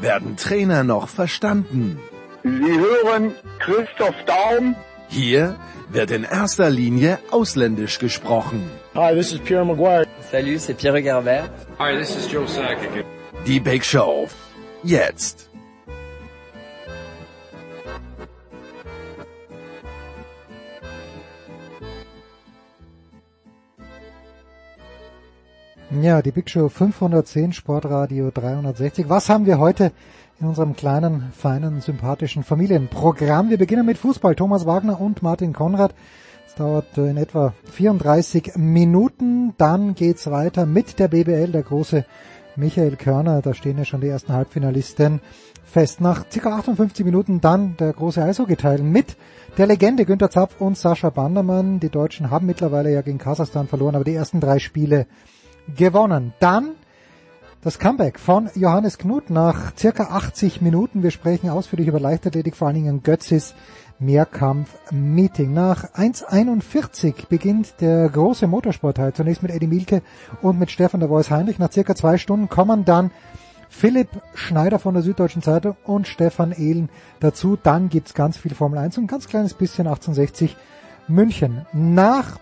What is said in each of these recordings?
werden Trainer noch verstanden. Sie hören Christoph Daum. Hier wird in erster Linie ausländisch gesprochen. Hi, this is Pierre Maguire. Salut, c'est Pierre Garbert. Hi, this is Joe Sakic. Die Big Show. Jetzt. Ja, die Big Show 510, Sportradio 360. Was haben wir heute in unserem kleinen, feinen, sympathischen Familienprogramm? Wir beginnen mit Fußball. Thomas Wagner und Martin Konrad. Es dauert in etwa 34 Minuten. Dann geht's weiter mit der BBL, der große Michael Körner. Da stehen ja schon die ersten Halbfinalisten fest. Nach ca. 58 Minuten dann der große Eishockey-Teil mit der Legende Günter Zapf und Sascha Bandermann. Die Deutschen haben mittlerweile ja gegen Kasachstan verloren, aber die ersten drei Spiele gewonnen. Dann das Comeback von Johannes Knut nach circa 80 Minuten. Wir sprechen ausführlich über Leichtathletik, vor allen Dingen Götzis Mehrkampf-Meeting. Nach 1.41 beginnt der große Motorsportteil. Zunächst mit Eddie Mielke und mit Stefan der Voice Heinrich. Nach circa zwei Stunden kommen dann Philipp Schneider von der Süddeutschen Zeitung und Stefan Ehlen dazu. Dann gibt's ganz viel Formel 1 und ein ganz kleines bisschen 1860 München. Nach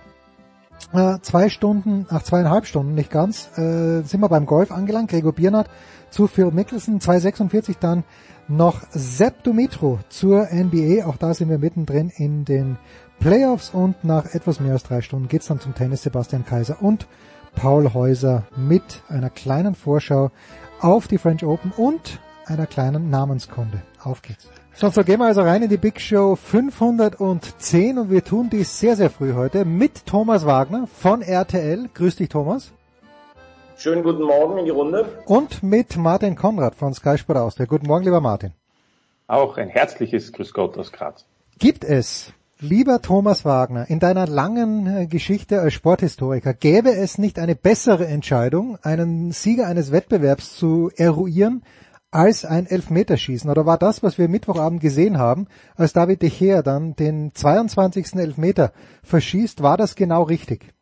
äh, zwei Stunden, nach zweieinhalb Stunden, nicht ganz, äh, sind wir beim Golf angelangt. Gregor Biernat zu Phil Mickelson, 2,46 dann noch Sepp Dumitro zur NBA. Auch da sind wir mittendrin in den Playoffs und nach etwas mehr als drei Stunden geht's dann zum Tennis Sebastian Kaiser und Paul Häuser mit einer kleinen Vorschau auf die French Open und einer kleinen Namenskunde. Auf geht's. So, so gehen wir also rein in die Big Show 510 und wir tun dies sehr, sehr früh heute mit Thomas Wagner von RTL. Grüß dich, Thomas. Schönen guten Morgen in die Runde. Und mit Martin Konrad von Sky Sport Austria. Guten Morgen, lieber Martin. Auch ein herzliches Grüß Gott aus Graz. Gibt es, lieber Thomas Wagner, in deiner langen Geschichte als Sporthistoriker, gäbe es nicht eine bessere Entscheidung, einen Sieger eines Wettbewerbs zu eruieren, als ein Elfmeterschießen? Oder war das, was wir Mittwochabend gesehen haben, als David De Gea dann den 22. Elfmeter verschießt, war das genau richtig?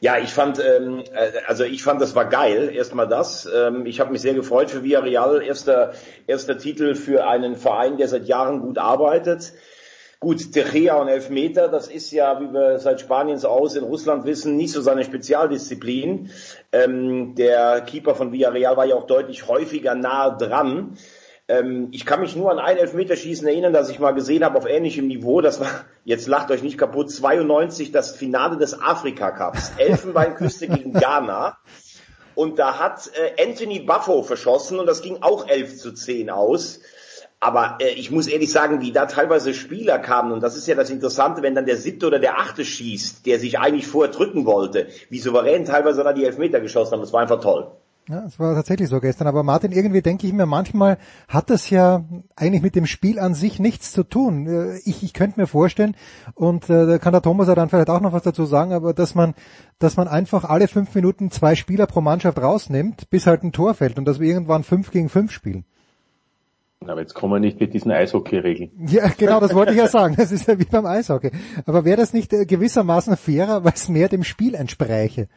Ja, ich fand, ähm, also ich fand, das war geil. Erstmal das. Ähm, ich habe mich sehr gefreut für Villarreal. Erster, erster Titel für einen Verein, der seit Jahren gut arbeitet. Gut, De Gea und Elfmeter, das ist ja, wie wir seit Spaniens aus in Russland wissen, nicht so seine Spezialdisziplin. Ähm, der Keeper von Villarreal war ja auch deutlich häufiger nahe dran. Ähm, ich kann mich nur an ein Elfmeterschießen erinnern, das ich mal gesehen habe auf ähnlichem Niveau. Das war, jetzt lacht euch nicht kaputt, 92 das Finale des Afrika Cups. Elfenbeinküste gegen Ghana. Und da hat äh, Anthony Buffo verschossen und das ging auch 11 zu 10 aus. Aber äh, ich muss ehrlich sagen, wie da teilweise Spieler kamen, und das ist ja das Interessante, wenn dann der siebte oder der achte schießt, der sich eigentlich vorher drücken wollte, wie souverän teilweise da die Elfmeter geschossen haben, das war einfach toll. Ja, es war tatsächlich so gestern. Aber Martin, irgendwie denke ich mir, manchmal hat das ja eigentlich mit dem Spiel an sich nichts zu tun. Äh, ich, ich könnte mir vorstellen, und äh, da kann der Thomas ja dann vielleicht auch noch was dazu sagen, aber dass man, dass man einfach alle fünf Minuten zwei Spieler pro Mannschaft rausnimmt, bis halt ein Tor fällt und dass wir irgendwann fünf gegen fünf spielen. Aber jetzt kommen wir nicht mit diesen Eishockey-Regeln. Ja, genau, das wollte ich ja sagen. Das ist ja wie beim Eishockey. Aber wäre das nicht gewissermaßen fairer, weil es mehr dem Spiel entspräche?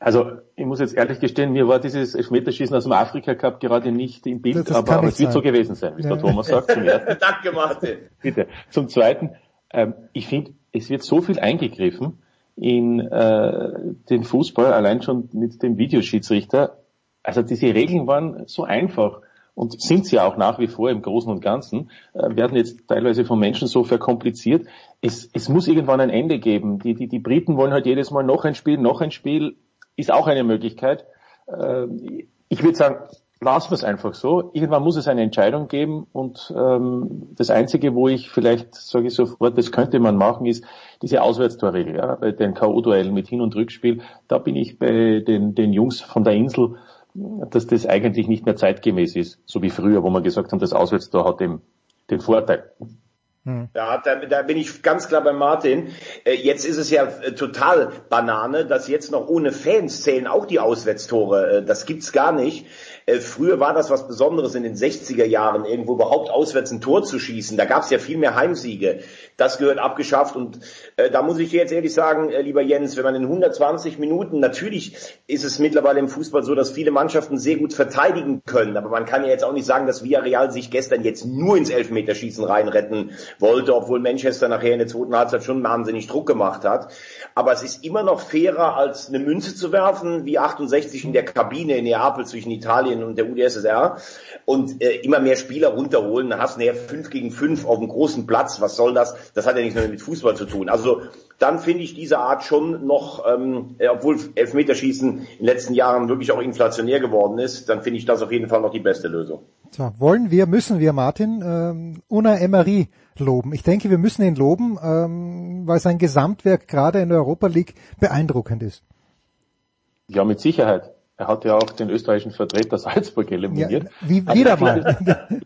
Also ich muss jetzt ehrlich gestehen, mir war dieses Elfmeterschießen aus dem Afrika Cup gerade nicht im Bild, das, das aber, aber es wird so gewesen sein, wie ja. der Thomas sagt. Zum ersten. Danke, Martin. Bitte. Zum Zweiten, ähm, ich finde, es wird so viel eingegriffen in äh, den Fußball, allein schon mit dem Videoschiedsrichter. Also diese Regeln waren so einfach und sind sie auch nach wie vor im Großen und Ganzen, äh, werden jetzt teilweise von Menschen so verkompliziert. Es, es muss irgendwann ein Ende geben. Die, die, die Briten wollen halt jedes Mal noch ein Spiel, noch ein Spiel, ist auch eine Möglichkeit. Äh, ich würde sagen, lassen wir es einfach so. Irgendwann muss es eine Entscheidung geben und ähm, das Einzige, wo ich vielleicht, sage ich sofort, das könnte man machen, ist diese Auswärtstorregel, ja, bei den K.O.-Duellen mit Hin- und Rückspiel. Da bin ich bei den, den Jungs von der Insel dass das eigentlich nicht mehr zeitgemäß ist, so wie früher, wo man gesagt haben, das Auswärtstor hat den, den Vorteil. Hm. Ja, da, da bin ich ganz klar bei Martin. Äh, jetzt ist es ja äh, total Banane, dass jetzt noch ohne Fans zählen auch die Auswärtstore. Äh, das gibt's gar nicht. Früher war das was Besonderes in den 60er Jahren, irgendwo überhaupt auswärts ein Tor zu schießen. Da gab's ja viel mehr Heimsiege. Das gehört abgeschafft und äh, da muss ich dir jetzt ehrlich sagen, äh, lieber Jens, wenn man in 120 Minuten, natürlich ist es mittlerweile im Fußball so, dass viele Mannschaften sehr gut verteidigen können, aber man kann ja jetzt auch nicht sagen, dass Villarreal sich gestern jetzt nur ins Elfmeterschießen reinretten wollte, obwohl Manchester nachher in der zweiten Halbzeit schon wahnsinnig Druck gemacht hat. Aber es ist immer noch fairer, als eine Münze zu werfen, wie 68 in der Kabine in Neapel zwischen Italien und der UdSSR und äh, immer mehr Spieler runterholen. Dann hast du nachher 5 gegen 5 auf dem großen Platz. Was soll das? Das hat ja nichts mehr mit Fußball zu tun. Also dann finde ich diese Art schon noch, ähm, äh, obwohl Elfmeterschießen in den letzten Jahren wirklich auch inflationär geworden ist, dann finde ich das auf jeden Fall noch die beste Lösung. So, wollen wir, müssen wir, Martin, ähm, Una Emery loben. Ich denke, wir müssen ihn loben, ähm, weil sein Gesamtwerk gerade in der Europa League beeindruckend ist. Ja, mit Sicherheit. Er hat ja auch den österreichischen Vertreter Salzburg eliminiert. Ja, wie wieder also, mal.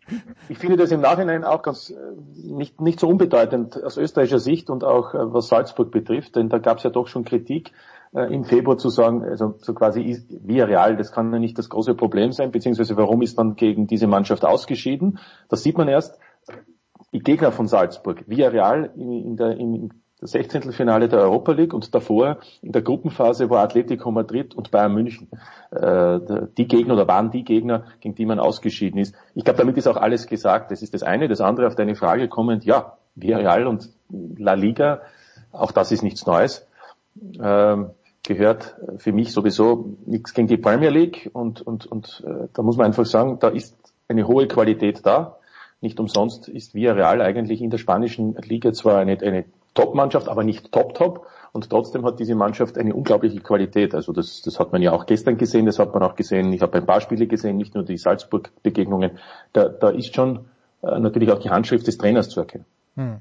ich finde das im Nachhinein auch ganz äh, nicht, nicht so unbedeutend aus österreichischer Sicht und auch äh, was Salzburg betrifft, denn da gab es ja doch schon Kritik äh, im Februar zu sagen, also so quasi via Real, das kann ja nicht das große Problem sein, beziehungsweise warum ist man gegen diese Mannschaft ausgeschieden? Das sieht man erst, die Gegner von Salzburg, Villarreal in, in der, im Sechzehntelfinale der Europa League und davor in der Gruppenphase war Atletico Madrid und Bayern München äh, die Gegner oder waren die Gegner, gegen die man ausgeschieden ist. Ich glaube, damit ist auch alles gesagt. Das ist das eine. Das andere auf deine Frage kommend, ja, Villarreal und La Liga, auch das ist nichts Neues. Ähm, gehört für mich sowieso nichts gegen die Premier League und, und, und äh, da muss man einfach sagen, da ist eine hohe Qualität da. Nicht umsonst ist Villarreal eigentlich in der spanischen Liga zwar eine, eine Top-Mannschaft, aber nicht Top-Top. Und trotzdem hat diese Mannschaft eine unglaubliche Qualität. Also das, das hat man ja auch gestern gesehen, das hat man auch gesehen. Ich habe ein paar Spiele gesehen, nicht nur die Salzburg-Begegnungen. Da, da ist schon äh, natürlich auch die Handschrift des Trainers zu erkennen. Hm.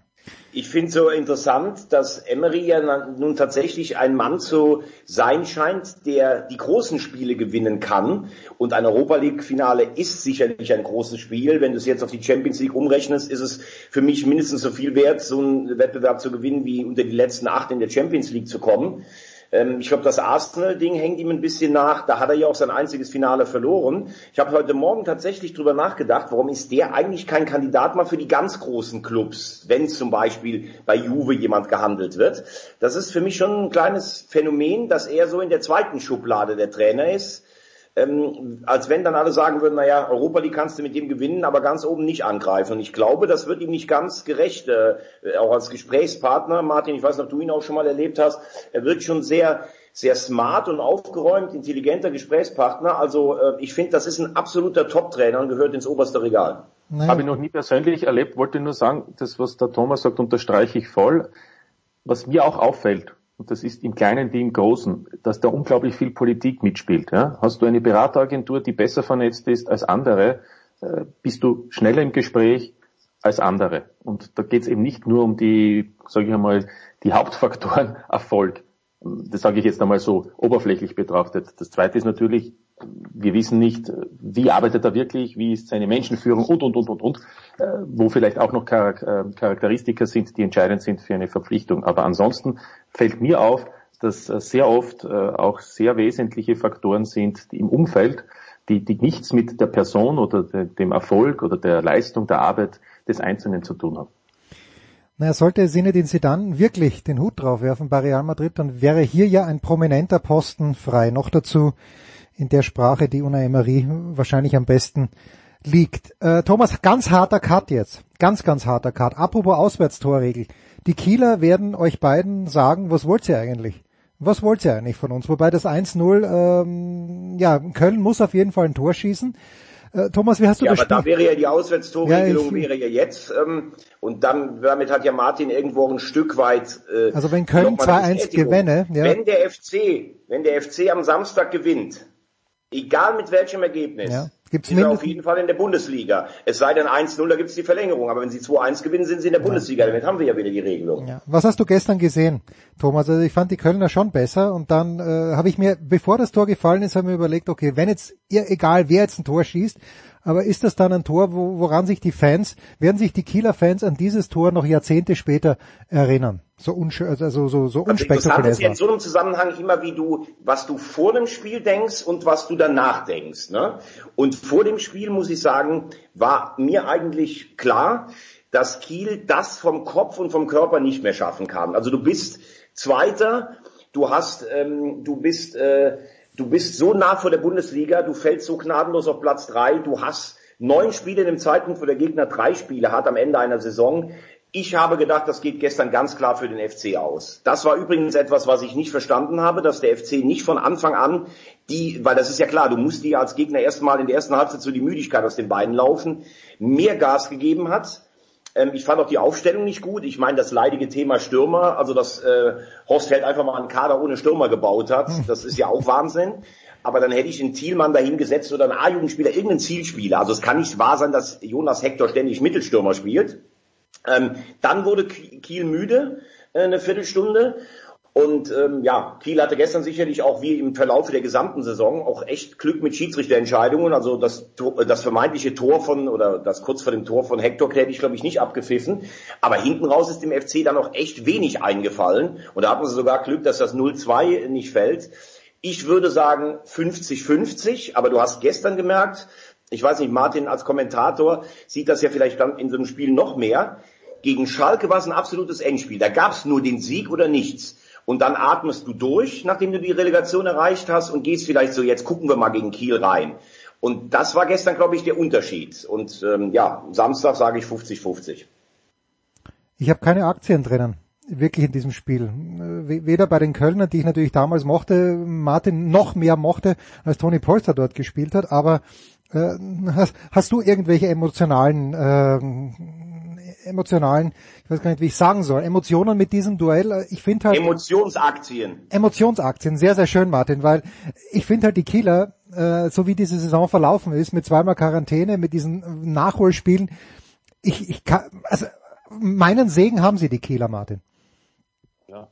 Ich finde so interessant, dass Emery ja nun tatsächlich ein Mann zu sein scheint, der die großen Spiele gewinnen kann. Und ein Europa League Finale ist sicherlich ein großes Spiel. Wenn du es jetzt auf die Champions League umrechnest, ist es für mich mindestens so viel wert, so einen Wettbewerb zu gewinnen, wie unter die letzten acht in der Champions League zu kommen. Ähm, ich glaube, das Arsenal-Ding hängt ihm ein bisschen nach. Da hat er ja auch sein einziges Finale verloren. Ich habe heute Morgen tatsächlich drüber nachgedacht, warum ist der eigentlich kein Kandidat mal für die ganz großen Clubs, wenn zum Beispiel bei Juve jemand gehandelt wird. Das ist für mich schon ein kleines Phänomen, dass er so in der zweiten Schublade der Trainer ist ähm, als wenn dann alle sagen würden, naja, Europa League kannst du mit dem gewinnen, aber ganz oben nicht angreifen. Und ich glaube, das wird ihm nicht ganz gerecht, äh, auch als Gesprächspartner. Martin, ich weiß nicht, ob du ihn auch schon mal erlebt hast. Er wird schon sehr sehr smart und aufgeräumt, intelligenter Gesprächspartner. Also äh, ich finde, das ist ein absoluter Top-Trainer und gehört ins oberste Regal. Naja. Habe ich noch nie persönlich erlebt, wollte nur sagen, das, was der Thomas sagt, unterstreiche ich voll. Was mir auch auffällt, und das ist im Kleinen wie im Großen, dass da unglaublich viel Politik mitspielt. Ja? Hast du eine Berateragentur, die besser vernetzt ist als andere, äh, bist du schneller im Gespräch als andere. Und da geht es eben nicht nur um die, sage ich einmal, die Hauptfaktoren Erfolg. Das sage ich jetzt einmal so oberflächlich betrachtet. Das Zweite ist natürlich, wir wissen nicht, wie arbeitet er wirklich, wie ist seine Menschenführung und, und, und, und, und, äh, wo vielleicht auch noch äh, Charakteristika sind, die entscheidend sind für eine Verpflichtung. Aber ansonsten fällt mir auf, dass äh, sehr oft auch sehr wesentliche Faktoren sind im Umfeld, die, die nichts mit der Person oder dem Erfolg oder der Leistung der Arbeit des Einzelnen zu tun haben. Naja, sollte Zinedine Zidane wirklich den Hut drauf werfen bei Real Madrid, dann wäre hier ja ein prominenter Posten frei. Noch dazu in der Sprache, die Una Emery wahrscheinlich am besten liegt. Äh, Thomas, ganz harter Cut jetzt. Ganz, ganz harter Cut. Apropos Auswärtstorregel. Die Kieler werden euch beiden sagen, was wollt ihr eigentlich? Was wollt ihr eigentlich von uns? Wobei das 1-0, ähm, ja, Köln muss auf jeden Fall ein Tor schießen. Äh, Thomas, wie hast du ja, das aber Spiel? da wäre ja die Auswärtstorregelung ja, wäre ja jetzt ähm, und dann damit hat ja Martin irgendwo ein Stück weit. Äh, also wenn Köln 2-1 gewinne, ja. wenn der FC, wenn der FC am Samstag gewinnt, egal mit welchem Ergebnis, ja. Gibt's Ist er auf mindestens, jeden Fall in der Bundesliga. Es sei denn 1-0, da gibt's die Verlängerung. Aber wenn sie 2-1 gewinnen, sind sie in der Bundesliga. Damit haben wir ja wieder die Regelung. ja. Was hast du gestern gesehen, Thomas? Also ich fand die Kölner schon besser und dann äh, habe ich mir, bevor das Tor gefallen ist, habe ich mir überlegt, okay, wenn jetzt, ihr, egal wer jetzt ein Tor schießt, aber ist das dann ein Tor, wo, woran sich die Fans, werden sich die Kieler Fans an dieses Tor noch Jahrzehnte später erinnern? So unschön, also so, so, so Also interessant unspektakulär ist ja in so einem Zusammenhang immer, wie du, was du vor dem Spiel denkst und was du danach denkst. Ne? Und vor dem Spiel, muss ich sagen, war mir eigentlich klar, dass Kiel das vom Kopf und vom Körper nicht mehr schaffen kann. Also du bist Zweiter, du hast, ähm, du bist, äh, du bist so nah vor der Bundesliga, du fällst so gnadenlos auf Platz drei, du hast neun Spiele in dem Zeitpunkt, wo der Gegner drei Spiele hat am Ende einer Saison. Ich habe gedacht, das geht gestern ganz klar für den FC aus. Das war übrigens etwas, was ich nicht verstanden habe, dass der FC nicht von Anfang an die, weil das ist ja klar, du musst dir als Gegner erstmal in der ersten Halbzeit so die Müdigkeit aus den Beinen laufen, mehr Gas gegeben hat. Ähm, ich fand auch die Aufstellung nicht gut. Ich meine, das leidige Thema Stürmer, also dass äh, Horst Held einfach mal einen Kader ohne Stürmer gebaut hat, das ist ja auch Wahnsinn. Aber dann hätte ich einen Thielmann dahin gesetzt oder einen A-Jugendspieler, irgendeinen Zielspieler. Also es kann nicht wahr sein, dass Jonas Hector ständig Mittelstürmer spielt. Ähm, dann wurde Kiel müde, äh, eine Viertelstunde. Und ähm, ja, Kiel hatte gestern sicherlich auch wie im Verlauf der gesamten Saison auch echt Glück mit Schiedsrichterentscheidungen. Also das, Tor- das vermeintliche Tor von oder das kurz vor dem Tor von Hector hätte ich glaube ich nicht abgepfiffen. Aber hinten raus ist dem FC dann noch echt wenig eingefallen. Und da hatten sie sogar Glück, dass das 0-2 nicht fällt. Ich würde sagen 50-50, aber du hast gestern gemerkt, ich weiß nicht, Martin als Kommentator sieht das ja vielleicht dann in so einem Spiel noch mehr. Gegen Schalke war es ein absolutes Endspiel. Da gab es nur den Sieg oder nichts. Und dann atmest du durch, nachdem du die Relegation erreicht hast und gehst vielleicht so, jetzt gucken wir mal gegen Kiel rein. Und das war gestern, glaube ich, der Unterschied. Und ähm, ja, Samstag sage ich 50-50. Ich habe keine Aktien drinnen, wirklich in diesem Spiel. Weder bei den Kölnern, die ich natürlich damals mochte, Martin noch mehr mochte, als Toni Polster dort gespielt hat, aber äh, hast, hast du irgendwelche emotionalen, äh, emotionalen, ich weiß gar nicht, wie ich sagen soll, Emotionen mit diesem Duell? Ich finde halt... Emotionsaktien. Emotionsaktien, sehr, sehr schön, Martin, weil ich finde halt die Kieler, äh, so wie diese Saison verlaufen ist, mit zweimal Quarantäne, mit diesen Nachholspielen, ich, ich kann, also meinen Segen haben sie, die Kieler, Martin. Ja.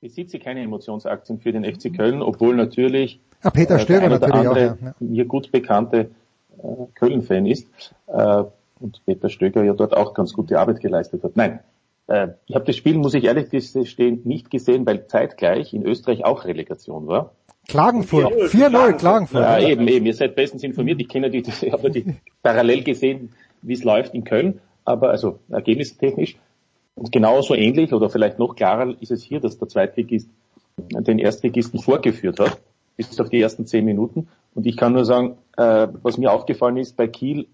Besitze keine Emotionsaktien für den FC Köln, obwohl natürlich Ah, Peter äh, Stöger der oder natürlich auch, andere ja, ja. mir gut bekannte äh, Köln-Fan ist äh, und Peter Stöger ja dort auch ganz gute Arbeit geleistet hat. Nein, äh, ich habe das Spiel, muss ich ehrlich gestehen, nicht gesehen, weil zeitgleich in Österreich auch Relegation war. Klagenfurt, 4-0, 4-0, Klagenfurt. Ja, ja. eben, eben. Ihr seid bestens informiert. Ich kenne natürlich, das- ich habe natürlich parallel gesehen, wie es läuft in Köln, aber also ergebnistechnisch. Und genauso ähnlich oder vielleicht noch klarer ist es hier, dass der Zweitligist den Erstligisten vorgeführt hat, bis auf die ersten zehn Minuten. Und ich kann nur sagen, äh, was mir aufgefallen ist bei Kiel,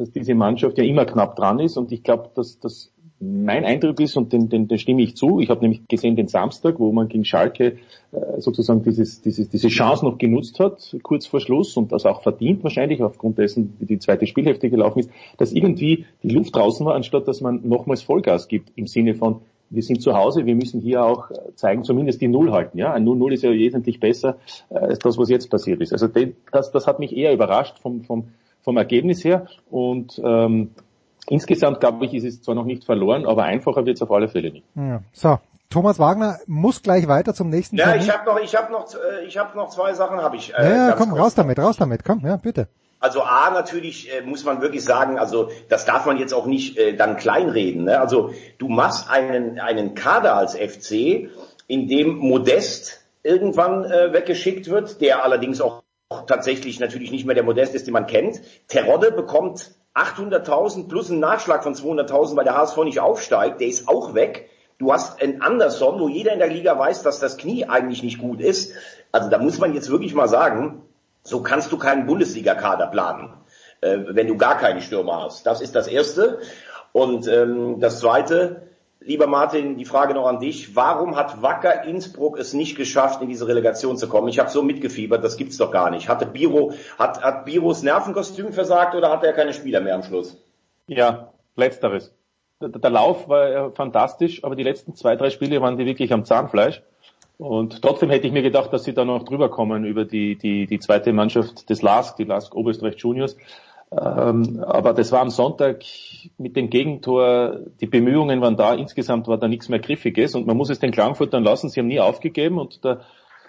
dass diese Mannschaft ja immer knapp dran ist und ich glaube, dass das mein Eindruck ist und den, den, den stimme ich zu. Ich habe nämlich gesehen den Samstag, wo man gegen Schalke äh, sozusagen dieses, dieses, diese Chance noch genutzt hat, kurz vor Schluss und das auch verdient wahrscheinlich aufgrund dessen, wie die zweite Spielhälfte gelaufen ist, dass irgendwie die Luft draußen war, anstatt dass man nochmals Vollgas gibt im Sinne von wir sind zu Hause, wir müssen hier auch äh, zeigen, zumindest die Null halten. Ja, ein 0-0 ist ja wesentlich besser äh, als das, was jetzt passiert ist. Also den, das, das hat mich eher überrascht vom, vom, vom Ergebnis her und ähm, insgesamt glaube ich, ist es zwar noch nicht verloren, aber einfacher wird es auf alle Fälle nicht. Ja. So, Thomas Wagner muss gleich weiter zum nächsten Ja, Termin. ich habe noch, ich habe noch, äh, ich habe noch zwei Sachen, habe ich. Äh, ja, ja, komm, kurz. raus damit, raus damit, komm, ja, bitte. Also A natürlich äh, muss man wirklich sagen, also das darf man jetzt auch nicht äh, dann kleinreden. Ne? Also du machst einen einen Kader als FC, in dem Modest irgendwann äh, weggeschickt wird, der allerdings auch tatsächlich natürlich nicht mehr der Modest ist, den man kennt. Terodde bekommt 800.000 plus einen Nachschlag von 200.000, weil der HSV nicht aufsteigt. Der ist auch weg. Du hast einen Anderson, wo jeder in der Liga weiß, dass das Knie eigentlich nicht gut ist. Also da muss man jetzt wirklich mal sagen, so kannst du keinen Bundesliga-Kader planen, äh, wenn du gar keine Stürmer hast. Das ist das Erste. Und ähm, das Zweite, lieber Martin, die Frage noch an dich. Warum hat Wacker Innsbruck es nicht geschafft, in diese Relegation zu kommen? Ich habe so mitgefiebert, das gibt's doch gar nicht. Hatte Biro, hat, hat Biros Nervenkostüm versagt oder hat er keine Spieler mehr am Schluss? Ja, letzteres. Der, der Lauf war äh, fantastisch, aber die letzten zwei, drei Spiele waren die wirklich am Zahnfleisch. Und trotzdem hätte ich mir gedacht, dass sie da noch drüber kommen über die, die, die zweite Mannschaft des LASK, die LASK Oberösterreich Juniors. Ähm, aber das war am Sonntag mit dem Gegentor, die Bemühungen waren da, insgesamt war da nichts mehr Griffiges und man muss es den Klagenfurtern lassen, sie haben nie aufgegeben und da,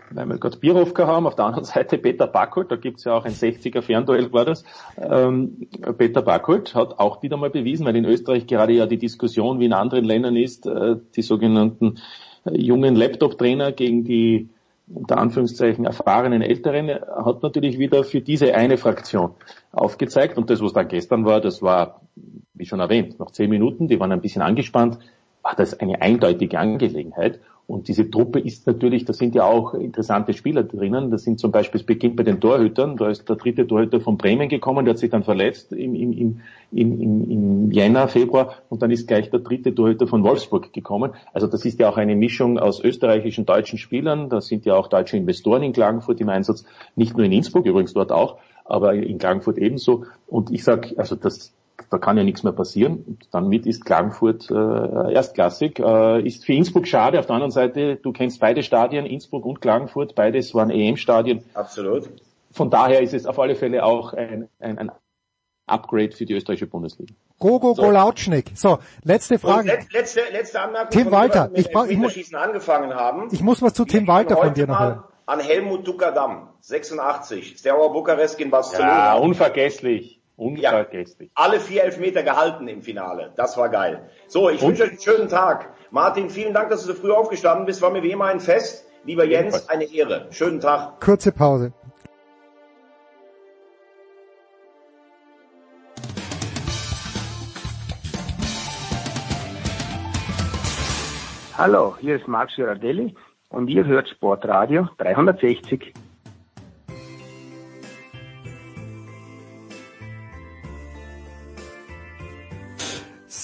wir gerade Bierhofka haben, auf der anderen Seite Peter Backholt, da gibt's ja auch ein 60er Fernduell war das, ähm, Peter Backholt hat auch wieder mal bewiesen, weil in Österreich gerade ja die Diskussion wie in anderen Ländern ist, äh, die sogenannten äh, jungen Laptop-Trainer gegen die unter Anführungszeichen erfahrenen Älteren hat natürlich wieder für diese eine Fraktion aufgezeigt. Und das, was dann gestern war, das war, wie schon erwähnt, nach zehn Minuten, die waren ein bisschen angespannt, war das eine eindeutige Angelegenheit. Und diese Truppe ist natürlich, da sind ja auch interessante Spieler drinnen. Das sind zum Beispiel, es beginnt bei den Torhütern. Da ist der dritte Torhüter von Bremen gekommen, der hat sich dann verletzt im, im, im, im, im Jänner, Februar. Und dann ist gleich der dritte Torhüter von Wolfsburg gekommen. Also das ist ja auch eine Mischung aus österreichischen, deutschen Spielern. Da sind ja auch deutsche Investoren in Klagenfurt im Einsatz. Nicht nur in Innsbruck, übrigens dort auch, aber in Klagenfurt ebenso. Und ich sag, also das, da kann ja nichts mehr passieren. Damit ist Klagenfurt äh, erstklassig. Äh, ist für Innsbruck schade. Auf der anderen Seite, du kennst beide Stadien, Innsbruck und Klagenfurt. Beides waren EM-Stadien. Absolut. Von daher ist es auf alle Fälle auch ein, ein, ein Upgrade für die österreichische Bundesliga. Gogo so. Golautschnik. So, letzte Frage. Und letzte, letzte Anmerkung. Tim Walter, ich, brauch, ich, muss, angefangen haben. ich muss was zu Tim Walter von dir noch hören. An Helmut Dukadam, 86, Steaua Bukarest in Barcelona. Ja, unvergesslich. Unvergesslich. Ja, alle vier Elfmeter gehalten im Finale. Das war geil. So, ich wünsche euch einen schönen Tag. Martin, vielen Dank, dass du so früh aufgestanden bist. War mir wie immer ein Fest. Lieber Jens, eine Ehre. Schönen Tag. Kurze Pause. Hallo, hier ist Max Girardelli und ihr hört Sportradio 360.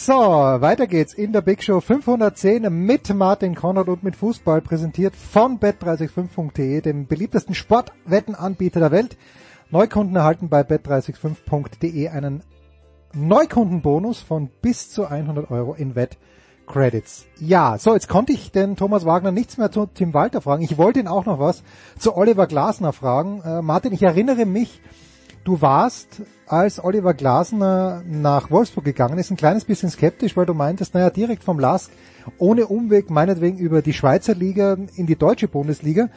So, weiter geht's in der Big Show 510 mit Martin Konrad und mit Fußball präsentiert von bet365.de, dem beliebtesten Sportwettenanbieter der Welt. Neukunden erhalten bei bet365.de einen Neukundenbonus von bis zu 100 Euro in Wettcredits. Ja, so, jetzt konnte ich den Thomas Wagner nichts mehr zu Tim Walter fragen. Ich wollte ihn auch noch was zu Oliver Glasner fragen. Äh, Martin, ich erinnere mich, du warst, als Oliver Glasner nach Wolfsburg gegangen ist, ein kleines bisschen skeptisch, weil du meintest, naja, direkt vom LASK, ohne Umweg, meinetwegen über die Schweizer Liga in die deutsche Bundesliga,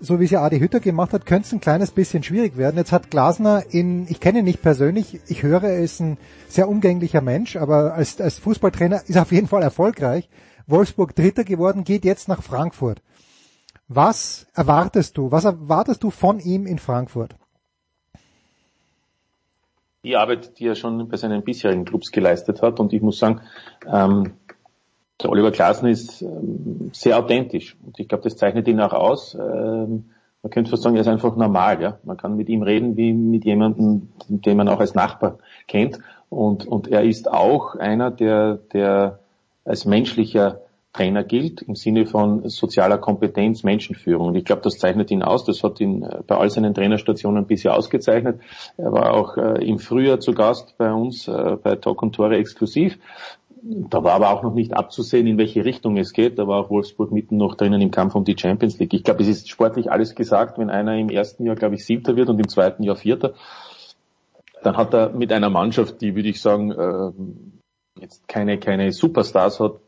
so wie es ja Adi Hütter gemacht hat, könnte es ein kleines bisschen schwierig werden. Jetzt hat Glasner in, ich kenne ihn nicht persönlich, ich höre, er ist ein sehr umgänglicher Mensch, aber als, als Fußballtrainer ist er auf jeden Fall erfolgreich. Wolfsburg Dritter geworden, geht jetzt nach Frankfurt. Was erwartest du? Was erwartest du von ihm in Frankfurt? Die Arbeit, die er schon bei seinen bisherigen Clubs geleistet hat. Und ich muss sagen, ähm, der Oliver Glasner ist ähm, sehr authentisch. Und ich glaube, das zeichnet ihn auch aus. Ähm, man könnte fast sagen, er ist einfach normal. Ja? Man kann mit ihm reden wie mit jemandem, den man auch als Nachbar kennt. Und, und er ist auch einer, der, der als menschlicher Trainer gilt im Sinne von sozialer Kompetenz, Menschenführung. Und ich glaube, das zeichnet ihn aus. Das hat ihn äh, bei all seinen Trainerstationen bisher ausgezeichnet. Er war auch äh, im Frühjahr zu Gast bei uns äh, bei Talk und Tore exklusiv. Da war aber auch noch nicht abzusehen, in welche Richtung es geht. Da war auch Wolfsburg mitten noch drinnen im Kampf um die Champions League. Ich glaube, es ist sportlich alles gesagt, wenn einer im ersten Jahr, glaube ich, Siebter wird und im zweiten Jahr Vierter. Dann hat er mit einer Mannschaft, die, würde ich sagen, äh, jetzt keine, keine Superstars hat,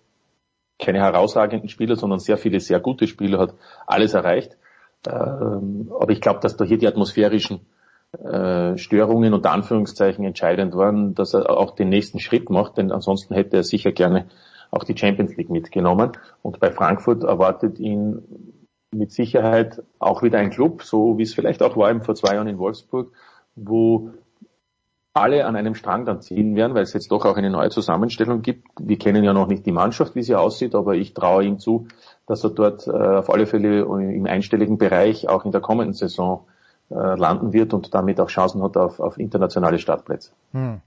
keine herausragenden Spieler, sondern sehr viele sehr gute Spieler, hat alles erreicht. Ähm, aber ich glaube, dass da hier die atmosphärischen äh, Störungen unter Anführungszeichen entscheidend waren, dass er auch den nächsten Schritt macht, denn ansonsten hätte er sicher gerne auch die Champions League mitgenommen. Und bei Frankfurt erwartet ihn mit Sicherheit auch wieder ein Club, so wie es vielleicht auch war vor zwei Jahren in Wolfsburg, wo alle an einem Strang dann ziehen werden, weil es jetzt doch auch eine neue Zusammenstellung gibt. Wir kennen ja noch nicht die Mannschaft, wie sie aussieht, aber ich traue ihm zu, dass er dort äh, auf alle Fälle im einstelligen Bereich auch in der kommenden Saison äh, landen wird und damit auch Chancen hat auf, auf internationale Startplätze. Hm.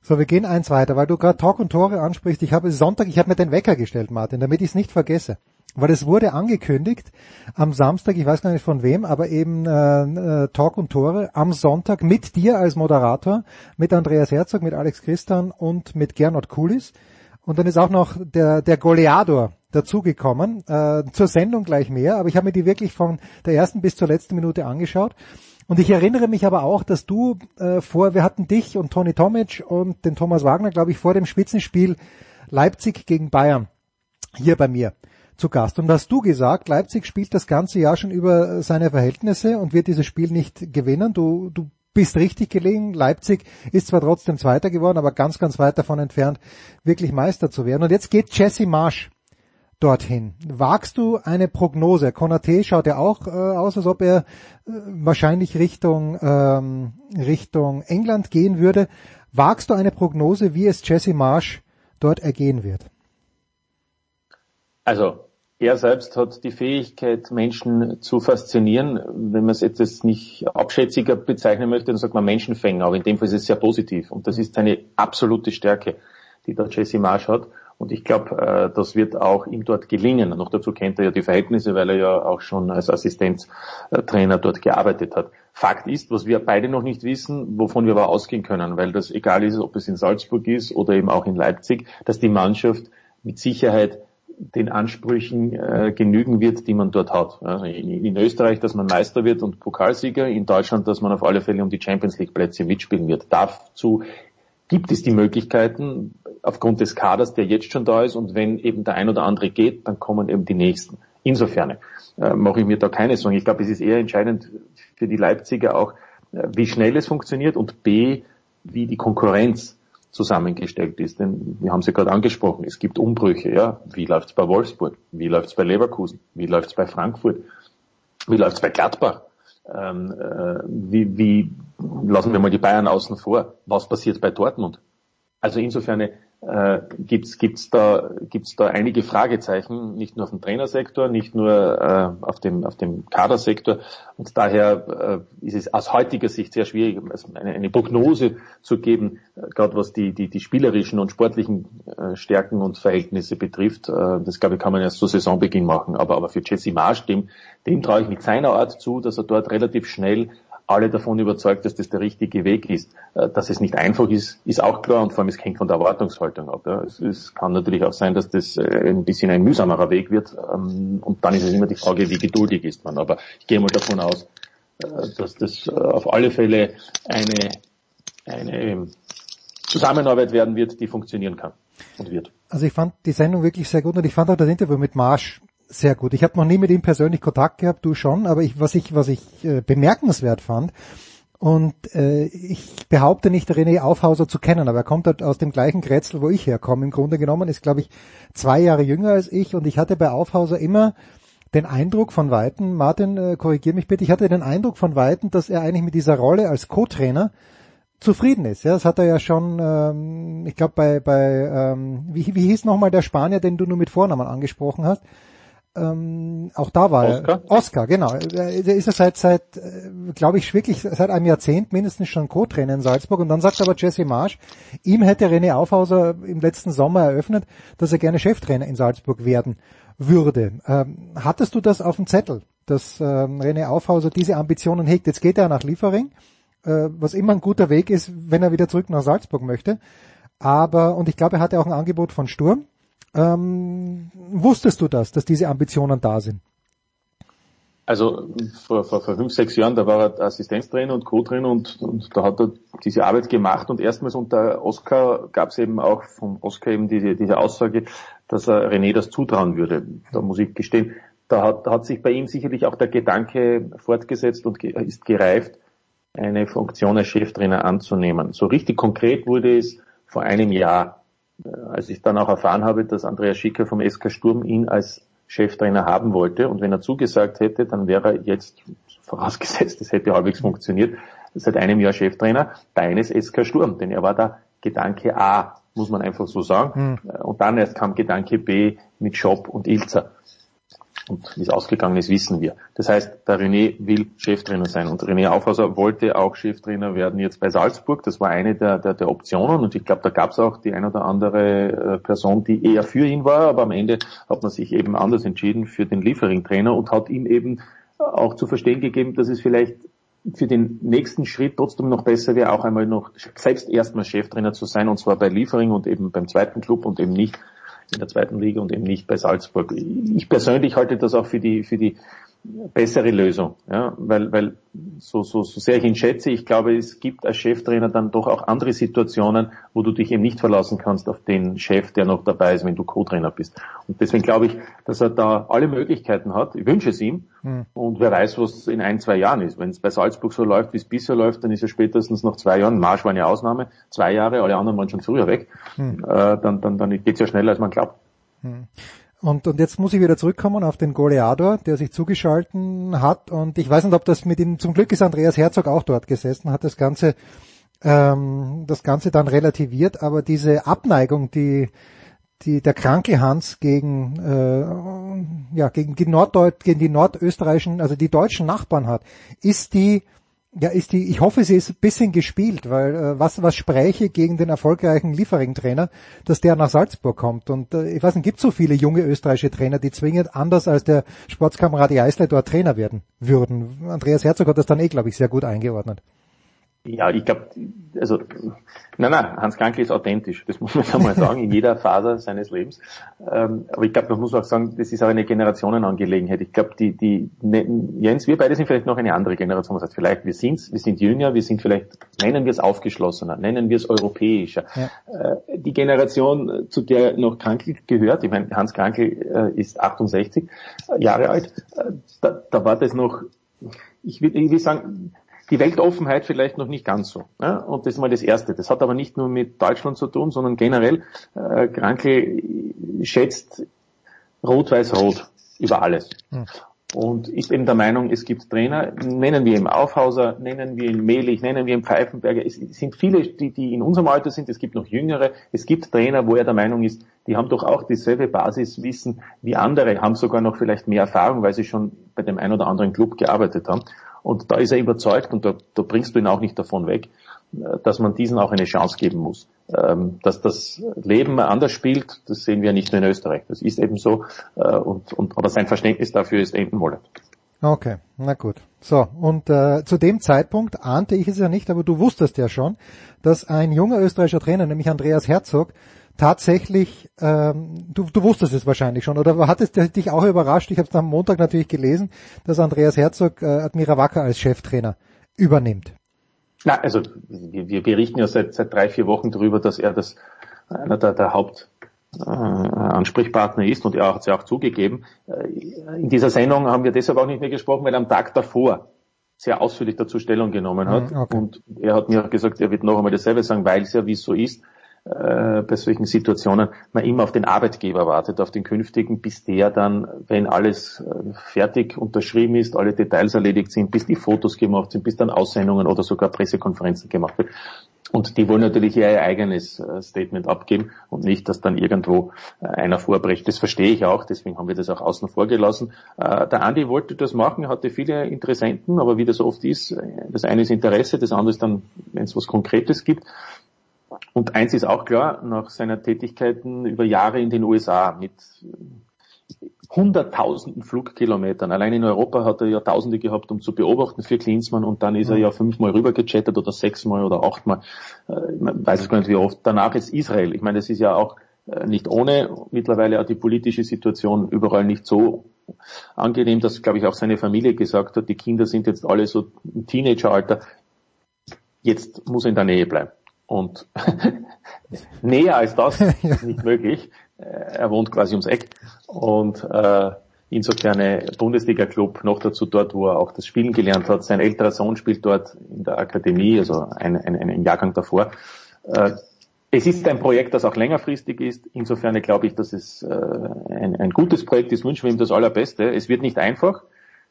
So, wir gehen eins weiter, weil du gerade Talk und Tore ansprichst. Ich habe Sonntag, ich habe mir den Wecker gestellt, Martin, damit ich es nicht vergesse. Weil es wurde angekündigt am Samstag, ich weiß gar nicht von wem, aber eben äh, äh, Talk und Tore am Sonntag mit dir als Moderator, mit Andreas Herzog, mit Alex Christian und mit Gernot Kulis. Und dann ist auch noch der, der Goleador dazugekommen. Äh, zur Sendung gleich mehr, aber ich habe mir die wirklich von der ersten bis zur letzten Minute angeschaut. Und ich erinnere mich aber auch, dass du äh, vor, wir hatten dich und Toni Tomic und den Thomas Wagner, glaube ich, vor dem Spitzenspiel Leipzig gegen Bayern hier bei mir zu Gast. Und hast du gesagt, Leipzig spielt das ganze Jahr schon über seine Verhältnisse und wird dieses Spiel nicht gewinnen. Du, du bist richtig gelegen. Leipzig ist zwar trotzdem Zweiter geworden, aber ganz, ganz weit davon entfernt, wirklich Meister zu werden. Und jetzt geht Jesse Marsch dorthin. Wagst du eine Prognose? Konate schaut ja auch äh, aus, als ob er äh, wahrscheinlich Richtung, ähm, Richtung England gehen würde. Wagst du eine Prognose, wie es Jesse Marsch dort ergehen wird? Also er selbst hat die Fähigkeit, Menschen zu faszinieren. Wenn man es jetzt nicht abschätziger bezeichnen möchte, dann sagt man Menschenfänger, aber in dem Fall ist es sehr positiv. Und das ist seine absolute Stärke, die der Jesse Marsch hat. Und ich glaube, äh, das wird auch ihm dort gelingen. Noch dazu kennt er ja die Verhältnisse, weil er ja auch schon als Assistenztrainer dort gearbeitet hat. Fakt ist, was wir beide noch nicht wissen, wovon wir aber ausgehen können, weil das egal ist, ob es in Salzburg ist oder eben auch in Leipzig, dass die Mannschaft mit Sicherheit den Ansprüchen äh, genügen wird, die man dort hat. Also in, in, Österreich, dass man Meister wird und Pokalsieger, in Deutschland, dass man auf alle Fälle um die Champions League Plätze mitspielen wird. Dazu gibt es die Möglichkeiten aufgrund des Kaders, der jetzt schon da ist und wenn eben der ein oder andere geht, dann kommen eben die nächsten. Insofern äh, mache ich mir da keine Sorgen. Ich glaube, es ist eher entscheidend für die Leipziger auch, äh, wie schnell es funktioniert und b, wie die Konkurrenz zusammengestellt ist. Denn wir haben sie gerade angesprochen, es gibt Umbrüche. Ja, Wie läuft's bei Wolfsburg? Wie läuft's bei Leverkusen? Wie läuft's bei Frankfurt? Wie läuft's bei Gladbach? Ähm, äh, wie, wie lassen wir mal die Bayern außen vor? Was passiert bei Dortmund? Also insofern äh, gibt's gibt's da gibt's da einige Fragezeichen, nicht nur auf dem Trainersektor, nicht nur äh, auf dem auf dem Kadersektor und daher äh, ist es aus heutiger Sicht sehr schwierig, also eine, eine Prognose zu geben, äh, gerade was die die die spielerischen und sportlichen äh, Stärken und Verhältnisse betrifft. Äh, das glaube ich kann man erst zu Saisonbeginn machen, aber aber für Jesse Marsch dem dem traue ich mit seiner Art zu, dass er dort relativ schnell alle davon überzeugt, dass das der richtige Weg ist. Äh, dass es nicht einfach ist, ist auch klar und vor allem es hängt von der Erwartungshaltung ab. Es, es kann natürlich auch sein, dass das äh, ein bisschen ein mühsamerer Weg wird ähm, und dann ist es immer die Frage, wie geduldig ist man. Aber ich gehe mal davon aus, äh, dass das auf alle Fälle eine, eine Zusammenarbeit werden wird, die funktionieren kann und wird. Also ich fand die Sendung wirklich sehr gut und ich fand auch das Interview mit Marsch sehr gut. Ich habe noch nie mit ihm persönlich Kontakt gehabt, du schon, aber ich, was ich, was ich äh, bemerkenswert fand, und äh, ich behaupte nicht, René Aufhauser zu kennen, aber er kommt halt aus dem gleichen Kretzel, wo ich herkomme. Im Grunde genommen ist, glaube ich, zwei Jahre jünger als ich und ich hatte bei Aufhauser immer den Eindruck von Weitem, Martin, äh, korrigier mich bitte, ich hatte den Eindruck von Weitem, dass er eigentlich mit dieser Rolle als Co-Trainer zufrieden ist. Ja, das hat er ja schon, ähm, ich glaube bei, bei ähm, wie, wie hieß nochmal der Spanier, den du nur mit Vornamen angesprochen hast? Ähm, auch da war Oscar? er. Oscar, genau. Der ist ja seit, seit äh, glaube ich, wirklich seit einem Jahrzehnt mindestens schon Co-Trainer in Salzburg. Und dann sagt aber Jesse Marsch, ihm hätte René Aufhauser im letzten Sommer eröffnet, dass er gerne Cheftrainer in Salzburg werden würde. Ähm, hattest du das auf dem Zettel, dass ähm, René Aufhauser diese Ambitionen hegt? Jetzt geht er nach Liefering, äh, was immer ein guter Weg ist, wenn er wieder zurück nach Salzburg möchte. Aber, und ich glaube, er hatte auch ein Angebot von Sturm. Ähm, wusstest du das, dass diese Ambitionen da sind? Also vor, vor, vor fünf, sechs Jahren, da war er Assistenztrainer und Co-Trainer und, und da hat er diese Arbeit gemacht und erstmals unter Oscar gab es eben auch von Oscar eben diese, diese Aussage, dass er René das zutrauen würde. Da muss ich gestehen, da hat, hat sich bei ihm sicherlich auch der Gedanke fortgesetzt und ge ist gereift, eine Funktion als Cheftrainer anzunehmen. So richtig konkret wurde es vor einem Jahr. Äh, als ich dann auch erfahren habe, dass Andreas Schicker vom SK Sturm ihn als Cheftrainer haben wollte und wenn er zugesagt hätte, dann wäre er jetzt, vorausgesetzt, es hätte halbwegs funktioniert, seit einem Jahr Cheftrainer deines SK Sturm, denn er war da Gedanke A, muss man einfach so sagen. Hm. Und dann erst kam Gedanke B mit Schopp und Ilzer. Und wie es ausgegangen ist, wissen wir. Das heißt, der René will Cheftrainer sein. Und René Aufhauser wollte auch Cheftrainer werden jetzt bei Salzburg. Das war eine der, der, der Optionen. Und ich glaube, da gab es auch die ein oder andere äh, Person, die eher für ihn war. Aber am Ende hat man sich eben anders entschieden für den Liefering-Trainer und hat ihm eben auch zu verstehen gegeben, dass es vielleicht für den nächsten Schritt trotzdem noch besser wäre, auch einmal noch selbst erstmal Cheftrainer zu sein, und zwar bei Liefering und eben beim zweiten Club und eben nicht in der zweiten Liga und eben nicht bei Salzburg. Ich persönlich halte das auch für die, für die bessere Lösung, ja, weil, weil so, so, so sehr ich ihn schätze, ich glaube, es gibt als Cheftrainer dann doch auch andere Situationen, wo du dich eben nicht verlassen kannst auf den Chef, der noch dabei ist, wenn du Co-Trainer bist. Und deswegen glaube ich, dass er da alle Möglichkeiten hat. Ich wünsche es ihm. Mhm. Und wer weiß, was in ein, zwei Jahren ist. Wenn es bei Salzburg so läuft, wie es bisher läuft, dann ist er spätestens nach zwei Jahren, Marsch war eine Ausnahme, zwei Jahre, alle anderen waren schon früher weg, mhm. äh, dann, dann, dann geht es ja schneller, als man glaubt. Mhm. Und, und jetzt muss ich wieder zurückkommen auf den Goleador, der sich zugeschalten hat. Und ich weiß nicht, ob das mit ihm, zum Glück ist Andreas Herzog auch dort gesessen, hat das Ganze, ähm, das Ganze dann relativiert. Aber diese Abneigung, die, die der kranke Hans gegen, äh, ja, gegen die Norddeut gegen die nordösterreichischen, also die deutschen Nachbarn hat, ist die, ja, ist die, ich hoffe, sie ist ein bisschen gespielt, weil äh, was, was spräche gegen den erfolgreichen Liefering-Trainer, dass der nach Salzburg kommt. Und äh, ich weiß nicht, gibt so viele junge österreichische Trainer, die zwingend anders als der Sportskamerad Eisler dort Trainer werden würden. Andreas Herzog hat das dann eh, glaube ich, sehr gut eingeordnet. Ja, ich glaube, also, nein, nein, Hans Krankel ist authentisch, das muss man ja mal sagen, in jeder Phase seines Lebens. Ähm, aber ich glaube, man muss auch sagen, das ist auch eine Generationenangelegenheit. Ich glaube, die, die, ne, Jens, wir beide sind vielleicht noch eine andere Generation. Das heißt, vielleicht, wir sind, wir sind jünger, wir sind vielleicht, nennen wir es aufgeschlossener, nennen wir es europäischer. Ja. Äh, die Generation, zu der noch Krankel gehört, ich meine, Hans Krankel äh, ist 68 Jahre alt, äh, da, da war das noch, ich will, ich will sagen, die Weltoffenheit vielleicht noch nicht ganz so. Ja? Und das ist mal das Erste. Das hat aber nicht nur mit Deutschland zu tun, sondern generell, äh, Kranke schätzt Rot-Weiß-Rot über alles. Hm. Und ist eben der Meinung, es gibt Trainer, nennen wir ihn Aufhauser, nennen wir ihn Mehlich, nennen wir ihn Pfeifenberger. Es sind viele, die, die in unserem Alter sind, es gibt noch jüngere. Es gibt Trainer, wo er der Meinung ist, die haben doch auch dieselbe Basiswissen wie andere, haben sogar noch vielleicht mehr Erfahrung, weil sie schon bei dem einen oder anderen Club gearbeitet haben. Und da ist er überzeugt, und da, da bringst du ihn auch nicht davon weg, äh, dass man diesen auch eine Chance geben muss. Ähm, dass das Leben anders spielt, das sehen wir nicht nur in Österreich. Das ist eben so. Äh, und, und, aber sein Verständnis dafür ist eben Mollet. Okay, na gut. So, und äh, zu dem Zeitpunkt ahnte ich es ja nicht, aber du wusstest ja schon, dass ein junger österreichischer Trainer, nämlich Andreas Herzog, tatsächlich, ähm, du, du wusstest es wahrscheinlich schon, oder hat es dich auch überrascht, ich habe es am Montag natürlich gelesen, dass Andreas Herzog äh, Admira Wacker als Cheftrainer übernimmt. Na, also wir, wir berichten ja seit, seit drei, vier Wochen darüber, dass er das einer der, der Haupt äh, Ansprechpartner ist und er hat es ja auch zugegeben. Äh, in dieser Sendung haben wir deshalb auch nicht mehr gesprochen, weil er am Tag davor sehr ausführlich dazu Stellung genommen hat. Mhm, okay. Und er hat mir auch gesagt, er wird noch einmal dasselbe sagen, weil es ja wie es so ist, äh, bei solchen Situationen man immer auf den Arbeitgeber wartet, auf den künftigen, bis der dann, wenn alles äh, fertig unterschrieben ist, alle Details erledigt sind, bis die Fotos gemacht sind, bis dann Aussendungen oder sogar Pressekonferenzen gemacht wird. Und die wollen natürlich ihr eigenes äh, Statement abgeben und nicht, dass dann irgendwo einer vorbrecht. Das verstehe ich auch, deswegen haben wir das auch außen vor gelassen. Der Andi wollte das machen, hatte viele Interessenten, aber wie das oft ist, das eine ist Interesse, das andere ist dann, wenn es was Konkretes gibt. Und eins ist auch klar, nach seiner Tätigkeiten über Jahre in den USA mit hunderttausenden Flugkilometern. Allein in Europa hat er ja Tausende gehabt, um zu beobachten für Klinsmann und dann ist er ja fünfmal rübergechattet oder sechsmal oder achtmal. Äh, ich weiß es gar nicht wie oft. Danach ist Israel. Ich meine, das ist ja auch äh, nicht ohne. Mittlerweile auch die politische Situation überall nicht so angenehm, dass, glaube ich, auch seine Familie gesagt hat, die Kinder sind jetzt alle so im Teenageralter. Jetzt muss er in der Nähe bleiben. Und näher als das ist nicht möglich. Äh, er wohnt quasi ums Eck. Und äh, insofern Bundesliga-Club, noch dazu dort, wo er auch das Spielen gelernt hat. Sein älterer Sohn spielt dort in der Akademie, also ein, ein, ein Jahrgang davor. Äh, es ist ein Projekt, das auch längerfristig ist. Insofern glaube ich, dass es äh, ein, ein gutes Projekt ist. Wünschen wir ihm das Allerbeste. Es wird nicht einfach.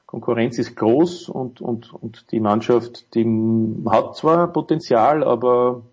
Konkurrenz ist groß und, und, und die Mannschaft, die hat zwar Potenzial, aber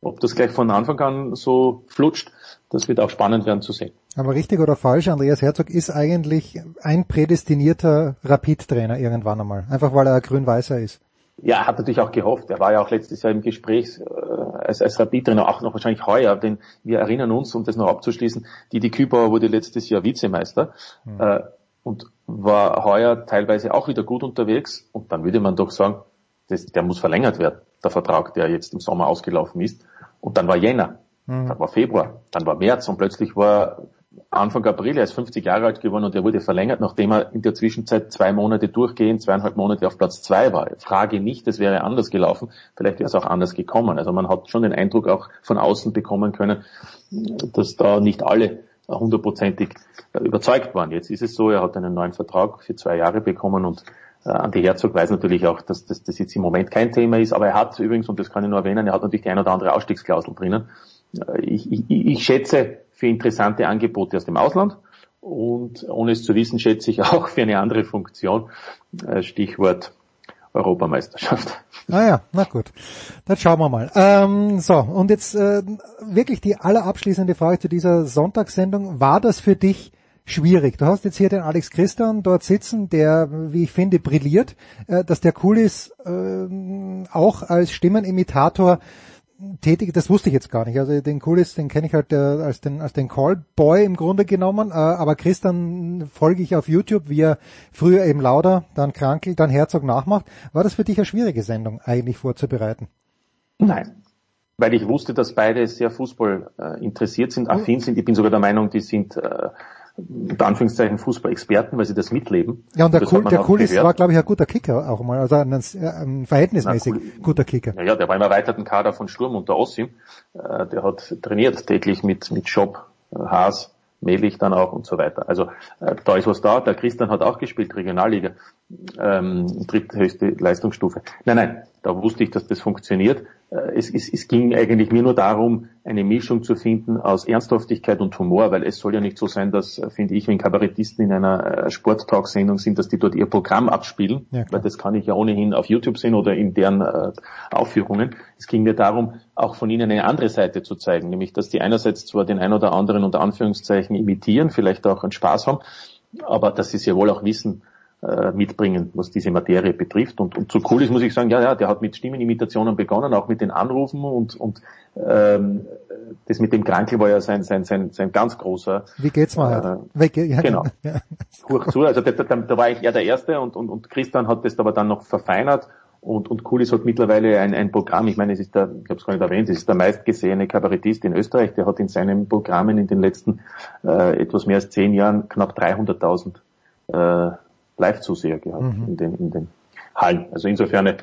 ob das gleich von Anfang an so flutscht, das wird auch spannend werden zu sehen. Aber richtig oder falsch, Andreas Herzog ist eigentlich ein prädestinierter Rapid-Trainer irgendwann einmal. Einfach weil er grün-weißer ist. Ja, hat natürlich auch gehofft. Er war ja auch letztes Jahr im Gespräch äh, als, als Rapid-Trainer, auch noch wahrscheinlich heuer, denn wir erinnern uns, um das noch abzuschließen, die die Kübauer wurde letztes Jahr Vizemeister mhm. äh, und war heuer teilweise auch wieder gut unterwegs. Und dann würde man doch sagen, das, der muss verlängert werden, der Vertrag, der jetzt im Sommer ausgelaufen ist. Und dann war Jänner, mhm. dann war Februar, dann war März und plötzlich war Anfang April, er ist 50 Jahre alt geworden und er wurde verlängert, nachdem er in der Zwischenzeit zwei Monate durchgehend, zweieinhalb Monate auf Platz zwei war. Frage nicht, es wäre anders gelaufen, vielleicht wäre es auch anders gekommen. Also man hat schon den Eindruck auch von außen bekommen können, dass da nicht alle hundertprozentig überzeugt waren. Jetzt ist es so, er hat einen neuen Vertrag für zwei Jahre bekommen und äh, Andi Herzog weiß natürlich auch, dass das, das jetzt im Moment kein Thema ist, aber er hat übrigens, und das kann ich nur erwähnen, er hat natürlich die ein oder andere Ausstiegsklausel drinnen. Äh, ich, ich, ich schätze für interessante Angebote aus dem Ausland und ohne es zu wissen, schätze ich auch für eine andere Funktion, äh, Stichwort Europameisterschaft. Ah ja, na gut. Dann schauen wir mal. Ähm, so, und jetzt äh, wirklich die allerabschließende Frage zu dieser Sonntagssendung. War das für dich schwierig. Du hast jetzt hier den Alex Christian dort sitzen, der, wie ich finde, brilliert, äh, dass der cool ist, äh, auch als Stimmenimitator tätig, das wusste ich jetzt gar nicht. Also den Coolis, den kenne ich halt äh, als den als den Callboy im Grunde genommen, äh, aber Christian folge ich auf YouTube, wie er früher eben Lauder, dann Krankel, dann Herzog nachmacht. War das für dich eine schwierige Sendung eigentlich vorzubereiten? Nein, weil ich wusste, dass beide sehr Fußball äh, interessiert sind, affin sind. Ich bin sogar der Meinung, die sind äh, unter Anführungszeichen Fußball-Experten, weil sie das mitleben. Ja, und der, cool, der Kulis war, glaube ich, ein guter Kicker auch mal, also ein, ein verhältnismäßig Na, cool. guter Kicker. Ja, ja, der war im erweiterten Kader von Sturm unter Ossim. Äh, der hat trainiert täglich mit, mit Schopp, äh, Haas, Melich dann auch und so weiter. Also äh, da ist was da. Der Christian hat auch gespielt, Regionalliga, ähm, dritthöchste Leistungsstufe. Nein, nein, da wusste ich, dass das funktioniert. Äh, es, es, es ging eigentlich mir nur darum, eine Mischung zu finden aus Ernsthaftigkeit und Humor, weil es soll ja nicht so sein, dass, äh, finde ich, wenn Kabarettisten in einer äh, Sporttalk-Sendung sind, dass die dort ihr Programm abspielen, ja, weil das kann ich ja ohnehin auf YouTube sehen oder in deren äh, Aufführungen. Es ging mir darum, auch von ihnen eine andere Seite zu zeigen, nämlich, dass die einerseits zwar den ein oder anderen unter Anführungszeichen imitieren, vielleicht auch einen Spaß haben, aber dass sie sehr wohl auch wissen, äh, mitbringen, was diese Materie betrifft. Und, und so cool ist, muss ich sagen, ja, ja, der hat mit Stimmenimitationen begonnen, auch mit den Anrufen und, und ähm, das mit dem Krankel war ja sein, sein, sein, sein ganz großer. Wie geht's mal? Äh, Weg, ja, genau. Ja. Hoch zu. Also da, da, da war ich eher der Erste und, und, und Christian hat das aber dann noch verfeinert und, und Kulis hat mittlerweile ein, ein Programm, ich meine, es ist der, ich habe es gar nicht erwähnt, es ist der meistgesehene Kabarettist in Österreich, der hat in seinen Programmen in den letzten äh, etwas mehr als zehn Jahren knapp 300.000 äh, Live-Zuseher gehabt mhm. in, den, in den Hallen. Also insofern äh,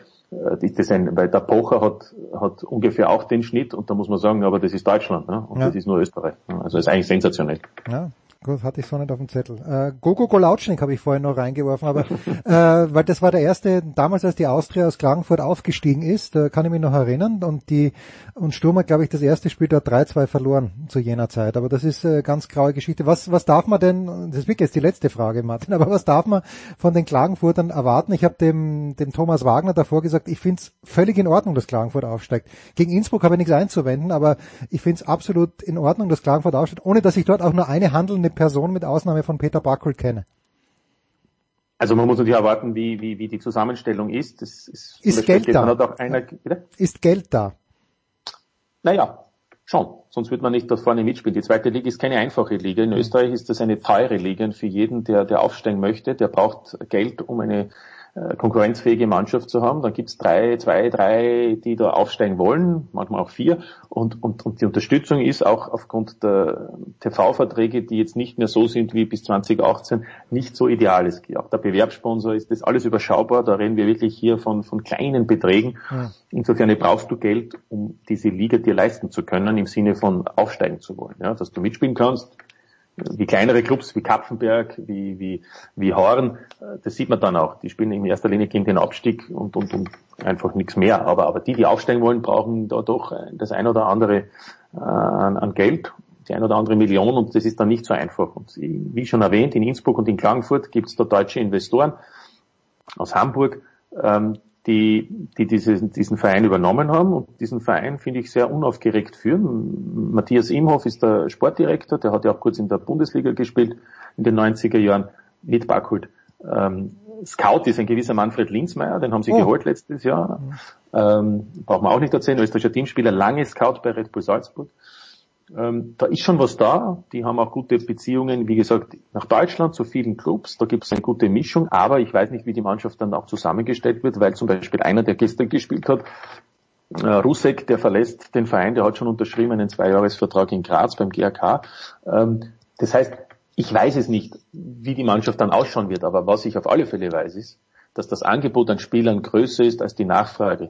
ist das ein, weil der Pocher hat, hat ungefähr auch den Schnitt und da muss man sagen, aber das ist Deutschland ne? und ja. das ist nur Österreich. Also ist eigentlich sensationell. Ja, Gut, hatte ich so nicht auf dem Zettel. Äh, Gogo Golautschnik habe ich vorhin noch reingeworfen, aber äh, weil das war der erste, damals als die Austria aus Klagenfurt aufgestiegen ist, äh, kann ich mich noch erinnern. Und die und Sturm hat, glaube ich, das erste Spiel dort 3-2 verloren zu jener Zeit. Aber das ist äh, ganz graue Geschichte. Was, was darf man denn, das ist wirklich jetzt die letzte Frage, Martin, aber was darf man von den Klagenfurtern erwarten? Ich habe dem, dem Thomas Wagner davor gesagt, ich finde es völlig in Ordnung, dass Klagenfurt aufsteigt. Gegen Innsbruck habe ich nichts einzuwenden, aber ich finde es absolut in Ordnung, dass Klagenfurt aufsteigt, ohne dass ich dort auch nur eine handelnde eine Person mit Ausnahme von Peter Backel kenne. Also man muss natürlich erwarten, wie, wie, wie die Zusammenstellung ist. Das ist, ist Geld da? Einer, ist Geld da? Naja, schon. Sonst wird man nicht dort vorne mitspielen. Die zweite Liga ist keine einfache Liga. In Österreich ist das eine teure Liga und für jeden, der, der aufsteigen möchte, der braucht Geld, um eine konkurrenzfähige Mannschaft zu haben. Dann gibt es drei, zwei, drei, die da aufsteigen wollen, manchmal auch vier. Und, und, und die Unterstützung ist auch aufgrund der TV-Verträge, die jetzt nicht mehr so sind wie bis 2018, nicht so ideal. Es, auch der Bewerbssponsor ist das alles überschaubar. Da reden wir wirklich hier von, von kleinen Beträgen. Ja. Insofern brauchst du Geld, um diese Liga dir leisten zu können, im Sinne von aufsteigen zu wollen. Ja, dass du mitspielen kannst, wie kleinere Clubs wie Kapfenberg, wie, wie, wie Horn, äh, das sieht man dann auch. Die spielen in erster Linie gegen den Abstieg und, und, und einfach nichts mehr. Aber, aber die, die aufsteigen wollen, brauchen da doch das ein oder andere äh, an, an Geld, die ein oder andere Million und das ist dann nicht so einfach. Und wie schon erwähnt, in Innsbruck und in Klagenfurt gibt es da deutsche Investoren aus Hamburg, ähm, die, die diese, diesen Verein übernommen haben und diesen Verein finde ich sehr unaufgeregt führen. Matthias Imhoff ist der Sportdirektor, der hat ja auch kurz in der Bundesliga gespielt in den 90er Jahren mit Backholt. Ähm, Scout ist ein gewisser Manfred Linzmeier, den haben sie oh. geholt letztes Jahr. Ähm, braucht man auch nicht erzählen, österreichischer Teamspieler, lange Scout bei Red Bull Salzburg. Ähm, da ist schon was da. Die haben auch gute Beziehungen, wie gesagt, nach Deutschland zu vielen Clubs. Da gibt es eine gute Mischung. Aber ich weiß nicht, wie die Mannschaft dann auch zusammengestellt wird, weil zum Beispiel einer, der gestern gespielt hat, äh, Rusek, der verlässt den Verein, der hat schon unterschrieben einen Zweijahresvertrag in Graz beim GRK. Ähm, das heißt, ich weiß es nicht, wie die Mannschaft dann ausschauen wird, aber was ich auf alle Fälle weiß, ist, dass das Angebot an Spielern größer ist als die Nachfrage.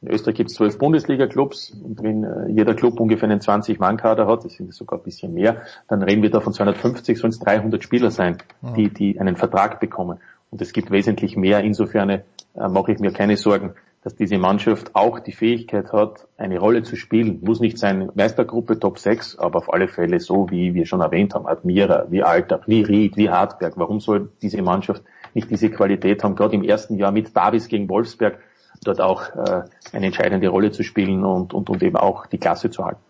In Österreich gibt es zwölf Bundesliga-Clubs und wenn äh, jeder Club ungefähr einen 20-Mann-Kader hat, das sind sogar ein bisschen mehr, dann reden wir da von 250, sollen es 300 Spieler sein, die, die einen Vertrag bekommen. Und es gibt wesentlich mehr. Insofern äh, mache ich mir keine Sorgen, dass diese Mannschaft auch die Fähigkeit hat, eine Rolle zu spielen. Muss nicht sein Meistergruppe Top 6, aber auf alle Fälle so, wie wir schon erwähnt haben, Admira, wie Alter, wie Ried, wie Hartberg. Warum soll diese Mannschaft nicht diese Qualität haben, gerade im ersten Jahr mit Davis gegen Wolfsberg, dort auch äh, eine entscheidende Rolle zu spielen und, und, und eben auch die Klasse zu halten.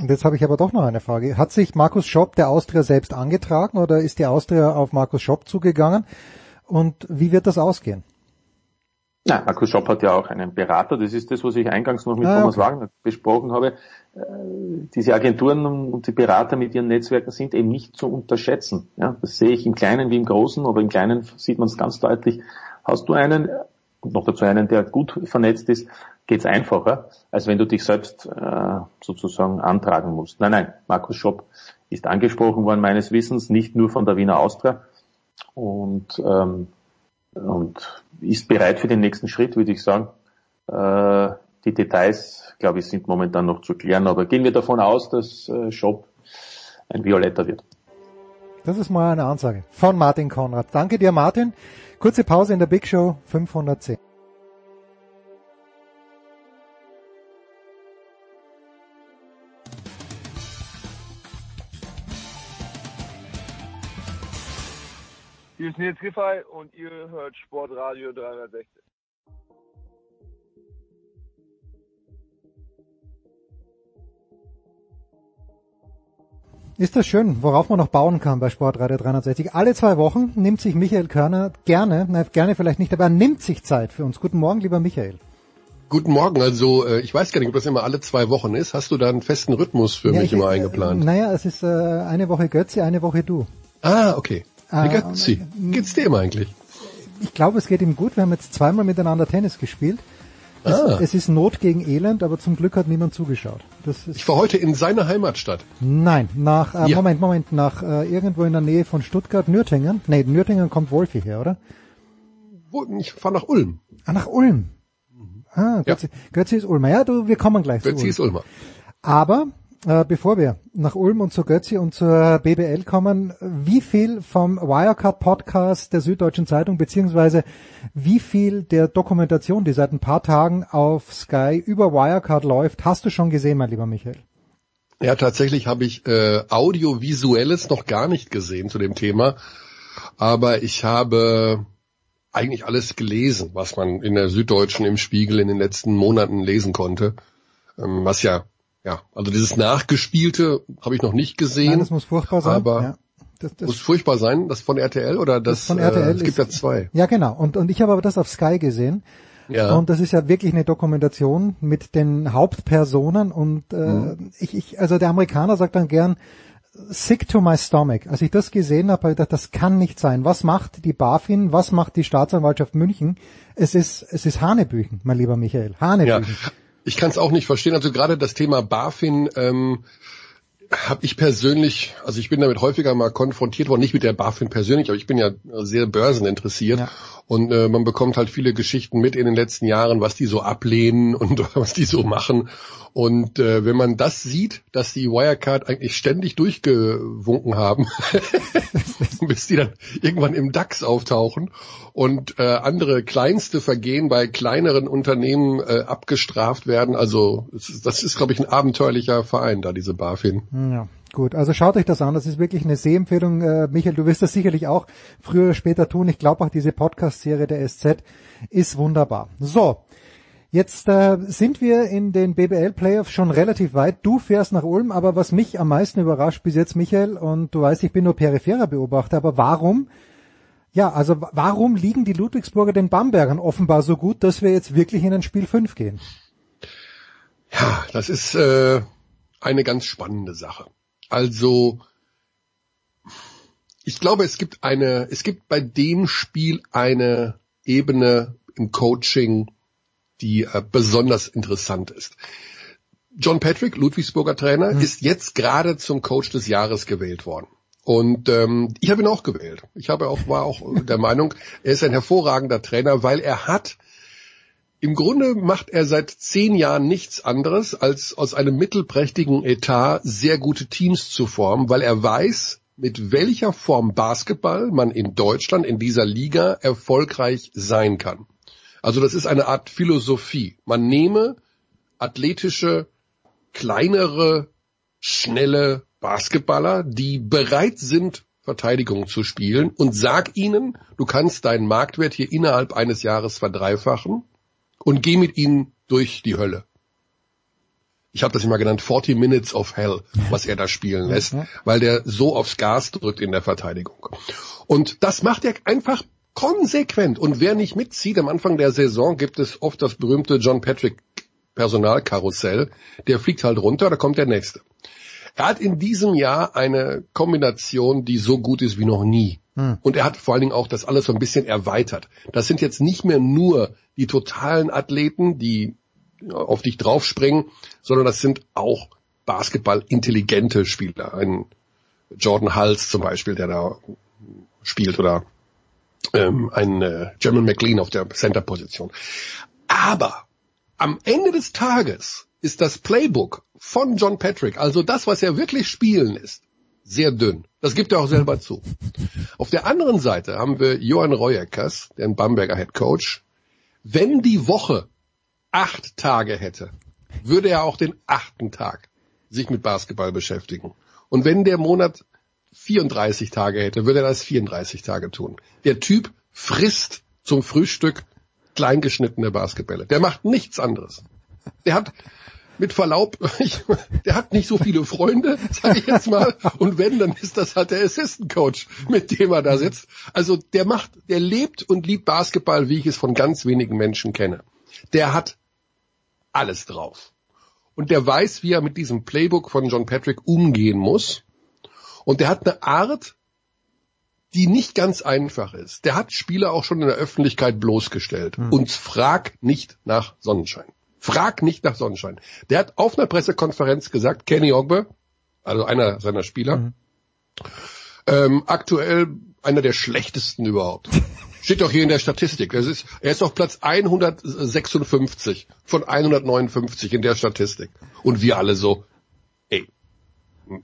Und jetzt habe ich aber doch noch eine Frage. Hat sich Markus Schopp der Austria selbst angetragen oder ist die Austria auf Markus Schopp zugegangen? Und wie wird das ausgehen? Nein, Markus Schopp hat ja auch einen Berater. Das ist das, was ich eingangs noch mit ah, Thomas okay. Wagner besprochen habe. Äh, diese Agenturen und die Berater mit ihren Netzwerken sind eben nicht zu unterschätzen. Ja, das sehe ich im Kleinen wie im Großen, aber im Kleinen sieht man es ganz deutlich. Hast du einen und noch dazu einen, der gut vernetzt ist, geht's einfacher, als wenn du dich selbst äh, sozusagen antragen musst. Nein, nein, Markus Schopp ist angesprochen worden meines Wissens, nicht nur von der Wiener Austria und, ähm, und ist bereit für den nächsten Schritt, würde ich sagen. Äh, die Details, glaube ich, sind momentan noch zu klären, aber gehen wir davon aus, dass äh, Schopp ein Violetter wird. Das ist mal eine Ansage von Martin Konrad. Danke dir, Martin. Kurze Pause in der Big Show 510. Hier ist Nils Giffey und ihr hört Sportradio 360. Ist das schön, worauf man noch bauen kann bei Sportradio 360. Alle zwei Wochen nimmt sich Michael Körner gerne, na, gerne vielleicht nicht, aber er nimmt sich Zeit für uns. Guten Morgen, lieber Michael. Guten Morgen, also äh, ich weiß gar nicht, ob das immer alle zwei Wochen ist. Hast du da einen festen Rhythmus für ja, mich ich, immer eingeplant? Äh, naja, es ist äh, eine Woche Götzi, eine Woche du. Ah, okay. Wie Götzi, äh, geht's dir immer eigentlich? Ich glaube, es geht ihm gut. Wir haben jetzt zweimal miteinander Tennis gespielt. Es, ah. es, ist Not gegen Elend, aber zum Glück hat niemand zugeschaut. ich war heute in seiner Heimatstadt. Nein, nach äh, ja. Moment, Moment, nach äh, irgendwo in der Nähe von Stuttgart, Nürtingen. Nee, Nürtingen kommt Wolfi her, oder? Ich fahre nach Ulm. Ah, nach Ulm. Mhm. Ah, Götzi, ja. Götzi ist Ulmer. Ja, du, wir kommen gleich Götzi zu Ulm. ist Ulmer. Aber bevor wir nach Ulm und zu Götzi und zur BBL kommen, wie viel vom Wirecard Podcast der Süddeutschen Zeitung beziehungsweise wie viel der Dokumentation, die seit ein paar Tagen auf Sky über Wirecard läuft, hast du schon gesehen, mein lieber Michael? Ja, tatsächlich habe ich äh, audiovisuelles noch gar nicht gesehen zu dem Thema, aber ich habe eigentlich alles gelesen, was man in der Süddeutschen im Spiegel in den letzten Monaten lesen konnte, ähm, was ja ja, also dieses Nachgespielte habe ich noch nicht gesehen. Nein, das muss furchtbar sein. Aber ja. Das, das muss furchtbar sein, das von RTL oder das, das von RTL? Äh, es gibt ja zwei. Ja, genau. Und, und ich habe aber das auf Sky gesehen. Ja. Und das ist ja wirklich eine Dokumentation mit den Hauptpersonen und äh, mhm. ich, ich, also der Amerikaner sagt dann gern, sick to my stomach. Als ich das gesehen habe, habe ich gedacht, das kann nicht sein. Was macht die BaFin? Was macht die Staatsanwaltschaft München? Es ist, es ist Hanebüchen, mein lieber Michael. Hanebüchen. Ja. Ich kann es auch nicht verstehen. Also gerade das Thema BaFin ähm, habe ich persönlich, also ich bin damit häufiger mal konfrontiert worden, nicht mit der BaFin persönlich, aber ich bin ja sehr börseninteressiert ja. Und äh, man bekommt halt viele Geschichten mit in den letzten Jahren, was die so ablehnen und was die so machen. Und äh, wenn man das sieht, dass die Wirecard eigentlich ständig durchgewunken haben, bis die dann irgendwann im DAX auftauchen und äh, andere kleinste Vergehen bei kleineren Unternehmen äh, abgestraft werden, also das ist, glaube ich, ein abenteuerlicher Verein da, diese BaFin. Ja. Gut, also schaut euch das an. Das ist wirklich eine Sehempfehlung. Äh, Michael, du wirst das sicherlich auch früher oder später tun. Ich glaube auch diese Podcast-Serie der SZ ist wunderbar. So, Jetzt äh, sind wir in den BBL-Playoffs schon relativ weit. Du fährst nach Ulm, aber was mich am meisten überrascht bis jetzt, Michael, und du weißt, ich bin nur peripherer Beobachter, aber warum, ja, also warum liegen die Ludwigsburger den Bambergern offenbar so gut, dass wir jetzt wirklich in ein Spiel 5 gehen? Ja, das ist, äh, eine ganz spannende Sache. Also, ich glaube, es gibt eine, es gibt bei dem Spiel eine Ebene im Coaching, die äh, besonders interessant ist. John Patrick, Ludwigsburger Trainer, mhm. ist jetzt gerade zum Coach des Jahres gewählt worden. Und ähm, ich habe ihn auch gewählt. Ich habe auch war auch der Meinung, er ist ein hervorragender Trainer, weil er hat im Grunde macht er seit zehn Jahren nichts anderes, als aus einem mittelprächtigen Etat sehr gute Teams zu formen, weil er weiß, mit welcher Form Basketball man in Deutschland in dieser Liga erfolgreich sein kann. Also das ist eine Art Philosophie. Man nehme athletische, kleinere, schnelle Basketballer, die bereit sind, Verteidigung zu spielen und sag ihnen, du kannst deinen Marktwert hier innerhalb eines Jahres verdreifachen und geh mit ihnen durch die Hölle. Ich habe das immer genannt 40 Minutes of Hell, was er da spielen lässt, weil der so aufs Gas drückt in der Verteidigung. Und das macht er einfach konsequent. Und wer nicht mitzieht, am Anfang der Saison gibt es oft das berühmte John Patrick Personalkarussell. Der fliegt halt runter, da kommt der nächste. Er hat in diesem Jahr eine Kombination, die so gut ist wie noch nie. Hm. Und er hat vor allen Dingen auch das alles so ein bisschen erweitert. Das sind jetzt nicht mehr nur die totalen Athleten, die auf dich draufspringen, sondern das sind auch Basketball-intelligente Spieler. Ein Jordan Hulse zum Beispiel, der da spielt, oder ähm, ein äh, German McLean auf der Center-Position. Aber am Ende des Tages ist das Playbook von John Patrick, also das, was er wirklich spielen ist, sehr dünn. Das gibt er auch selber zu. Auf der anderen Seite haben wir Johann Reueckers, der ein Bamberger Head Coach. Wenn die Woche acht Tage hätte, würde er auch den achten Tag sich mit Basketball beschäftigen. Und wenn der Monat 34 Tage hätte, würde er das 34 Tage tun. Der Typ frisst zum Frühstück kleingeschnittene Basketbälle. Der macht nichts anderes. Der hat mit Verlaub, ich, der hat nicht so viele Freunde, sage ich jetzt mal. Und wenn, dann ist das halt der Assistant Coach, mit dem er da sitzt. Also der macht, der lebt und liebt Basketball, wie ich es von ganz wenigen Menschen kenne. Der hat alles drauf. Und der weiß, wie er mit diesem Playbook von John Patrick umgehen muss. Und der hat eine Art, die nicht ganz einfach ist. Der hat Spieler auch schon in der Öffentlichkeit bloßgestellt. Hm. Und frag nicht nach Sonnenschein. Frag nicht nach Sonnenschein. Der hat auf einer Pressekonferenz gesagt, Kenny Ogbe, also einer seiner Spieler, mhm. ähm, aktuell einer der schlechtesten überhaupt. Steht doch hier in der Statistik. Das ist, er ist auf Platz 156 von 159 in der Statistik. Und wir alle so, ey,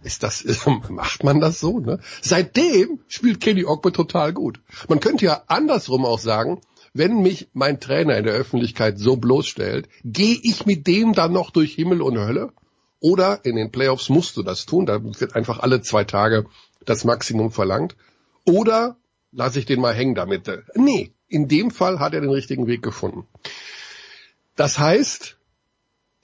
ist das, macht man das so, ne? Seitdem spielt Kenny Ogbe total gut. Man könnte ja andersrum auch sagen, wenn mich mein Trainer in der Öffentlichkeit so bloßstellt, gehe ich mit dem dann noch durch Himmel und Hölle? Oder in den Playoffs musst du das tun, da wird einfach alle zwei Tage das Maximum verlangt. Oder lasse ich den mal hängen damit. Nee, in dem Fall hat er den richtigen Weg gefunden. Das heißt,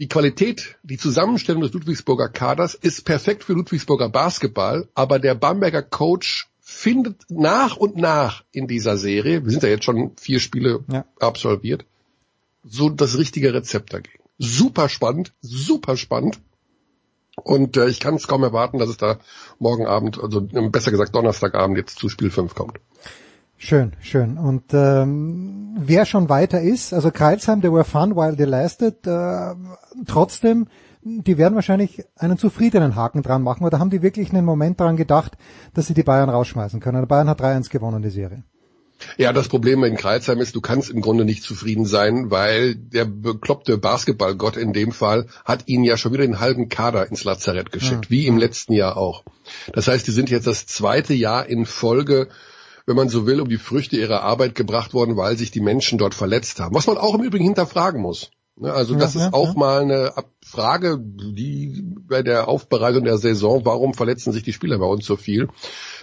die Qualität, die Zusammenstellung des Ludwigsburger Kaders ist perfekt für Ludwigsburger Basketball, aber der Bamberger Coach findet nach und nach in dieser Serie, wir sind ja jetzt schon vier Spiele ja. absolviert, so das richtige Rezept dagegen. Super spannend, super spannend. Und äh, ich kann es kaum erwarten, dass es da morgen Abend, also besser gesagt Donnerstagabend jetzt zu Spiel 5 kommt. Schön, schön. Und ähm, wer schon weiter ist, also Kreilsheim, they were fun while they lasted, äh, trotzdem die werden wahrscheinlich einen zufriedenen Haken dran machen, oder haben die wirklich einen Moment daran gedacht, dass sie die Bayern rausschmeißen können? Der Bayern hat 3-1 gewonnen, die Serie. Ja, das Problem in Kreuzheim ist, du kannst im Grunde nicht zufrieden sein, weil der bekloppte Basketballgott in dem Fall hat ihn ja schon wieder den halben Kader ins Lazarett geschickt, ja. wie im letzten Jahr auch. Das heißt, die sind jetzt das zweite Jahr in Folge wenn man so will, um die Früchte ihrer Arbeit gebracht worden, weil sich die Menschen dort verletzt haben. Was man auch im Übrigen hinterfragen muss. Ne, also das ja, ist auch ja. mal eine Frage, die bei der Aufbereitung der Saison, warum verletzen sich die Spieler bei uns so viel,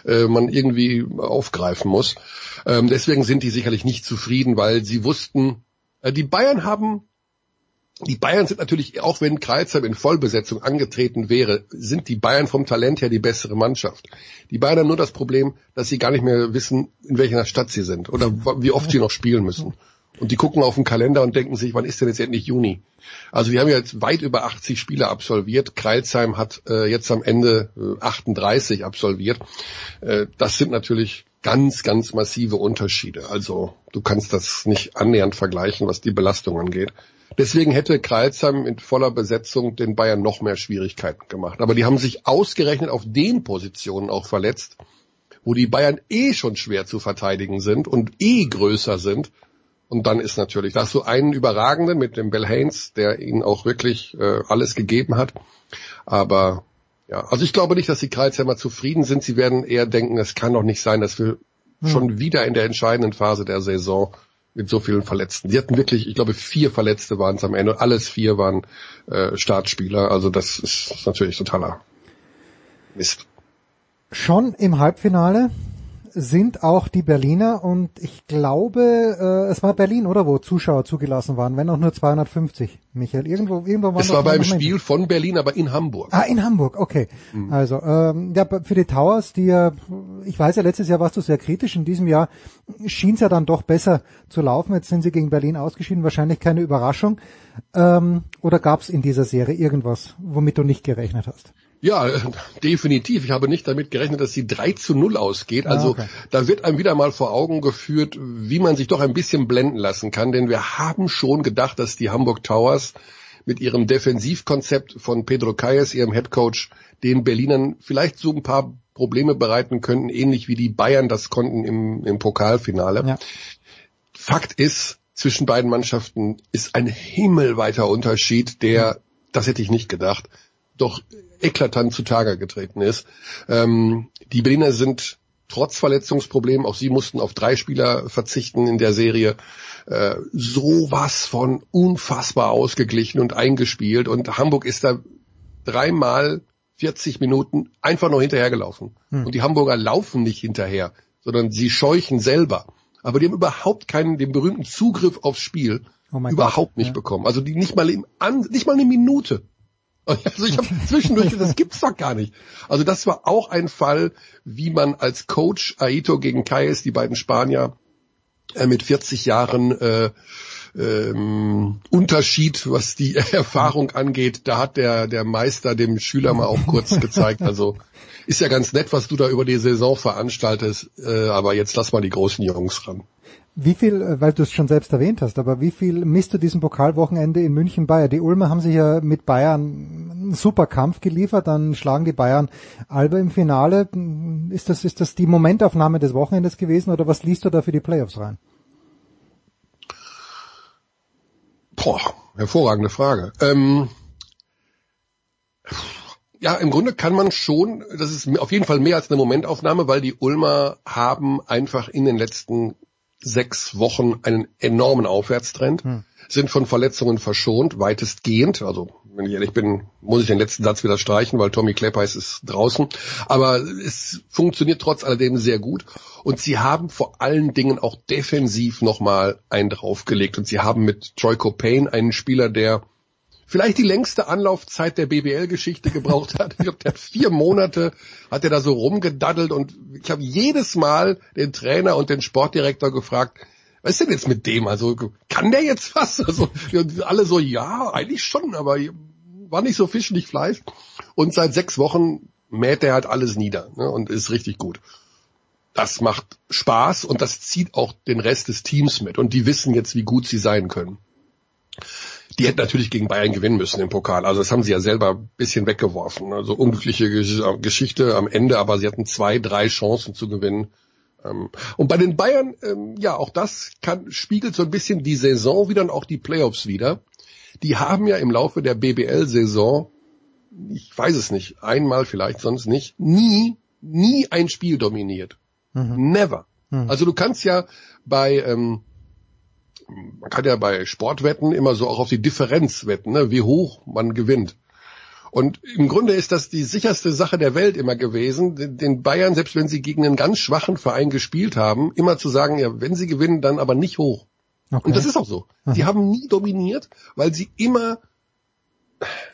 äh, man irgendwie aufgreifen muss. Ähm, deswegen sind die sicherlich nicht zufrieden, weil sie wussten, äh, die Bayern haben die Bayern sind natürlich, auch wenn Kreuzheim in Vollbesetzung angetreten wäre, sind die Bayern vom Talent her die bessere Mannschaft. Die Bayern haben nur das Problem, dass sie gar nicht mehr wissen, in welcher Stadt sie sind oder wie oft sie noch spielen müssen. Und die gucken auf den Kalender und denken sich, wann ist denn jetzt endlich Juni? Also wir haben jetzt weit über 80 Spiele absolviert. Kreilsheim hat äh, jetzt am Ende äh, 38 absolviert. Äh, das sind natürlich ganz, ganz massive Unterschiede. Also du kannst das nicht annähernd vergleichen, was die Belastung angeht. Deswegen hätte Kreilsheim in voller Besetzung den Bayern noch mehr Schwierigkeiten gemacht. Aber die haben sich ausgerechnet auf den Positionen auch verletzt, wo die Bayern eh schon schwer zu verteidigen sind und eh größer sind. Und dann ist natürlich, da hast du einen überragenden mit dem Bell Haynes, der ihnen auch wirklich äh, alles gegeben hat. Aber ja, also ich glaube nicht, dass die Kreuzheimer zufrieden sind. Sie werden eher denken, es kann doch nicht sein, dass wir hm. schon wieder in der entscheidenden Phase der Saison mit so vielen Verletzten. Sie hatten wirklich, ich glaube, vier Verletzte waren es am Ende. Alles vier waren äh, Startspieler. Also das ist natürlich totaler Mist. Schon im Halbfinale sind auch die Berliner und ich glaube, äh, es war Berlin, oder wo Zuschauer zugelassen waren, wenn auch nur 250. Michael, irgendwo, irgendwo waren Es war beim Spiel von Berlin, aber in Hamburg. Ah, in Hamburg, okay. Mhm. Also ähm, ja, für die Towers, die ja, ich weiß ja, letztes Jahr warst du sehr kritisch, in diesem Jahr schien es ja dann doch besser zu laufen. Jetzt sind sie gegen Berlin ausgeschieden, wahrscheinlich keine Überraschung. Ähm, oder gab es in dieser Serie irgendwas, womit du nicht gerechnet hast? Ja, definitiv. Ich habe nicht damit gerechnet, dass sie 3 zu 0 ausgeht. Also ah, okay. da wird einem wieder mal vor Augen geführt, wie man sich doch ein bisschen blenden lassen kann. Denn wir haben schon gedacht, dass die Hamburg Towers mit ihrem Defensivkonzept von Pedro Calles, ihrem Headcoach, den Berlinern vielleicht so ein paar Probleme bereiten könnten, ähnlich wie die Bayern das konnten im, im Pokalfinale. Ja. Fakt ist, zwischen beiden Mannschaften ist ein himmelweiter Unterschied, der, das hätte ich nicht gedacht, doch eklatant zutage getreten ist. Ähm, die Berliner sind trotz Verletzungsproblemen, auch sie mussten auf drei Spieler verzichten in der Serie, äh, sowas von unfassbar ausgeglichen und eingespielt. Und Hamburg ist da dreimal 40 Minuten einfach nur hinterhergelaufen. Hm. Und die Hamburger laufen nicht hinterher, sondern sie scheuchen selber. Aber die haben überhaupt keinen, den berühmten Zugriff aufs Spiel oh überhaupt Gott, nicht ja. bekommen. Also die nicht mal im, an, nicht mal eine Minute. Also ich habe zwischendurch, das gibt's doch gar nicht. Also das war auch ein Fall, wie man als Coach Aito gegen Kais, die beiden Spanier, äh, mit 40 Jahren äh, ähm, Unterschied, was die Erfahrung angeht. Da hat der, der Meister dem Schüler mal auch kurz gezeigt. Also ist ja ganz nett, was du da über die Saison veranstaltest, äh, aber jetzt lass mal die großen Jungs ran. Wie viel, äh, weil du es schon selbst erwähnt hast, aber wie viel misst du diesem Pokalwochenende in München Bayern? Die Ulmer haben sich ja mit Bayern einen super Kampf geliefert, dann schlagen die Bayern Alba im Finale. Ist das, ist das die Momentaufnahme des Wochenendes gewesen oder was liest du da für die Playoffs rein? Boah, hervorragende Frage. Ähm, ja, im Grunde kann man schon, das ist auf jeden Fall mehr als eine Momentaufnahme, weil die Ulmer haben einfach in den letzten sechs Wochen einen enormen Aufwärtstrend, hm. sind von Verletzungen verschont, weitestgehend. Also, wenn ich ehrlich bin, muss ich den letzten Satz wieder streichen, weil Tommy Kleppeis ist draußen. Aber es funktioniert trotz alledem sehr gut. Und sie haben vor allen Dingen auch defensiv nochmal einen draufgelegt. Und sie haben mit Troy Copain einen Spieler, der vielleicht die längste Anlaufzeit der BBL-Geschichte gebraucht hat. Ich glaube, der hat vier Monate, hat er da so rumgedaddelt und ich habe jedes Mal den Trainer und den Sportdirektor gefragt, was ist denn jetzt mit dem? Also kann der jetzt was? Also alle so, ja, eigentlich schon, aber war nicht so Fisch, nicht Fleisch. Und seit sechs Wochen mäht er halt alles nieder ne, und ist richtig gut. Das macht Spaß und das zieht auch den Rest des Teams mit und die wissen jetzt, wie gut sie sein können. Die hätten natürlich gegen Bayern gewinnen müssen im Pokal. Also das haben sie ja selber ein bisschen weggeworfen. Also unglückliche Geschichte am Ende, aber sie hatten zwei, drei Chancen zu gewinnen. Ähm, und bei den Bayern, ähm, ja, auch das kann, spiegelt so ein bisschen die Saison wieder und auch die Playoffs wieder. Die haben ja im Laufe der BBL-Saison, ich weiß es nicht, einmal vielleicht, sonst nicht, nie, nie ein Spiel dominiert. Mhm. Never. Mhm. Also du kannst ja bei, ähm, man kann ja bei Sportwetten immer so auch auf die Differenz wetten, ne? wie hoch man gewinnt. Und im Grunde ist das die sicherste Sache der Welt immer gewesen, den Bayern, selbst wenn sie gegen einen ganz schwachen Verein gespielt haben, immer zu sagen, ja, wenn sie gewinnen, dann aber nicht hoch. Okay. Und das ist auch so. Aha. Die haben nie dominiert, weil sie immer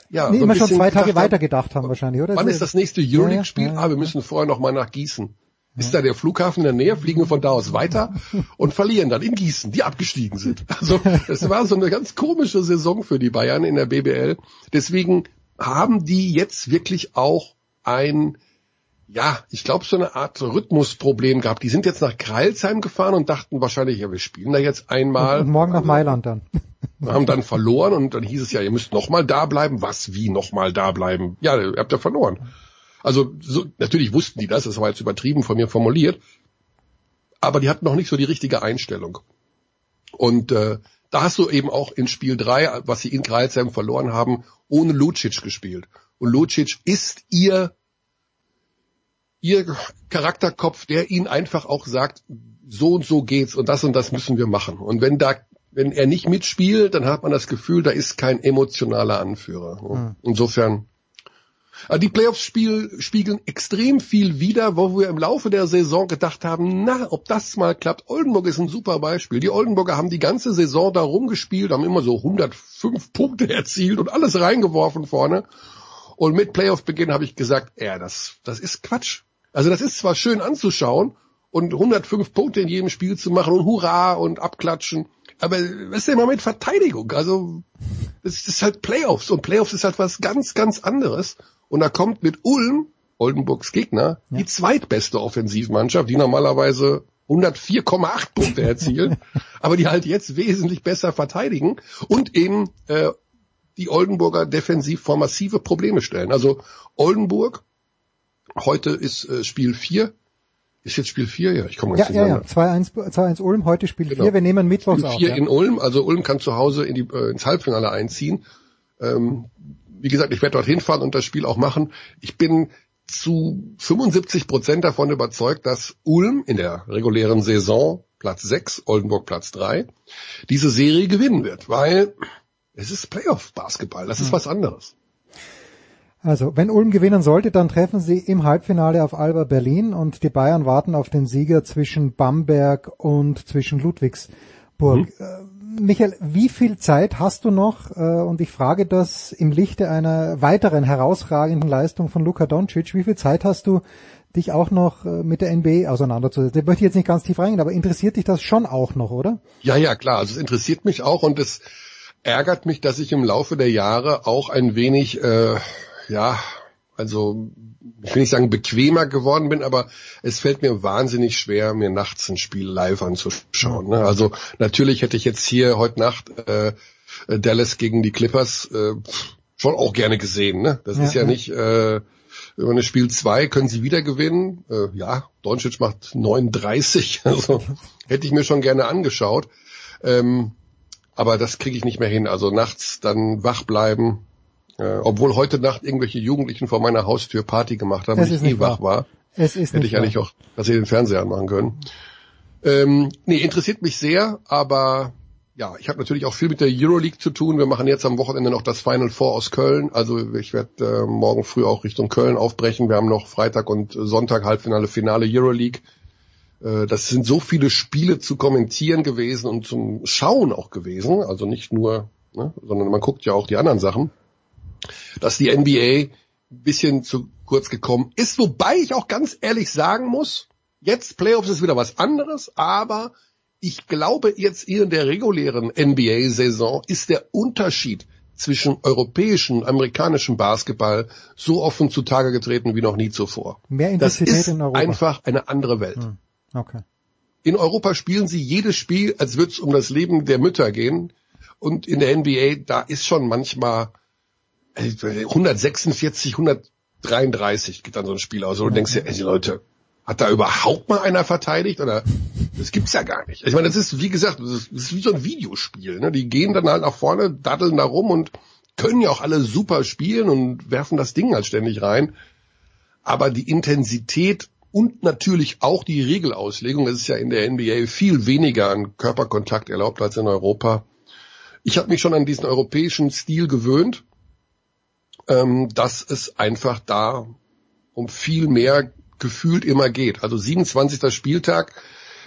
ja, nee, so immer schon zwei Tage weiter gedacht haben wahrscheinlich, oder? Wann ist das nächste Euroleague-Spiel? Ja, ja, ja, ah, wir müssen vorher noch mal nach Gießen. Ist da der Flughafen in der Nähe, fliegen wir von da aus weiter und verlieren dann in Gießen, die abgestiegen sind. Also es war so eine ganz komische Saison für die Bayern in der BBL. Deswegen haben die jetzt wirklich auch ein ja, ich glaube, so eine Art Rhythmusproblem gehabt. Die sind jetzt nach Kreilsheim gefahren und dachten wahrscheinlich, ja, wir spielen da jetzt einmal. Und morgen nach Mailand dann. haben dann verloren und dann hieß es ja, ihr müsst nochmal da bleiben. Was, wie nochmal da bleiben? Ja, ihr habt ja verloren. Also so, natürlich wussten die das, das war jetzt übertrieben von mir formuliert, aber die hatten noch nicht so die richtige Einstellung. Und äh, da hast du eben auch in Spiel drei, was sie in Kreilsheim verloren haben, ohne Lucic gespielt. Und Lucic ist ihr ihr Charakterkopf, der ihnen einfach auch sagt, so und so geht's und das und das müssen wir machen. Und wenn da, wenn er nicht mitspielt, dann hat man das Gefühl, da ist kein emotionaler Anführer. Hm. Insofern, also die Playoffs spiel, spiegeln extrem viel wider, wo wir im Laufe der Saison gedacht haben, na, ob das mal klappt. Oldenburg ist ein super Beispiel. Die Oldenburger haben die ganze Saison da rumgespielt, haben immer so 105 Punkte erzielt und alles reingeworfen vorne. Und mit Playoff-Beginn habe ich gesagt, ja, das, das ist Quatsch. Also das ist zwar schön anzuschauen und 105 Punkte in jedem Spiel zu machen und Hurra und abklatschen, aber was ist denn mal mit Verteidigung? Also es ist halt Playoffs und Playoffs ist halt was ganz, ganz anderes. Und da kommt mit Ulm, Oldenburgs Gegner, ja. die zweitbeste Offensivmannschaft, die normalerweise 104,8 Punkte erzielen, aber die halt jetzt wesentlich besser verteidigen und eben äh, die Oldenburger defensiv vor massive Probleme stellen. Also Oldenburg Heute ist äh, Spiel 4. Ist jetzt Spiel 4? Ja, ich komme ganz Ja, ja, ja. 2-1 Ulm, heute Spiel 4. Genau. Wir nehmen Mittwochs Spiel 4 ja. in Ulm. Also Ulm kann zu Hause in die, äh, ins Halbfinale einziehen. Ähm, wie gesagt, ich werde dorthin fahren und das Spiel auch machen. Ich bin zu 75 Prozent davon überzeugt, dass Ulm in der regulären Saison Platz 6, Oldenburg Platz 3, diese Serie gewinnen wird, weil es ist Playoff-Basketball, das ist hm. was anderes. Also, wenn Ulm gewinnen sollte, dann treffen sie im Halbfinale auf Alba Berlin und die Bayern warten auf den Sieger zwischen Bamberg und zwischen Ludwigsburg. Mhm. Michael, wie viel Zeit hast du noch? Äh, und ich frage das im Lichte einer weiteren herausragenden Leistung von Luka Doncic. Wie viel Zeit hast du, dich auch noch äh, mit der NBA auseinanderzusetzen? Da möchte ich jetzt nicht ganz tief reingehen, aber interessiert dich das schon auch noch, oder? Ja, ja, klar. Also es interessiert mich auch und es ärgert mich, dass ich im Laufe der Jahre auch ein wenig äh, ja, also ich will nicht sagen bequemer geworden bin, aber es fällt mir wahnsinnig schwer, mir nachts ein Spiel live anzuschauen. Ne? Also natürlich hätte ich jetzt hier heute Nacht äh, Dallas gegen die Clippers äh, schon auch gerne gesehen. Ne? Das ja, ist ja, ja. nicht äh, wenn man Spiel zwei können sie wieder gewinnen. Äh, ja, Doncic macht 39, also hätte ich mir schon gerne angeschaut. Ähm, aber das kriege ich nicht mehr hin. Also nachts dann wach bleiben, äh, obwohl heute Nacht irgendwelche Jugendlichen vor meiner Haustür Party gemacht haben, weil ich eh wach war. Es ist Hätte ich eigentlich auch, dass sie den Fernseher anmachen können. Ähm, nee, interessiert mich sehr, aber ja, ich habe natürlich auch viel mit der Euroleague zu tun. Wir machen jetzt am Wochenende noch das Final Four aus Köln. Also ich werde äh, morgen früh auch Richtung Köln aufbrechen. Wir haben noch Freitag und Sonntag Halbfinale, Finale Euroleague. Äh, das sind so viele Spiele zu kommentieren gewesen und zum Schauen auch gewesen. Also nicht nur, ne, sondern man guckt ja auch die anderen Sachen dass die NBA ein bisschen zu kurz gekommen ist, wobei ich auch ganz ehrlich sagen muss, jetzt Playoffs ist wieder was anderes, aber ich glaube jetzt in der regulären NBA-Saison ist der Unterschied zwischen europäischen und amerikanischem Basketball so offen zutage getreten wie noch nie zuvor. Mehr Intensität das ist in Europa. einfach eine andere Welt. Hm. Okay. In Europa spielen sie jedes Spiel, als würde es um das Leben der Mütter gehen. Und in der NBA, da ist schon manchmal 146, 133 geht dann so ein Spiel aus. Und du denkst dir, ey, Leute, hat da überhaupt mal einer verteidigt? Oder das gibt's ja gar nicht. Ich meine, das ist, wie gesagt, das ist, das ist wie so ein Videospiel. Ne? Die gehen dann halt nach vorne, daddeln da rum und können ja auch alle super spielen und werfen das Ding halt ständig rein. Aber die Intensität und natürlich auch die Regelauslegung, es ist ja in der NBA viel weniger an Körperkontakt erlaubt als in Europa. Ich habe mich schon an diesen europäischen Stil gewöhnt ähm, dass es einfach da um viel mehr gefühlt immer geht. Also 27. Spieltag,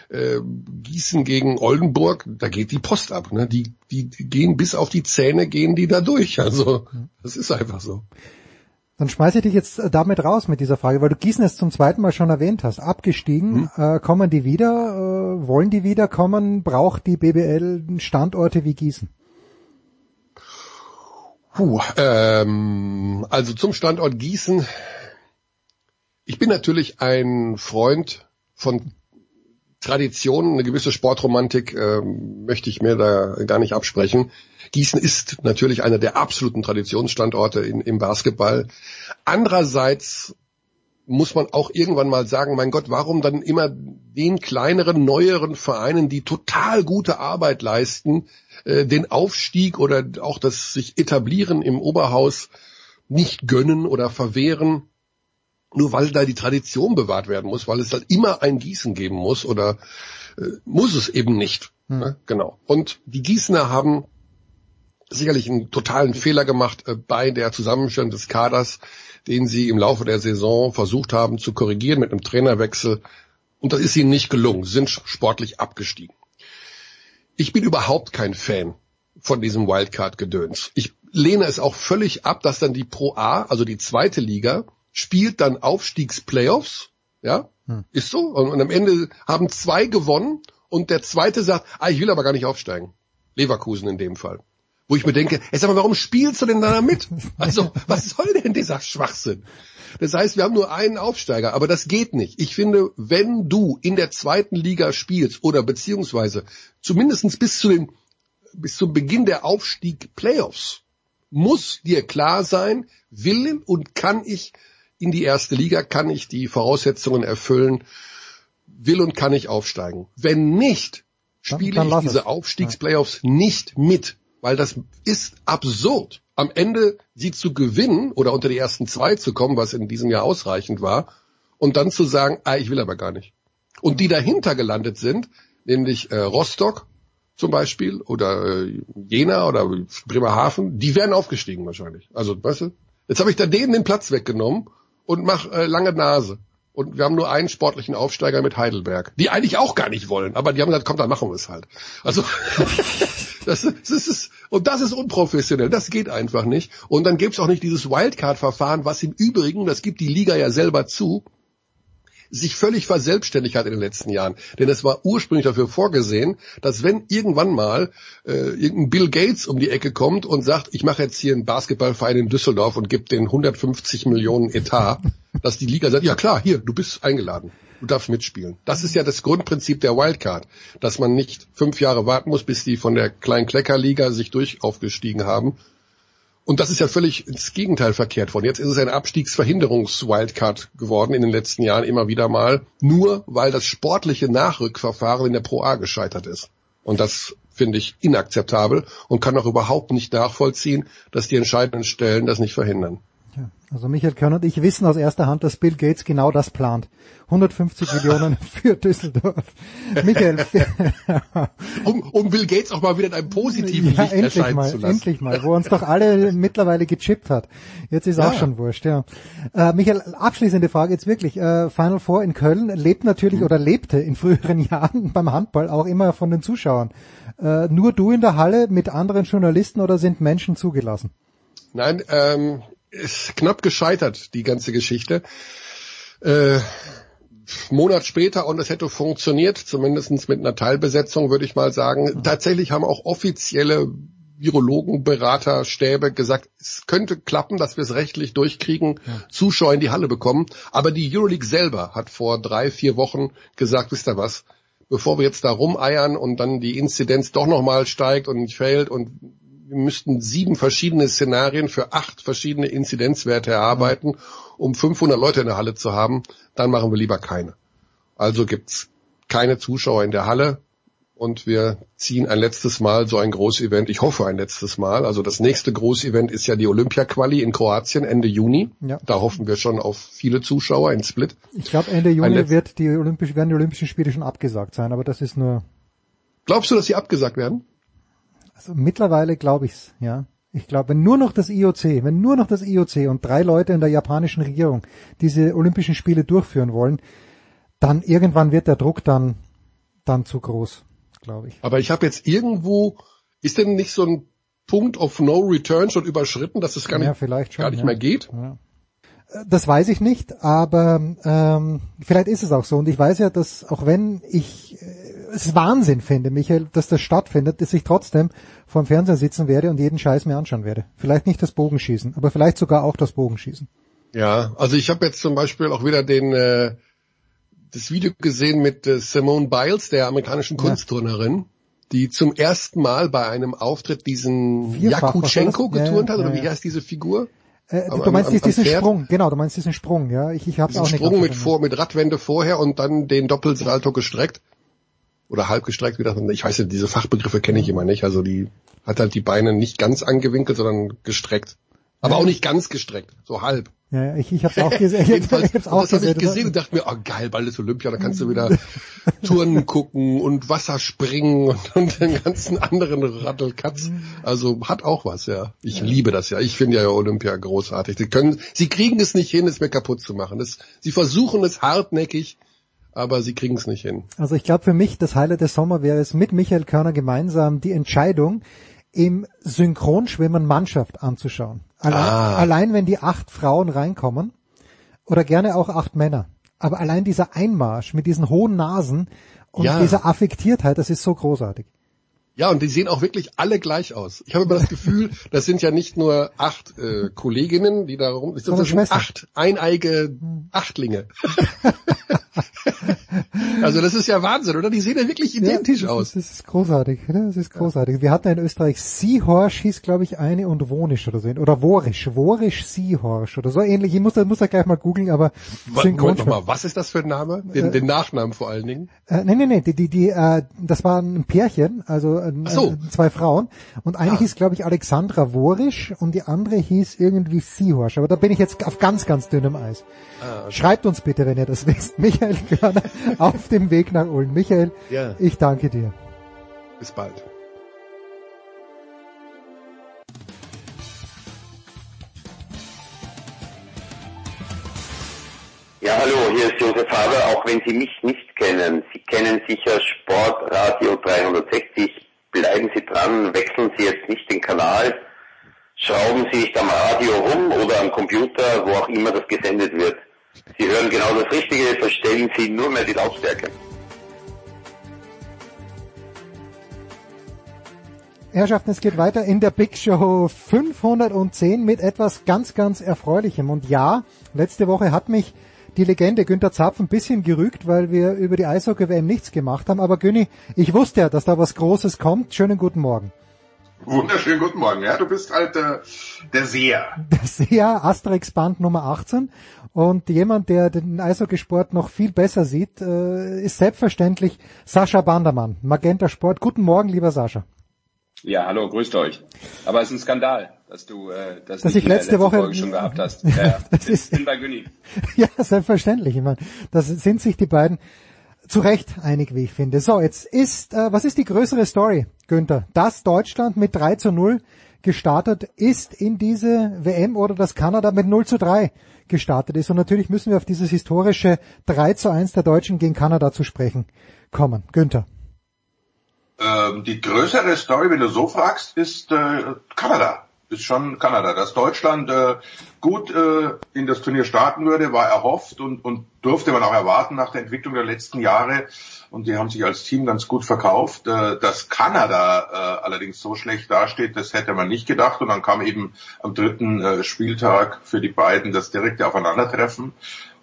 äh, Gießen gegen Oldenburg, da geht die Post ab. Ne? Die, die, die gehen bis auf die Zähne, gehen die da durch. Also das ist einfach so. Dann schmeiße ich dich jetzt damit raus mit dieser Frage, weil du Gießen es zum zweiten Mal schon erwähnt hast. Abgestiegen, hm. äh, kommen die wieder, äh, wollen die wiederkommen, braucht die BBL Standorte wie Gießen? Puh, ähm, also zum Standort Gießen. Ich bin natürlich ein Freund von Tradition, eine gewisse Sportromantik äh, möchte ich mir da gar nicht absprechen. Gießen ist natürlich einer der absoluten Traditionsstandorte in, im Basketball. Andererseits muss man auch irgendwann mal sagen, mein Gott, warum dann immer den kleineren, neueren Vereinen, die total gute Arbeit leisten, äh, den Aufstieg oder auch das sich etablieren im Oberhaus nicht gönnen oder verwehren, nur weil da die Tradition bewahrt werden muss, weil es dann immer ein Gießen geben muss oder äh, muss es eben nicht. Hm. Ne? Genau. Und die Gießener haben sicherlich einen totalen Fehler gemacht äh, bei der Zusammenstellung des Kaders, den sie im Laufe der Saison versucht haben zu korrigieren mit einem Trainerwechsel. Und das ist ihnen nicht gelungen, Sie sind sportlich abgestiegen. Ich bin überhaupt kein Fan von diesem Wildcard-Gedöns. Ich lehne es auch völlig ab, dass dann die Pro A, also die zweite Liga, spielt dann Aufstiegsplayoffs, ja, hm. ist so. Und, und am Ende haben zwei gewonnen und der zweite sagt, ah, ich will aber gar nicht aufsteigen. Leverkusen in dem Fall wo ich mir denke, ey, sag mal, warum spielst du denn da mit? Also, was soll denn dieser Schwachsinn? Das heißt, wir haben nur einen Aufsteiger, aber das geht nicht. Ich finde, wenn du in der zweiten Liga spielst oder beziehungsweise zumindestens bis zu den, bis zum Beginn der Aufstieg Playoffs, muss dir klar sein, will und kann ich in die erste Liga, kann ich die Voraussetzungen erfüllen, will und kann ich aufsteigen. Wenn nicht, spiele ich diese Aufstiegsplayoffs nicht mit weil das ist absurd. Am Ende sie zu gewinnen oder unter die ersten zwei zu kommen, was in diesem Jahr ausreichend war, und dann zu sagen, ah, ich will aber gar nicht. Und die dahinter gelandet sind, nämlich äh, Rostock zum Beispiel oder äh, Jena oder Bremerhaven, die wären aufgestiegen wahrscheinlich. Also, weißt du, jetzt habe ich da denen den Platz weggenommen und mach äh, lange Nase. Und wir haben nur einen sportlichen Aufsteiger mit Heidelberg, die eigentlich auch gar nicht wollen, aber die haben gesagt, komm, dann machen wir es halt. Also das, das ist und das ist unprofessionell, das geht einfach nicht. Und dann gibt's auch nicht dieses Wildcard-Verfahren, was im Übrigen, das gibt die Liga ja selber zu, sich völlig verselbstständigt hat in den letzten Jahren. Denn es war ursprünglich dafür vorgesehen, dass wenn irgendwann mal äh, irgendein Bill Gates um die Ecke kommt und sagt, ich mache jetzt hier einen Basketballverein in Düsseldorf und gebe den 150 Millionen Etat, dass die Liga sagt, ja klar, hier, du bist eingeladen. Du darfst mitspielen. Das ist ja das Grundprinzip der Wildcard, dass man nicht fünf Jahre warten muss, bis die von der kleinen Klecker-Liga sich durch aufgestiegen haben, und das ist ja völlig ins Gegenteil verkehrt worden. Jetzt ist es ein Abstiegsverhinderungs-Wildcard geworden in den letzten Jahren immer wieder mal, nur weil das sportliche Nachrückverfahren in der Pro A gescheitert ist. Und das finde ich inakzeptabel und kann auch überhaupt nicht nachvollziehen, dass die entscheidenden Stellen das nicht verhindern. Ja, also Michael Körner und ich wissen aus erster Hand, dass Bill Gates genau das plant. 150 Millionen für Düsseldorf. Michael. um, um Bill Gates auch mal wieder in einem positiven ja, Licht endlich erscheinen mal, zu lassen. Endlich mal, wo uns doch alle mittlerweile gechippt hat. Jetzt ist ja. auch schon wurscht, ja. Äh, Michael, abschließende Frage jetzt wirklich. Äh, Final Four in Köln lebt natürlich mhm. oder lebte in früheren Jahren beim Handball auch immer von den Zuschauern. Äh, nur du in der Halle mit anderen Journalisten oder sind Menschen zugelassen? Nein, ähm, ist knapp gescheitert, die ganze Geschichte. Äh, Monat später und es hätte funktioniert, zumindestens mit einer Teilbesetzung, würde ich mal sagen. Tatsächlich haben auch offizielle Virologen, Berater, Stäbe gesagt, es könnte klappen, dass wir es rechtlich durchkriegen, ja. Zuschauer in die Halle bekommen. Aber die Euroleague selber hat vor drei, vier Wochen gesagt, wisst ihr was, bevor wir jetzt da rumeiern und dann die Inzidenz doch nochmal steigt und nicht fällt und wir müssten sieben verschiedene Szenarien für acht verschiedene Inzidenzwerte erarbeiten, um 500 Leute in der Halle zu haben, dann machen wir lieber keine. Also gibt's keine Zuschauer in der Halle und wir ziehen ein letztes Mal so ein Großevent. Ich hoffe ein letztes Mal. Also das nächste Großevent ist ja die Olympia-Quali in Kroatien Ende Juni. Ja. Da hoffen wir schon auf viele Zuschauer in Split. Ich glaube Ende Juni wird die Olympisch, werden die Olympischen Spiele schon abgesagt sein, aber das ist nur. Glaubst du, dass sie abgesagt werden? Also mittlerweile glaube ich's, ja. Ich glaube, wenn nur noch das IOC, wenn nur noch das IOC und drei Leute in der japanischen Regierung diese Olympischen Spiele durchführen wollen, dann irgendwann wird der Druck dann dann zu groß, glaube ich. Aber ich habe jetzt irgendwo, ist denn nicht so ein Punkt of No Return schon überschritten, dass es gar, ja, nicht, schon, gar nicht ja. mehr geht? Ja. Das weiß ich nicht, aber ähm, vielleicht ist es auch so. Und ich weiß ja, dass auch wenn ich äh, es Wahnsinn finde, Michael, dass das stattfindet, dass ich trotzdem vorm Fernseher sitzen werde und jeden Scheiß mir anschauen werde. Vielleicht nicht das Bogenschießen, aber vielleicht sogar auch das Bogenschießen. Ja, also ich habe jetzt zum Beispiel auch wieder den äh, das Video gesehen mit äh, Simone Biles, der amerikanischen Kunstturnerin, die zum ersten Mal bei einem Auftritt diesen Vierfach, Jakutschenko geturnt Ja, hat, oder ja, wie ja. heißt diese Figur? Äh, Am- du meinst am- am diesen? Sprung, genau, du meinst diesen Sprung, ja. Ich, ich habe Diesen auch nicht Sprung mit vor, mit Radwende vorher und dann den Doppelsalto gestreckt. Oder halb gestreckt, wie das, ich weiß nicht, diese Fachbegriffe kenne ich immer nicht. Also die hat halt die Beine nicht ganz angewinkelt, sondern gestreckt. Aber auch nicht ganz gestreckt, so halb. Ja, ja, ich, ich habe auch gesehen. Ich, Jedenfalls, ich hab's auch das habe ich gesehen. und dachte mir, oh geil, bald ist Olympia, da kannst du wieder Touren gucken und Wasserspringen und, und den ganzen anderen Rattelkatz. Also hat auch was, ja. Ich liebe das ja. Ich finde ja Olympia großartig. Sie können, sie kriegen es nicht hin, es mir kaputt zu machen. Das, sie versuchen es hartnäckig, aber sie kriegen es nicht hin. Also ich glaube für mich, das Highlight des Sommer wäre es mit Michael Körner gemeinsam die Entscheidung, im Synchronschwimmen Mannschaft anzuschauen. Allein, Ah. allein wenn die acht Frauen reinkommen oder gerne auch acht Männer. Aber allein dieser Einmarsch mit diesen hohen Nasen und Ja. dieser Affektiertheit, das ist so großartig. Ja, und die sehen auch wirklich alle gleich aus. Ich habe immer das Gefühl, das sind ja nicht nur acht äh, Kolleginnen, die da rum, das Sondern sind acht eineige Achtlinge. also das ist ja Wahnsinn, oder? Die sehen ja wirklich identisch ja, das aus. Ist, das ist großartig. ne? Das ist großartig. Wir hatten in Österreich Seahorsch hieß, glaube ich, eine und Wonisch oder so. Oder Worisch. Worisch Seahorsch oder so ähnlich. Ich muss, da- muss da gleich mal googeln, aber Moment Synchronschwimmen. nochmal, was ist das für ein Name? Den, den Nachnamen vor allen Dingen. Äh, nee, nee, nee, die, die, die, äh, das war ein Pärchen, also äh, so. äh, zwei Frauen. Und eine hieß, glaube ich, Alexandra Worisch und die andere hieß irgendwie Seahorsch. Aber da bin ich jetzt auf ganz, ganz dünnem Eis. Schreibt uns bitte, wenn ihr das wisst. Michael Körner auf dem Weg nach Ulm. Michael, Ja. ich danke dir. Bis bald. Ja, hallo, hier ist Josef Haber, auch wenn Sie mich nicht kennen. Sie kennen sicher Sportradio 360. Bleiben Sie dran, wechseln Sie jetzt nicht den Kanal, schrauben Sie nicht am Radio rum oder am Computer, wo auch immer das gesendet wird. Sie hören genau das Richtige, verstellen Sie nur mehr die Lautstärke. Herrschaften, es geht weiter in der Big Show 510 mit etwas ganz, ganz Erfreulichem. Und ja, letzte Woche hat mich die Legende Günther Zapf ein bisschen gerügt, weil wir über die Eishockey-WM nichts gemacht haben. Aber Günni, ich wusste ja, dass da was Großes kommt. Schönen guten Morgen. Wunderschönen guten Morgen. Ja, du bist halt äh, der Seher. Das ja Asterix Band Nummer 18. Und jemand, der den Eishockeysport noch viel besser sieht, äh, ist selbstverständlich Sascha Bandermann, Magenta Sport. Guten Morgen, lieber Sascha. Ja, hallo, grüßt euch. Aber es ist ein Skandal, dass du äh, das Dass ich letzte letzten Woche- Folge schon gehabt hast. Ja, ja. Das ist- bin bei Günni. Ja, selbstverständlich. Ich meine, das sind sich die beiden zu Recht einig, wie ich finde. So, jetzt ist, äh, was ist die größere Story, Günther? Dass Deutschland mit 3 zu 0 gestartet ist in diese WM oder dass Kanada mit 0 zu 3 gestartet ist. Und natürlich müssen wir auf dieses historische 3 zu 1 der Deutschen gegen Kanada zu sprechen kommen. Günther. Ähm, die größere Story, wenn du so fragst, ist äh, Kanada. Ist schon Kanada. Dass Deutschland äh, gut äh, in das Turnier starten würde, war erhofft und, und durfte man auch erwarten nach der Entwicklung der letzten Jahre. Und die haben sich als Team ganz gut verkauft. Äh, dass Kanada äh, allerdings so schlecht dasteht, das hätte man nicht gedacht. Und dann kam eben am dritten äh, Spieltag für die beiden das direkte Aufeinandertreffen.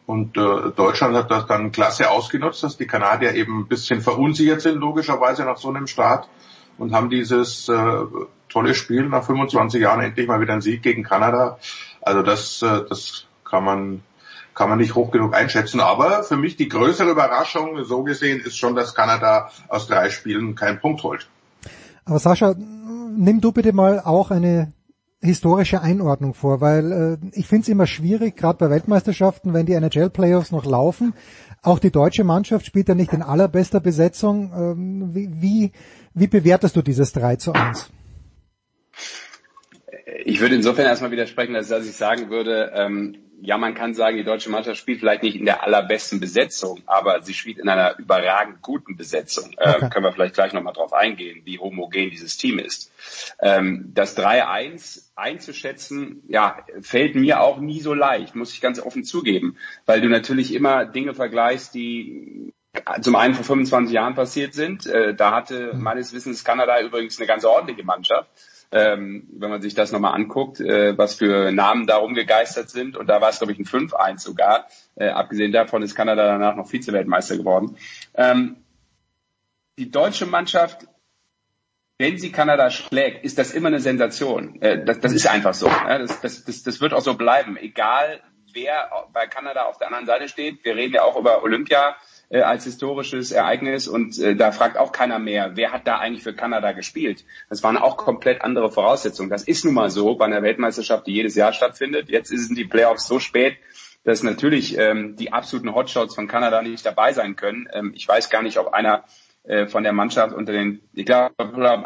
Und Deutschland hat das dann klasse ausgenutzt, dass die Kanadier eben ein bisschen verunsichert sind, logischerweise nach so einem Start. Und haben dieses tolle Spiel nach 25 Jahren endlich mal wieder einen Sieg gegen Kanada. Also das, das kann man kann man nicht hoch genug einschätzen. Aber für mich die größere Überraschung, so gesehen, ist schon, dass Kanada aus drei Spielen keinen Punkt holt. Aber Sascha, nimm du bitte mal auch eine historische Einordnung vor, weil äh, ich finde es immer schwierig, gerade bei Weltmeisterschaften, wenn die NHL-Playoffs noch laufen. Auch die deutsche Mannschaft spielt ja nicht in allerbester Besetzung. Ähm, wie, wie, wie bewertest du dieses 3 zu 1? Ich würde insofern erstmal widersprechen, als dass ich sagen würde, ähm, ja, man kann sagen, die deutsche Mannschaft spielt vielleicht nicht in der allerbesten Besetzung, aber sie spielt in einer überragend guten Besetzung. Äh, okay. Äh, können wir vielleicht gleich nochmal drauf eingehen, wie homogen dieses Team ist. Ähm, das 3-1 einzuschätzen, ja, fällt mir auch nie so leicht, muss ich ganz offen zugeben, weil du natürlich immer Dinge vergleichst, die zum einen vor 25 Jahren passiert sind. Äh, da hatte mhm. meines Wissens Kanada übrigens eine ganz ordentliche Mannschaft ähm, wenn man sich das nochmal anguckt, äh, was für Namen da rumgegeistert sind. Und da war es, glaube ich, ein 5-1 sogar. Äh, abgesehen davon ist Kanada danach noch Vize-Weltmeister geworden. Ähm, die deutsche Mannschaft, wenn sie Kanada schlägt, ist das immer eine Sensation. Äh, das, das ist einfach so. Ja? Das, das, das, das wird auch so bleiben, egal wer bei Kanada auf der anderen Seite steht. Wir reden ja auch über Olympia äh, als historisches Ereignis und äh, da fragt auch keiner mehr, wer hat da eigentlich für Kanada gespielt. Das waren auch komplett andere Voraussetzungen. Das ist nun mal so bei einer Weltmeisterschaft, die jedes Jahr stattfindet. Jetzt sind die Playoffs so spät, dass natürlich ähm, die absoluten Hotshots von Kanada nicht dabei sein können. Ähm, ich weiß gar nicht, ob einer äh, von der Mannschaft unter den, ich glaube,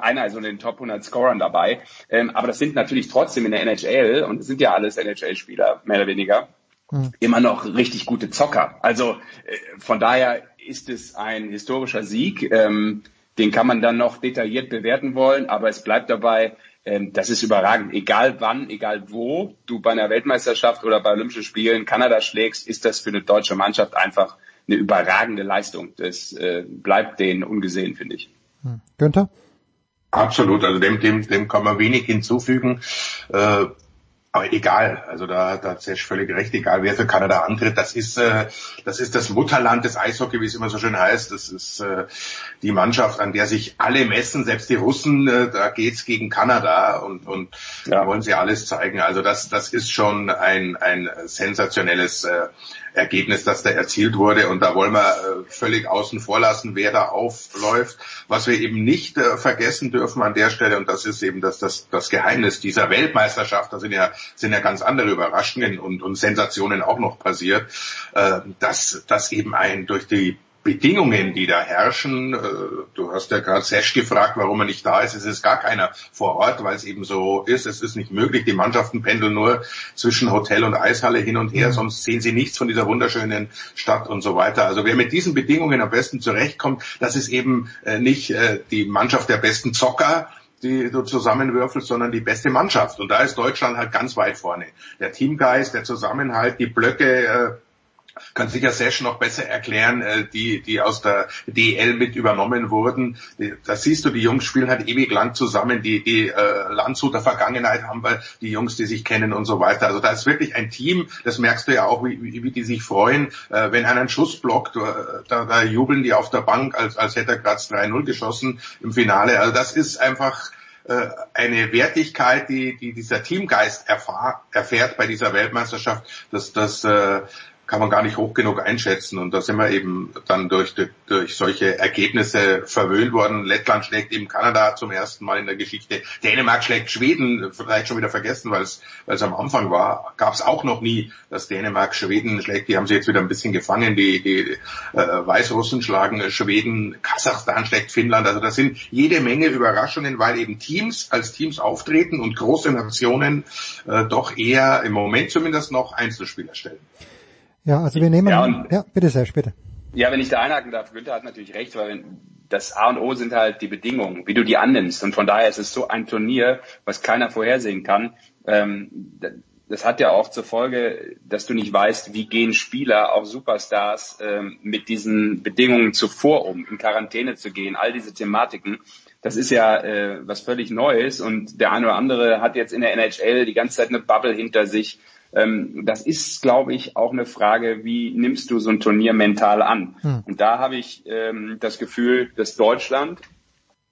einer ist unter den Top 100 Scorern dabei. Ähm, aber das sind natürlich trotzdem in der NHL und es sind ja alles NHL-Spieler, mehr oder weniger hm. immer noch richtig gute Zocker. Also äh, von daher ist es ein historischer Sieg. Ähm, den kann man dann noch detailliert bewerten wollen, aber es bleibt dabei, ähm, das ist überragend. Egal wann, egal wo du bei einer Weltmeisterschaft oder bei Olympischen Spielen Kanada schlägst, ist das für eine deutsche Mannschaft einfach eine überragende Leistung. Das äh, bleibt denen ungesehen, finde ich. Hm. Günther? Absolut, also dem, dem, dem kann man wenig hinzufügen. Äh, aber egal, also da, da hat Sesh völlig recht, egal wer für Kanada antritt, das ist, äh, das ist das Mutterland des Eishockey, wie es immer so schön heißt. Das ist äh, die Mannschaft, an der sich alle messen, selbst die Russen, äh, da geht's gegen Kanada und, und ja. da wollen sie alles zeigen. Also das, das ist schon ein, ein sensationelles äh, Ergebnis, das da erzielt wurde. Und da wollen wir äh, völlig außen vor lassen, wer da aufläuft. Was wir eben nicht äh, vergessen dürfen an der Stelle, und das ist eben das, das, das Geheimnis dieser Weltmeisterschaft, da sind ja, sind ja ganz andere Überraschungen und, und Sensationen auch noch passiert, äh, dass, dass eben ein durch die Bedingungen, die da herrschen. Äh, du hast ja gerade Sesh gefragt, warum er nicht da ist. Es ist gar keiner vor Ort, weil es eben so ist. Es ist nicht möglich. Die Mannschaften pendeln nur zwischen Hotel und Eishalle hin und her, sonst sehen sie nichts von dieser wunderschönen Stadt und so weiter. Also wer mit diesen Bedingungen am besten zurechtkommt, das ist eben äh, nicht äh, die Mannschaft der besten Zocker, die du zusammenwürfelst, sondern die beste Mannschaft. Und da ist Deutschland halt ganz weit vorne. Der Teamgeist, der Zusammenhalt, die Blöcke, kann sicher Sesh noch besser erklären, äh, die, die aus der DL mit übernommen wurden. Da siehst du, die Jungs spielen halt ewig lang zusammen, die, die äh, Landshuter Vergangenheit haben wir, die Jungs, die sich kennen und so weiter. Also da ist wirklich ein Team, das merkst du ja auch, wie, wie, wie die sich freuen, äh, wenn einer einen Schuss blockt, äh, da, da jubeln die auf der Bank, als, als hätte er gerade 3-0 geschossen im Finale. Also das ist einfach äh, eine Wertigkeit, die, die dieser Teamgeist erfahr, erfährt bei dieser Weltmeisterschaft, dass das äh, kann man gar nicht hoch genug einschätzen. Und da sind wir eben dann durch, durch solche Ergebnisse verwöhnt worden. Lettland schlägt eben Kanada zum ersten Mal in der Geschichte. Dänemark schlägt Schweden, vielleicht schon wieder vergessen, weil es, am Anfang war. Gab es auch noch nie, dass Dänemark Schweden schlägt. Die haben sie jetzt wieder ein bisschen gefangen. Die, die äh, Weißrussen schlagen Schweden, Kasachstan schlägt Finnland. Also das sind jede Menge Überraschungen, weil eben Teams als Teams auftreten und große Nationen äh, doch eher im Moment zumindest noch Einzelspieler stellen. Ja, also wir nehmen, ja, und, ja bitte sehr, bitte. Ja, wenn ich da einhaken darf, Günther hat natürlich recht, weil das A und O sind halt die Bedingungen, wie du die annimmst. Und von daher ist es so ein Turnier, was keiner vorhersehen kann. Ähm, das hat ja auch zur Folge, dass du nicht weißt, wie gehen Spieler, auch Superstars, ähm, mit diesen Bedingungen zuvor um, in Quarantäne zu gehen, all diese Thematiken. Das ist ja äh, was völlig Neues und der eine oder andere hat jetzt in der NHL die ganze Zeit eine Bubble hinter sich ähm, das ist, glaube ich, auch eine Frage, wie nimmst du so ein Turnier mental an? Hm. Und da habe ich ähm, das Gefühl, dass Deutschland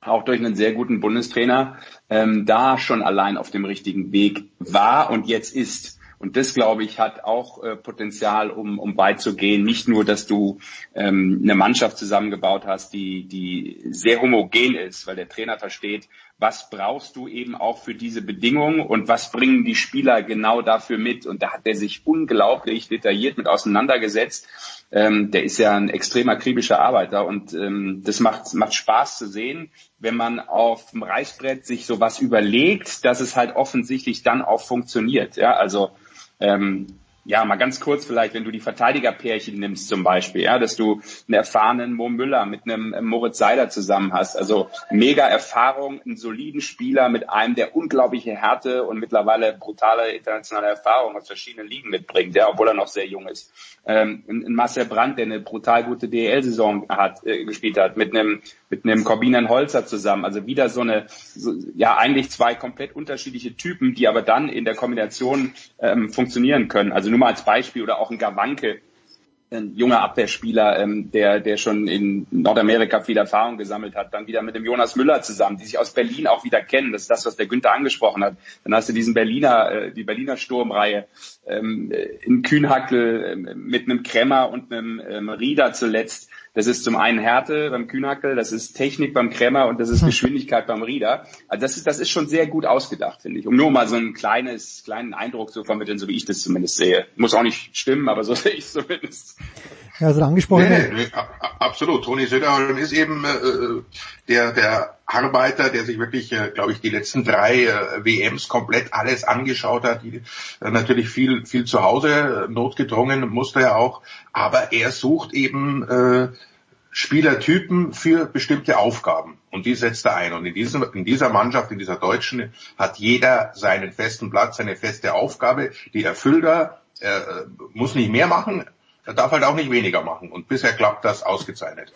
auch durch einen sehr guten Bundestrainer ähm, da schon allein auf dem richtigen Weg war und jetzt ist. Und das, glaube ich, hat auch äh, Potenzial, um, um weit zu gehen. Nicht nur, dass du ähm, eine Mannschaft zusammengebaut hast, die, die sehr homogen ist, weil der Trainer versteht, was brauchst du eben auch für diese Bedingungen und was bringen die Spieler genau dafür mit. Und da hat er sich unglaublich detailliert mit auseinandergesetzt. Ähm, der ist ja ein extrem akribischer Arbeiter und ähm, das macht, macht Spaß zu sehen, wenn man auf dem Reißbrett sich sowas überlegt, dass es halt offensichtlich dann auch funktioniert. Ja, also ähm, ja, mal ganz kurz vielleicht, wenn du die Verteidigerpärchen nimmst zum Beispiel, ja, dass du einen erfahrenen Mo Müller mit einem Moritz Seider zusammen hast. Also mega Erfahrung, einen soliden Spieler mit einem, der unglaubliche Härte und mittlerweile brutale internationale Erfahrung aus verschiedenen Ligen mitbringt, ja, obwohl er noch sehr jung ist. Ähm, ein Marcel Brandt, der eine brutal gute DL-Saison hat, äh, gespielt hat, mit einem mit einem Corbinian Holzer zusammen. Also wieder so eine, so, ja eigentlich zwei komplett unterschiedliche Typen, die aber dann in der Kombination ähm, funktionieren können. Also nur mal als Beispiel oder auch ein Gawanke, ein junger Abwehrspieler, ähm, der, der schon in Nordamerika viel Erfahrung gesammelt hat, dann wieder mit dem Jonas Müller zusammen, die sich aus Berlin auch wieder kennen. Das ist das, was der Günther angesprochen hat. Dann hast du diesen Berliner, äh, die Berliner Sturmreihe ähm, in Kühnhackel äh, mit einem Kremmer und einem ähm, Rieder zuletzt. Das ist zum einen Härte beim Kühnhackel, das ist Technik beim Kremmer und das ist hm. Geschwindigkeit beim Rieder. Also das ist, das ist schon sehr gut ausgedacht, finde ich. Um nur mal so einen kleines, kleinen Eindruck zu vermitteln, so wie ich das zumindest sehe. Muss auch nicht stimmen, aber so sehe ich es zumindest. Ja, also angesprochen. Nee, nee, absolut. Toni Söderholm ist eben äh, der, der Arbeiter, der sich wirklich, äh, glaube ich, die letzten drei äh, WMs komplett alles angeschaut hat. Die, äh, natürlich viel, viel zu Hause, notgedrungen musste er auch. Aber er sucht eben äh, Spielertypen für bestimmte Aufgaben. Und die setzt er ein. Und in, diesem, in dieser Mannschaft, in dieser Deutschen, hat jeder seinen festen Platz, seine feste Aufgabe. Die erfüllt er. Er muss nicht mehr machen, er darf halt auch nicht weniger machen. Und bisher klappt das ausgezeichnet.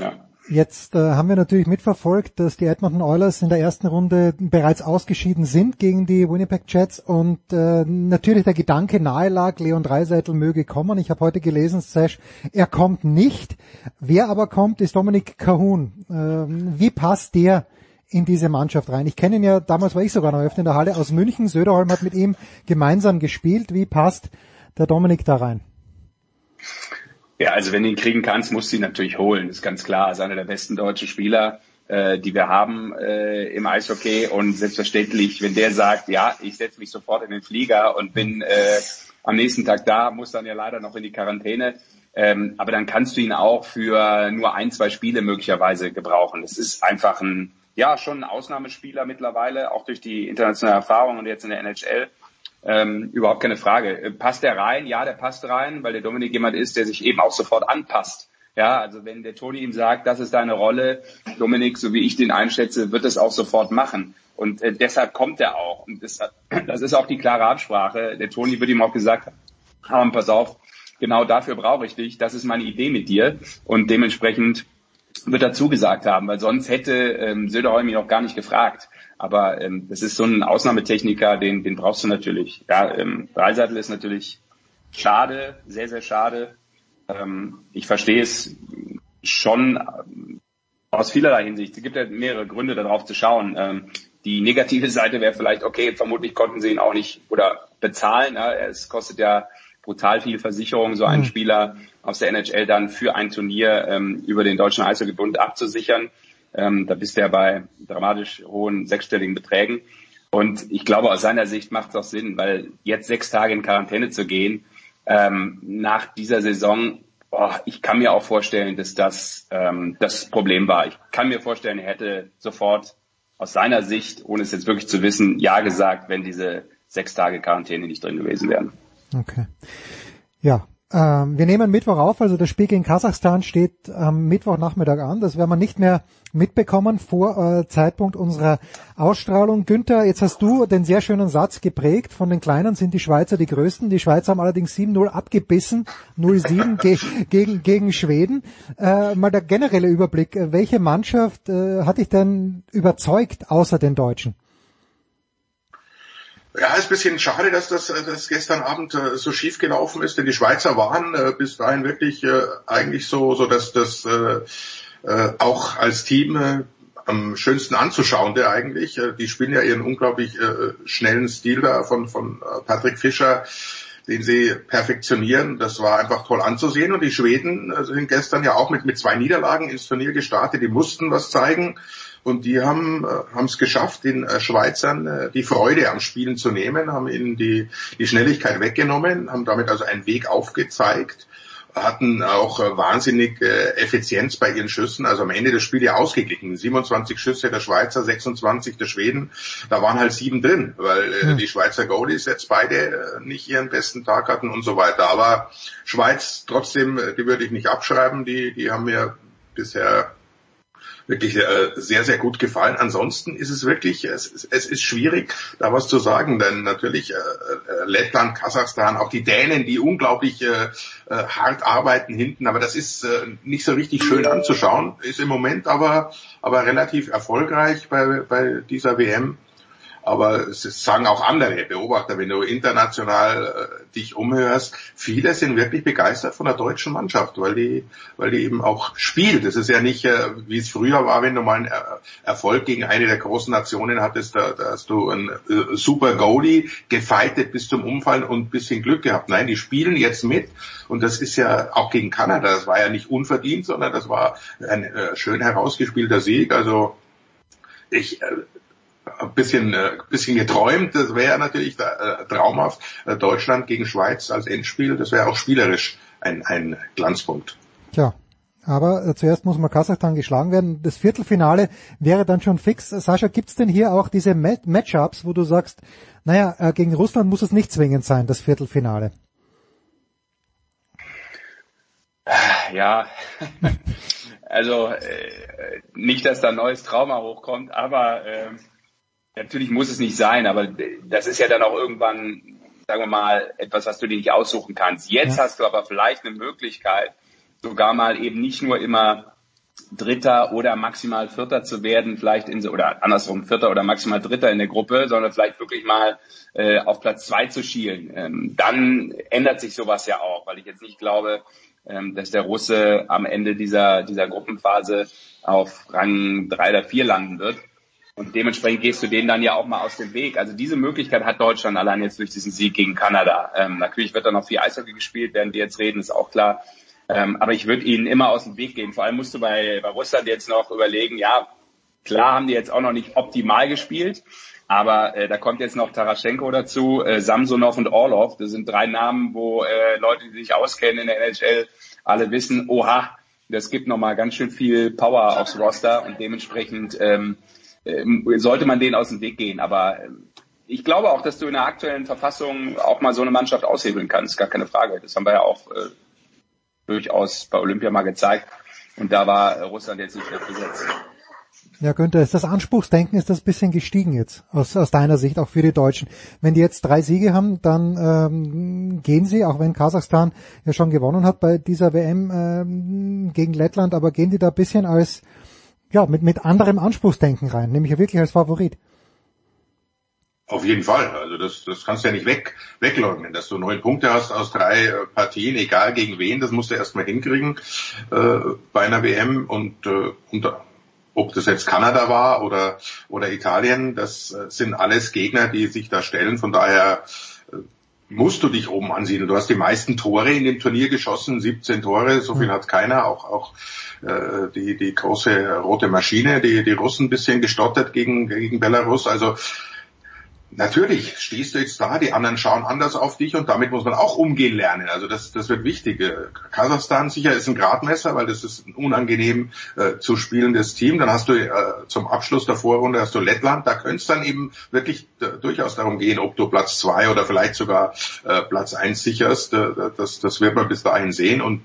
Ja. Jetzt äh, haben wir natürlich mitverfolgt, dass die Edmonton Oilers in der ersten Runde bereits ausgeschieden sind gegen die Winnipeg Jets und äh, natürlich der Gedanke nahe lag, Leon Dreiseitel möge kommen. Ich habe heute gelesen, Sash, er kommt nicht. Wer aber kommt, ist Dominik Cahun. Ähm, wie passt der in diese Mannschaft rein? Ich kenne ihn ja, damals war ich sogar noch öfter in der Halle aus München. Söderholm hat mit ihm gemeinsam gespielt. Wie passt der Dominik da rein? Ja, also wenn du ihn kriegen kannst, musst du ihn natürlich holen, ist ganz klar. Er ist einer der besten deutschen Spieler, äh, die wir haben äh, im Eishockey. Und selbstverständlich, wenn der sagt, ja, ich setze mich sofort in den Flieger und bin äh, am nächsten Tag da, muss dann ja leider noch in die Quarantäne. Ähm, aber dann kannst du ihn auch für nur ein, zwei Spiele möglicherweise gebrauchen. Es ist einfach ein, ja, schon ein Ausnahmespieler mittlerweile, auch durch die internationale Erfahrung und jetzt in der NHL. Ähm, überhaupt keine Frage. Äh, passt der rein? Ja, der passt rein, weil der Dominik jemand ist, der sich eben auch sofort anpasst. Ja, also wenn der Toni ihm sagt, das ist deine Rolle, Dominik, so wie ich den einschätze, wird es auch sofort machen. Und äh, deshalb kommt er auch. Und das, das ist auch die klare Absprache. Der Toni wird ihm auch gesagt haben, pass auf, genau dafür brauche ich dich. Das ist meine Idee mit dir. Und dementsprechend wird er zugesagt haben, weil sonst hätte ähm, Söderholm ihn auch gar nicht gefragt. Aber ähm, das ist so ein Ausnahmetechniker, den, den brauchst du natürlich. Ja, ähm, Dreiseitel ist natürlich schade, sehr, sehr schade. Ähm, ich verstehe es schon ähm, aus vielerlei Hinsicht. Es gibt ja mehrere Gründe, darauf zu schauen. Ähm, die negative Seite wäre vielleicht, okay, vermutlich konnten sie ihn auch nicht oder bezahlen. Ja, es kostet ja brutal viel Versicherung, so einen mhm. Spieler aus der NHL dann für ein Turnier ähm, über den Deutschen Eishockeybund abzusichern. Ähm, da bist du ja bei dramatisch hohen sechsstelligen Beträgen. Und ich glaube, aus seiner Sicht macht es auch Sinn, weil jetzt sechs Tage in Quarantäne zu gehen, ähm, nach dieser Saison, oh, ich kann mir auch vorstellen, dass das ähm, das Problem war. Ich kann mir vorstellen, er hätte sofort aus seiner Sicht, ohne es jetzt wirklich zu wissen, Ja gesagt, wenn diese sechs Tage Quarantäne nicht drin gewesen wären. Okay. Ja, ähm, wir nehmen Mittwoch auf, also das Spiel gegen Kasachstan steht am Mittwochnachmittag an. Das werden wir nicht mehr mitbekommen vor äh, Zeitpunkt unserer Ausstrahlung. Günther, jetzt hast du den sehr schönen Satz geprägt. Von den Kleinen sind die Schweizer die Größten. Die Schweizer haben allerdings 7-0 abgebissen, 0-7 ge gegen, gegen Schweden. Äh, mal der generelle Überblick. Welche Mannschaft äh, hat dich denn überzeugt, außer den Deutschen? Ja, ist ein bisschen schade, dass das, äh, das gestern Abend äh, so schief gelaufen ist, denn die Schweizer waren äh, bis dahin wirklich äh, eigentlich so, so dass das äh, äh, auch als Team äh, am schönsten anzuschauen, der eigentlich. Äh, die spielen ja ihren unglaublich äh, schnellen Stil da von, von äh, Patrick Fischer, den sie perfektionieren. Das war einfach toll anzusehen. Und die Schweden äh, sind gestern ja auch mit, mit zwei Niederlagen ins Turnier gestartet. Die mussten was zeigen. Und die haben äh, es geschafft, den äh, Schweizern äh, die Freude am Spielen zu nehmen, haben ihnen die, die Schnelligkeit weggenommen, haben damit also einen Weg aufgezeigt. hatten auch wahnsinnig Effizienz bei ihren Schüssen. Also am Ende des Spiels ja ausgeglichen. 27 Schüsse der Schweizer, 26 der Schweden. Da waren halt sieben drin, weil hm. die Schweizer Goalies jetzt beide nicht ihren besten Tag hatten und so weiter. Aber Schweiz trotzdem, die würde ich nicht abschreiben. Die, die haben mir bisher wirklich äh, sehr, sehr gut gefallen. Ansonsten ist es wirklich, es, es ist schwierig, da was zu sagen, denn natürlich äh, äh, Lettland, Kasachstan, auch die Dänen, die unglaublich äh, äh, hart arbeiten hinten, aber das ist äh, nicht so richtig schön anzuschauen, ist im Moment aber, aber relativ erfolgreich bei, bei dieser WM. Aber es sagen auch andere Beobachter, wenn du international äh, dich umhörst, viele sind wirklich begeistert von der deutschen Mannschaft, weil die, weil die eben auch spielt. Es ist ja nicht, äh, wie es früher war, wenn du mal einen er Erfolg gegen eine der großen Nationen hattest, da, da hast du einen äh, super Goalie gefeitet bis zum Umfallen und ein bisschen Glück gehabt. Nein, die spielen jetzt mit und das ist ja auch gegen Kanada, das war ja nicht unverdient, sondern das war ein äh, schön herausgespielter Sieg. Also ich, äh, ein bisschen, äh, bisschen geträumt. Das wäre natürlich äh, traumhaft. Äh, Deutschland gegen Schweiz als Endspiel, das wäre auch spielerisch ein, ein Glanzpunkt. Tja, aber äh, zuerst muss mal Kasachstan geschlagen werden. Das Viertelfinale wäre dann schon fix. Sascha, gibt's denn hier auch diese Matchups, wo du sagst, naja, äh, gegen Russland muss es nicht zwingend sein, das Viertelfinale? Ja, also äh, nicht, dass da ein neues Trauma hochkommt, aber äh, Natürlich muss es nicht sein, aber das ist ja dann auch irgendwann, sagen wir mal, etwas, was du dir nicht aussuchen kannst. Jetzt ja. hast du aber vielleicht eine Möglichkeit, sogar mal eben nicht nur immer Dritter oder maximal Vierter zu werden, vielleicht in so, oder andersrum Vierter oder maximal Dritter in der Gruppe, sondern vielleicht wirklich mal äh, auf Platz zwei zu schielen. Ähm, dann ändert sich sowas ja auch, weil ich jetzt nicht glaube, ähm, dass der Russe am Ende dieser dieser Gruppenphase auf Rang drei oder vier landen wird. Und dementsprechend gehst du denen dann ja auch mal aus dem Weg. Also diese Möglichkeit hat Deutschland allein jetzt durch diesen Sieg gegen Kanada. Ähm, natürlich wird da noch viel Eishockey gespielt, während wir jetzt reden, ist auch klar. Ähm, aber ich würde ihnen immer aus dem Weg gehen. Vor allem musst du bei, bei Russland jetzt noch überlegen, ja, klar haben die jetzt auch noch nicht optimal gespielt, aber äh, da kommt jetzt noch Taraschenko dazu, äh, Samsonov und Orlov. Das sind drei Namen, wo äh, Leute, die sich auskennen in der NHL, alle wissen, oha, das gibt nochmal ganz schön viel Power aufs Roster und dementsprechend ähm, sollte man denen aus dem Weg gehen. Aber ähm, ich glaube auch, dass du in der aktuellen Verfassung auch mal so eine Mannschaft aushebeln kannst, gar keine Frage. Das haben wir ja auch äh, durchaus bei Olympia mal gezeigt. Und da war Russland jetzt nicht schlecht besetzt. Ja, Günther, ist das Anspruchsdenken, ist das bisschen gestiegen jetzt, aus, aus deiner Sicht, auch für die Deutschen. Wenn die jetzt drei Siege haben, dann ähm, gehen sie, auch wenn Kasachstan ja schon gewonnen hat bei dieser WM ähm, gegen Lettland, aber gehen die da bisschen als ja, mit, mit anderem Anspruchsdenken rein, nämlich wirklich als Favorit. Auf jeden Fall. Also das, das kannst du ja nicht weg, wegleugnen, dass du neun Punkte hast aus drei äh, Partien, egal gegen wen, das musst du erstmal hinkriegen äh, bei einer WM und, äh, und ob das jetzt Kanada war oder, oder Italien, das äh, sind alles Gegner, die sich da stellen. Von daher äh, musst du dich oben ansiedeln. Du hast die meisten Tore in dem Turnier geschossen, 17 Tore, so viel hat keiner, auch, auch äh, die, die große rote Maschine, die, die Russen ein bisschen gestottert gegen, gegen Belarus. Also Natürlich stehst du jetzt da, die anderen schauen anders auf dich und damit muss man auch umgehen lernen. Also das, das wird wichtig. Äh, Kasachstan sicher ist ein Gradmesser, weil das ist ein unangenehm äh, zu spielendes Team. Dann hast du äh, zum Abschluss der Vorrunde hast du Lettland. Da könnte es dann eben wirklich äh, durchaus darum gehen, ob du Platz zwei oder vielleicht sogar äh, Platz eins sicherst. Äh, das, das wird man bis dahin sehen. Und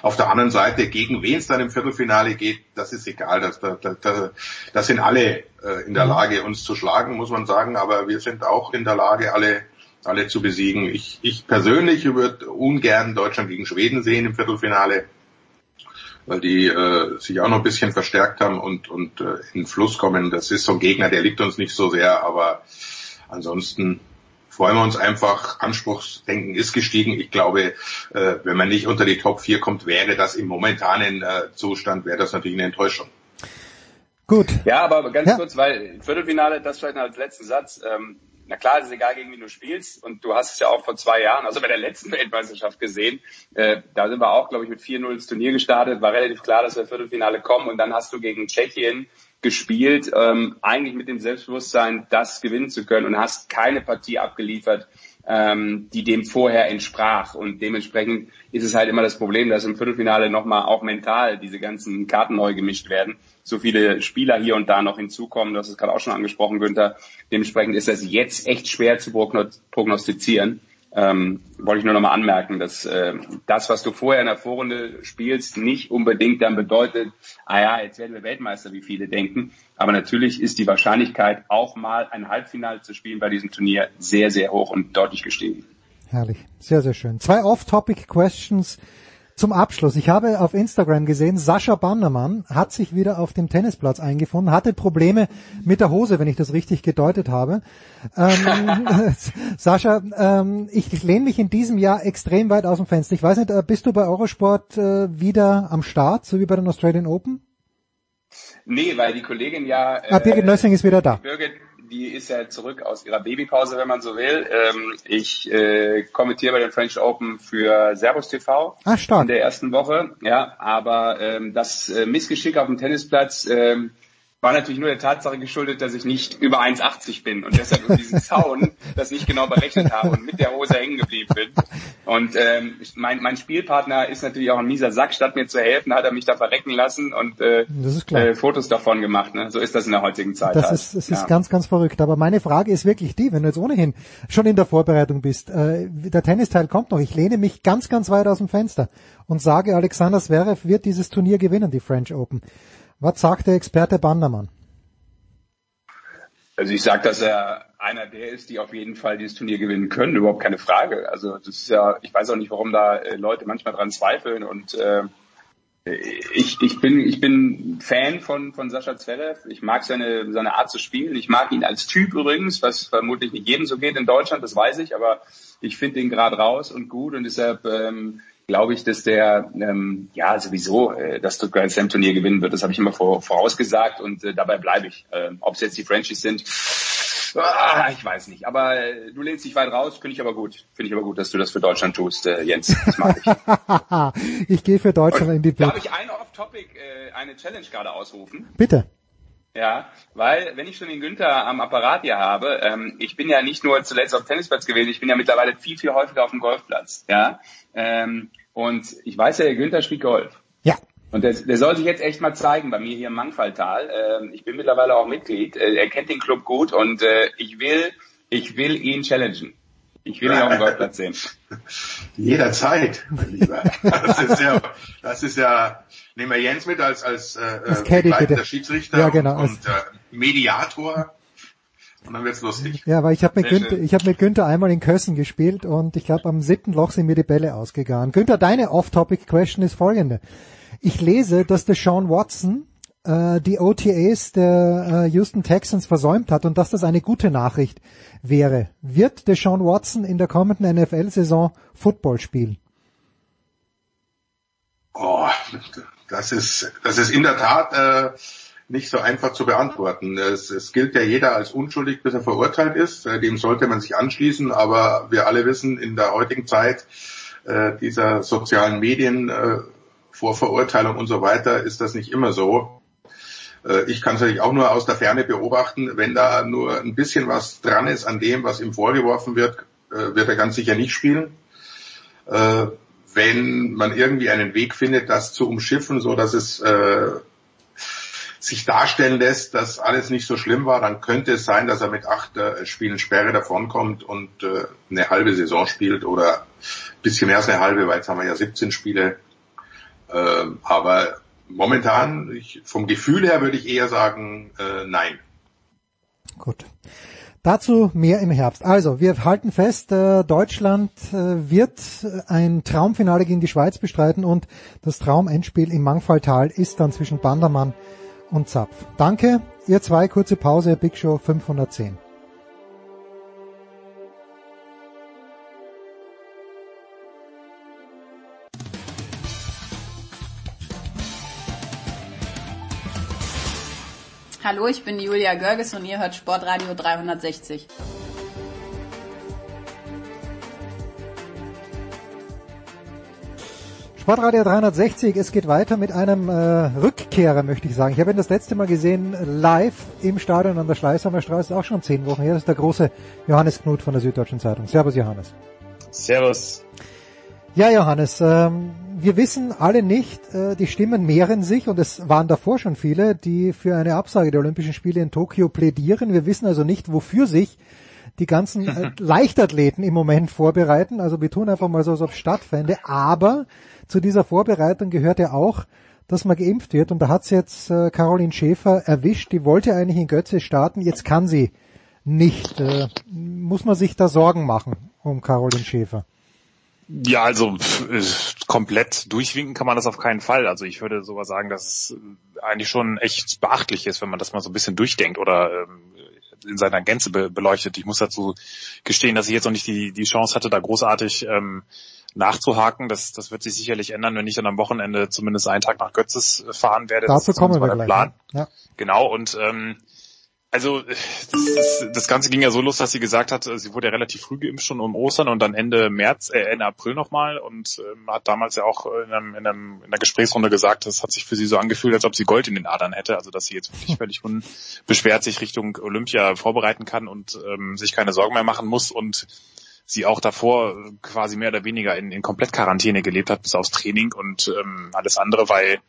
auf der anderen Seite, gegen wen es dann im Viertelfinale geht, das ist egal. Das, da, da, das sind alle äh, in der mhm. Lage, uns zu schlagen, muss man sagen. Aber wir sind auch in der Lage, alle alle zu besiegen. Ich, ich persönlich würde ungern Deutschland gegen Schweden sehen im Viertelfinale, weil die äh, sich auch noch ein bisschen verstärkt haben und, und äh, in Fluss kommen. Das ist so ein Gegner, der liegt uns nicht so sehr, aber ansonsten freuen wir uns einfach. Anspruchsdenken ist gestiegen. Ich glaube, äh, wenn man nicht unter die Top 4 kommt, wäre das im momentanen äh, Zustand, wäre das natürlich eine Enttäuschung. Gut. Ja, aber ganz ja. kurz, weil Viertelfinale, das vielleicht noch als letzten Satz. Ähm, na klar, es ist egal, gegen wen du spielst. Und du hast es ja auch vor zwei Jahren, also bei der letzten Weltmeisterschaft gesehen. Äh, da sind wir auch, glaube ich, mit 4-0 ins Turnier gestartet. War relativ klar, dass wir Viertelfinale kommen. Und dann hast du gegen Tschechien gespielt, ähm, eigentlich mit dem Selbstbewusstsein, das gewinnen zu können und hast keine Partie abgeliefert, ähm, die dem vorher entsprach. Und dementsprechend ist es halt immer das Problem, dass im Viertelfinale nochmal auch mental diese ganzen Karten neu gemischt werden. So viele Spieler hier und da noch hinzukommen, das ist gerade auch schon angesprochen, Günther. Dementsprechend ist das jetzt echt schwer zu prognostizieren ähm, wollte ich nur nochmal anmerken, dass äh, das, was du vorher in der Vorrunde spielst, nicht unbedingt dann bedeutet, ah ja, jetzt werden wir Weltmeister, wie viele denken. Aber natürlich ist die Wahrscheinlichkeit, auch mal ein Halbfinale zu spielen bei diesem Turnier sehr, sehr hoch und deutlich gestiegen. Herrlich, sehr, sehr schön. Zwei Off-Topic-Questions zum Abschluss. Ich habe auf Instagram gesehen, Sascha Bannermann hat sich wieder auf dem Tennisplatz eingefunden, hatte Probleme mit der Hose, wenn ich das richtig gedeutet habe. Ähm, Sascha, ähm, ich lehne mich in diesem Jahr extrem weit aus dem Fenster. Ich weiß nicht, äh, bist du bei Eurosport äh, wieder am Start, so wie bei den Australian Open? Nee, weil die Kollegin ja... Äh, ah, Birgit Nössing ist wieder da. Birgit die ist ja zurück aus ihrer Babypause, wenn man so will. Ähm, ich äh, kommentiere bei den French Open für Servus TV ah, stark. in der ersten Woche. Ja, aber ähm, das äh, Missgeschick auf dem Tennisplatz ähm, war natürlich nur der Tatsache geschuldet, dass ich nicht über 1,80 bin und deshalb über diesen Zaun das nicht genau berechnet habe und mit der Hose hängen geblieben bin. Und ähm, mein, mein Spielpartner ist natürlich auch ein mieser Sack. Statt mir zu helfen, hat er mich da verrecken lassen und äh, äh, Fotos davon gemacht. Ne? So ist das in der heutigen Zeit. Das halt. ist, das ja. ist ganz, ganz verrückt. Aber meine Frage ist wirklich die, wenn du jetzt ohnehin schon in der Vorbereitung bist, äh, der Tennisteil kommt noch. Ich lehne mich ganz, ganz weit aus dem Fenster und sage, Alexander Zverev wird dieses Turnier gewinnen, die French Open. Was sagt der Experte Bandermann? Also ich sage, dass er einer der ist, die auf jeden Fall dieses Turnier gewinnen können, überhaupt keine Frage. Also das ist ja, ich weiß auch nicht, warum da äh, Leute manchmal dran zweifeln und äh, ich, ich bin ich bin Fan von von Sascha Zverev. Ich mag seine seine Art zu spielen. Ich mag ihn als Typ übrigens, was vermutlich nicht jedem so geht in Deutschland, das weiß ich, aber ich finde ihn gerade raus und gut und deshalb ähm, glaube ich, dass der ähm, ja sowieso äh, das Grand Slam Turnier gewinnen wird. Das habe ich immer vor, vorausgesagt und äh, dabei bleibe ich. Ähm, Ob es jetzt die Frenchies sind, ah, ich weiß nicht. Aber äh, du lehnst dich weit raus, finde ich aber gut. Finde ich aber gut, dass du das für Deutschland tust, äh, Jens. Das mag ich. ich gehe für Deutschland und in die. Darf ich eine Off-Topic, äh, eine Challenge gerade ausrufen? Bitte. Ja, weil wenn ich schon den Günther am Apparat hier habe, ähm, ich bin ja nicht nur zuletzt auf Tennisplatz gewesen, ich bin ja mittlerweile viel, viel häufiger auf dem Golfplatz. Ja, ähm, und ich weiß ja, der Günther spielt Golf. Ja. Und der, der soll sich jetzt echt mal zeigen bei mir hier im Mangfalltal. Ähm, ich bin mittlerweile auch Mitglied. Äh, er kennt den Club gut und äh, ich will, ich will ihn challengen. Ich will ihn auf dem Golfplatz sehen. Jederzeit, mein Lieber. Das ist ja, das ist ja, nehmen wir Jens mit als, als, äh, als begleitender Schiedsrichter ja, genau. und, und äh, Mediator. Und dann wird's lustig. Ja, weil ich habe mit, Günther, ich hab mit Günther einmal in Kössen gespielt und ich glaube am siebten Loch sind mir die Bälle ausgegangen. Günther, deine Off-Topic-Question ist folgende. Ich lese, dass der Sean Watson äh, die OTAs der äh, Houston Texans versäumt hat und dass das eine gute Nachricht wäre. Wird der Sean Watson in der kommenden NFL-Saison Football spielen? Oh, das ist, das ist in der Tat äh, nicht so einfach zu beantworten. Es, es gilt ja jeder als unschuldig, bis er verurteilt ist. Äh, dem sollte man sich anschließen. Aber wir alle wissen, in der heutigen Zeit äh, dieser sozialen Medien äh, vor Verurteilung und so weiter ist das nicht immer so. Äh, ich kann es natürlich auch nur aus der Ferne beobachten. Wenn da nur ein bisschen was dran ist an dem, was ihm vorgeworfen wird, äh, wird er ganz sicher nicht spielen. Äh, wenn man irgendwie einen Weg findet, das zu umschiffen, so dass es sich darstellen lässt, dass alles nicht so schlimm war, dann könnte es sein, dass er mit acht Spielen Sperre davonkommt und eine halbe Saison spielt oder ein bisschen mehr als eine halbe, weil jetzt haben wir ja 17 Spiele. Ähm, aber momentan, ich, vom Gefühl her würde ich eher sagen, äh, nein. Gut. Dazu mehr im Herbst. Also, wir halten fest, äh, Deutschland äh, wird ein Traumfinale gegen die Schweiz bestreiten und das Traumendspiel im Mangfalltal ist dann zwischen Bandermann und Zapf. Danke, ihr zwei, kurze Pause, Big Show 510. Hallo, ich bin Julia Görges und ihr hört Sportradio 360. Sportradio 360, es geht weiter mit einem äh, Rückkehrer, möchte ich sagen. Ich habe ihn das letzte Mal gesehen live im Stadion an der Schleißheimer Straße, auch schon zehn Wochen her. Das ist der große Johannes Knut von der Süddeutschen Zeitung. Servus Johannes. Servus. Ja Johannes, ähm, wir wissen alle nicht, äh, die Stimmen mehren sich und es waren davor schon viele, die für eine Absage der Olympischen Spiele in Tokio plädieren. Wir wissen also nicht, wofür sich die ganzen äh, Leichtathleten im Moment vorbereiten. Also wir tun einfach mal so, als ob es stattfände. Aber zu dieser Vorbereitung gehört ja auch, dass man geimpft wird. Und da hat's jetzt äh, Caroline Schäfer erwischt. Die wollte eigentlich in Götze starten. Jetzt kann sie nicht. Äh, muss man sich da Sorgen machen um Caroline Schäfer? Ja, also pff, komplett durchwinken kann man das auf keinen Fall. Also ich würde sogar sagen, dass es eigentlich schon echt beachtlich ist, wenn man das mal so ein bisschen durchdenkt oder ähm, in seiner Gänze be beleuchtet. Ich muss dazu gestehen, dass ich jetzt noch nicht die, die Chance hatte, da großartig ähm, nachzuhaken. Das, das wird sich sicherlich ändern, wenn ich dann am Wochenende zumindest einen Tag nach Götzes fahren werde. Dazu kommen wir gleich. Plan. Ja. Genau, und ähm, also das, das, das Ganze ging ja so los, dass sie gesagt hat, sie wurde ja relativ früh geimpft schon um Ostern und dann Ende März, äh, Ende April nochmal und ähm, hat damals ja auch in, einem, in, einem, in einer Gesprächsrunde gesagt, das hat sich für sie so angefühlt, als ob sie Gold in den Adern hätte, also dass sie jetzt wirklich völlig unbeschwert sich Richtung Olympia vorbereiten kann und ähm, sich keine Sorgen mehr machen muss und sie auch davor quasi mehr oder weniger in, in Komplettquarantäne gelebt hat bis aufs Training und ähm, alles andere, weil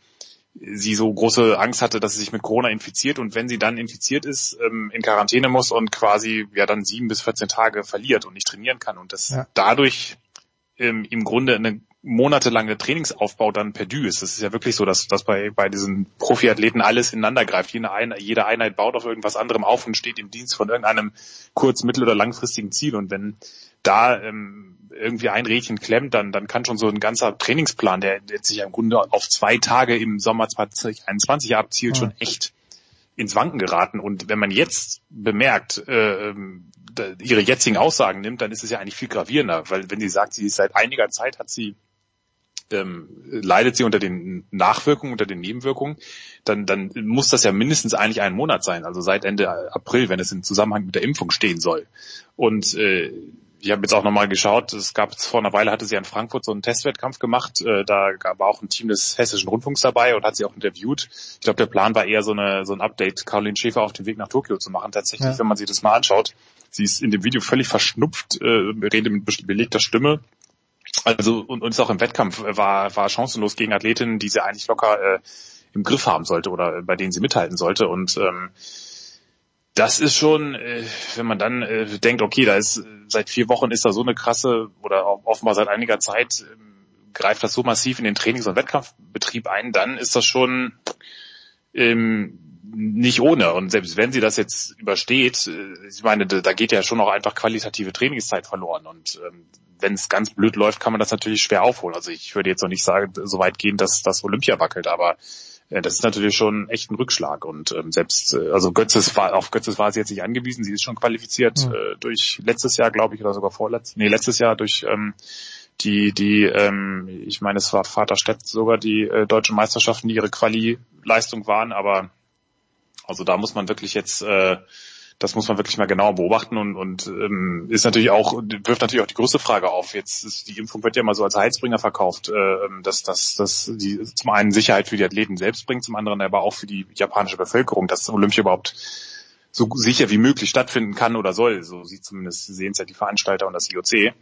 sie so große Angst hatte, dass sie sich mit Corona infiziert und wenn sie dann infiziert ist, ähm, in Quarantäne muss und quasi ja dann sieben bis 14 Tage verliert und nicht trainieren kann und das ja. dadurch ähm, im Grunde eine monatelange Trainingsaufbau dann perdu ist. Das ist ja wirklich so, dass, dass bei, bei diesen Profiathleten alles ineinander greift. Jede, Einheit, jede Einheit baut auf irgendwas anderem auf und steht im Dienst von irgendeinem kurz-, mittel- oder langfristigen Ziel. Und wenn da ähm, irgendwie ein Rädchen klemmt, dann, dann kann schon so ein ganzer Trainingsplan, der, der sich im Grunde auf zwei Tage im Sommer 2021 abzielt, ja. schon echt ins Wanken geraten. Und wenn man jetzt bemerkt, äh, ähm, ihre jetzigen Aussagen nimmt, dann ist es ja eigentlich viel gravierender, weil wenn sie sagt, sie ist seit einiger Zeit hat sie ähm, leidet sie unter den Nachwirkungen, unter den Nebenwirkungen, dann, dann muss das ja mindestens eigentlich ein Monat sein, also seit Ende April, wenn es im Zusammenhang mit der Impfung stehen soll. Und äh, ich habe jetzt auch nochmal geschaut, es gab vor einer Weile hatte sie in Frankfurt so einen Testwettkampf gemacht, äh, da war auch ein Team des Hessischen Rundfunks dabei und hat sie auch interviewt. Ich glaube, der Plan war eher so eine so ein Update, Caroline Schäfer auf dem Weg nach Tokio zu machen. Tatsächlich, ja. wenn man sich das mal anschaut, sie ist in dem Video völlig verschnupft, äh, redet mit belegter Stimme. Also und, und ist auch im Wettkampf war war chancenlos gegen Athletinnen, die sie eigentlich locker äh, im Griff haben sollte oder bei denen sie mithalten sollte und ähm, das ist schon, äh, wenn man dann äh, denkt, okay, da ist seit vier Wochen ist da so eine krasse oder offenbar seit einiger Zeit ähm, greift das so massiv in den Trainings- und Wettkampfbetrieb ein, dann ist das schon ähm, nicht ohne. Und selbst wenn sie das jetzt übersteht, äh, ich meine, da geht ja schon auch einfach qualitative Trainingszeit verloren. Und ähm, wenn es ganz blöd läuft, kann man das natürlich schwer aufholen. Also ich würde jetzt noch nicht sagen, so weit gehen, dass das Olympia wackelt, aber ja, das ist natürlich schon echt ein Rückschlag und ähm, selbst äh, also Götzes war auf Götzes war sie jetzt nicht angewiesen, sie ist schon qualifiziert mhm. äh, durch letztes Jahr, glaube ich, oder sogar vorletztes, nee, letztes Jahr durch ähm, die die ähm, ich meine, es war Vaterstedt sogar die äh, deutschen Meisterschaften, die ihre Quali-Leistung waren, aber also da muss man wirklich jetzt äh, das muss man wirklich mal genau beobachten und, und ähm, ist natürlich auch, wirft natürlich auch die größte Frage auf. Jetzt ist die Impfung wird ja immer so als Heilsbringer verkauft, äh, dass, dass, dass die zum einen Sicherheit für die Athleten selbst bringt, zum anderen aber auch für die japanische Bevölkerung, dass Olympia überhaupt so sicher wie möglich stattfinden kann oder soll. So sieht zumindest sehen es ja die Veranstalter und das IOC.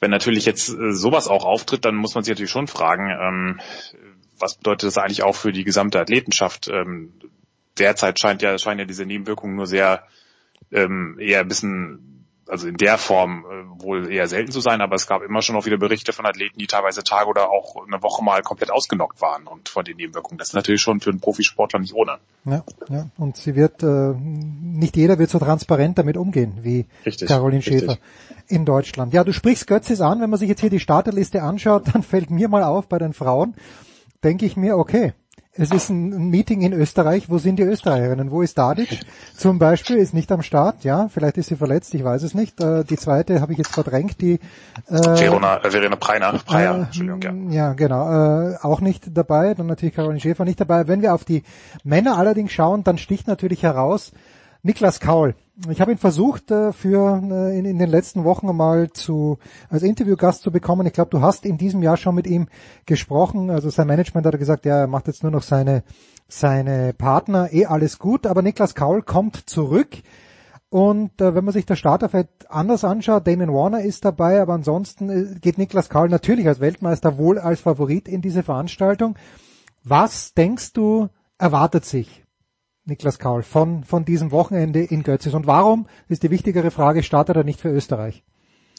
Wenn natürlich jetzt äh, sowas auch auftritt, dann muss man sich natürlich schon fragen, ähm, was bedeutet das eigentlich auch für die gesamte Athletenschaft? Ähm, derzeit scheint ja, scheinen ja diese Nebenwirkungen nur sehr ähm, eher ein bisschen also in der Form äh, wohl eher selten zu sein, aber es gab immer schon auch wieder Berichte von Athleten, die teilweise Tage oder auch eine Woche mal komplett ausgenockt waren und von den Nebenwirkungen. Das ist natürlich schon für einen Profisportler nicht ohne. Ja, ja. Und sie wird, äh, nicht jeder wird so transparent damit umgehen wie richtig, Caroline Schäfer richtig. in Deutschland. Ja, du sprichst Götzis an, wenn man sich jetzt hier die Starterliste anschaut, dann fällt mir mal auf bei den Frauen, denke ich mir, okay, es ist ein Meeting in Österreich. Wo sind die Österreicherinnen? Wo ist Dadic? Zum Beispiel ist nicht am Start. Ja, vielleicht ist sie verletzt. Ich weiß es nicht. Äh, die zweite habe ich jetzt verdrängt. Die äh, Verona, äh, Verena Preiner. Preyer, äh, Entschuldigung, ja. Ja, genau. Äh, auch nicht dabei. Dann natürlich Caroline Schäfer nicht dabei. Wenn wir auf die Männer allerdings schauen, dann sticht natürlich heraus Niklas Kaul. Ich habe ihn versucht, äh, für äh, in, in den letzten Wochen einmal zu als Interviewgast zu bekommen. Ich glaube, du hast in diesem Jahr schon mit ihm gesprochen. Also sein Management hat gesagt, ja, er macht jetzt nur noch seine seine Partner, eh alles gut. Aber Niklas Kaul kommt zurück. Und äh, wenn man sich das Starterfeld anders anschaut, Damon Warner ist dabei, aber ansonsten äh, geht Niklas Kaul natürlich als Weltmeister wohl als Favorit in diese Veranstaltung. Was denkst du, erwartet sich Niklas Kaul von, von diesem Wochenende in Götzis? Und warum, ist die wichtigere Frage, startet er nicht für Österreich?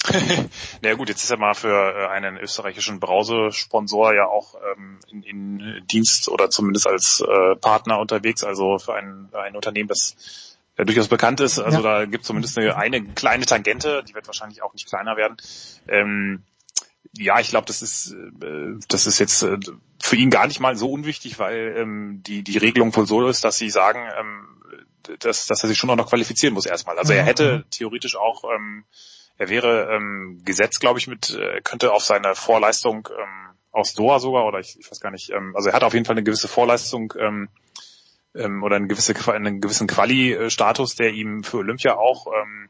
naja gut, jetzt ist er mal für äh, einen österreichischen Brausesponsor ja auch ähm, in, in Dienst oder zumindest als äh, Partner unterwegs, also für ein, ein Unternehmen, das ja, durchaus bekannt ist. Also ja. da gibt es zumindest eine, eine kleine Tangente, die wird wahrscheinlich auch nicht kleiner werden. Ähm, ja, ich glaube, das ist äh, das ist jetzt äh, für ihn gar nicht mal so unwichtig, weil ähm, die die Regelung von Solo ist, dass sie sagen, ähm, dass dass er sich schon auch noch qualifizieren muss erstmal. Also er hätte theoretisch auch ähm, er wäre ähm, gesetzt, glaube ich, mit äh, könnte auf seine Vorleistung ähm, aus Doha sogar oder ich, ich weiß gar nicht. Ähm, also er hat auf jeden Fall eine gewisse Vorleistung ähm, ähm, oder einen, gewisse, einen gewissen Quali-Status, der ihm für Olympia auch ähm,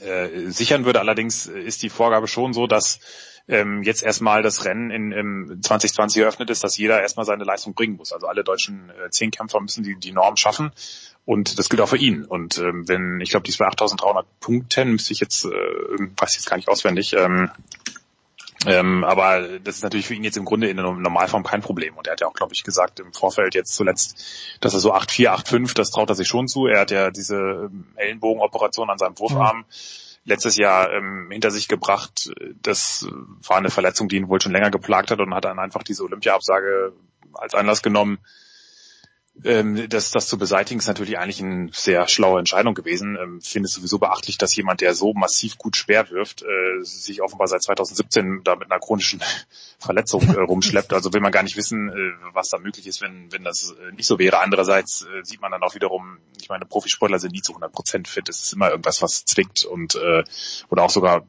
äh, sichern würde. Allerdings ist die Vorgabe schon so, dass ähm, jetzt erstmal das Rennen in, in 2020 eröffnet ist, dass jeder erstmal seine Leistung bringen muss. Also alle deutschen äh, Zehnkämpfer müssen die, die Norm schaffen und das gilt auch für ihn. Und ähm, wenn, ich glaube, die ist bei 8.300 Punkten, müsste ich jetzt, äh, weiß ich jetzt gar nicht auswendig, ähm, ähm, aber das ist natürlich für ihn jetzt im Grunde in der Normalform kein Problem. Und er hat ja auch, glaube ich, gesagt im Vorfeld jetzt zuletzt, dass er so 8-4, 8-5, das traut er sich schon zu. Er hat ja diese ähm, Ellenbogenoperation an seinem Wurfarm mhm. letztes Jahr ähm, hinter sich gebracht. Das war eine Verletzung, die ihn wohl schon länger geplagt hat und hat dann einfach diese Olympia-Absage als Anlass genommen, ähm, das, das zu beseitigen ist natürlich eigentlich eine sehr schlaue Entscheidung gewesen. Ähm, finde es sowieso beachtlich, dass jemand, der so massiv gut schwer wirft, äh, sich offenbar seit 2017 da mit einer chronischen Verletzung äh, rumschleppt. Also will man gar nicht wissen, äh, was da möglich ist, wenn, wenn das äh, nicht so wäre. Andererseits äh, sieht man dann auch wiederum, ich meine, Profisportler sind nie zu 100 Prozent fit. Es ist immer irgendwas, was zwickt und äh, oder auch sogar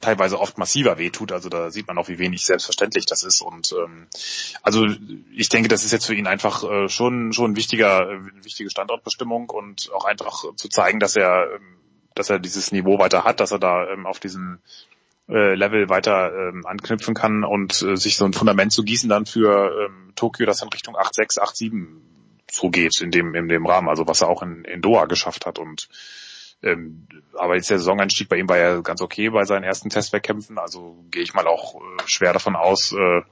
teilweise oft massiver wehtut. Also da sieht man auch, wie wenig selbstverständlich das ist. Und ähm, also ich denke, das ist jetzt für ihn einfach äh, schon schon wichtiger, äh, wichtige Standortbestimmung und auch einfach zu zeigen, dass er ähm, dass er dieses Niveau weiter hat, dass er da ähm, auf diesem äh, Level weiter ähm, anknüpfen kann und äh, sich so ein Fundament zu gießen dann für ähm, Tokio, das in Richtung 8-6, 8-7 so in dem in dem Rahmen, also was er auch in, in Doha geschafft hat und ähm, aber jetzt der Saisoneinstieg bei ihm war ja ganz okay bei seinen ersten Testwettkämpfen. Also gehe ich mal auch äh, schwer davon aus, äh,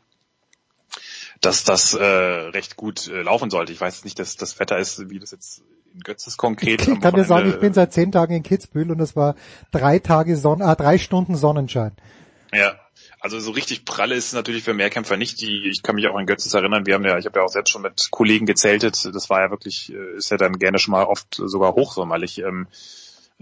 dass das äh, recht gut äh, laufen sollte. Ich weiß nicht, dass das Wetter ist, wie das jetzt in Götzes konkret. Ich kann dir sagen, ich bin seit zehn Tagen in Kitzbühel und es war drei Tage Sonne, ah, drei Stunden Sonnenschein. Ja, also so richtig pralle ist es natürlich für Mehrkämpfer nicht. Die, ich kann mich auch an Götzes erinnern. Wir haben ja, ich habe ja auch selbst schon mit Kollegen gezeltet. Das war ja wirklich, äh, ist ja dann gerne schon mal oft sogar hochsommerlich. Ähm,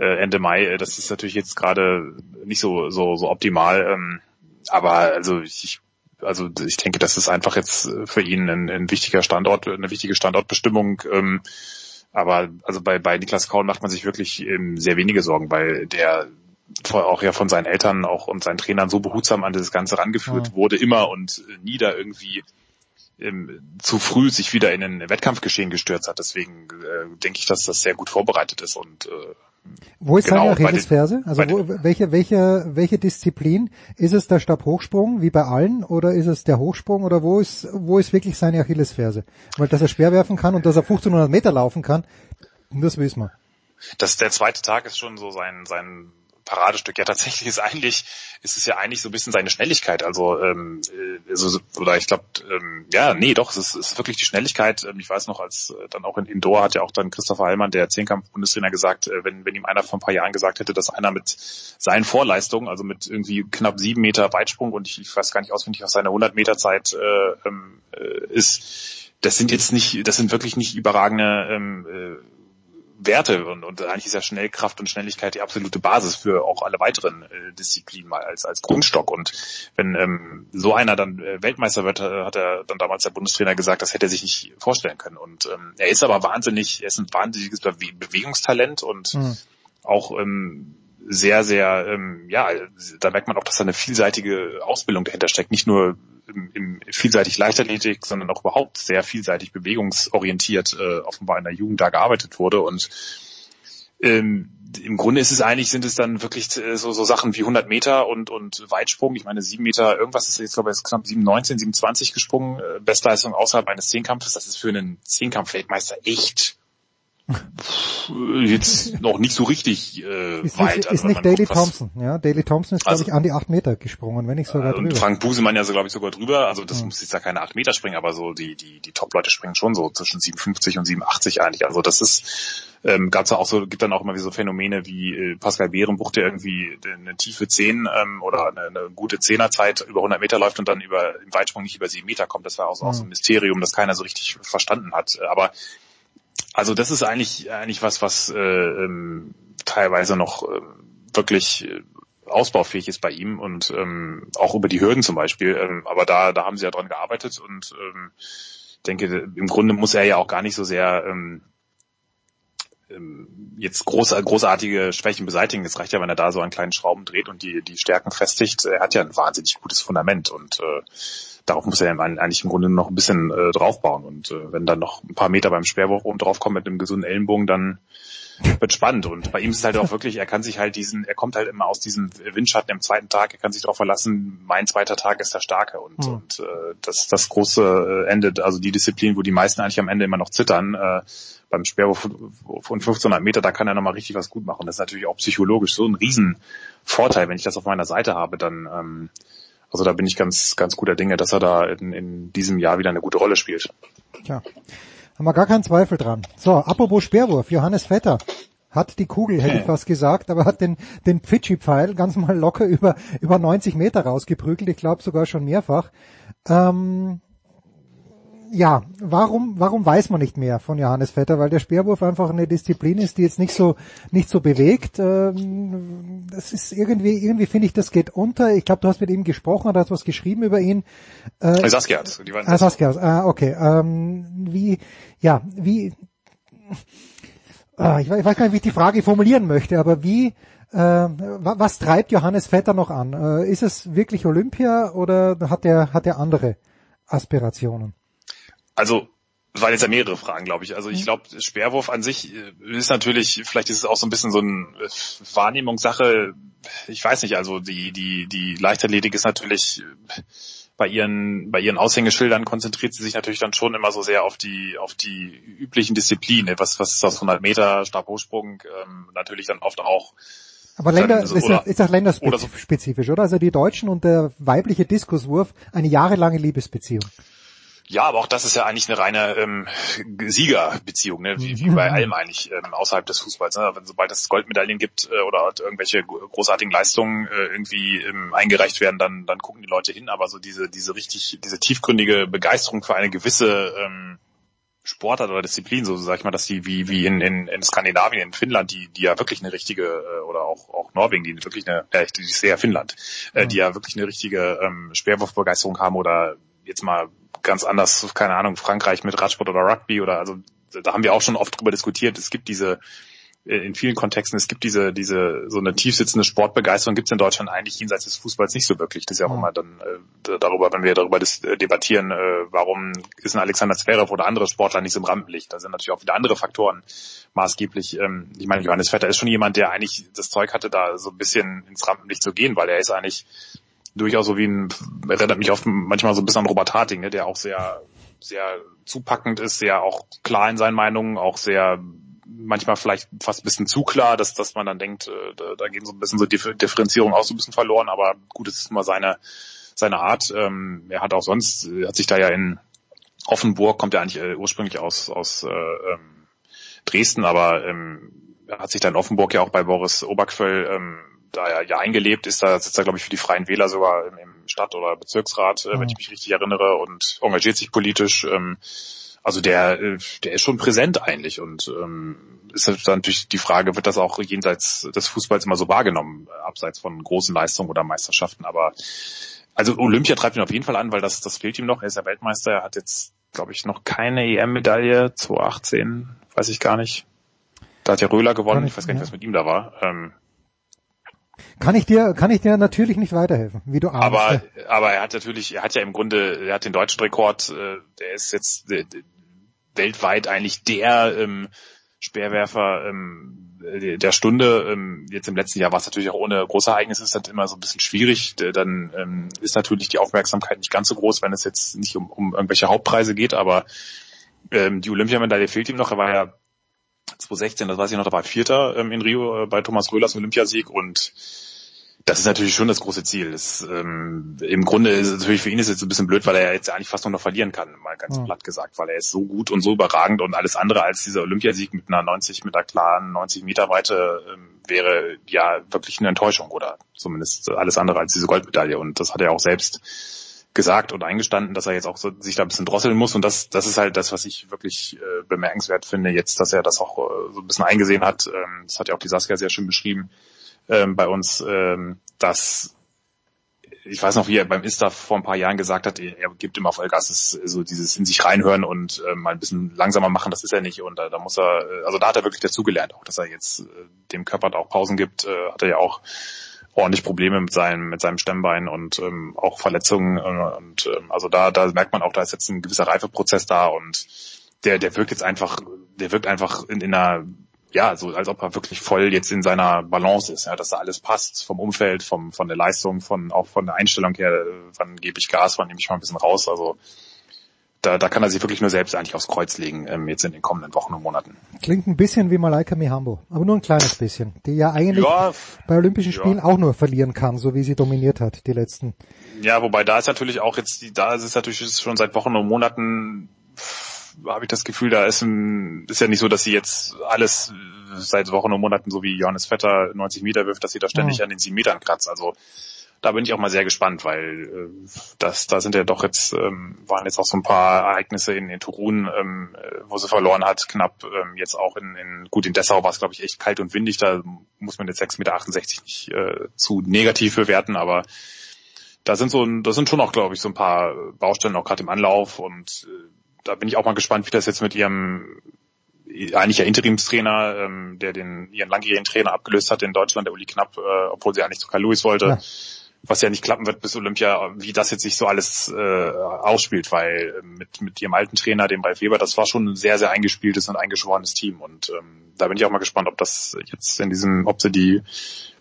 äh, Ende Mai. Äh, das ist natürlich jetzt gerade nicht so so so optimal. Ähm, aber also ich also ich denke, das ist einfach jetzt für ihn ein, ein wichtiger Standort, eine wichtige Standortbestimmung. Ähm, aber also bei, bei Niklas Kaul macht man sich wirklich ähm, sehr wenige Sorgen, weil der auch ja von seinen Eltern auch und seinen Trainern so behutsam an das Ganze rangeführt ja. wurde, immer und nie da irgendwie ähm, zu früh sich wieder in ein Wettkampfgeschehen gestürzt hat. Deswegen äh, denke ich, dass das sehr gut vorbereitet ist und äh, wo ist genau, seine Achillesferse? Also wo, welche, welche, welche Disziplin? Ist es der Stabhochsprung wie bei allen oder ist es der Hochsprung oder wo ist, wo ist wirklich seine Achillesferse? Weil dass er schwer werfen kann und dass er 1500 Meter laufen kann, das wissen wir. Das, der zweite Tag ist schon so sein, sein Paradestück. Ja, tatsächlich ist eigentlich, ist es ja eigentlich so ein bisschen seine Schnelligkeit. Also, ähm, äh, also oder ich glaube, ähm, ja, nee, doch, es ist, ist wirklich die Schnelligkeit. Ähm, ich weiß noch, als äh, dann auch in Indoor hat ja auch dann Christopher Heilmann, der Zehnkampf-Bundestrainer, gesagt, äh, wenn, wenn ihm einer vor ein paar Jahren gesagt hätte, dass einer mit seinen Vorleistungen, also mit irgendwie knapp sieben Meter Weitsprung und ich, ich weiß gar nicht auswendig, was seine 100 Meter Zeit äh, ähm, äh, ist, das sind jetzt nicht, das sind wirklich nicht überragende ähm, äh, Werte und, und eigentlich ist ja Schnellkraft und Schnelligkeit die absolute Basis für auch alle weiteren äh, Disziplinen mal als als Grundstock und wenn ähm, so einer dann äh, Weltmeister wird, äh, hat er dann damals der Bundestrainer gesagt, das hätte er sich nicht vorstellen können und ähm, er ist aber wahnsinnig, er ist ein wahnsinniges Bewe Bewegungstalent und mhm. auch ähm, sehr, sehr, ähm, ja, da merkt man auch, dass da eine vielseitige Ausbildung dahinter steckt. Nicht nur im, im vielseitig Leichtathletik, sondern auch überhaupt sehr vielseitig bewegungsorientiert äh, offenbar in der Jugend da gearbeitet wurde. Und Ähm, im Grunde ist es eigentlich, sind es dann wirklich äh, so, so Sachen wie 100 Meter und, und Weitsprung. Ich meine, 7 Meter, irgendwas ist jetzt, glaube ich, knapp 7,19, 7,20 gesprungen. Äh, Bestleistung außerhalb eines Zehnkampfes. Das ist für einen Zehnkampf-Weltmeister echt jetzt noch nicht so richtig äh, ist weit. Nicht, also, ist nicht Daley Thompson, ja. Daley Thompson ist, also, glaube ich, an die 8 Meter gesprungen, wenn nicht sogar äh, und drüber. Frank Busemann ja so, glaube ich, sogar drüber. Also das ja. muss jetzt ja keine 8 Meter springen, aber so die, die, die Top-Leute springen schon so zwischen 57 und 87 eigentlich. Also das ist, ähm, gab's auch so, gibt dann auch immer wie so Phänomene wie äh, Pascal Behrenbuch, der irgendwie eine tiefe 10 ähm, oder eine, eine gute Zehnerzeit über 100 Meter läuft und dann über im Weitsprung nicht über 7 Meter kommt. Das war auch so, ja. auch so ein Mysterium, das keiner so richtig verstanden hat. Aber also das ist eigentlich eigentlich was, was äh, ähm, teilweise noch äh, wirklich äh, ausbaufähig ist bei ihm und ähm, auch über die Hürden zum Beispiel. Ähm, aber da da haben sie ja dran gearbeitet und ähm, denke im Grunde muss er ja auch gar nicht so sehr ähm, ähm, jetzt groß, großartige Schwächen beseitigen. Es reicht ja, wenn er da so an kleinen Schrauben dreht und die, die Stärken festigt. Er hat ja ein wahnsinnig gutes Fundament und äh, darauf muss er eigentlich im Grunde noch ein bisschen äh, draufbauen. Und äh, wenn dann noch ein paar Meter beim Sperrwurf oben drauf kommen mit einem gesunden Ellenbogen, dann wird spannend. Und bei ihm ist es halt auch wirklich, er kann sich halt diesen, er kommt halt immer aus diesem Windschatten im zweiten Tag, er kann sich darauf verlassen, mein zweiter Tag ist der starke. Und, mhm. und äh, das das große Ende, also die Disziplin, wo die meisten eigentlich am Ende immer noch zittern, äh, beim Sperrwurf von 1500 Meter, da kann er nochmal richtig was gut machen. Das ist natürlich auch psychologisch so ein Riesenvorteil, wenn ich das auf meiner Seite habe, dann ähm, also da bin ich ganz, ganz guter Dinge, dass er da in, in diesem Jahr wieder eine gute Rolle spielt. Tja, haben wir gar keinen Zweifel dran. So, apropos Sperrwurf, Johannes Vetter hat die Kugel, hätte ich fast gesagt, aber hat den, den Pfitschi-Pfeil ganz mal locker über, über 90 Meter rausgeprügelt, ich glaube sogar schon mehrfach. Ähm, ja, warum, warum weiß man nicht mehr von Johannes Vetter? Weil der Speerwurf einfach eine Disziplin ist, die jetzt nicht so, nicht so bewegt. Ähm, das ist irgendwie, irgendwie finde ich, das geht unter. Ich glaube, du hast mit ihm gesprochen oder hast was geschrieben über ihn. Äh, Saskia hat die ah, Saskia, ah, okay. Ähm, wie, ja, wie, ah, ich, weiß gar nicht, wie ich die Frage formulieren möchte, aber wie, äh, was treibt Johannes Vetter noch an? Äh, ist es wirklich Olympia oder hat er, hat er andere Aspirationen? Also es waren jetzt ja mehrere Fragen, glaube ich. Also ich mhm. glaube, Speerwurf an sich äh, ist natürlich, vielleicht ist es auch so ein bisschen so eine äh, Wahrnehmungssache. Ich weiß nicht, also die, die, die Leichtathletik ist natürlich äh, bei ihren, bei ihren Aushängeschildern konzentriert sie sich natürlich dann schon immer so sehr auf die, auf die üblichen Disziplinen. Was, was ist das 100 Meter Stabhochsprung? Ähm, natürlich dann oft auch aber Länder, dann, ist, oder, ist das länderspezifisch, oder? Also die Deutschen und der weibliche Diskuswurf eine jahrelange Liebesbeziehung. Ja, aber auch das ist ja eigentlich eine reine ähm, Siegerbeziehung, ne? wie, wie bei allem eigentlich ähm, außerhalb des Fußballs. Ne? Wenn, sobald es Goldmedaillen gibt äh, oder irgendwelche großartigen Leistungen äh, irgendwie ähm, eingereicht werden, dann, dann gucken die Leute hin. Aber so diese, diese richtig, diese tiefgründige Begeisterung für eine gewisse ähm, Sportart oder Disziplin, so sag ich mal, dass die wie wie in, in, in Skandinavien, in Finnland, die die ja wirklich eine richtige äh, oder auch auch Norwegen, die wirklich eine, äh, ich sehe ja Finnland, äh, die ja wirklich eine richtige ähm, Speerwurfbegeisterung haben oder jetzt mal ganz anders, keine Ahnung, Frankreich mit Radsport oder Rugby oder also da haben wir auch schon oft drüber diskutiert. Es gibt diese äh, in vielen Kontexten, es gibt diese, diese, so eine tiefsitzende Sportbegeisterung gibt es in Deutschland eigentlich jenseits des Fußballs nicht so wirklich. Das ist ja auch immer dann äh, darüber, wenn wir darüber äh, debattieren, äh, warum ist ein Alexander Zverev oder andere Sportler nicht so im Rampenlicht. Da sind natürlich auch wieder andere Faktoren maßgeblich. Ähm, ich meine, Johannes Vetter ist schon jemand, der eigentlich das Zeug hatte, da so ein bisschen ins Rampenlicht zu gehen, weil er ist eigentlich durchaus so wie ein, erinnert mich oft manchmal so ein bisschen an Robert Harting, ne, der auch sehr, sehr zupackend ist, sehr auch klar in seinen Meinungen, auch sehr manchmal vielleicht fast ein bisschen zu klar, dass, dass man dann denkt, äh, da, da gehen so ein bisschen so Differenzierung auch so ein bisschen verloren, aber gut, es ist immer seine, seine Art. Ähm, er hat auch sonst, hat sich da ja in Offenburg, kommt er eigentlich äh, ursprünglich aus, aus äh, ähm, Dresden, aber ähm, er hat sich dann in Offenburg ja auch bei Boris Oberquell ähm, da ja, ja eingelebt ist, da sitzt er, glaube ich, für die Freien Wähler sogar im, im Stadt- oder Bezirksrat, äh, wenn ich mich richtig erinnere, und engagiert sich politisch. Ähm, also der, äh, der ist schon präsent eigentlich und ähm, ist dann natürlich die Frage, wird das auch jenseits des Fußballs immer so wahrgenommen, abseits von großen Leistungen oder Meisterschaften. Aber also Olympia treibt ihn auf jeden Fall an, weil das, das fehlt ihm noch. Er ist ja Weltmeister, er hat jetzt, glaube ich, noch keine EM-Medaille, 2018, weiß ich gar nicht. Da hat ja Röhler gewonnen, ich weiß gar nicht, was mit ihm da war. Ähm, kann ich dir, kann ich dir natürlich nicht weiterhelfen, wie du ahnst. Aber, aber er hat natürlich, er hat ja im Grunde, er hat den deutschen Rekord, äh, der ist jetzt weltweit eigentlich der ähm, Speerwerfer ähm, der Stunde. Ähm, jetzt im letzten Jahr war es natürlich auch ohne große Ereignisse, ist halt immer so ein bisschen schwierig. Dann ähm, ist natürlich die Aufmerksamkeit nicht ganz so groß, wenn es jetzt nicht um, um irgendwelche Hauptpreise geht, aber ähm, die Olympiamedaille fehlt ihm noch. Er war ja 2016, das weiß ich noch, da war Vierter ähm, in Rio äh, bei Thomas Röhlers Olympiasieg und das ist natürlich schon das große Ziel. Das, ähm, Im Grunde ist es natürlich für ihn ist jetzt ein bisschen blöd, weil er jetzt eigentlich fast nur noch verlieren kann, mal ganz ja. platt gesagt, weil er ist so gut und so überragend und alles andere als dieser Olympiasieg mit einer 90, mit einer klaren 90 Meter Weite ähm, wäre ja wirklich eine Enttäuschung oder zumindest alles andere als diese Goldmedaille. Und das hat er auch selbst gesagt und eingestanden, dass er jetzt auch so, sich da ein bisschen drosseln muss. Und das, das ist halt das, was ich wirklich äh, bemerkenswert finde, jetzt, dass er das auch äh, so ein bisschen eingesehen hat. Ähm, das hat ja auch die Saskia sehr schön beschrieben ähm, bei uns, ähm, dass ich weiß noch, wie er beim Insta vor ein paar Jahren gesagt hat, er gibt immer Vollgas, ist so dieses in sich reinhören und äh, mal ein bisschen langsamer machen, das ist er nicht. Und äh, da muss er, äh, also da hat er wirklich dazugelernt, auch dass er jetzt äh, dem Körper auch Pausen gibt, äh, hat er ja auch ordentlich Probleme mit seinem mit seinem Stemmbein und ähm, auch Verletzungen äh, und ähm, also da da merkt man auch, da ist jetzt ein gewisser Reifeprozess da und der der wirkt jetzt einfach, der wirkt einfach in, in einer ja, so als ob er wirklich voll jetzt in seiner Balance ist, ja, dass da alles passt vom Umfeld, vom von der Leistung, von auch von der Einstellung her, äh, wann gebe ich Gas, wann nehme ich mal ein bisschen raus. Also da, da kann er sich wirklich nur selbst eigentlich aufs Kreuz legen, ähm, jetzt in den kommenden Wochen und Monaten. Klingt ein bisschen wie Malaika Mihambo, aber nur ein kleines bisschen, die ja eigentlich ja, bei Olympischen Spielen ja. auch nur verlieren kann, so wie sie dominiert hat, die letzten. Ja, wobei da ist natürlich auch jetzt, die, da ist es natürlich schon seit Wochen und Monaten habe ich das Gefühl, da ist ein, ist ja nicht so, dass sie jetzt alles seit Wochen und Monaten, so wie Johannes Vetter 90 Meter wirft, dass sie da ständig mhm. an den 7 Metern kratzt. Also da bin ich auch mal sehr gespannt, weil äh, das, da sind ja doch jetzt, ähm, waren jetzt auch so ein paar Ereignisse in, in Turun, ähm, wo sie verloren hat, knapp ähm, jetzt auch in, in gut in Dessau war es, glaube ich, echt kalt und windig, da muss man jetzt 6,68 Meter nicht äh, zu negativ bewerten, aber da sind so das sind schon auch, glaube ich, so ein paar Baustellen auch gerade im Anlauf und äh, da bin ich auch mal gespannt, wie das jetzt mit ihrem eigentlich ja Interimstrainer, ähm, der den ihren langjährigen Trainer abgelöst hat in Deutschland, der Uli Knapp, äh, obwohl sie eigentlich zu Karl Lewis wollte, ja. Was ja nicht klappen wird bis Olympia, wie das jetzt sich so alles äh, ausspielt, weil äh, mit mit ihrem alten Trainer, dem Ralf Weber, das war schon ein sehr sehr eingespieltes und eingeschworenes Team und ähm, da bin ich auch mal gespannt, ob das jetzt in diesem, ob sie die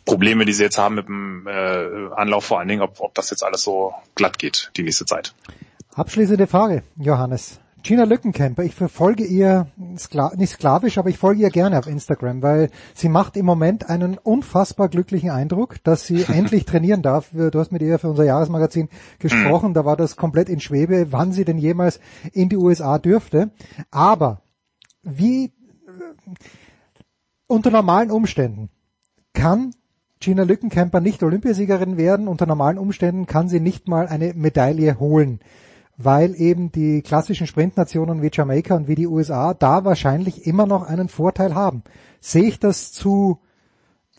Probleme, die sie jetzt haben mit dem äh, Anlauf vor allen Dingen, ob, ob das jetzt alles so glatt geht die nächste Zeit. Abschließende Frage, Johannes. Gina Lückenkämper, ich verfolge ihr, skla nicht sklavisch, aber ich folge ihr gerne auf Instagram, weil sie macht im Moment einen unfassbar glücklichen Eindruck, dass sie endlich trainieren darf. Du hast mit ihr für unser Jahresmagazin gesprochen, mhm. da war das komplett in Schwebe, wann sie denn jemals in die USA dürfte. Aber wie unter normalen Umständen kann Gina Lückenkämper nicht Olympiasiegerin werden, unter normalen Umständen kann sie nicht mal eine Medaille holen weil eben die klassischen Sprintnationen wie Jamaika und wie die USA da wahrscheinlich immer noch einen Vorteil haben. Sehe ich das zu,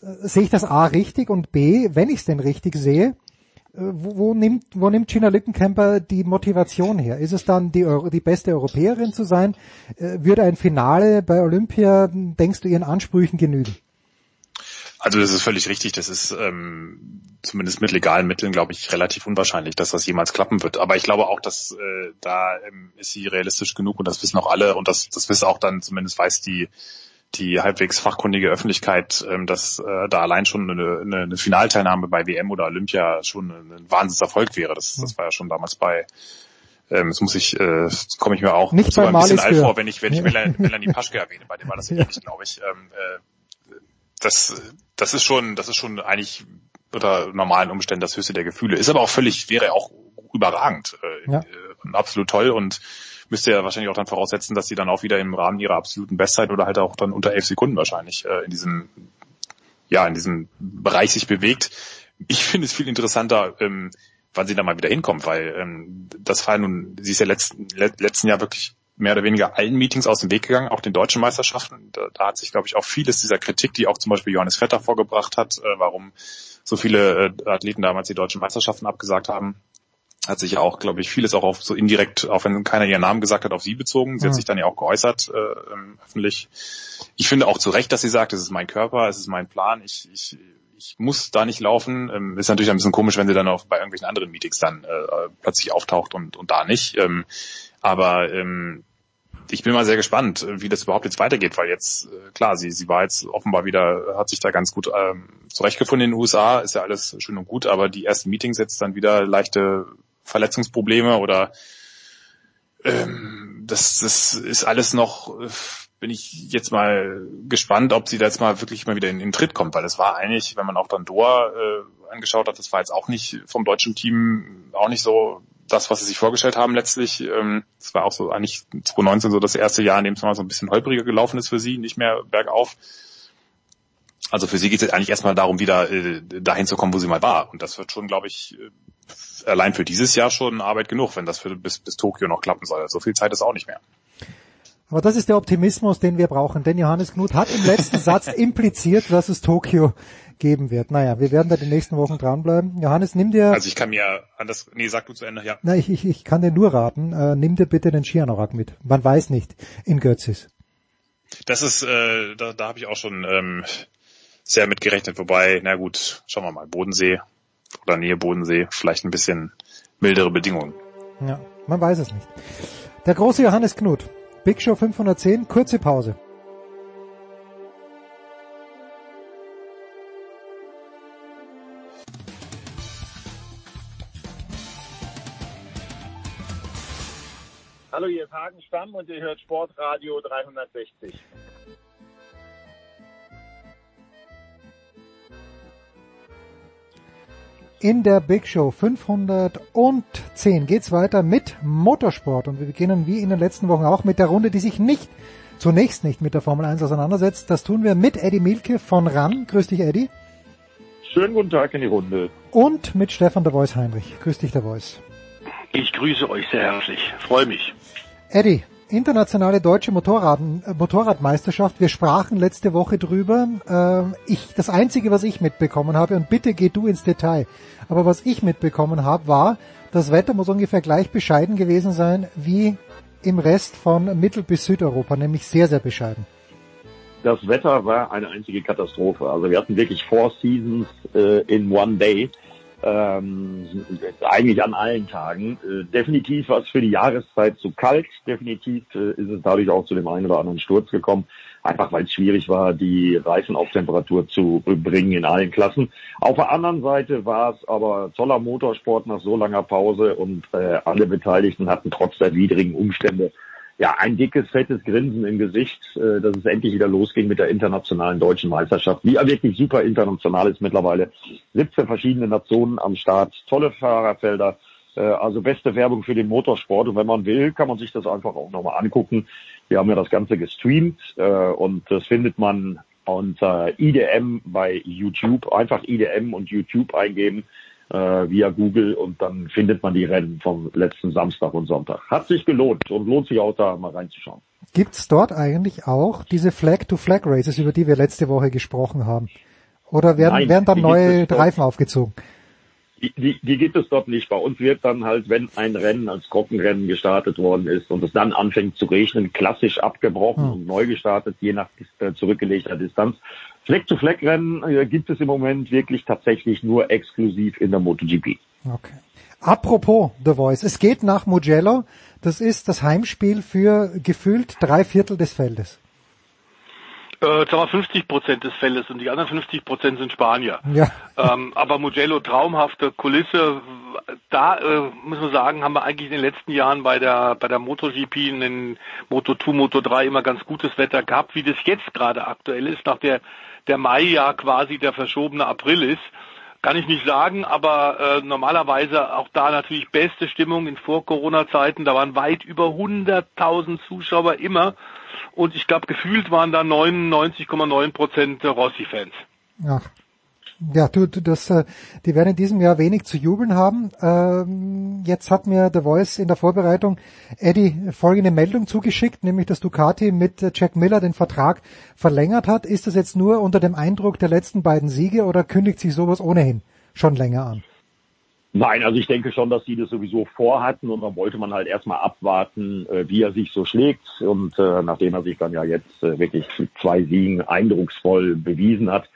äh, sehe ich das A richtig und B, wenn ich es denn richtig sehe, äh, wo, wo, nimmt, wo nimmt Gina Lückenkämper die Motivation her? Ist es dann die, die beste Europäerin zu sein? Äh, würde ein Finale bei Olympia, denkst du, ihren Ansprüchen genügen? Also das ist völlig richtig. Das ist ähm, zumindest mit legalen Mitteln, glaube ich, relativ unwahrscheinlich, dass das jemals klappen wird. Aber ich glaube auch, dass äh, da ähm, ist sie realistisch genug und das wissen auch alle und das, das wissen auch dann zumindest weiß die die halbwegs fachkundige Öffentlichkeit, ähm, dass äh, da allein schon eine, eine, eine Finalteilnahme bei WM oder Olympia schon ein Wahnsinnserfolg wäre. Das, das war ja schon damals bei ähm, jetzt muss ich, äh, komme ich mir auch Nicht so ein bisschen alt vor, wenn ich, wenn ich Melanie, Paschke erwähne, bei dem war das ja. ähnlich, glaube ich. Ähm, äh, das, das ist schon, das ist schon eigentlich unter normalen Umständen das höchste der Gefühle. Ist aber auch völlig, wäre auch überragend, äh, ja. absolut toll und müsste ja wahrscheinlich auch dann voraussetzen, dass sie dann auch wieder im Rahmen ihrer absoluten Bestzeit oder halt auch dann unter elf Sekunden wahrscheinlich äh, in diesem, ja, in diesem Bereich sich bewegt. Ich finde es viel interessanter, ähm, wann sie da mal wieder hinkommt, weil ähm, das war nun, sie ist ja letzten, letzten Jahr wirklich mehr oder weniger allen Meetings aus dem Weg gegangen, auch den deutschen Meisterschaften. Da, da hat sich, glaube ich, auch vieles dieser Kritik, die auch zum Beispiel Johannes Vetter vorgebracht hat, äh, warum so viele äh, Athleten damals die deutschen Meisterschaften abgesagt haben, hat sich ja auch, glaube ich, vieles auch auf so indirekt, auch wenn keiner ihren Namen gesagt hat, auf sie bezogen. Sie mhm. hat sich dann ja auch geäußert äh, öffentlich. Ich finde auch zu Recht, dass sie sagt, es ist mein Körper, es ist mein Plan, ich, ich, ich muss da nicht laufen. Ähm, ist natürlich ein bisschen komisch, wenn sie dann auch bei irgendwelchen anderen Meetings dann äh, plötzlich auftaucht und, und da nicht. Ähm, aber ähm, ich bin mal sehr gespannt, wie das überhaupt jetzt weitergeht, weil jetzt, äh, klar, sie, sie war jetzt offenbar wieder, hat sich da ganz gut ähm, zurechtgefunden in den USA, ist ja alles schön und gut, aber die ersten Meetings jetzt dann wieder leichte Verletzungsprobleme oder ähm, das, das ist alles noch, äh, bin ich jetzt mal gespannt, ob sie da jetzt mal wirklich mal wieder in den Tritt kommt, weil es war eigentlich, wenn man auch dann Doha äh, angeschaut hat, das war jetzt auch nicht vom deutschen Team auch nicht so das, was sie sich vorgestellt haben letztlich. Ähm, es war auch so eigentlich 2019 so das erste Jahr, in dem es mal so ein bisschen holpriger gelaufen ist für sie, nicht mehr bergauf. Also für sie geht es jetzt eigentlich erstmal darum, wieder äh, dahin zu kommen, wo sie mal war. Und das wird schon, glaube ich, äh, allein für dieses Jahr schon Arbeit genug, wenn das für, bis, bis Tokio noch klappen soll. So viel Zeit ist auch nicht mehr. Aber das ist der Optimismus, den wir brauchen. Denn Johannes Knut hat im letzten Satz impliziert, dass es Tokio geben wird. Naja, wir werden da die nächsten Wochen dranbleiben. Johannes, nimm dir... Also ich kann mir anders... Nee, sag du zu Ende, ja. Na, ich, ich, ich kann dir nur raten, äh, nimm dir bitte den Skianorak mit. Man weiß nicht, in Götzis. Das ist, äh, da, da habe ich auch schon ähm, sehr mitgerechnet. Wobei, na gut, schauen wir mal, Bodensee oder Nähe Bodensee, vielleicht ein bisschen mildere Bedingungen. Ja, man weiß es nicht. Der große Johannes Knut, Big Show 510, kurze Pause. Hallo, hier ist Hagen Stamm und ihr hört Sportradio 360. In der Big Show 510 geht's weiter mit Motorsport und wir beginnen wie in den letzten Wochen auch mit der Runde, die sich nicht, zunächst nicht mit der Formel 1 auseinandersetzt. Das tun wir mit Eddie Milke von RAN. Grüß dich, Eddie. Schönen guten Tag in die Runde. Und mit Stefan der Voice Heinrich. Grüß dich, der Voice. Ich grüße euch sehr herzlich. Freue mich. Eddie, internationale deutsche Motorrad, Motorradmeisterschaft. Wir sprachen letzte Woche drüber. Äh, ich, das einzige, was ich mitbekommen habe, und bitte geh du ins Detail, aber was ich mitbekommen habe, war, das Wetter muss ungefähr gleich bescheiden gewesen sein wie im Rest von Mittel- bis Südeuropa, nämlich sehr, sehr bescheiden. Das Wetter war eine einzige Katastrophe. Also wir hatten wirklich Four Seasons äh, in One Day. Ähm, eigentlich an allen Tagen. Äh, definitiv war es für die Jahreszeit zu kalt. Definitiv äh, ist es dadurch auch zu dem einen oder anderen Sturz gekommen. Einfach weil es schwierig war, die Reifen auf Temperatur zu bringen in allen Klassen. Auf der anderen Seite war es aber toller Motorsport nach so langer Pause und äh, alle Beteiligten hatten trotz der widrigen Umstände ja, ein dickes, fettes Grinsen im Gesicht, äh, dass es endlich wieder losging mit der internationalen deutschen Meisterschaft, die ja wirklich super international ist mittlerweile. 17 verschiedene Nationen am Start, tolle Fahrerfelder, äh, also beste Werbung für den Motorsport. Und wenn man will, kann man sich das einfach auch nochmal angucken. Wir haben ja das Ganze gestreamt äh, und das findet man unter IDM bei YouTube. Einfach IDM und YouTube eingeben äh, via Google und dann findet man die Rennen vom letzten Samstag und Sonntag. Hat sich gelohnt und lohnt sich auch da mal reinzuschauen. Gibt's dort eigentlich auch diese Flag-to-Flag-Races, über die wir letzte Woche gesprochen haben? Oder werden, Nein, werden dann neue Reifen aufgezogen? Die, die, die gibt es dort nicht. Bei uns wird dann halt, wenn ein Rennen als Trockenrennen gestartet worden ist und es dann anfängt zu regnen, klassisch abgebrochen hm. und neu gestartet, je nach äh, zurückgelegter Distanz. Fleck-to-Fleck-Rennen äh, gibt es im Moment wirklich tatsächlich nur exklusiv in der MotoGP. Okay. Apropos The Voice, es geht nach Mugello. Das ist das Heimspiel für gefühlt drei Viertel des Feldes. Äh, sagen wir 50 Prozent des Feldes und die anderen 50 Prozent sind Spanier. Ja. Ähm, aber Mugello, traumhafte Kulisse. Da äh, muss man sagen, haben wir eigentlich in den letzten Jahren bei der bei der MotoGP in den Moto 2, Moto 3 immer ganz gutes Wetter gehabt, wie das jetzt gerade aktuell ist, nach der der Mai ja quasi der verschobene April ist. Kann ich nicht sagen, aber äh, normalerweise auch da natürlich beste Stimmung in Vor-Corona-Zeiten. Da waren weit über 100.000 Zuschauer immer. Und ich glaube, gefühlt waren da 99,9 Prozent Rossi-Fans. Ach. Ja, du, du das, äh, die werden in diesem Jahr wenig zu jubeln haben. Ähm, jetzt hat mir The Voice in der Vorbereitung Eddie folgende Meldung zugeschickt, nämlich dass Ducati mit Jack Miller den Vertrag verlängert hat. Ist das jetzt nur unter dem Eindruck der letzten beiden Siege oder kündigt sich sowas ohnehin schon länger an? Nein, also ich denke schon, dass die das sowieso vorhatten und dann wollte man halt erstmal abwarten, äh, wie er sich so schlägt. Und äh, nachdem er sich dann ja jetzt äh, wirklich zwei Siegen eindrucksvoll bewiesen hat,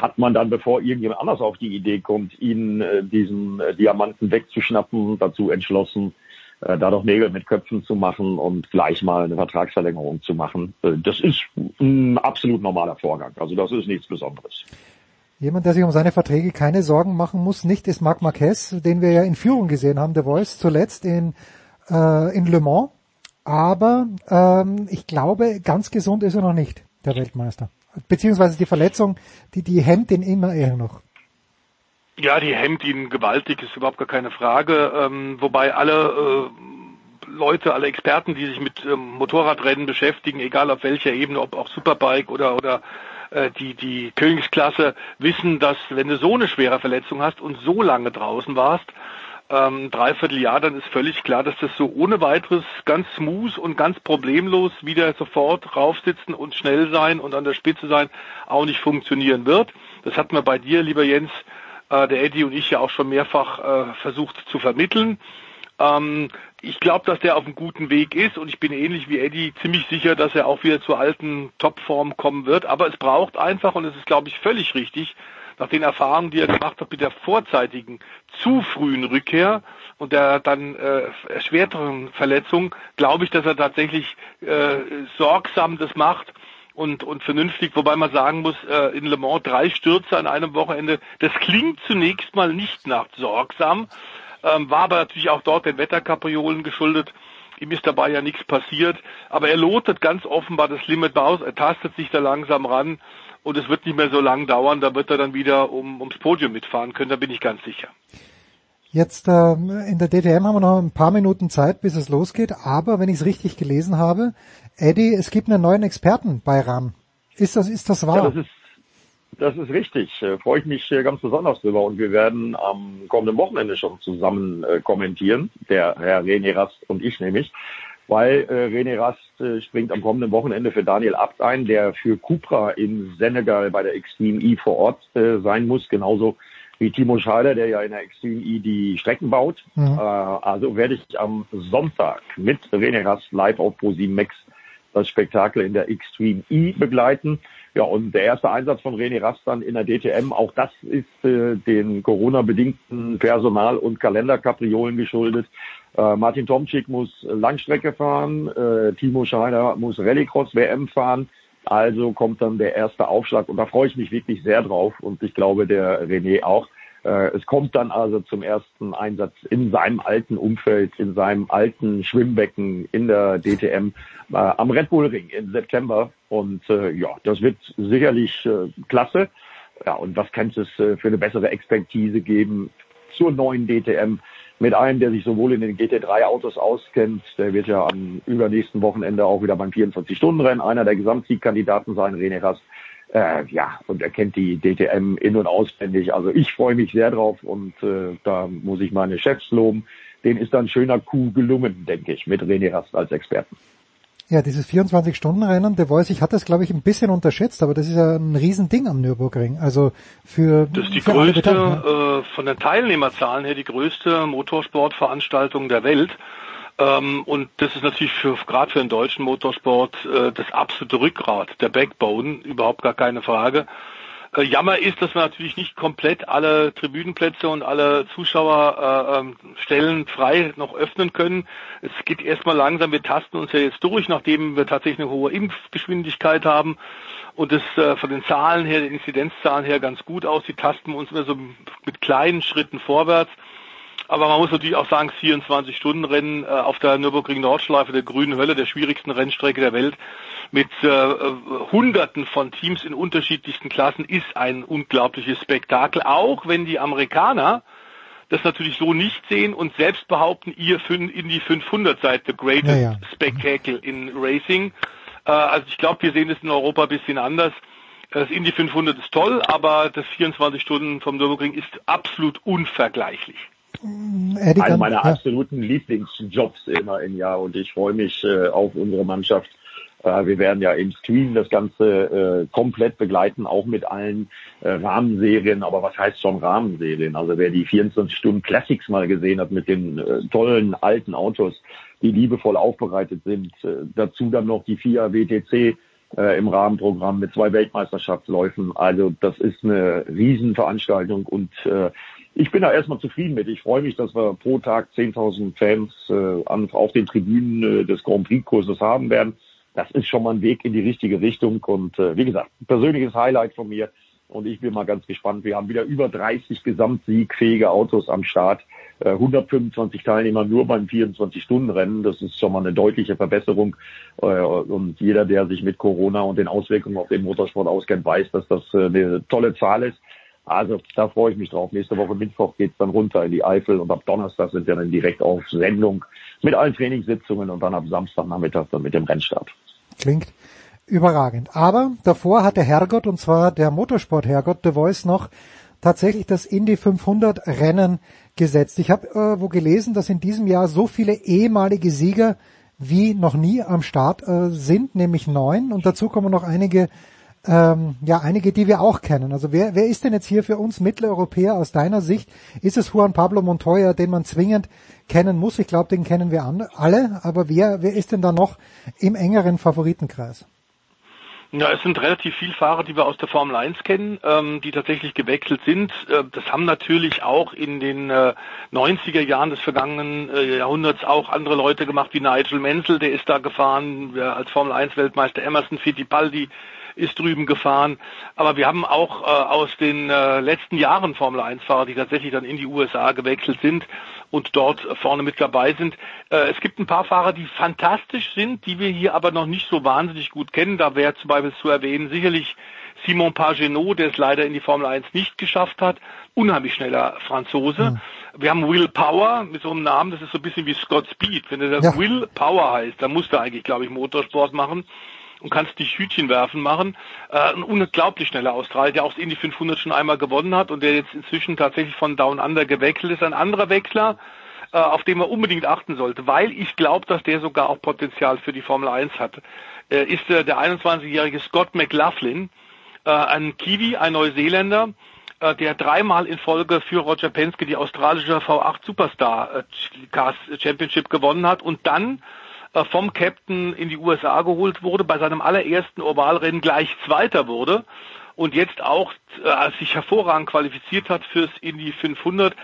hat man dann, bevor irgendjemand anders auf die Idee kommt, ihn äh, diesen äh, Diamanten wegzuschnappen, dazu entschlossen, äh, da doch Nägel mit Köpfen zu machen und gleich mal eine Vertragsverlängerung zu machen. Äh, das ist ein absolut normaler Vorgang. Also das ist nichts Besonderes. Jemand, der sich um seine Verträge keine Sorgen machen muss, nicht ist Marc Marquez, den wir ja in Führung gesehen haben, der Voice, zuletzt in, äh, in Le Mans. Aber ähm, ich glaube, ganz gesund ist er noch nicht, der Weltmeister. Beziehungsweise die Verletzung, die, die hemmt ihn immer eher noch. Ja, die hemmt ihn gewaltig, ist überhaupt gar keine Frage. Ähm, wobei alle äh, Leute, alle Experten, die sich mit ähm, Motorradrennen beschäftigen, egal auf welcher Ebene, ob auch Superbike oder oder äh, die die Königsklasse, wissen, dass wenn du so eine schwere Verletzung hast und so lange draußen warst, ähm, dreiviertel Jahr, dann ist völlig klar, dass das so ohne weiteres ganz smooth und ganz problemlos wieder sofort raufsitzen und schnell sein und an der Spitze sein auch nicht funktionieren wird. Das hatten wir bei dir, lieber Jens, äh, der Eddie und ich ja auch schon mehrfach äh, versucht zu vermitteln. Ähm, ich glaube, dass der auf einem guten Weg ist und ich bin ähnlich wie Eddie ziemlich sicher, dass er auch wieder zur alten Topform kommen wird. Aber es braucht einfach, und es ist, glaube ich, völlig richtig, nach den Erfahrungen, die er gemacht hat mit der vorzeitigen, zu frühen Rückkehr und der dann äh, erschwerteren Verletzung, glaube ich, dass er tatsächlich äh, sorgsam das macht und, und vernünftig, wobei man sagen muss, äh, in Le Mans drei Stürze an einem Wochenende, das klingt zunächst mal nicht nach sorgsam, ähm, war aber natürlich auch dort den Wetterkapriolen geschuldet. Ihm ist dabei ja nichts passiert, aber er lotet ganz offenbar das Limit aus, er tastet sich da langsam ran und es wird nicht mehr so lang dauern, da wird er dann wieder um, ums Podium mitfahren können, da bin ich ganz sicher. Jetzt ähm, in der DTM haben wir noch ein paar Minuten Zeit, bis es losgeht, aber wenn ich es richtig gelesen habe, Eddie, es gibt einen neuen Experten bei RAM. Ist das, ist das wahr? Ja, das ist, das ist richtig. Äh, freue ich mich äh, ganz besonders drüber und wir werden am kommenden Wochenende schon zusammen äh, kommentieren, der Herr René Rast und ich nämlich, weil äh, René Rast äh, springt am kommenden Wochenende für Daniel Abt ein, der für Cupra in Senegal bei der Extreme E vor Ort äh, sein muss, genauso wie Timo Scheider, der ja in der Extreme E die Strecken baut. Mhm. Äh, also werde ich am Sonntag mit René Rast live auf Pro7 Max das Spektakel in der Extreme E begleiten. Ja, und der erste Einsatz von René Rast dann in der DTM, auch das ist äh, den Corona-bedingten Personal- und Kalenderkapriolen geschuldet. Äh, Martin Tomczyk muss Langstrecke fahren, äh, Timo Scheider muss Rallycross-WM fahren. Also kommt dann der erste Aufschlag und da freue ich mich wirklich sehr drauf und ich glaube der René auch. Äh, es kommt dann also zum ersten Einsatz in seinem alten Umfeld, in seinem alten Schwimmbecken in der DTM äh, am Red Bull Ring im September. Und äh, ja, das wird sicherlich äh, klasse. Ja, und was kann es äh, für eine bessere Expertise geben zur neuen DTM? Mit einem, der sich sowohl in den GT3-Autos auskennt, der wird ja am übernächsten Wochenende auch wieder beim 24-Stunden-Rennen einer der Gesamtsiegkandidaten sein, René Rast äh, ja, und er kennt die DTM in- und auswendig. Also ich freue mich sehr drauf und äh, da muss ich meine Chefs loben. Den ist dann schöner Coup gelungen, denke ich, mit René Rast als Experten. Ja, dieses 24-Stunden-Rennen, der Voice, ich hatte es, glaube ich, ein bisschen unterschätzt, aber das ist ja ein Riesending am Nürburgring. Also für Das ist die größte, äh, von den Teilnehmerzahlen her, die größte Motorsportveranstaltung der Welt. Ähm, und das ist natürlich für, gerade für den deutschen Motorsport äh, das absolute Rückgrat, der Backbone, überhaupt gar keine Frage. Äh, Jammer ist, dass wir natürlich nicht komplett alle Tribünenplätze und alle Zuschauerstellen äh, frei noch öffnen können. Es geht erstmal langsam, wir tasten uns ja jetzt durch, nachdem wir tatsächlich eine hohe Impfgeschwindigkeit haben und es äh, von den Zahlen her, den Inzidenzzahlen her ganz gut aussieht, tasten wir uns immer so mit kleinen Schritten vorwärts. Aber man muss natürlich auch sagen, 24-Stunden-Rennen äh, auf der Nürburgring Nordschleife, der grünen Hölle, der schwierigsten Rennstrecke der Welt, mit äh, Hunderten von Teams in unterschiedlichsten Klassen, ist ein unglaubliches Spektakel. Auch wenn die Amerikaner das natürlich so nicht sehen und selbst behaupten, ihr in die 500 seid the greatest ja, ja. Spectacle in Racing. Äh, also ich glaube, wir sehen es in Europa ein bisschen anders. Das Indy 500 ist toll, aber das 24 Stunden vom Nürburgring ist absolut unvergleichlich. Eddie Einer meiner ja. absoluten Lieblingsjobs immer im Jahr und ich freue mich äh, auf unsere Mannschaft. Äh, wir werden ja im Stream das Ganze äh, komplett begleiten, auch mit allen äh, Rahmenserien. Aber was heißt schon Rahmenserien? Also wer die 24 Stunden Classics mal gesehen hat mit den äh, tollen alten Autos, die liebevoll aufbereitet sind, äh, dazu dann noch die FIA WTC im Rahmenprogramm mit zwei Weltmeisterschaftsläufen. Also das ist eine Riesenveranstaltung und äh, ich bin da erstmal zufrieden mit. Ich freue mich, dass wir pro Tag 10.000 Fans äh, auf den Tribünen äh, des Grand Prix-Kurses haben werden. Das ist schon mal ein Weg in die richtige Richtung. Und äh, wie gesagt, persönliches Highlight von mir. Und ich bin mal ganz gespannt. Wir haben wieder über 30 gesamtsiegfähige Autos am Start. 125 äh, Teilnehmer nur beim 24-Stunden-Rennen. Das ist schon mal eine deutliche Verbesserung. Äh, und jeder, der sich mit Corona und den Auswirkungen auf den Motorsport auskennt, weiß, dass das äh, eine tolle Zahl ist. Also da freue ich mich drauf. Nächste Woche Mittwoch geht's dann runter in die Eifel und ab Donnerstag sind wir dann direkt auf Sendung mit allen Trainingssitzungen und dann ab Samstagnachmittag dann mit dem Rennstart. Klingt überragend. Aber davor hat der Herrgott, und zwar der Motorsport-Herrgott, The Voice, noch tatsächlich das Indy 500 Rennen gesetzt. Ich habe äh, wo gelesen, dass in diesem Jahr so viele ehemalige Sieger wie noch nie am Start äh, sind, nämlich neun. Und dazu kommen noch einige, ähm, ja, einige, die wir auch kennen. Also wer, wer ist denn jetzt hier für uns Mitteleuropäer aus deiner Sicht? Ist es Juan Pablo Montoya, den man zwingend kennen muss? Ich glaube, den kennen wir alle. Aber wer, wer ist denn da noch im engeren Favoritenkreis? Ja, es sind relativ viele Fahrer, die wir aus der Formel 1 kennen, ähm, die tatsächlich gewechselt sind. Äh, das haben natürlich auch in den äh, 90er Jahren des vergangenen äh, Jahrhunderts auch andere Leute gemacht, wie Nigel Menzel, der ist da gefahren, als Formel 1 Weltmeister Emerson Fittipaldi ist drüben gefahren. Aber wir haben auch äh, aus den äh, letzten Jahren Formel 1 Fahrer, die tatsächlich dann in die USA gewechselt sind und dort vorne mit dabei sind. Äh, es gibt ein paar Fahrer, die fantastisch sind, die wir hier aber noch nicht so wahnsinnig gut kennen. Da wäre zum Beispiel zu erwähnen sicherlich Simon Pagenot, der es leider in die Formel 1 nicht geschafft hat. Unheimlich schneller Franzose. Mhm. Wir haben Will Power mit so einem Namen, das ist so ein bisschen wie Scott Speed. Wenn er das ja. Will Power heißt, dann muss er eigentlich, glaube ich, Motorsport machen und kannst dich Hütchen werfen machen. Äh, ein unglaublich schneller Australier, der auch das Indy 500 schon einmal gewonnen hat und der jetzt inzwischen tatsächlich von Down Under gewechselt ist. Ein anderer Wechsler, äh, auf den man unbedingt achten sollte, weil ich glaube, dass der sogar auch Potenzial für die Formel 1 hat, äh, ist äh, der 21-jährige Scott McLaughlin, äh, ein Kiwi, ein Neuseeländer, äh, der dreimal in Folge für Roger Penske die australische V8 Superstar äh, Cars Championship gewonnen hat und dann vom Captain in die USA geholt wurde, bei seinem allerersten Ovalrennen gleich Zweiter wurde und jetzt auch äh, sich hervorragend qualifiziert hat fürs Indy 500.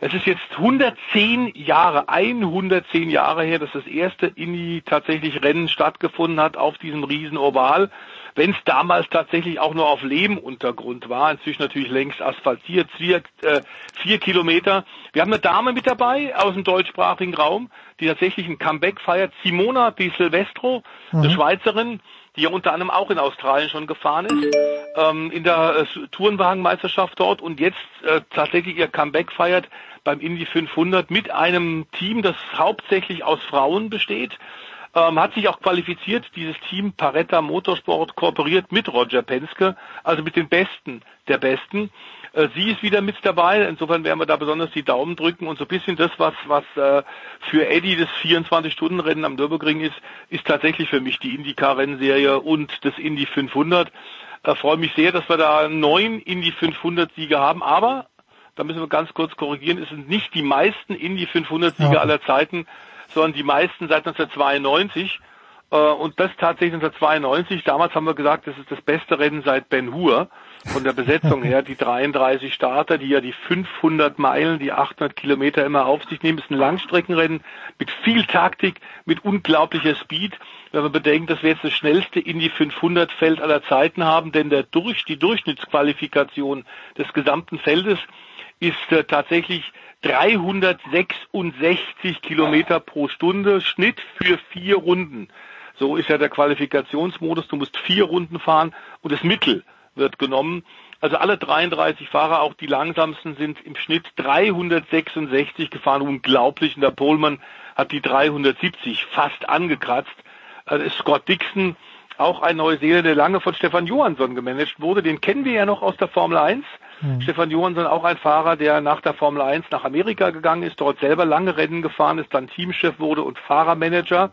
Es ist jetzt 110 Jahre, 110 Jahre her, dass das erste Indy tatsächlich Rennen stattgefunden hat auf diesem riesen Oval wenn es damals tatsächlich auch nur auf Lehmuntergrund war, inzwischen natürlich längst asphaltiert, vier, äh, vier Kilometer. Wir haben eine Dame mit dabei aus dem deutschsprachigen Raum, die tatsächlich ein Comeback feiert, Simona Di Silvestro, mhm. eine Schweizerin, die ja unter anderem auch in Australien schon gefahren ist, ähm, in der äh, Tourenwagenmeisterschaft dort und jetzt äh, tatsächlich ihr Comeback feiert beim Indy 500 mit einem Team, das hauptsächlich aus Frauen besteht ähm, hat sich auch qualifiziert. Dieses Team Paretta Motorsport kooperiert mit Roger Penske, also mit den Besten der Besten. Äh, sie ist wieder mit dabei. Insofern werden wir da besonders die Daumen drücken und so ein bisschen das, was, was äh, für Eddie das 24-Stunden-Rennen am Nürburgring ist, ist tatsächlich für mich die IndyCar-Rennserie und das Indy 500. Äh, freue mich sehr, dass wir da neun Indy 500 Siege haben, aber da müssen wir ganz kurz korrigieren, es sind nicht die meisten Indy 500 Siege ja. aller Zeiten, sondern die meisten seit 1992. Äh, und das tatsächlich 1992. Damals haben wir gesagt, das ist das beste Rennen seit Ben Hur. Von der Besetzung her, die 33 Starter, die ja die 500 Meilen, die 800 Kilometer immer auf sich nehmen, ist ein Langstreckenrennen mit viel Taktik, mit unglaublicher Speed. Wenn man bedenkt, dass wir jetzt das schnellste in die 500 Feld aller Zeiten haben, denn der durch, die Durchschnittsqualifikation des gesamten Feldes ist äh, tatsächlich 366 Kilometer pro Stunde, Schnitt für vier Runden. So ist ja der Qualifikationsmodus. Du musst vier Runden fahren und das Mittel wird genommen. Also alle 33 Fahrer, auch die langsamsten, sind im Schnitt 366 gefahren. Unglaublich. Und der Pohlmann hat die 370 fast angekratzt. Also Scott Dixon, auch ein Neuseeländer, der lange von Stefan Johansson gemanagt wurde. Den kennen wir ja noch aus der Formel 1. Mhm. Stefan Johansson auch ein Fahrer, der nach der Formel 1 nach Amerika gegangen ist, dort selber lange Rennen gefahren ist, dann Teamchef wurde und Fahrermanager.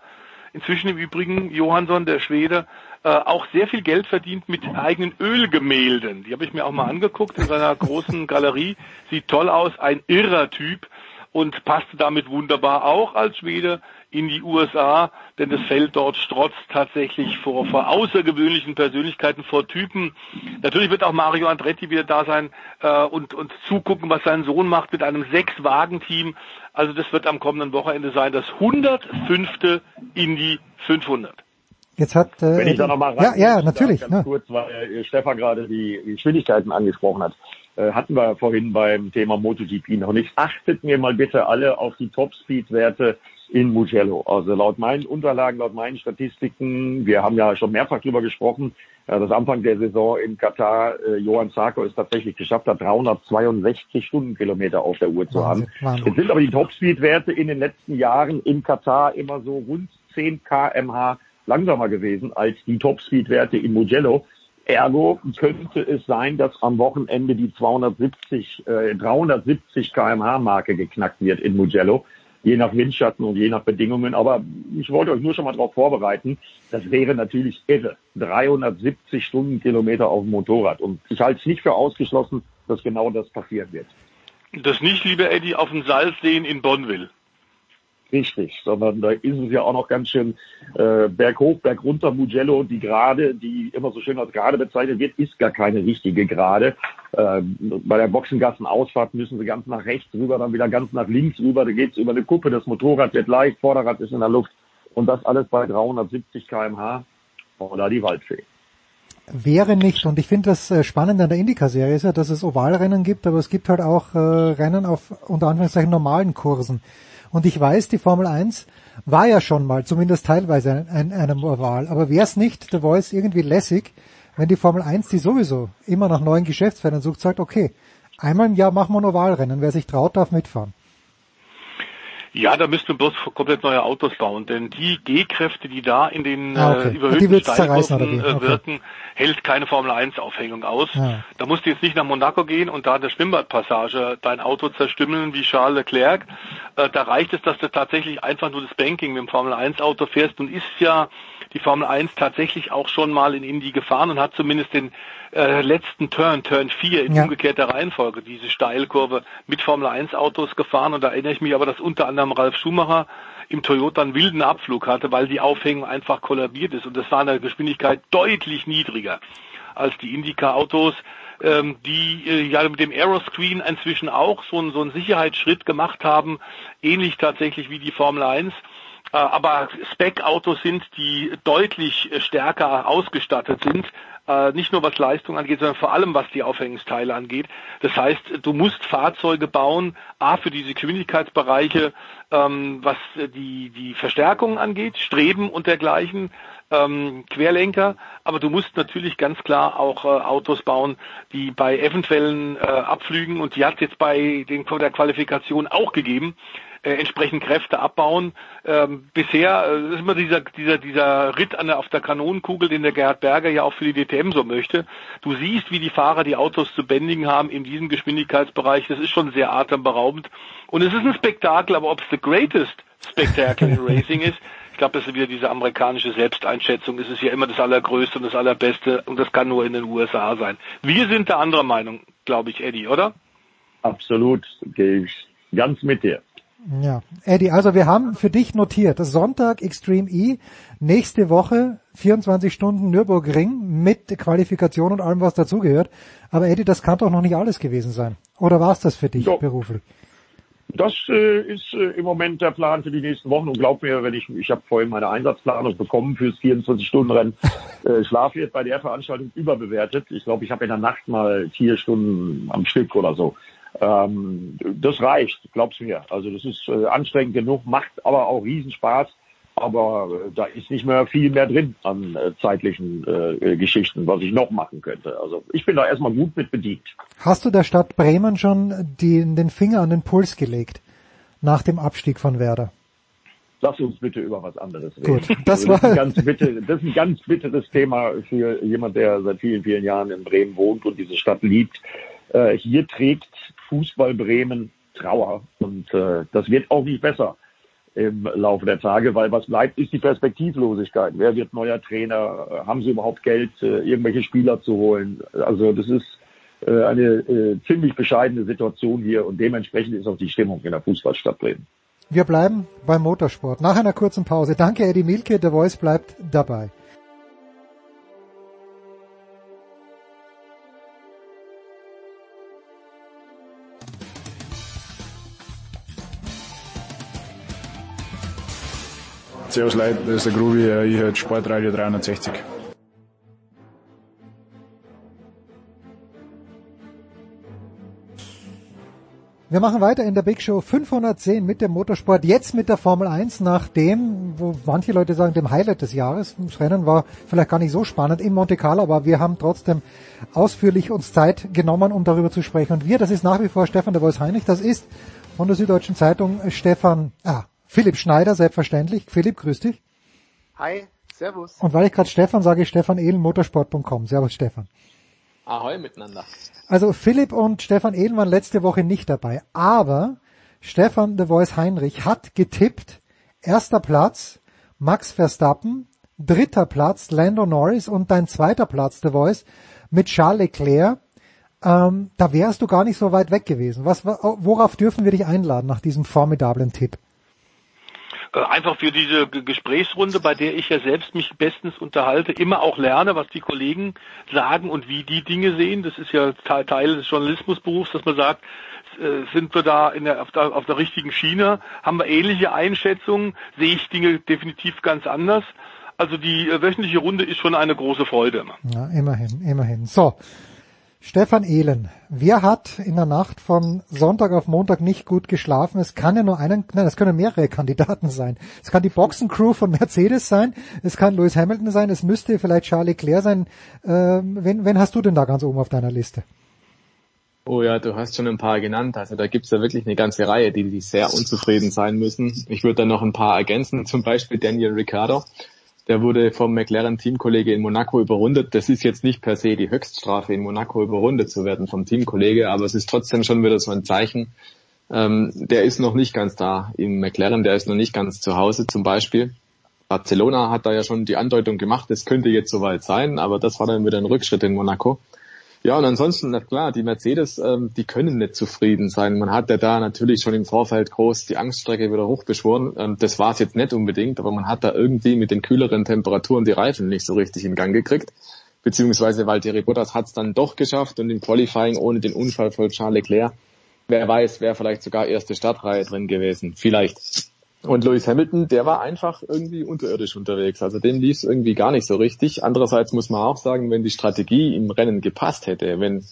Inzwischen im Übrigen Johansson, der Schwede, äh, auch sehr viel Geld verdient mit eigenen Ölgemälden. Die habe ich mir auch mal angeguckt in seiner großen Galerie. Sieht toll aus, ein irrer Typ und passte damit wunderbar auch als Schwede in die USA, denn das Feld dort strotzt tatsächlich vor, vor außergewöhnlichen Persönlichkeiten, vor Typen. Natürlich wird auch Mario Andretti wieder da sein äh, und, und zugucken, was sein Sohn macht mit einem Sechs-Wagen-Team. Also das wird am kommenden Wochenende sein, das 105. Indy 500. Jetzt hat, äh, Wenn ich da nochmal rein, ja, ja, natürlich. Ganz ja. kurz, weil äh, Stefan gerade die Geschwindigkeiten angesprochen hat. Äh, hatten wir vorhin beim Thema MotoGP noch nicht. Achtet mir mal bitte alle auf die Top-Speed-Werte in Mugello. Also laut meinen Unterlagen, laut meinen Statistiken, wir haben ja schon mehrfach drüber gesprochen, äh, dass Anfang der Saison in Katar äh, Johann Zarco es tatsächlich geschafft hat, 362 Stundenkilometer auf der Uhr zu haben. Wahnsinn. Jetzt sind aber die Topspeed-Werte in den letzten Jahren in Katar immer so rund 10 kmh langsamer gewesen als die Topspeed-Werte in Mugello. Ergo könnte es sein, dass am Wochenende die 270, äh, 370 kmh Marke geknackt wird in Mugello, je nach Windschatten und je nach Bedingungen. Aber ich wollte euch nur schon mal darauf vorbereiten. Das wäre natürlich irre. 370 Stundenkilometer auf dem Motorrad. Und ich halte es nicht für ausgeschlossen, dass genau das passieren wird. Das nicht, liebe Eddie, auf dem Salzseen in Bonneville. Richtig, sondern da ist es ja auch noch ganz schön äh, berghoch, bergunter. Mugello, die Gerade, die immer so schön als Gerade bezeichnet wird, ist gar keine richtige Gerade. Äh, bei der Boxengassenausfahrt müssen sie ganz nach rechts rüber, dann wieder ganz nach links rüber. Da geht's über eine Kuppe, das Motorrad wird leicht, Vorderrad ist in der Luft und das alles bei 370 kmh. Oder die Waldfee wäre nicht, und ich finde das äh, spannend an der Indica-Serie ist ja, dass es Ovalrennen gibt, aber es gibt halt auch äh, Rennen auf unter Anführungszeichen normalen Kursen. Und ich weiß, die Formel 1 war ja schon mal, zumindest teilweise, ein, einem Oval. Aber wäre es nicht, der Voice irgendwie lässig, wenn die Formel 1, die sowieso immer nach neuen Geschäftsfeldern sucht, sagt, okay, einmal im Jahr machen wir ein Ovalrennen. Wer sich traut, darf mitfahren. Ja, da müssten wir bloß komplett neue Autos bauen, denn die G-Kräfte, die da in den ah, okay. äh, überhöhten Steilkurven äh, okay. wirken, hält keine Formel 1 Aufhängung aus. Ja. Da musst du jetzt nicht nach Monaco gehen und da der Schwimmbadpassage dein Auto zerstümmeln wie Charles Leclerc. Äh, da reicht es, dass du tatsächlich einfach nur das Banking mit dem Formel 1 Auto fährst und ist ja die Formel 1 tatsächlich auch schon mal in Indy gefahren und hat zumindest den äh, letzten Turn, Turn 4 in ja. umgekehrter Reihenfolge, diese Steilkurve mit Formel 1 Autos gefahren. Und da erinnere ich mich aber, dass unter anderem Ralf Schumacher im Toyota einen wilden Abflug hatte, weil die Aufhängung einfach kollabiert ist. Und das war eine Geschwindigkeit deutlich niedriger als die Indica-Autos, ähm, die äh, ja mit dem Aeroscreen inzwischen auch so, ein, so einen Sicherheitsschritt gemacht haben, ähnlich tatsächlich wie die Formel 1 äh, aber Spec-Autos sind, die deutlich stärker ausgestattet sind, äh, nicht nur was Leistung angeht, sondern vor allem was die Aufhängungsteile angeht. Das heißt, du musst Fahrzeuge bauen, a für diese Geschwindigkeitsbereiche, ähm, was die die Verstärkung angeht, Streben und dergleichen, ähm, Querlenker, aber du musst natürlich ganz klar auch äh, Autos bauen, die bei eventuellen äh, Abflügen und die hat jetzt bei den, der Qualifikation auch gegeben, äh, entsprechend Kräfte abbauen. Ähm, bisher äh, ist immer dieser, dieser, dieser Ritt an der, auf der Kanonenkugel, den der Gerhard Berger ja auch für die DTM so möchte. Du siehst, wie die Fahrer die Autos zu bändigen haben in diesem Geschwindigkeitsbereich. Das ist schon sehr atemberaubend. Und es ist ein Spektakel, aber ob es the greatest Spektakel in Racing ist, ich glaube, das ist wieder diese amerikanische Selbsteinschätzung. Es ist ja immer das Allergrößte und das Allerbeste und das kann nur in den USA sein. Wir sind der anderer Meinung, glaube ich, Eddie, oder? Absolut, gehe ich ganz mit dir. Ja, Eddie, also wir haben für dich notiert, das Sonntag Extreme E, nächste Woche 24 Stunden Nürburgring mit Qualifikation und allem, was dazugehört. Aber Eddie, das kann doch noch nicht alles gewesen sein. Oder war es das für dich so. beruflich? Das äh, ist äh, im Moment der Plan für die nächsten Wochen und glaub mir, wenn ich, ich habe vorhin meine Einsatzplanung bekommen fürs 24-Stunden-Rennen. Äh, Schlaf wird bei der Veranstaltung überbewertet. Ich glaube, ich habe in der Nacht mal vier Stunden am Stück oder so. Ähm, das reicht, glaub's mir. Also das ist äh, anstrengend genug, macht aber auch Riesenspaß. Aber äh, da ist nicht mehr viel mehr drin an äh, zeitlichen äh, Geschichten, was ich noch machen könnte. Also ich bin da erstmal gut mit bedient. Hast du der Stadt Bremen schon die, den Finger an den Puls gelegt nach dem Abstieg von Werder? Lass uns bitte über was anderes reden. Gut, das, war das, ist ein ganz bitte, das ist ein ganz bitteres Thema für jemand, der seit vielen, vielen Jahren in Bremen wohnt und diese Stadt liebt. Äh, hier trägt Fußball Bremen Trauer und äh, das wird auch nicht besser im Laufe der Tage, weil was bleibt, ist die Perspektivlosigkeit. Wer wird neuer Trainer? Haben sie überhaupt Geld, äh, irgendwelche Spieler zu holen? Also das ist äh, eine äh, ziemlich bescheidene Situation hier und dementsprechend ist auch die Stimmung in der Fußballstadt Bremen. Wir bleiben beim Motorsport. Nach einer kurzen Pause. Danke, Eddie Milke. Der Voice bleibt dabei. Servus Leute, das ist der Grubi, ich höre Sportradio 360. Wir machen weiter in der Big Show 510 mit dem Motorsport, jetzt mit der Formel 1, nach dem, wo manche Leute sagen, dem Highlight des Jahres. Das Rennen war vielleicht gar nicht so spannend in Monte Carlo, aber wir haben trotzdem ausführlich uns Zeit genommen, um darüber zu sprechen. Und wir, das ist nach wie vor Stefan de Vois Heinrich, das ist von der Süddeutschen Zeitung Stefan, ah, Philipp Schneider, selbstverständlich. Philipp, grüß dich. Hi, servus. Und weil ich gerade Stefan sage, Stefan Ehlen, motorsport.com. Servus, Stefan. Ahoi miteinander. Also Philipp und Stefan Ehlen waren letzte Woche nicht dabei, aber Stefan de Voice Heinrich hat getippt, erster Platz Max Verstappen, dritter Platz Lando Norris und dein zweiter Platz, The Voice, mit Charles Leclerc. Ähm, da wärst du gar nicht so weit weg gewesen. Was, worauf dürfen wir dich einladen nach diesem formidablen Tipp? Äh, einfach für diese Gesprächsrunde, bei der ich ja selbst mich bestens unterhalte, immer auch lerne, was die Kollegen sagen und wie die Dinge sehen. Das ist ja Teil des Journalismusberufs, dass man sagt, äh, sind wir da, der, auf, der, auf der richtigen Schiene? Haben wir ähnliche Einschätzungen? Sehe ich Dinge definitiv ganz anders? Also die äh, wöchentliche Runde ist schon eine große Freude. Ja, immerhin, immerhin. So, Stefan Ehlen, wer hat in der Nacht von Sonntag auf Montag nicht gut geschlafen? Es kann ja nur einen, nein, es können mehrere Kandidaten sein. Es kann die Boxencrew von Mercedes sein, es kann Lewis Hamilton sein, es müsste vielleicht Charlie Leclerc sein. Ähm, wen, wen hast du denn da ganz oben auf deiner Liste? Oh ja, du hast schon ein paar genannt. Also da gibt's ja wirklich eine ganze Reihe, die, die sehr unzufrieden sein müssen. Ich würde da noch ein paar ergänzen, zum Beispiel Daniel Ricciardo der wurde vom McLaren-Teamkollege in Monaco überrundet. Das ist jetzt nicht per se die Höchststrafe, in Monaco überrundet zu werden vom Teamkollege, aber es ist trotzdem schon wieder so ein Zeichen. Ähm, der ist noch nicht ganz da im McLaren, der ist noch nicht ganz zu Hause zum Beispiel. Barcelona hat da ja schon die Andeutung gemacht, es könnte jetzt soweit sein, aber das war dann wieder ein Rückschritt in Monaco. Ja, und ansonsten, na klar, die Mercedes, ähm, die können nicht zufrieden sein. Man hat ja da natürlich schon im Vorfeld groß die Angststrecke wieder hochbeschworen. Ähm, das war es jetzt nicht unbedingt, aber man hat da irgendwie mit den kühleren Temperaturen die Reifen nicht so richtig in Gang gekriegt. Beziehungsweise Valtteri Bottas hat es dann doch geschafft und im Qualifying ohne den Unfall von Charles Leclerc, wer weiß, wäre vielleicht sogar erste Startreihe drin gewesen. Vielleicht. Und Lewis Hamilton, der war einfach irgendwie unterirdisch unterwegs. Also dem lief es irgendwie gar nicht so richtig. Andererseits muss man auch sagen, wenn die Strategie im Rennen gepasst hätte, wenn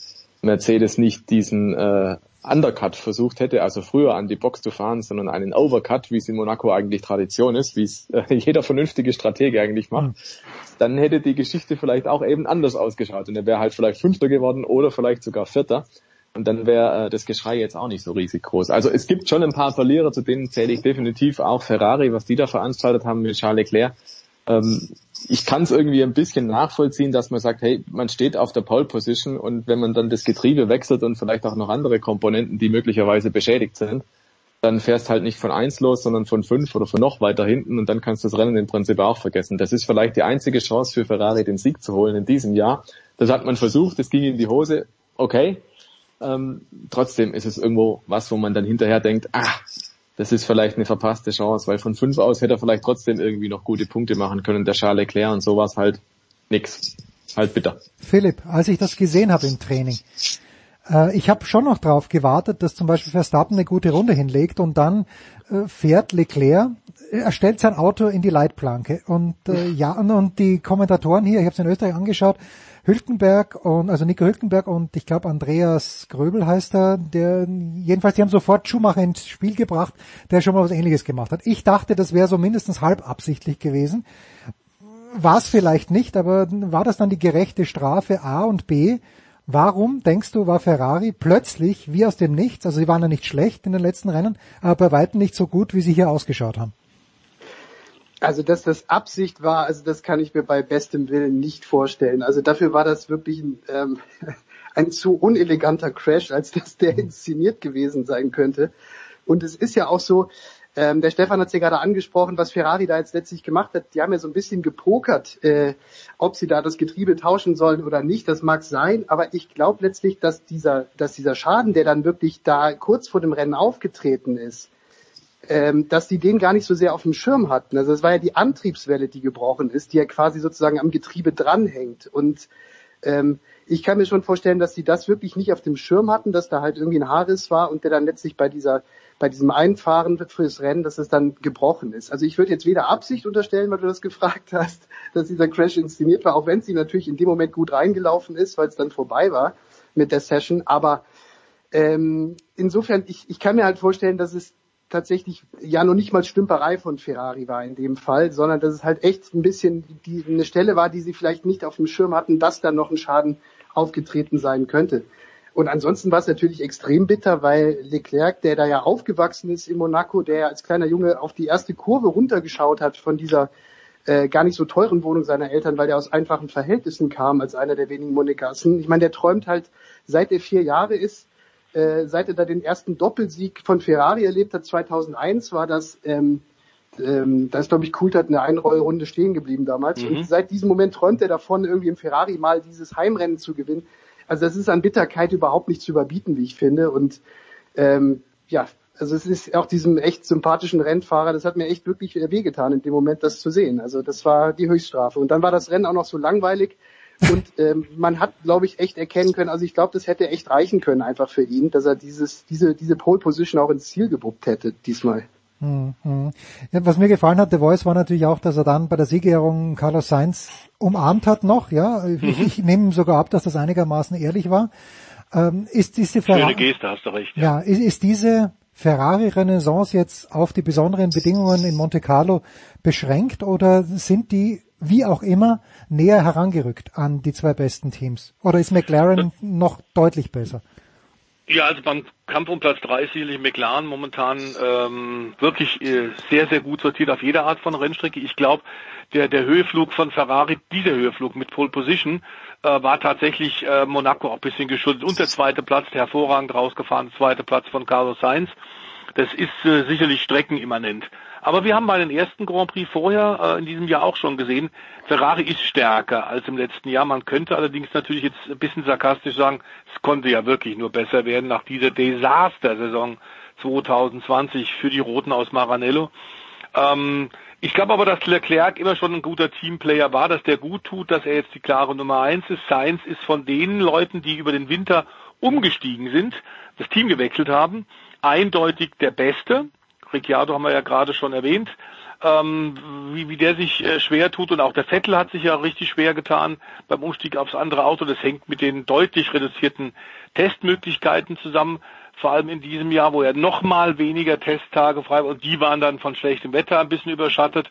Mercedes nicht diesen äh, Undercut versucht hätte, also früher an die Box zu fahren, sondern einen Overcut, wie es in Monaco eigentlich Tradition ist, wie es äh, jeder vernünftige Stratege eigentlich macht, mhm. dann hätte die Geschichte vielleicht auch eben anders ausgeschaut und er wäre halt vielleicht Fünfter geworden oder vielleicht sogar Vierter. Und dann wäre äh, das Geschrei jetzt auch nicht so riesig groß. Also es gibt schon ein paar Verlierer, zu denen zähle ich definitiv auch Ferrari, was die da veranstaltet haben mit Charles Leclerc. Ähm, ich kann es irgendwie ein bisschen nachvollziehen, dass man sagt, hey, man steht auf der Pole Position und wenn man dann das Getriebe wechselt und vielleicht auch noch andere Komponenten, die möglicherweise beschädigt sind, dann fährst halt nicht von eins los, sondern von fünf oder von noch weiter hinten und dann kannst du das Rennen im Prinzip auch vergessen. Das ist vielleicht die einzige Chance für Ferrari, den Sieg zu holen in diesem Jahr. Das hat man versucht, es ging in die Hose. Okay, ähm, trotzdem ist es irgendwo was, wo man dann hinterher denkt, ah, das ist vielleicht eine verpasste Chance, weil von fünf aus hätte er vielleicht trotzdem irgendwie noch gute Punkte machen können, der Charles Leclerc und sowas halt nix. Halt bitter. Philipp, als ich das gesehen habe im Training, äh, ich habe schon noch drauf gewartet, dass zum Beispiel Verstappen eine gute Runde hinlegt und dann äh, fährt Leclerc, er stellt sein Auto in die Leitplanke und äh, ja und, und die Kommentatoren hier, ich habe es in Österreich angeschaut, Hülkenberg und also Nico Hülkenberg und ich glaube Andreas Gröbel heißt er, der jedenfalls die haben sofort Schumacher ins Spiel gebracht, der schon mal was ähnliches gemacht hat. Ich dachte, das wäre so mindestens halb absichtlich gewesen. War es vielleicht nicht, aber war das dann die gerechte Strafe A und B? Warum, denkst du, war Ferrari plötzlich wie aus dem Nichts, also sie waren ja nicht schlecht in den letzten Rennen, aber bei weitem nicht so gut, wie sie hier ausgeschaut haben? Also, dass das Absicht war, also das kann ich mir bei bestem Willen nicht vorstellen. Also dafür war das wirklich ein, ähm, ein zu uneleganter Crash, als dass der inszeniert gewesen sein könnte. Und es ist ja auch so, ähm, der Stefan hat es ja gerade angesprochen, was Ferrari da jetzt letztlich gemacht hat. Die haben ja so ein bisschen gepokert, äh, ob sie da das Getriebe tauschen sollen oder nicht. Das mag sein, aber ich glaube letztlich, dass dieser, dass dieser Schaden, der dann wirklich da kurz vor dem Rennen aufgetreten ist, ähm, dass die den gar nicht so sehr auf dem Schirm hatten. Also es war ja die Antriebswelle, die gebrochen ist, die ja quasi sozusagen am Getriebe dranhängt. Und ähm, ich kann mir schon vorstellen, dass sie das wirklich nicht auf dem Schirm hatten, dass da halt irgendwie ein Haarriss war und der dann letztlich bei dieser bei diesem Einfahren fürs Rennen, dass es dann gebrochen ist. Also ich würde jetzt weder Absicht unterstellen, weil du das gefragt hast, dass dieser Crash inszeniert war, auch wenn sie natürlich in dem Moment gut reingelaufen ist, weil es dann vorbei war mit der Session. Aber ähm, insofern, ich, ich kann mir halt vorstellen, dass es tatsächlich ja noch nicht mal Stümperei von Ferrari war in dem Fall, sondern dass es halt echt ein bisschen die, eine Stelle war, die sie vielleicht nicht auf dem Schirm hatten, dass da noch ein Schaden aufgetreten sein könnte. Und ansonsten war es natürlich extrem bitter, weil Leclerc, der da ja aufgewachsen ist in Monaco, der als kleiner Junge auf die erste Kurve runtergeschaut hat von dieser äh, gar nicht so teuren Wohnung seiner Eltern, weil der aus einfachen Verhältnissen kam als einer der wenigen Monegassen. Ich meine, der träumt halt, seit er vier Jahre ist, äh, seit er da den ersten Doppelsieg von Ferrari erlebt hat, 2001 war das, ähm, ähm, da ist glaube ich Coulthard in der Einrollrunde stehen geblieben damals. Mhm. Und seit diesem Moment träumt er davon, irgendwie im Ferrari mal dieses Heimrennen zu gewinnen. Also das ist an Bitterkeit überhaupt nicht zu überbieten, wie ich finde. Und ähm, ja, also es ist auch diesem echt sympathischen Rennfahrer, das hat mir echt wirklich wehgetan in dem Moment, das zu sehen. Also das war die Höchststrafe. Und dann war das Rennen auch noch so langweilig. Und ähm, man hat, glaube ich, echt erkennen können, also ich glaube, das hätte echt reichen können einfach für ihn, dass er dieses, diese, diese Pole Position auch ins Ziel gebuppt hätte diesmal. Hm, hm. Ja, was mir gefallen hat, The Voice, war natürlich auch, dass er dann bei der Siegerehrung Carlos Sainz umarmt hat noch, ja. Ich, mhm. ich nehme sogar ab, dass das einigermaßen ehrlich war. Ähm, ist diese Ferrari, Schöne Geste, hast du recht. Ja, ja ist, ist diese Ferrari-Renaissance jetzt auf die besonderen Bedingungen in Monte Carlo beschränkt oder sind die, wie auch immer, näher herangerückt an die zwei besten Teams? Oder ist McLaren noch deutlich besser? Ja, also beim Kampf um Platz 3 ist sicherlich McLaren momentan ähm, wirklich äh, sehr, sehr gut sortiert auf jeder Art von Rennstrecke. Ich glaube, der, der Höheflug von Ferrari, dieser Höheflug mit Pole Position, äh, war tatsächlich äh, Monaco auch ein bisschen geschuldet. Und der zweite Platz, der hervorragend rausgefahren, zweite Platz von Carlos Sainz. Das ist äh, sicherlich streckenimmanent. Aber wir haben bei den ersten Grand Prix vorher äh, in diesem Jahr auch schon gesehen, Ferrari ist stärker als im letzten Jahr. Man könnte allerdings natürlich jetzt ein bisschen sarkastisch sagen, es konnte ja wirklich nur besser werden nach dieser Desaster-Saison 2020 für die Roten aus Maranello. Ähm, ich glaube aber, dass Leclerc immer schon ein guter Teamplayer war, dass der gut tut, dass er jetzt die klare Nummer eins ist. Sainz ist von den Leuten, die über den Winter umgestiegen sind, das Team gewechselt haben, eindeutig der Beste. Ricciardo haben wir ja gerade schon erwähnt, ähm, wie, wie der sich äh, schwer tut und auch der Vettel hat sich ja richtig schwer getan beim Umstieg aufs andere Auto. Das hängt mit den deutlich reduzierten Testmöglichkeiten zusammen, vor allem in diesem Jahr, wo er nochmal weniger Testtage frei war und die waren dann von schlechtem Wetter ein bisschen überschattet.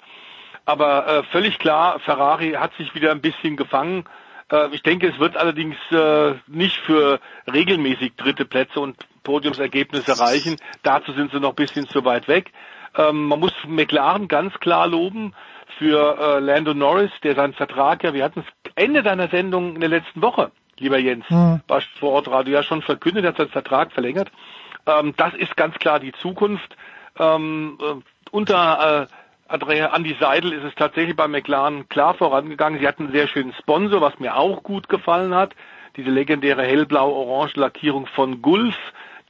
Aber äh, völlig klar, Ferrari hat sich wieder ein bisschen gefangen. Äh, ich denke, es wird allerdings äh, nicht für regelmäßig dritte Plätze und Podiumsergebnisse reichen. Dazu sind sie noch ein bisschen zu weit weg. Ähm, man muss McLaren ganz klar loben für äh, Lando Norris, der seinen Vertrag ja, wir hatten es Ende deiner Sendung in der letzten Woche, lieber Jens, mhm. war vor Ort Radio ja schon verkündet, hat seinen Vertrag verlängert. Ähm, das ist ganz klar die Zukunft. Ähm, äh, unter äh, Andrea Andy Seidel ist es tatsächlich bei McLaren klar vorangegangen. Sie hatten einen sehr schönen Sponsor, was mir auch gut gefallen hat. Diese legendäre hellblau-orange Lackierung von Gulf,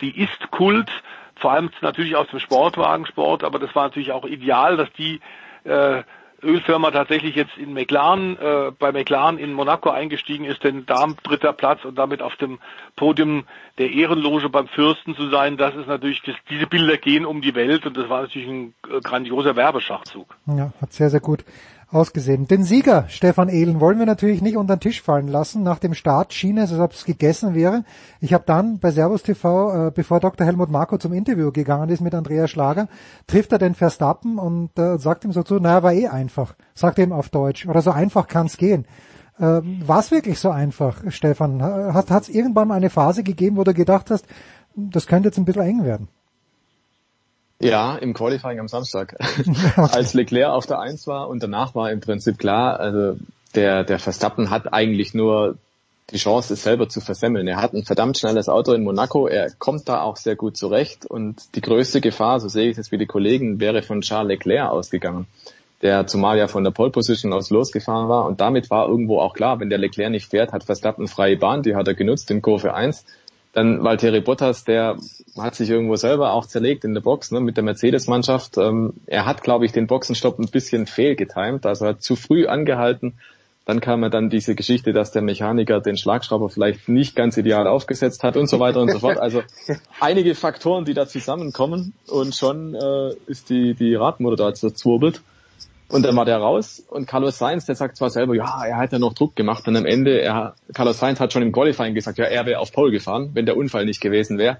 die ist Kult, vor allem natürlich aus dem Sportwagensport, aber das war natürlich auch ideal, dass die äh, Ölfirma tatsächlich jetzt in McLaren, äh, bei McLaren in Monaco eingestiegen ist, denn da dritter Platz und damit auf dem Podium der Ehrenloge beim Fürsten zu sein, das ist natürlich, das, diese Bilder gehen um die Welt und das war natürlich ein äh, grandioser Werbeschachzug. Ja, hat sehr, sehr gut ausgesehen. Den Sieger, Stefan Ehlen, wollen wir natürlich nicht unter den Tisch fallen lassen. Nach dem Start schien es, als ob es gegessen wäre. Ich habe dann bei Servus TV, äh, bevor Dr. Helmut Marko zum Interview gegangen ist mit Andreas Schlager, trifft er den Verstappen und äh, sagt ihm so zu, naja, war eh einfach. Sagt ihm auf Deutsch. Oder so einfach kann es gehen. Ähm, war es wirklich so einfach, Stefan? Hat es irgendwann mal eine Phase gegeben, wo du gedacht hast, das könnte jetzt ein bisschen eng werden? Ja, im Qualifying am Samstag. Als Leclerc auf der Eins war und danach war im Prinzip klar, also der, der Verstappen hat eigentlich nur die Chance, es selber zu versemmeln. Er hat ein verdammt schnelles Auto in Monaco, er kommt da auch sehr gut zurecht und die größte Gefahr, so sehe ich es jetzt wie die Kollegen, wäre von Charles Leclerc ausgegangen, der zumal ja von der Pole Position aus losgefahren war und damit war irgendwo auch klar, wenn der Leclerc nicht fährt, hat Verstappen freie Bahn, die hat er genutzt in Kurve 1 Dann Valtteri Bottas, der hat sich irgendwo selber auch zerlegt in der Box ne, mit der Mercedes-Mannschaft. Ähm, er hat, glaube ich, den Boxenstopp ein bisschen fehlgetimt, also hat zu früh angehalten. Dann kam er dann diese Geschichte, dass der Mechaniker den Schlagschrauber vielleicht nicht ganz ideal aufgesetzt hat und so weiter und so fort. Also einige Faktoren, die da zusammenkommen und schon äh, ist die, die Radmutter da zerzwirbelt. Und dann war der raus und Carlos Sainz, der sagt zwar selber, ja, er hat ja noch Druck gemacht und am Ende, er, Carlos Sainz hat schon im Qualifying gesagt, ja, er wäre auf Pole gefahren, wenn der Unfall nicht gewesen wäre.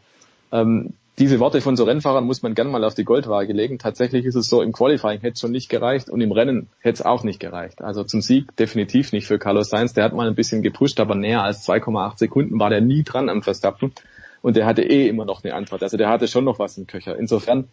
Ähm, diese Worte von so Rennfahrern muss man gerne mal auf die Goldwaage legen. Tatsächlich ist es so, im Qualifying hätte es schon nicht gereicht und im Rennen hätte es auch nicht gereicht. Also zum Sieg definitiv nicht für Carlos Sainz. Der hat mal ein bisschen gepusht, aber näher als 2,8 Sekunden war der nie dran am Verstappen. Und der hatte eh immer noch eine Antwort. Also der hatte schon noch was im Köcher. Insofern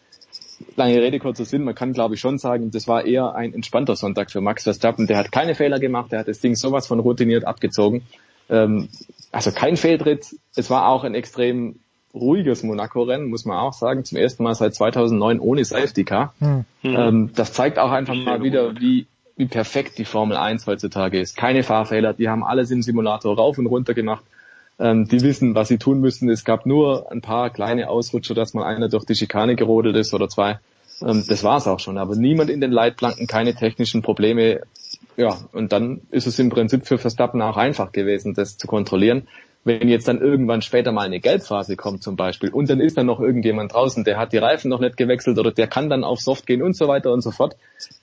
lange Rede, kurzer Sinn, man kann glaube ich schon sagen, das war eher ein entspannter Sonntag für Max Verstappen. Der hat keine Fehler gemacht, der hat das Ding sowas von routiniert abgezogen. Ähm, also kein Fehltritt. Es war auch ein extrem ruhiges Monaco-Rennen, muss man auch sagen. Zum ersten Mal seit 2009 ohne Safety Car. Hm. Ähm, das zeigt auch einfach mal wieder, wie, wie perfekt die Formel 1 heutzutage ist. Keine Fahrfehler, die haben alles im Simulator rauf und runter gemacht. Ähm, die wissen, was sie tun müssen. Es gab nur ein paar kleine Ausrutscher, dass mal einer durch die Schikane gerodelt ist oder zwei. Ähm, das war's auch schon. Aber niemand in den Leitplanken, keine technischen Probleme. Ja, und dann ist es im Prinzip für Verstappen auch einfach gewesen, das zu kontrollieren. Wenn jetzt dann irgendwann später mal eine Gelbphase kommt zum Beispiel und dann ist dann noch irgendjemand draußen, der hat die Reifen noch nicht gewechselt oder der kann dann auf Soft gehen und so weiter und so fort,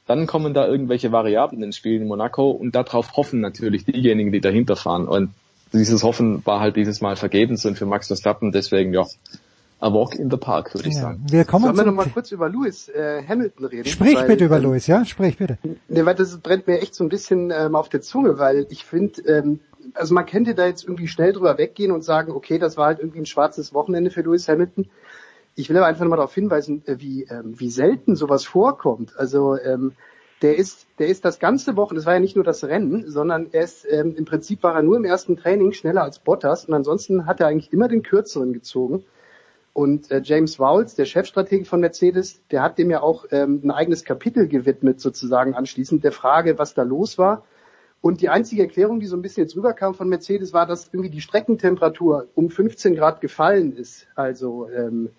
dann kommen da irgendwelche Variablen ins Spiel in Monaco und darauf hoffen natürlich diejenigen, die dahinter fahren. Und dieses Hoffen war halt dieses Mal vergebens und für Max Verstappen deswegen, ja, a walk in the park, würde ich ja. sagen. Wir kommen Sollen wir noch mal kurz über Lewis äh, Hamilton reden? Sprich weil, bitte über ähm, Lewis, ja? Sprich bitte. Ne, weil das brennt mir echt so ein bisschen ähm, auf der Zunge, weil ich finde, ähm, also man könnte da jetzt irgendwie schnell drüber weggehen und sagen, okay, das war halt irgendwie ein schwarzes Wochenende für Lewis Hamilton. Ich will aber einfach nochmal darauf hinweisen, äh, wie, ähm, wie selten sowas vorkommt. Also ähm, der ist, der ist das ganze Wochen, das war ja nicht nur das Rennen, sondern er ist, ähm, im Prinzip war er nur im ersten Training schneller als Bottas und ansonsten hat er eigentlich immer den kürzeren gezogen. Und äh, James Vowles, der Chefstratege von Mercedes, der hat dem ja auch ähm, ein eigenes Kapitel gewidmet, sozusagen anschließend der Frage, was da los war. Und die einzige Erklärung, die so ein bisschen jetzt rüberkam von Mercedes, war, dass irgendwie die Streckentemperatur um 15 Grad gefallen ist. Also ähm,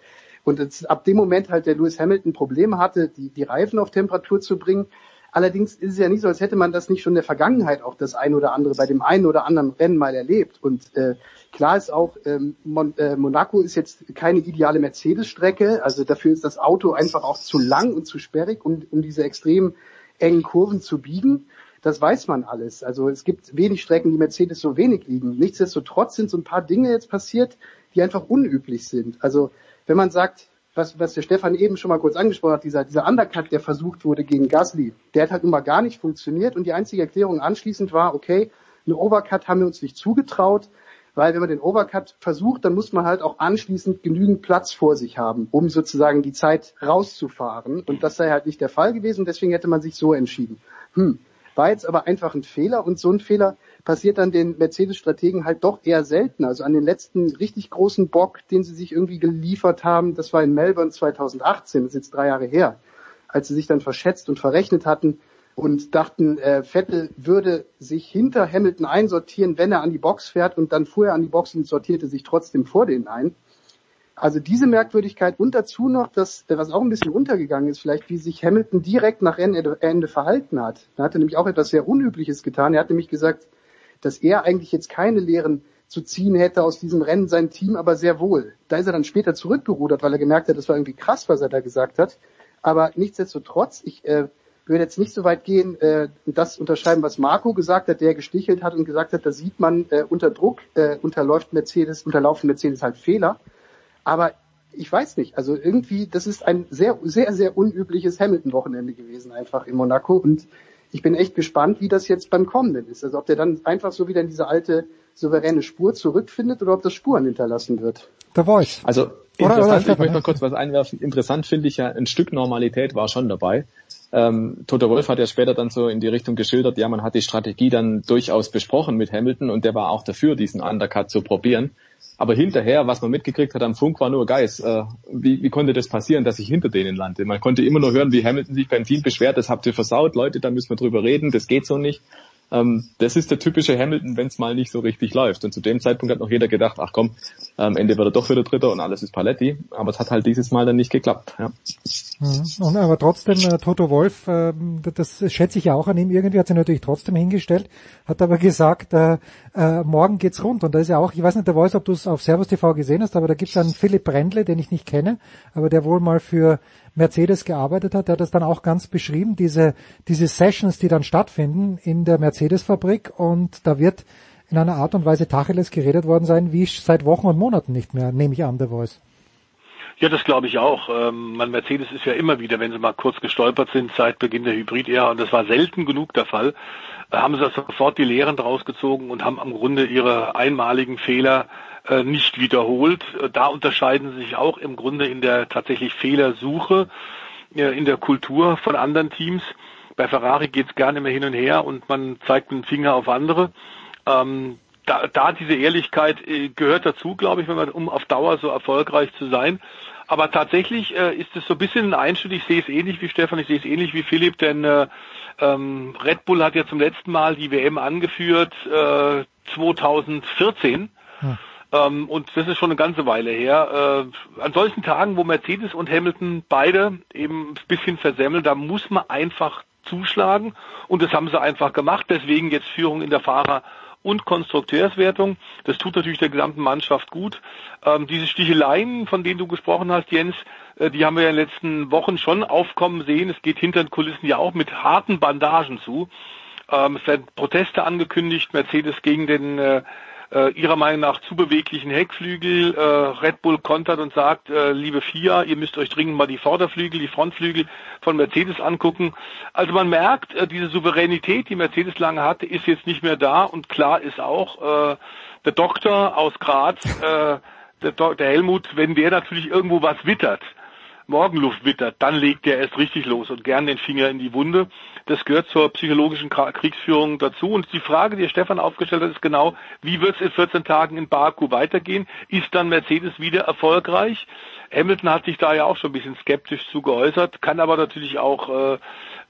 und jetzt, ab dem Moment halt der Lewis Hamilton Probleme hatte, die, die Reifen auf Temperatur zu bringen. Allerdings ist es ja nicht so, als hätte man das nicht schon in der Vergangenheit auch das ein oder andere bei dem einen oder anderen Rennen mal erlebt. Und äh, klar ist auch, ähm, Mon äh, Monaco ist jetzt keine ideale Mercedes-Strecke. Also dafür ist das Auto einfach auch zu lang und zu sperrig, um, um diese extrem engen Kurven zu biegen. Das weiß man alles. Also es gibt wenig Strecken, die Mercedes so wenig liegen. Nichtsdestotrotz sind so ein paar Dinge jetzt passiert, die einfach unüblich sind. Also wenn man sagt, was, was der Stefan eben schon mal kurz angesprochen hat, dieser, dieser Undercut, der versucht wurde gegen Gasly, der hat halt nun mal gar nicht funktioniert und die einzige Erklärung anschließend war, okay, eine Overcut haben wir uns nicht zugetraut, weil wenn man den Overcut versucht, dann muss man halt auch anschließend genügend Platz vor sich haben, um sozusagen die Zeit rauszufahren und das sei halt nicht der Fall gewesen, deswegen hätte man sich so entschieden. Hm. War jetzt aber einfach ein Fehler und so ein Fehler passiert dann den Mercedes-Strategen halt doch eher selten. Also an den letzten richtig großen Bock, den sie sich irgendwie geliefert haben, das war in Melbourne 2018, das ist jetzt drei Jahre her, als sie sich dann verschätzt und verrechnet hatten und dachten, äh, Vettel würde sich hinter Hamilton einsortieren, wenn er an die Box fährt und dann fuhr er an die Box und sortierte sich trotzdem vor denen ein. Also diese Merkwürdigkeit und dazu noch, dass, was auch ein bisschen untergegangen ist, vielleicht wie sich Hamilton direkt nach Rennende verhalten hat. Da hat er nämlich auch etwas sehr Unübliches getan. Er hat nämlich gesagt, dass er eigentlich jetzt keine Lehren zu ziehen hätte aus diesem Rennen, sein Team aber sehr wohl. Da ist er dann später zurückgerudert, weil er gemerkt hat, das war irgendwie krass, was er da gesagt hat. Aber nichtsdestotrotz, ich äh, würde jetzt nicht so weit gehen, äh, das unterschreiben, was Marco gesagt hat, der gestichelt hat und gesagt hat, da sieht man äh, unter Druck, äh, unterläuft Mercedes, unterlaufen Mercedes halt Fehler. Aber ich weiß nicht, also irgendwie, das ist ein sehr, sehr, sehr unübliches Hamilton-Wochenende gewesen einfach in Monaco und ich bin echt gespannt, wie das jetzt beim kommenden ist. Also ob der dann einfach so wieder in diese alte souveräne Spur zurückfindet oder ob das Spuren hinterlassen wird. The Voice. Also interessant, oder, oder ich möchte noch kurz was einwerfen. Interessant finde ich ja, ein Stück Normalität war schon dabei. Ähm, Toto Wolf hat ja später dann so in die Richtung geschildert, ja, man hat die Strategie dann durchaus besprochen mit Hamilton und der war auch dafür, diesen Undercut zu probieren. Aber hinterher, was man mitgekriegt hat am Funk, war nur Geist. Äh, wie, wie konnte das passieren, dass ich hinter denen lande? Man konnte immer nur hören, wie Hamilton sich beim Team beschwert, das habt ihr versaut, Leute, da müssen wir drüber reden, das geht so nicht. Ähm, das ist der typische Hamilton, wenn es mal nicht so richtig läuft. Und zu dem Zeitpunkt hat noch jeder gedacht, ach komm, am Ende wird er doch wieder Dritter und alles ist Paletti. Aber es hat halt dieses Mal dann nicht geklappt. Ja. Mhm. Und aber trotzdem, äh, Toto Wolf, äh, das schätze ich ja auch an ihm irgendwie, hat sich natürlich trotzdem hingestellt, hat aber gesagt, äh, äh, morgen geht's rund. Und da ist ja auch, ich weiß nicht, der Wolf, ob du es auf Servus TV gesehen hast, aber da gibt's einen Philipp Brendle, den ich nicht kenne, aber der wohl mal für Mercedes gearbeitet hat, der hat das dann auch ganz beschrieben, diese, diese Sessions, die dann stattfinden in der Mercedes-Fabrik und da wird in einer Art und Weise Tacheles geredet worden sein, wie seit Wochen und Monaten nicht mehr, nehme ich an, der Voice. Ja, das glaube ich auch. Ähm, man Mercedes ist ja immer wieder, wenn sie mal kurz gestolpert sind seit Beginn der Hybrid-Ära, und das war selten genug der Fall, äh, haben sie sofort die Lehren draus gezogen und haben am Grunde ihre einmaligen Fehler nicht wiederholt. Äh, da unterscheiden sie sich auch im Grunde in der tatsächlich Fehlersuche, äh, in der Kultur von anderen Teams. Bei Ferrari geht es gerne mehr hin und her und man zeigt den Finger auf andere. Ähm, da, da diese Ehrlichkeit äh, gehört dazu, glaube ich, wenn man um auf Dauer so erfolgreich zu sein. Aber tatsächlich äh, ist es so ein bisschen ein Einschnitt. Ich sehe es ähnlich wie Stefan, ich sehe es ähnlich wie Philipp, denn äh, ähm, Red Bull hat ja zum letzten Mal die WM angeführt äh, 2014. Hm. Ähm, und das ist schon eine ganze Weile her. Äh, an solchen Tagen, wo Mercedes und Hamilton beide eben ein bisschen versemmeln, da muss man einfach zuschlagen. Und das haben sie einfach gemacht. Deswegen jetzt Führung in der Fahrer- und Konstrukteurswertung. Das tut natürlich der gesamten Mannschaft gut. Ähm, diese Sticheleien, von denen du gesprochen hast, Jens, äh, die haben wir ja in den letzten Wochen schon aufkommen sehen. Es geht hinter den Kulissen ja auch mit harten Bandagen zu. Ähm, es werden Proteste angekündigt, Mercedes gegen den äh, äh, ihrer Meinung nach zu beweglichen Heckflügel. Äh, Red Bull kontert und sagt, äh, liebe FIA, ihr müsst euch dringend mal die Vorderflügel, die Frontflügel von Mercedes angucken. Also man merkt, äh, diese Souveränität, die Mercedes lange hatte, ist jetzt nicht mehr da und klar ist auch, äh, der Doktor aus Graz, äh, der, der Helmut, wenn der natürlich irgendwo was wittert, Morgenluft wittert, dann legt er erst richtig los und gern den Finger in die Wunde. Das gehört zur psychologischen Kriegsführung dazu. Und die Frage, die Stefan aufgestellt hat, ist genau, wie wird es in 14 Tagen in Baku weitergehen? Ist dann Mercedes wieder erfolgreich? Hamilton hat sich da ja auch schon ein bisschen skeptisch zu geäußert, kann aber natürlich auch äh,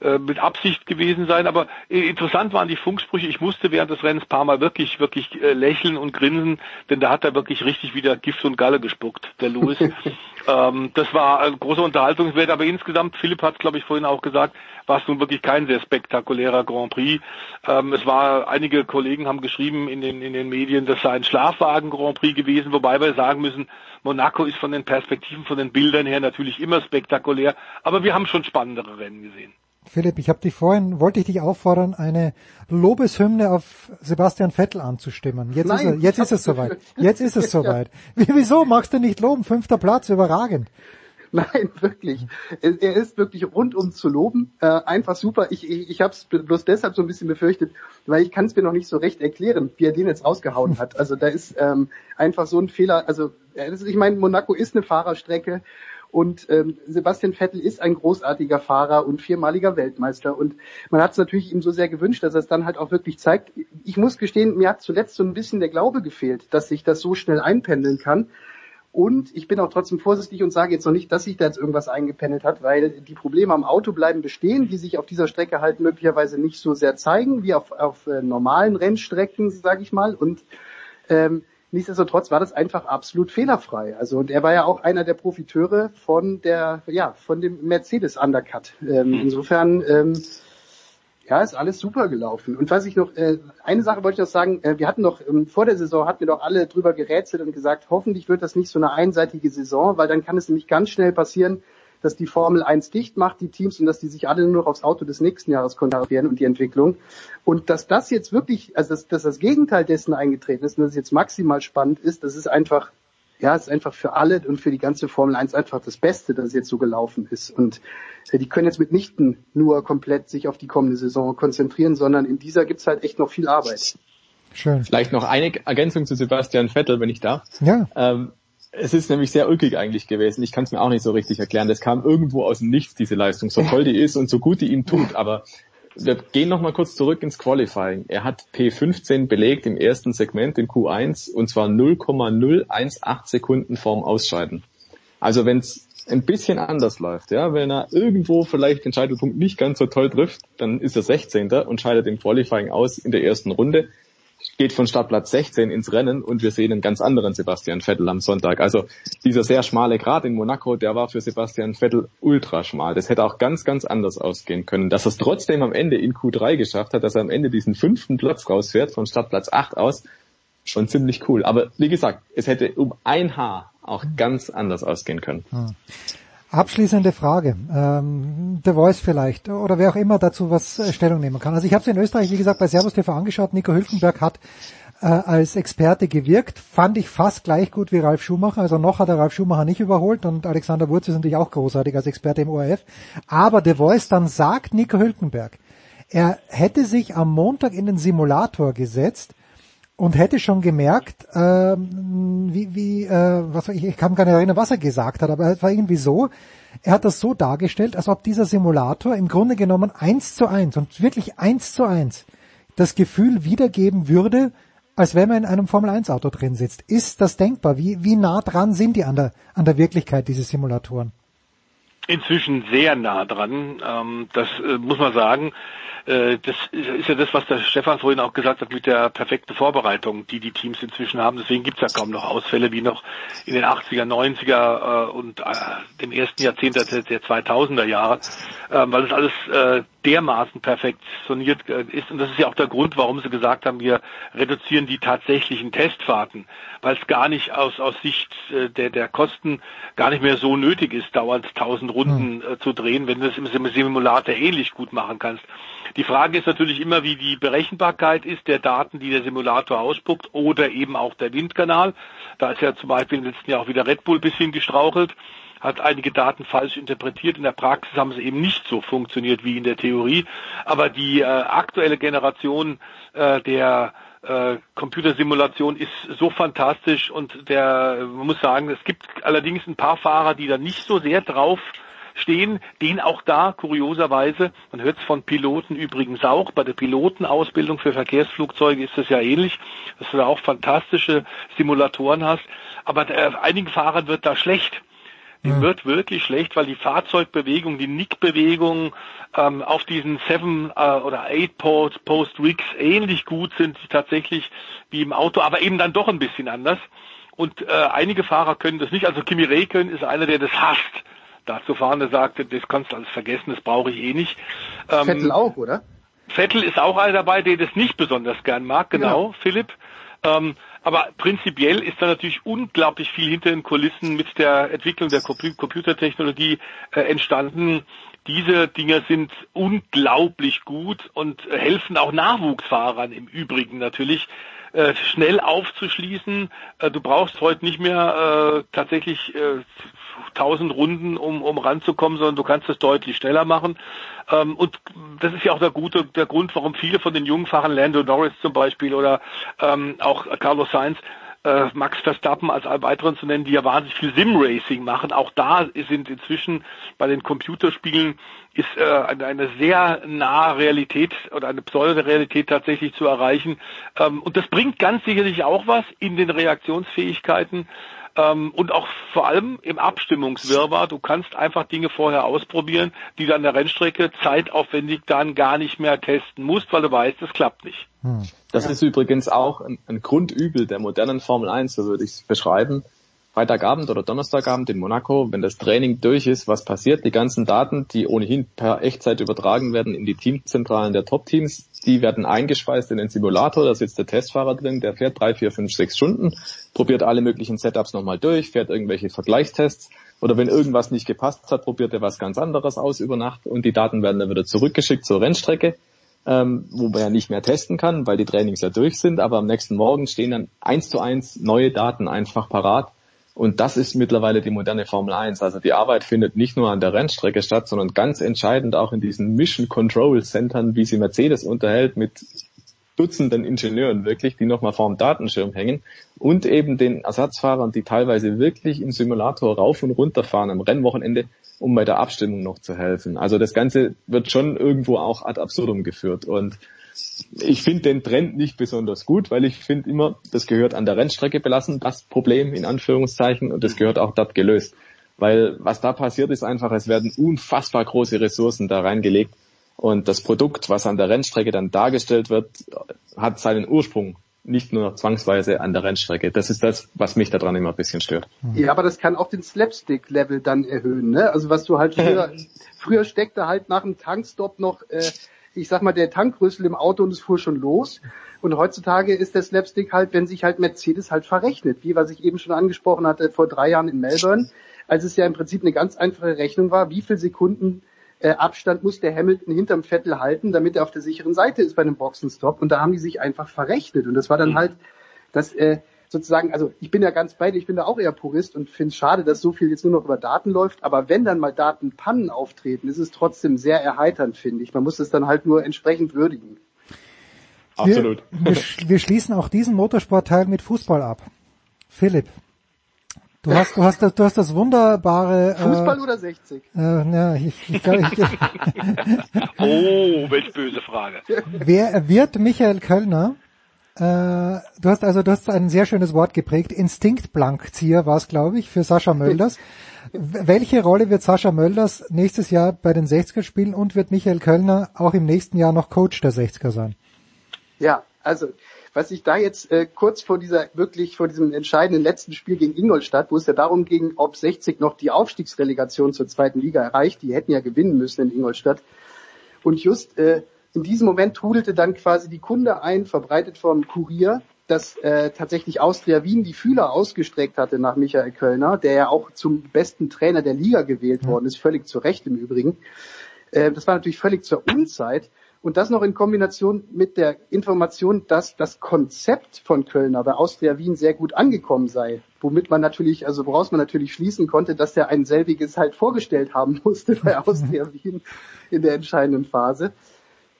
äh, mit Absicht gewesen sein. Aber äh, interessant waren die Funksprüche. Ich musste während des Rennens paar Mal wirklich, wirklich äh, lächeln und grinsen, denn da hat er wirklich richtig wieder Gift und Galle gespuckt, der Lewis. ähm, das war ein großer Unterhaltungswert, aber insgesamt, Philipp hat es, glaube ich, vorhin auch gesagt, war es nun wirklich kein sehr spektakulärer Grand Prix. Ähm, es war, einige Kollegen haben geschrieben in den, in den Medien, das sei ein Schlafwagen Grand Prix gewesen, wobei wir sagen müssen, Monaco ist von den Perspektiven, von den Bildern her natürlich immer spektakulär, aber wir haben schon spannendere Rennen gesehen. Philipp, ich habe dich vorhin, wollte ich dich auffordern, eine Lobeshymne auf Sebastian Vettel anzustimmen. Jetzt Nein, ist, er, jetzt ist es soweit. Jetzt ist es soweit. Wieso magst du nicht loben? Fünfter Platz, überragend. Nein, wirklich. Er ist wirklich rundum zu loben. Äh, einfach super. Ich, ich, ich habe es bloß deshalb so ein bisschen befürchtet, weil ich kann es mir noch nicht so recht erklären, wie er den jetzt rausgehauen hat. Also da ist ähm, einfach so ein Fehler. Also ich meine, Monaco ist eine Fahrerstrecke und ähm, Sebastian Vettel ist ein großartiger Fahrer und viermaliger Weltmeister. Und man hat es natürlich ihm so sehr gewünscht, dass er es dann halt auch wirklich zeigt. Ich muss gestehen, mir hat zuletzt so ein bisschen der Glaube gefehlt, dass sich das so schnell einpendeln kann. Und ich bin auch trotzdem vorsichtig und sage jetzt noch nicht, dass sich da jetzt irgendwas eingependelt hat, weil die Probleme am Auto bleiben bestehen, die sich auf dieser Strecke halt möglicherweise nicht so sehr zeigen wie auf, auf äh, normalen Rennstrecken, sage ich mal. Und ähm, nichtsdestotrotz war das einfach absolut fehlerfrei. Also und er war ja auch einer der Profiteure von der, ja, von dem Mercedes Undercut. Ähm, mhm. Insofern ähm, ja, ist alles super gelaufen. Und was ich noch, äh, eine Sache wollte ich noch sagen, äh, wir hatten noch, ähm, vor der Saison hatten wir doch alle drüber gerätselt und gesagt, hoffentlich wird das nicht so eine einseitige Saison, weil dann kann es nämlich ganz schnell passieren, dass die Formel 1 dicht macht, die Teams, und dass die sich alle nur noch aufs Auto des nächsten Jahres konzentrieren und die Entwicklung. Und dass das jetzt wirklich, also dass, dass das Gegenteil dessen eingetreten ist und dass es jetzt maximal spannend ist, das ist einfach ja, es ist einfach für alle und für die ganze Formel 1 einfach das Beste, dass es jetzt so gelaufen ist. Und äh, die können jetzt mitnichten nur komplett sich auf die kommende Saison konzentrieren, sondern in dieser gibt's halt echt noch viel Arbeit. Schön. Vielleicht noch eine Ergänzung zu Sebastian Vettel, wenn ich darf. Ja. Ähm, es ist nämlich sehr ulkig eigentlich gewesen. Ich kann es mir auch nicht so richtig erklären. Das kam irgendwo aus dem Nichts, diese Leistung, so toll die ist und so gut die ihm tut. Aber wir gehen nochmal kurz zurück ins Qualifying. Er hat P15 belegt im ersten Segment in Q1 und zwar 0,018 Sekunden vorm Ausscheiden. Also wenn es ein bisschen anders läuft, ja, wenn er irgendwo vielleicht den Scheitelpunkt nicht ganz so toll trifft, dann ist er 16. und scheidet im Qualifying aus in der ersten Runde geht von Startplatz 16 ins Rennen und wir sehen einen ganz anderen Sebastian Vettel am Sonntag. Also dieser sehr schmale Grat in Monaco, der war für Sebastian Vettel ultra schmal. Das hätte auch ganz, ganz anders ausgehen können. Dass er es trotzdem am Ende in Q3 geschafft hat, dass er am Ende diesen fünften Platz rausfährt, von Startplatz 8 aus, schon ziemlich cool. Aber wie gesagt, es hätte um ein Haar auch ganz anders ausgehen können. Hm. Abschließende Frage. Ähm, The Voice vielleicht oder wer auch immer dazu was äh, Stellung nehmen kann. Also ich habe es in Österreich, wie gesagt, bei Servus TV angeschaut. Nico Hülkenberg hat äh, als Experte gewirkt. Fand ich fast gleich gut wie Ralf Schumacher. Also noch hat er Ralf Schumacher nicht überholt und Alexander Wurz ist natürlich auch großartig als Experte im ORF. Aber The Voice dann sagt Nico Hülkenberg, er hätte sich am Montag in den Simulator gesetzt und hätte schon gemerkt, äh, wie, wie äh, was ich, ich kann gar nicht erinnern, was er gesagt hat, aber es war irgendwie so, er hat das so dargestellt, als ob dieser Simulator im Grunde genommen eins zu eins und wirklich eins zu eins das Gefühl wiedergeben würde, als wenn man in einem Formel 1 Auto drin sitzt. Ist das denkbar? Wie, wie nah dran sind die an der, an der Wirklichkeit, diese Simulatoren? Inzwischen sehr nah dran. Ähm, das äh, muss man sagen. Äh, das ist ja das, was der Stefan vorhin auch gesagt hat mit der perfekten Vorbereitung, die die Teams inzwischen haben. Deswegen gibt es ja kaum noch Ausfälle wie noch in den 80er, 90er äh, und äh, dem ersten Jahrzehnt der, der 2000er Jahre, äh, weil das alles äh, dermaßen perfektioniert ist. Und das ist ja auch der Grund, warum sie gesagt haben, wir reduzieren die tatsächlichen Testfahrten, weil es gar nicht aus, aus Sicht äh, der, der Kosten gar nicht mehr so nötig ist, dauernd 1000 Runden hm. äh, zu drehen, wenn du das im Simulator ähnlich gut machen kannst. Die Frage ist natürlich immer, wie die Berechenbarkeit ist der Daten, die der Simulator ausspuckt oder eben auch der Windkanal. Da ist ja zum Beispiel im letzten Jahr auch wieder Red Bull bisschen gestrauchelt hat einige Daten falsch interpretiert. In der Praxis haben sie eben nicht so funktioniert wie in der Theorie. Aber die äh, aktuelle Generation äh, der äh, Computersimulation ist so fantastisch und der, man muss sagen, es gibt allerdings ein paar Fahrer, die da nicht so sehr drauf stehen, den auch da kurioserweise, man hört es von Piloten übrigens auch, bei der Pilotenausbildung für Verkehrsflugzeuge ist es ja ähnlich, dass du da auch fantastische Simulatoren hast, aber äh, einigen Fahrern wird da schlecht. Dem wird wirklich schlecht, weil die Fahrzeugbewegung, die Nickbewegung ähm, auf diesen Seven äh, oder Eight Post, Post Rigs ähnlich gut sind tatsächlich wie im Auto, aber eben dann doch ein bisschen anders. Und äh, einige Fahrer können das nicht. Also Kimi Räikkönen ist einer, der das hasst dazu fahren, der sagte, das kannst du alles vergessen, das brauche ich eh nicht. Ähm, Vettel auch, oder? Vettel ist auch einer dabei, der das nicht besonders gern mag, genau, genau. Philipp. Ähm, aber prinzipiell ist da natürlich unglaublich viel hinter den Kulissen mit der Entwicklung der Computertechnologie äh, entstanden. Diese Dinger sind unglaublich gut und helfen auch Nachwuchsfahrern im Übrigen natürlich äh, schnell aufzuschließen. Äh, du brauchst heute nicht mehr äh, tatsächlich äh, 1000 Runden, um, um ranzukommen, sondern du kannst es deutlich schneller machen. Ähm, und das ist ja auch der gute, der Grund, warum viele von den jungen Fahrern, Lando Norris zum Beispiel oder ähm, auch Carlos Sainz, äh, Max Verstappen als weiteren zu nennen, die ja wahnsinnig viel Sim-Racing machen. Auch da sind inzwischen bei den Computerspielen ist äh, eine, eine sehr nahe Realität oder eine Pseudo-Realität tatsächlich zu erreichen. Ähm, und das bringt ganz sicherlich auch was in den Reaktionsfähigkeiten ähm, und auch vor allem im Abstimmungswirrwarr. Du kannst einfach Dinge vorher ausprobieren, die du an der Rennstrecke zeitaufwendig dann gar nicht mehr testen musst, weil du weißt, es klappt nicht. Hm. Das ist übrigens auch ein, ein Grundübel der modernen Formel 1, so würde ich es beschreiben. Freitagabend oder Donnerstagabend in Monaco, wenn das Training durch ist, was passiert? Die ganzen Daten, die ohnehin per Echtzeit übertragen werden in die Teamzentralen der Top-Teams, die werden eingespeist in den Simulator. Da sitzt der Testfahrer drin, der fährt drei, vier, fünf, sechs Stunden, probiert alle möglichen Setups nochmal durch, fährt irgendwelche Vergleichstests oder wenn irgendwas nicht gepasst hat, probiert er was ganz anderes aus über Nacht und die Daten werden dann wieder zurückgeschickt zur Rennstrecke. Ähm, wo man ja nicht mehr testen kann, weil die Trainings ja durch sind, aber am nächsten Morgen stehen dann eins zu eins neue Daten einfach parat und das ist mittlerweile die moderne Formel 1. Also die Arbeit findet nicht nur an der Rennstrecke statt, sondern ganz entscheidend auch in diesen Mission Control Centern, wie sie Mercedes unterhält, mit Dutzenden Ingenieuren wirklich, die nochmal vorm Datenschirm hängen und eben den Ersatzfahrern, die teilweise wirklich im Simulator rauf und runter fahren am Rennwochenende, um bei der Abstimmung noch zu helfen. Also das Ganze wird schon irgendwo auch ad absurdum geführt und ich finde den Trend nicht besonders gut, weil ich finde immer, das gehört an der Rennstrecke belassen, das Problem in Anführungszeichen, und das gehört auch dort gelöst. Weil was da passiert ist einfach, es werden unfassbar große Ressourcen da reingelegt und das Produkt, was an der Rennstrecke dann dargestellt wird, hat seinen Ursprung nicht nur zwangsweise an der Rennstrecke. Das ist das, was mich daran immer ein bisschen stört. Ja, aber das kann auch den Slapstick-Level dann erhöhen. Ne? Also was du halt früher, früher steckte halt nach dem Tankstop noch, äh, ich sag mal, der Tankrüssel im Auto und es fuhr schon los. Und heutzutage ist der Slapstick halt, wenn sich halt Mercedes halt verrechnet, wie was ich eben schon angesprochen hatte vor drei Jahren in Melbourne, als es ja im Prinzip eine ganz einfache Rechnung war, wie viel Sekunden äh, Abstand muss der Hamilton hinterm Vettel halten, damit er auf der sicheren Seite ist bei einem Boxenstopp. Und da haben die sich einfach verrechnet. Und das war dann mhm. halt das äh, sozusagen, also ich bin ja ganz bei dir, ich bin da auch eher Purist und finde es schade, dass so viel jetzt nur noch über Daten läuft. Aber wenn dann mal Datenpannen auftreten, ist es trotzdem sehr erheiternd, finde ich. Man muss es dann halt nur entsprechend würdigen. Absolut. Wir, wir, wir schließen auch diesen Motorsportteil mit Fußball ab. Philipp, Du hast, du hast, das, du hast das wunderbare. Äh, Fußball oder 60? Äh, ja, ich, ich, ich, ich oh, welch böse Frage. Wer wird Michael Kölner? Äh, du hast also, du hast ein sehr schönes Wort geprägt. Instinktblankzieher war es, glaube ich, für Sascha Mölders. Welche Rolle wird Sascha Mölders nächstes Jahr bei den 60er spielen und wird Michael Kölner auch im nächsten Jahr noch Coach der 60er sein? Ja, also was ich da jetzt äh, kurz vor dieser wirklich vor diesem entscheidenden letzten Spiel gegen Ingolstadt, wo es ja darum ging, ob 60 noch die Aufstiegsrelegation zur zweiten Liga erreicht, die hätten ja gewinnen müssen in Ingolstadt. Und just äh, in diesem Moment trudelte dann quasi die Kunde ein, verbreitet vom Kurier, dass äh, tatsächlich Austria Wien die Fühler ausgestreckt hatte nach Michael Kölner, der ja auch zum besten Trainer der Liga gewählt worden ist, völlig zu Recht im Übrigen. Äh, das war natürlich völlig zur Unzeit. Und das noch in Kombination mit der Information, dass das Konzept von Kölner bei Austria Wien sehr gut angekommen sei. Womit man natürlich, also woraus man natürlich schließen konnte, dass er ein selbiges halt vorgestellt haben musste bei Austria Wien in der entscheidenden Phase.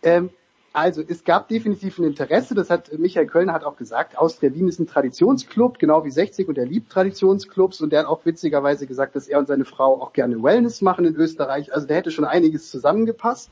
Ähm, also es gab definitiv ein Interesse, das hat Michael Kölner hat auch gesagt, Austria Wien ist ein Traditionsclub, genau wie 60 und er liebt Traditionsclubs und der hat auch witzigerweise gesagt, dass er und seine Frau auch gerne Wellness machen in Österreich. Also der hätte schon einiges zusammengepasst.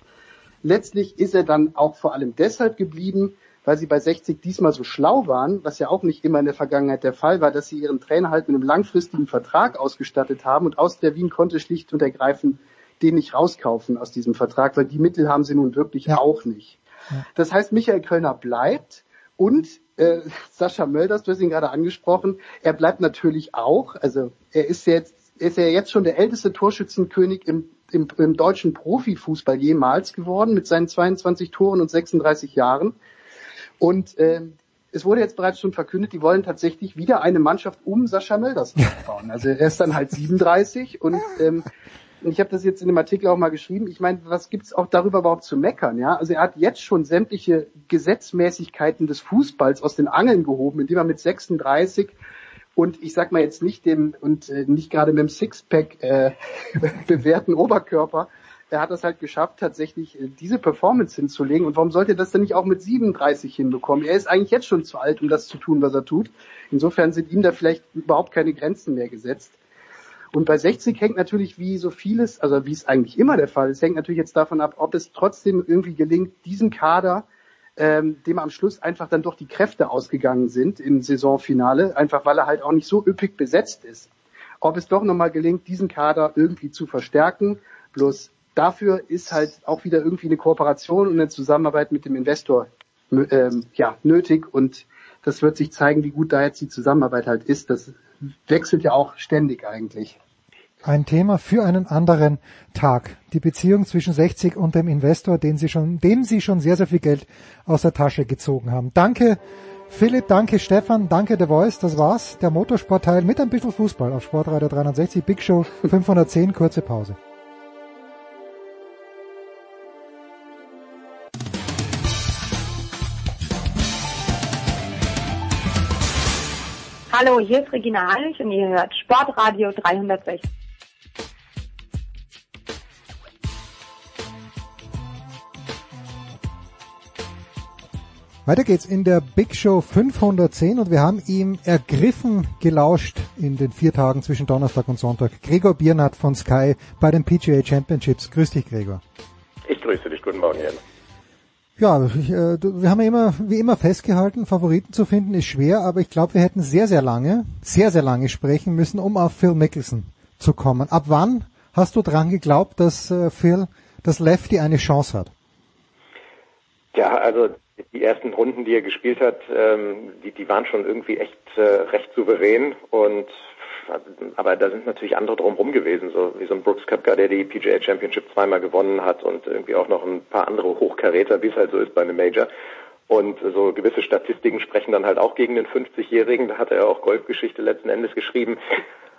Letztlich ist er dann auch vor allem deshalb geblieben, weil sie bei 60 diesmal so schlau waren, was ja auch nicht immer in der Vergangenheit der Fall war, dass sie ihren Trainer halt mit einem langfristigen Vertrag ausgestattet haben und aus der Wien konnte schlicht und ergreifend den nicht rauskaufen aus diesem Vertrag, weil die Mittel haben sie nun wirklich ja. auch nicht. Ja. Das heißt, Michael Kölner bleibt und äh, Sascha Mölders, du hast ihn gerade angesprochen, er bleibt natürlich auch, also er ist jetzt, er ist ja jetzt schon der älteste Torschützenkönig im im, im deutschen Profifußball jemals geworden mit seinen 22 Toren und 36 Jahren. Und äh, es wurde jetzt bereits schon verkündet, die wollen tatsächlich wieder eine Mannschaft um Sascha Mölders aufbauen. Also er ist dann halt 37 und ähm, ich habe das jetzt in dem Artikel auch mal geschrieben. Ich meine, was gibt's auch darüber überhaupt zu meckern? Ja, also er hat jetzt schon sämtliche Gesetzmäßigkeiten des Fußballs aus den Angeln gehoben, indem er mit 36 und ich sag mal jetzt nicht dem und äh, nicht gerade mit dem Sixpack äh, bewährten Oberkörper, er hat das halt geschafft, tatsächlich äh, diese Performance hinzulegen. Und warum sollte er das denn nicht auch mit 37 hinbekommen? Er ist eigentlich jetzt schon zu alt, um das zu tun, was er tut. Insofern sind ihm da vielleicht überhaupt keine Grenzen mehr gesetzt. Und bei 60 hängt natürlich wie so vieles, also wie es eigentlich immer der Fall ist, hängt natürlich jetzt davon ab, ob es trotzdem irgendwie gelingt, diesen Kader ähm, dem am Schluss einfach dann doch die Kräfte ausgegangen sind im Saisonfinale, einfach weil er halt auch nicht so üppig besetzt ist. Ob es doch nochmal gelingt, diesen Kader irgendwie zu verstärken, bloß dafür ist halt auch wieder irgendwie eine Kooperation und eine Zusammenarbeit mit dem Investor ähm, ja, nötig und das wird sich zeigen, wie gut da jetzt die Zusammenarbeit halt ist. Das wechselt ja auch ständig eigentlich. Ein Thema für einen anderen Tag. Die Beziehung zwischen 60 und dem Investor, den Sie schon, dem Sie schon sehr, sehr viel Geld aus der Tasche gezogen haben. Danke Philipp, danke Stefan, danke The Voice, das war's. Der Motorsportteil mit ein bisschen Fußball auf Sportradio 360, Big Show 510, kurze Pause. Hallo, hier ist Regina Heinrich und ihr hört Sportradio 360. Weiter geht's in der Big Show 510 und wir haben ihm ergriffen gelauscht in den vier Tagen zwischen Donnerstag und Sonntag. Gregor Biernat von Sky bei den PGA Championships. Grüß dich, Gregor. Ich grüße dich. Guten Morgen, Jan. Ja, ich, äh, wir haben ja immer, wie immer festgehalten, Favoriten zu finden ist schwer, aber ich glaube, wir hätten sehr, sehr lange, sehr, sehr lange sprechen müssen, um auf Phil Mickelson zu kommen. Ab wann hast du dran geglaubt, dass äh, Phil, das Lefty eine Chance hat? Ja, also die ersten Runden, die er gespielt hat, ähm, die, die waren schon irgendwie echt äh, recht souverän und aber da sind natürlich andere drumherum gewesen, so wie so ein Brooks Koepka, der die PGA Championship zweimal gewonnen hat und irgendwie auch noch ein paar andere Hochkaräter, wie es halt so ist bei einem Major. Und so gewisse Statistiken sprechen dann halt auch gegen den 50-Jährigen. Da hat er auch Golfgeschichte letzten Endes geschrieben.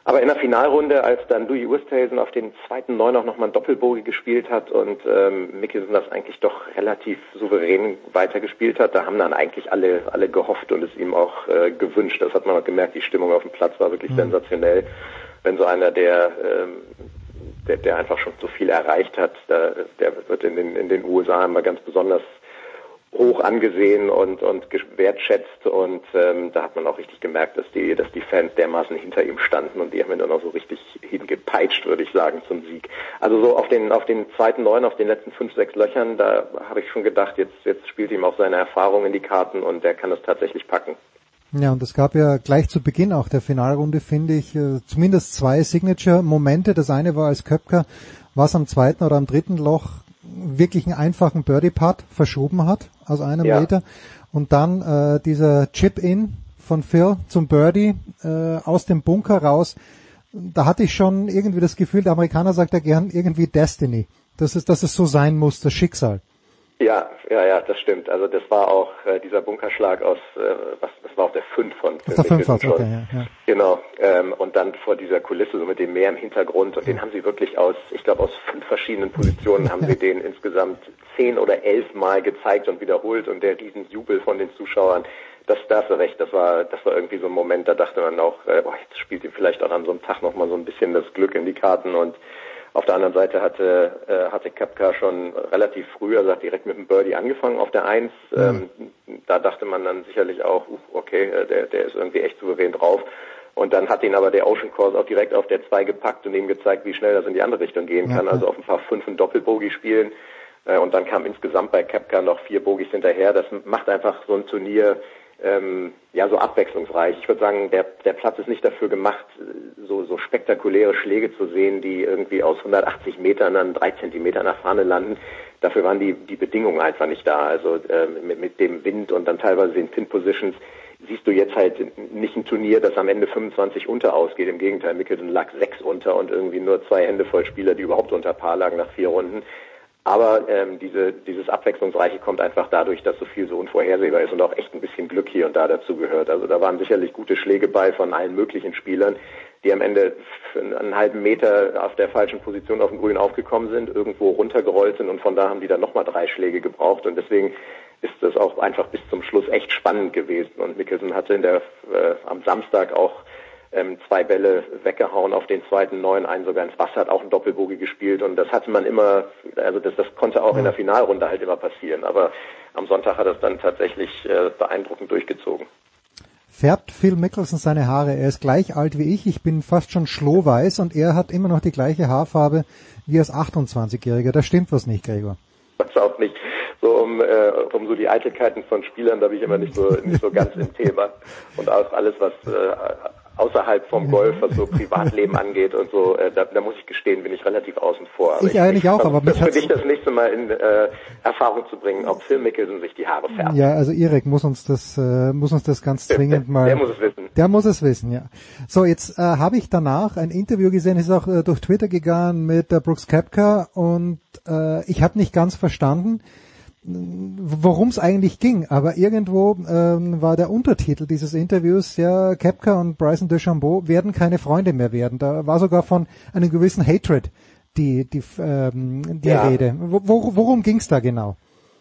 Aber in der Finalrunde, als dann Louis Oosthuizen auf den zweiten Neun auch nochmal ein Doppelbogie gespielt hat und ähm, Mickelson das eigentlich doch relativ souverän weitergespielt hat, da haben dann eigentlich alle alle gehofft und es ihm auch äh, gewünscht. Das hat man auch gemerkt, die Stimmung auf dem Platz war wirklich mhm. sensationell. Wenn so einer, der, ähm, der der einfach schon so viel erreicht hat, da, der wird in den in den USA immer ganz besonders hoch angesehen und, und wertschätzt und ähm, da hat man auch richtig gemerkt, dass die, dass die Fans dermaßen hinter ihm standen und die haben ihn dann auch so richtig hingepeitscht, würde ich sagen, zum Sieg. Also so auf den auf den zweiten neun, auf den letzten fünf, sechs Löchern, da habe ich schon gedacht, jetzt jetzt spielt ihm auch seine Erfahrung in die Karten und der kann das tatsächlich packen. Ja, und es gab ja gleich zu Beginn auch der Finalrunde, finde ich, äh, zumindest zwei Signature-Momente. Das eine war, als Köpker was am zweiten oder am dritten Loch wirklich einen einfachen Birdie-Putt verschoben hat aus einem ja. Meter und dann äh, dieser Chip-In von Phil zum Birdie äh, aus dem Bunker raus. Da hatte ich schon irgendwie das Gefühl, der Amerikaner sagt ja gern irgendwie Destiny. Das ist, dass es so sein muss, das Schicksal. Ja, ja, ja, das stimmt. Also das war auch äh, dieser Bunkerschlag aus, äh, was, das war auch der 5 von Phil der 5 okay, ja, ja. Genau. Ähm, und dann vor dieser Kulisse so mit dem Meer im Hintergrund und den haben sie wirklich aus, ich glaube aus fünf verschiedenen Positionen haben sie den insgesamt zehn oder elf Mal gezeigt und wiederholt und der Riesenjubel von den Zuschauern. Das, da hast du recht, das war, das war irgendwie so ein Moment, da dachte man auch, äh, boah, jetzt spielt ihm vielleicht auch an so einem Tag nochmal so ein bisschen das Glück in die Karten und auf der anderen Seite hatte, äh, hatte Kapka schon relativ früh, also hat direkt mit dem Birdie angefangen auf der Eins. Mhm. Ähm, da dachte man dann sicherlich auch, uh, okay, äh, der, der ist irgendwie echt souverän drauf. Und dann hat ihn aber der Ocean Course auch direkt auf der Zwei gepackt und ihm gezeigt, wie schnell das in die andere Richtung gehen kann. Also auf ein paar fünf und Doppelbogie spielen. Äh, und dann kam insgesamt bei Kapka noch vier Bogies hinterher. Das macht einfach so ein Turnier ähm, ja so abwechslungsreich. Ich würde sagen, der, der Platz ist nicht dafür gemacht, so, so spektakuläre Schläge zu sehen, die irgendwie aus 180 Metern dann drei Zentimeter nach vorne landen. Dafür waren die, die Bedingungen einfach nicht da. Also äh, mit, mit dem Wind und dann teilweise den Pin Positions siehst du jetzt halt nicht ein Turnier, das am Ende 25 unter ausgeht. Im Gegenteil, Mickelson lag sechs unter und irgendwie nur zwei Hände voll Spieler, die überhaupt unter Paar lagen nach vier Runden. Aber ähm, diese, dieses Abwechslungsreiche kommt einfach dadurch, dass so viel so unvorhersehbar ist und auch echt ein bisschen Glück hier und da dazu gehört. Also da waren sicherlich gute Schläge bei von allen möglichen Spielern, die am Ende einen halben Meter auf der falschen Position auf dem Grün aufgekommen sind, irgendwo runtergerollt sind und von da haben die dann nochmal drei Schläge gebraucht. Und deswegen ist das auch einfach bis zum Schluss echt spannend gewesen. Und Mickelson hatte in der, äh, am Samstag auch ähm, zwei Bälle weggehauen auf den zweiten neun, einen sogar ins Wasser, hat auch ein Doppelbogie gespielt und das hatte man immer, also das, das konnte auch in der Finalrunde halt immer passieren, aber am Sonntag hat er es dann tatsächlich äh, beeindruckend durchgezogen. Färbt Phil Mickelson seine Haare? Er ist gleich alt wie ich, ich bin fast schon schlohweiß und er hat immer noch die gleiche Haarfarbe wie als 28-Jähriger. Da stimmt was nicht, Gregor. Das auch nicht so um, äh, um so die Eitelkeiten von Spielern, da bin ich immer nicht so nicht so ganz im Thema. Und auch alles, was äh, außerhalb vom Golf, was so Privatleben angeht und so, äh, da, da muss ich gestehen, bin ich relativ außen vor. Aber ich, ich eigentlich auch, aber mich für dich das nächste Mal in äh, Erfahrung zu bringen, ob Phil Mickelson sich die Haare färbt. Ja, also Irek muss uns das äh, muss uns das ganz dringend der, mal. Der muss es wissen. Der muss es wissen, ja. So, jetzt äh, habe ich danach ein Interview gesehen, ist auch äh, durch Twitter gegangen mit äh, Brooks Kepka und äh, ich habe nicht ganz verstanden worum es eigentlich ging. Aber irgendwo ähm, war der Untertitel dieses Interviews, ja, Kepka und Bryson DeChambeau werden keine Freunde mehr werden. Da war sogar von einem gewissen Hatred die, die, ähm, die ja. Rede. Wo, worum ging es da genau?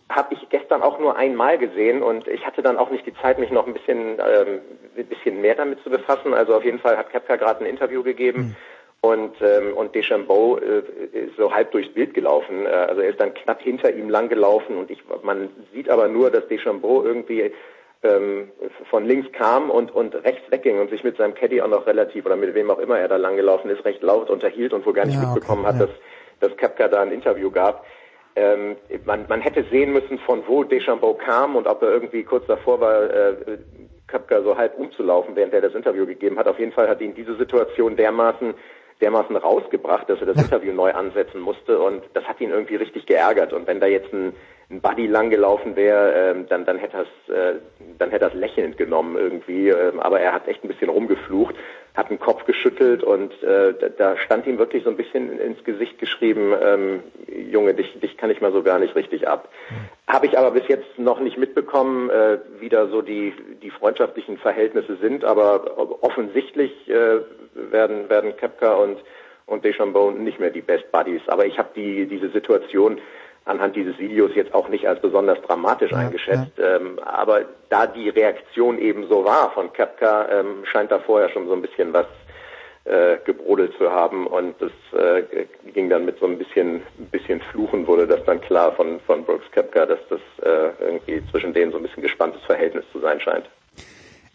Habe ich gestern auch nur einmal gesehen und ich hatte dann auch nicht die Zeit, mich noch ein bisschen, ähm, ein bisschen mehr damit zu befassen. Also auf jeden Fall hat Kepka gerade ein Interview gegeben. Mhm und, ähm, und Deschambeau äh, ist so halb durchs Bild gelaufen. Äh, also er ist dann knapp hinter ihm lang gelaufen und ich, man sieht aber nur, dass Deschambeau irgendwie ähm, von links kam und, und rechts wegging und sich mit seinem Caddy auch noch relativ oder mit wem auch immer er da lang gelaufen ist, recht laut unterhielt und wo gar nicht ja, mitbekommen okay, hat, ja. dass, dass Kepka da ein Interview gab. Ähm, man, man hätte sehen müssen, von wo Deschambeau kam und ob er irgendwie kurz davor war, äh, Köpker so halb umzulaufen, während er das Interview gegeben hat. Auf jeden Fall hat ihn diese Situation dermaßen dermaßen rausgebracht, dass er das Interview neu ansetzen musste und das hat ihn irgendwie richtig geärgert. Und wenn da jetzt ein, ein Buddy langgelaufen wäre, ähm, dann, dann hätte er äh, dann hätte er es lächelnd genommen irgendwie. Ähm, aber er hat echt ein bisschen rumgeflucht, hat den Kopf geschüttelt und äh, da, stand ihm wirklich so ein bisschen ins Gesicht geschrieben, ähm, Junge, dich, dich kann ich mal so gar nicht richtig ab. Habe ich aber bis jetzt noch nicht mitbekommen, äh, wie da so die, die freundschaftlichen Verhältnisse sind, aber offensichtlich äh, werden, werden Kepka und, und Deschambeau nicht mehr die Best Buddies. Aber ich habe die, diese Situation anhand dieses Videos jetzt auch nicht als besonders dramatisch ja, eingeschätzt. Ja. Ähm, aber da die Reaktion eben so war von Kepka, ähm, scheint da vorher schon so ein bisschen was äh, gebrodelt zu haben und das äh, ging dann mit so ein bisschen ein bisschen Fluchen wurde das dann klar von von Brooks Kepka, dass das äh, irgendwie zwischen denen so ein bisschen gespanntes Verhältnis zu sein scheint.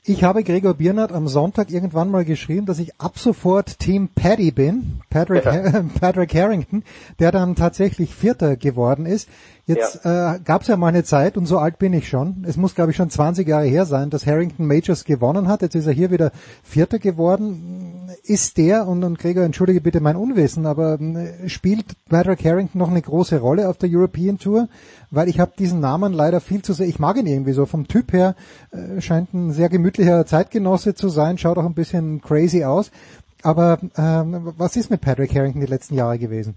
Ich habe Gregor Biernert am Sonntag irgendwann mal geschrieben, dass ich ab sofort Team Paddy bin, Patrick, ja. Patrick Harrington, der dann tatsächlich Vierter geworden ist. Jetzt ja. äh, gab es ja mal eine Zeit, und so alt bin ich schon, es muss glaube ich schon 20 Jahre her sein, dass Harrington Majors gewonnen hat. Jetzt ist er hier wieder Vierter geworden. Ist der, und, und Gregor, entschuldige bitte mein Unwissen, aber äh, spielt Patrick Harrington noch eine große Rolle auf der European Tour? Weil ich habe diesen Namen leider viel zu sehr, ich mag ihn irgendwie so, vom Typ her äh, scheint ein sehr gemütlicher Zeitgenosse zu sein, schaut auch ein bisschen crazy aus. Aber ähm, was ist mit Patrick Harrington die letzten Jahre gewesen?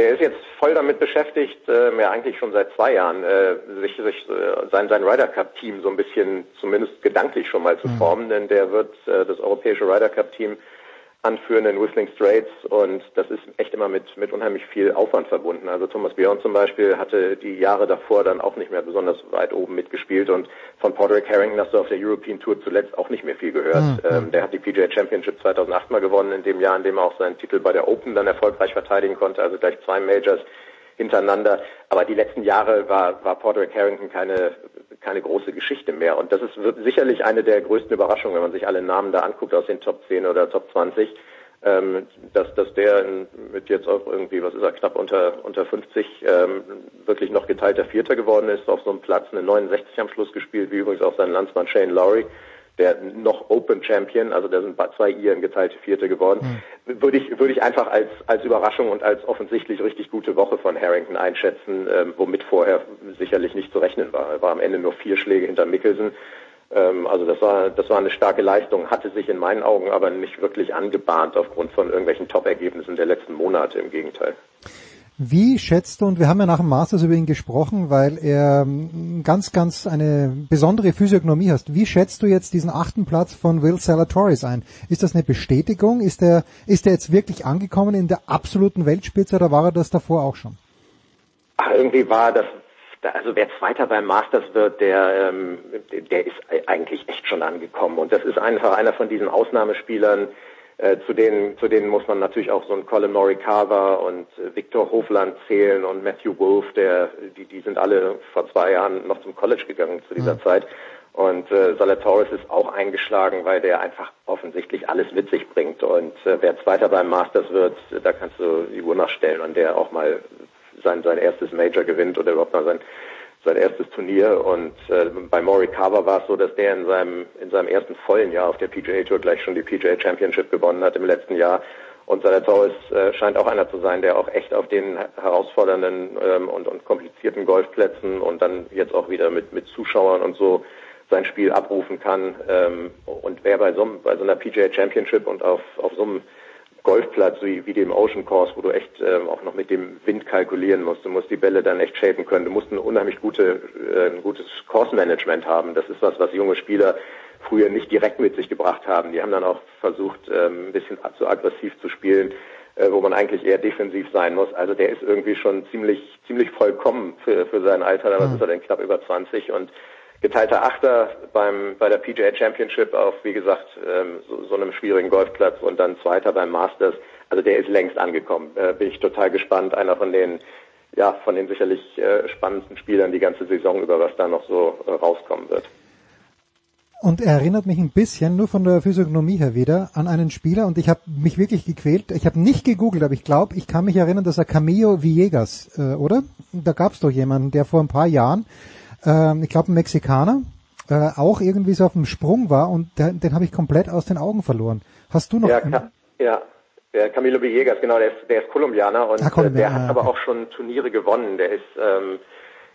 Der ist jetzt voll damit beschäftigt, äh, ja eigentlich schon seit zwei Jahren, äh, sich, sich äh, sein, sein Ryder Cup Team so ein bisschen zumindest gedanklich schon mal zu mhm. formen, denn der wird äh, das europäische Ryder Cup Team anführen in Whistling Straits und das ist echt immer mit, mit unheimlich viel Aufwand verbunden. Also Thomas Björn zum Beispiel hatte die Jahre davor dann auch nicht mehr besonders weit oben mitgespielt und von Podrick Harrington hast du auf der European Tour zuletzt auch nicht mehr viel gehört. Mhm. Ähm, der hat die PGA Championship 2008 mal gewonnen, in dem Jahr, in dem er auch seinen Titel bei der Open dann erfolgreich verteidigen konnte, also gleich zwei Majors hintereinander. Aber die letzten Jahre war, war Podrick Harrington keine keine große Geschichte mehr. Und das ist sicherlich eine der größten Überraschungen, wenn man sich alle Namen da anguckt aus den Top 10 oder Top 20, ähm, dass, dass der mit jetzt auch irgendwie, was ist er, knapp unter, unter 50 ähm, wirklich noch geteilter Vierter geworden ist, auf so einem Platz, eine 69 am Schluss gespielt, wie übrigens auch sein Landsmann Shane Lowry der noch Open Champion, also da sind zwei Iren geteilte Vierte geworden, mhm. würde ich würde ich einfach als als Überraschung und als offensichtlich richtig gute Woche von Harrington einschätzen, ähm, womit vorher sicherlich nicht zu rechnen war. Er war am Ende nur vier Schläge hinter Mickelson. Ähm, also das war das war eine starke Leistung, hatte sich in meinen Augen aber nicht wirklich angebahnt aufgrund von irgendwelchen Top-Ergebnissen der letzten Monate. Im Gegenteil. Wie schätzt du, und wir haben ja nach dem Masters über ihn gesprochen, weil er ähm, ganz, ganz eine besondere Physiognomie hast. Wie schätzt du jetzt diesen achten Platz von Will Salatoris ein? Ist das eine Bestätigung? Ist er, ist er jetzt wirklich angekommen in der absoluten Weltspitze oder war er das davor auch schon? Ach, irgendwie war das, also wer Zweiter beim Masters wird, der, ähm, der ist eigentlich echt schon angekommen. Und das ist einfach einer von diesen Ausnahmespielern, äh, zu denen, zu denen muss man natürlich auch so einen Colin Morikawa und äh, Victor Hofland zählen und Matthew Wolf, der, die, die sind alle vor zwei Jahren noch zum College gegangen zu dieser mhm. Zeit. Und äh, Salatoris ist auch eingeschlagen, weil der einfach offensichtlich alles mit sich bringt. Und äh, wer Zweiter beim Masters wird, da kannst du die Uhr nachstellen und der auch mal sein, sein erstes Major gewinnt oder überhaupt mal sein sein erstes Turnier und äh, bei Morikawa war es so, dass der in seinem in seinem ersten vollen Jahr auf der PGA Tour gleich schon die PGA Championship gewonnen hat im letzten Jahr. Und Zalatoris äh, scheint auch einer zu sein, der auch echt auf den herausfordernden ähm, und, und komplizierten Golfplätzen und dann jetzt auch wieder mit mit Zuschauern und so sein Spiel abrufen kann. Ähm, und wer bei so, bei so einer PGA Championship und auf auf so einem Golfplatz wie, wie dem Ocean Course, wo du echt ähm, auch noch mit dem Wind kalkulieren musst. Du musst die Bälle dann echt shapen können. Du musst ein unheimlich gute, äh, ein gutes Course-Management haben. Das ist was, was junge Spieler früher nicht direkt mit sich gebracht haben. Die haben dann auch versucht, ähm, ein bisschen zu aggressiv zu spielen, äh, wo man eigentlich eher defensiv sein muss. Also der ist irgendwie schon ziemlich, ziemlich vollkommen für, für sein Alter. Was mhm. ist er denn knapp über 20 und geteilter Achter beim bei der PGA Championship auf, wie gesagt, ähm, so, so einem schwierigen Golfplatz und dann Zweiter beim Masters. Also der ist längst angekommen. Äh, bin ich total gespannt. Einer von den ja von den sicherlich äh, spannendsten Spielern die ganze Saison über, was da noch so äh, rauskommen wird. Und er erinnert mich ein bisschen, nur von der Physiognomie her wieder, an einen Spieler und ich habe mich wirklich gequält. Ich habe nicht gegoogelt, aber ich glaube, ich kann mich erinnern, dass er Camillo Villegas, äh, oder? Da gab es doch jemanden, der vor ein paar Jahren ähm, ich glaube ein Mexikaner, äh, auch irgendwie so auf dem Sprung war und den, den habe ich komplett aus den Augen verloren. Hast du noch? Ja, ja. Der Camilo Villegas, genau, der ist, der ist Kolumbianer und ah, äh, der hat aber auch schon Turniere gewonnen. Der ist, ähm,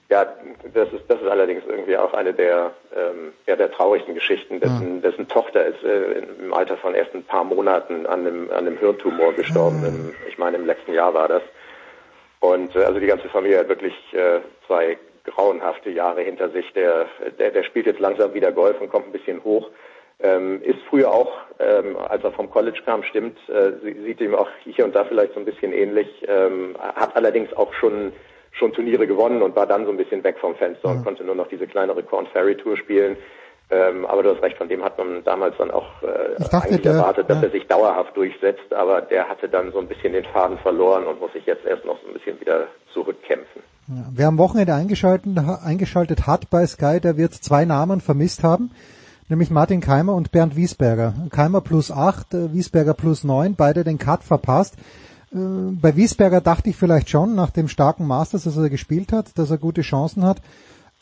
ja, das ist, das ist allerdings irgendwie auch eine der, ähm, ja, der traurigsten Geschichten. Dessen, dessen Tochter ist äh, im Alter von erst ein paar Monaten an einem, an einem Hirntumor gestorben. Im, ich meine, im letzten Jahr war das. Und äh, also die ganze Familie hat wirklich äh, zwei grauenhafte Jahre hinter sich. Der, der, der spielt jetzt langsam wieder Golf und kommt ein bisschen hoch. Ähm, ist früher auch, ähm, als er vom College kam, stimmt, äh, sieht ihm auch hier und da vielleicht so ein bisschen ähnlich, ähm, hat allerdings auch schon schon Turniere gewonnen und war dann so ein bisschen weg vom Fenster mhm. und konnte nur noch diese kleinere Corn Ferry Tour spielen. Ähm, aber du hast recht, von dem hat man damals dann auch äh, eigentlich erwartet, dass ja. er sich dauerhaft durchsetzt, aber der hatte dann so ein bisschen den Faden verloren und muss sich jetzt erst noch so ein bisschen wieder zurückkämpfen. Wer am Wochenende eingeschaltet, eingeschaltet hat bei Sky, der wird zwei Namen vermisst haben nämlich Martin Keimer und Bernd Wiesberger. Keimer plus acht, äh, Wiesberger plus neun, beide den Cut verpasst. Äh, bei Wiesberger dachte ich vielleicht schon, nach dem starken Masters, das er gespielt hat, dass er gute Chancen hat.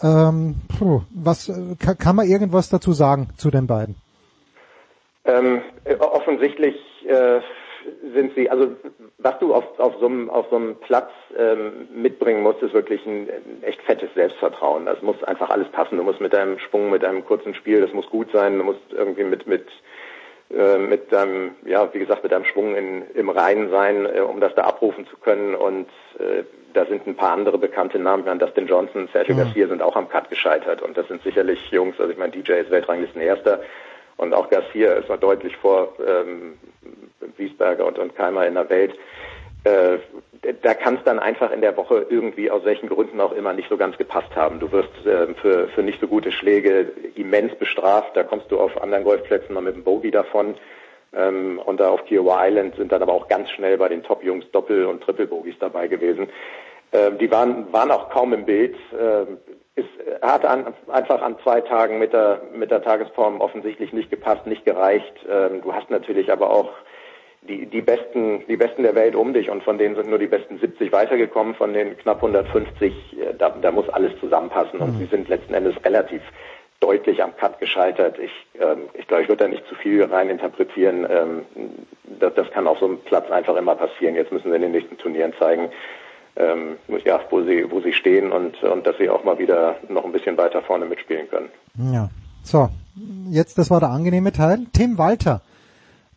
Ähm, puh, was äh, kann, kann man irgendwas dazu sagen zu den beiden? Ähm, offensichtlich äh, sind sie, also was du auf, auf, so, einem, auf so einem Platz ähm, mitbringen musst, ist wirklich ein, echt fettes Selbstvertrauen. Das muss einfach alles passen. Du musst mit deinem Sprung, mit deinem kurzen Spiel, das muss gut sein. Du musst irgendwie mit mit äh, mit deinem, ja, wie gesagt, mit deinem Schwung in, im Reinen sein, äh, um das da abrufen zu können. Und äh, da sind ein paar andere bekannte Namen, ich Dustin Johnson, Sergio. Garcia sind auch am Cut gescheitert. Und das sind sicherlich Jungs, also ich meine, DJ ist Weltranglisten Erster und auch Garcia ist noch deutlich vor ähm, Wiesberger und, und Keimer in der Welt. Äh, da kann es dann einfach in der Woche irgendwie aus welchen Gründen auch immer nicht so ganz gepasst haben. Du wirst äh, für, für nicht so gute Schläge immens bestraft. Da kommst du auf anderen Golfplätzen mal mit dem Bogey davon. Ähm, und da auf Kiowa Island sind dann aber auch ganz schnell bei den Top-Jungs Doppel- und Triple-Bogies dabei gewesen. Ähm, die waren, waren auch kaum im Bild. Ähm, es hat an, einfach an zwei Tagen mit der, mit der Tagesform offensichtlich nicht gepasst, nicht gereicht. Ähm, du hast natürlich aber auch die, die besten, die besten der Welt um dich und von denen sind nur die besten 70 weitergekommen, von den knapp 150, äh, da, da muss alles zusammenpassen und mhm. sie sind letzten Endes relativ deutlich am Cut gescheitert. Ich, ähm, ich glaube, ich würde da nicht zu viel rein interpretieren. Ähm, das, das kann auf so einem Platz einfach immer passieren. Jetzt müssen sie in den nächsten Turnieren zeigen, ähm, ja, wo sie, wo sie stehen und, und dass sie auch mal wieder noch ein bisschen weiter vorne mitspielen können. Ja. So, jetzt, das war der angenehme Teil. Tim Walter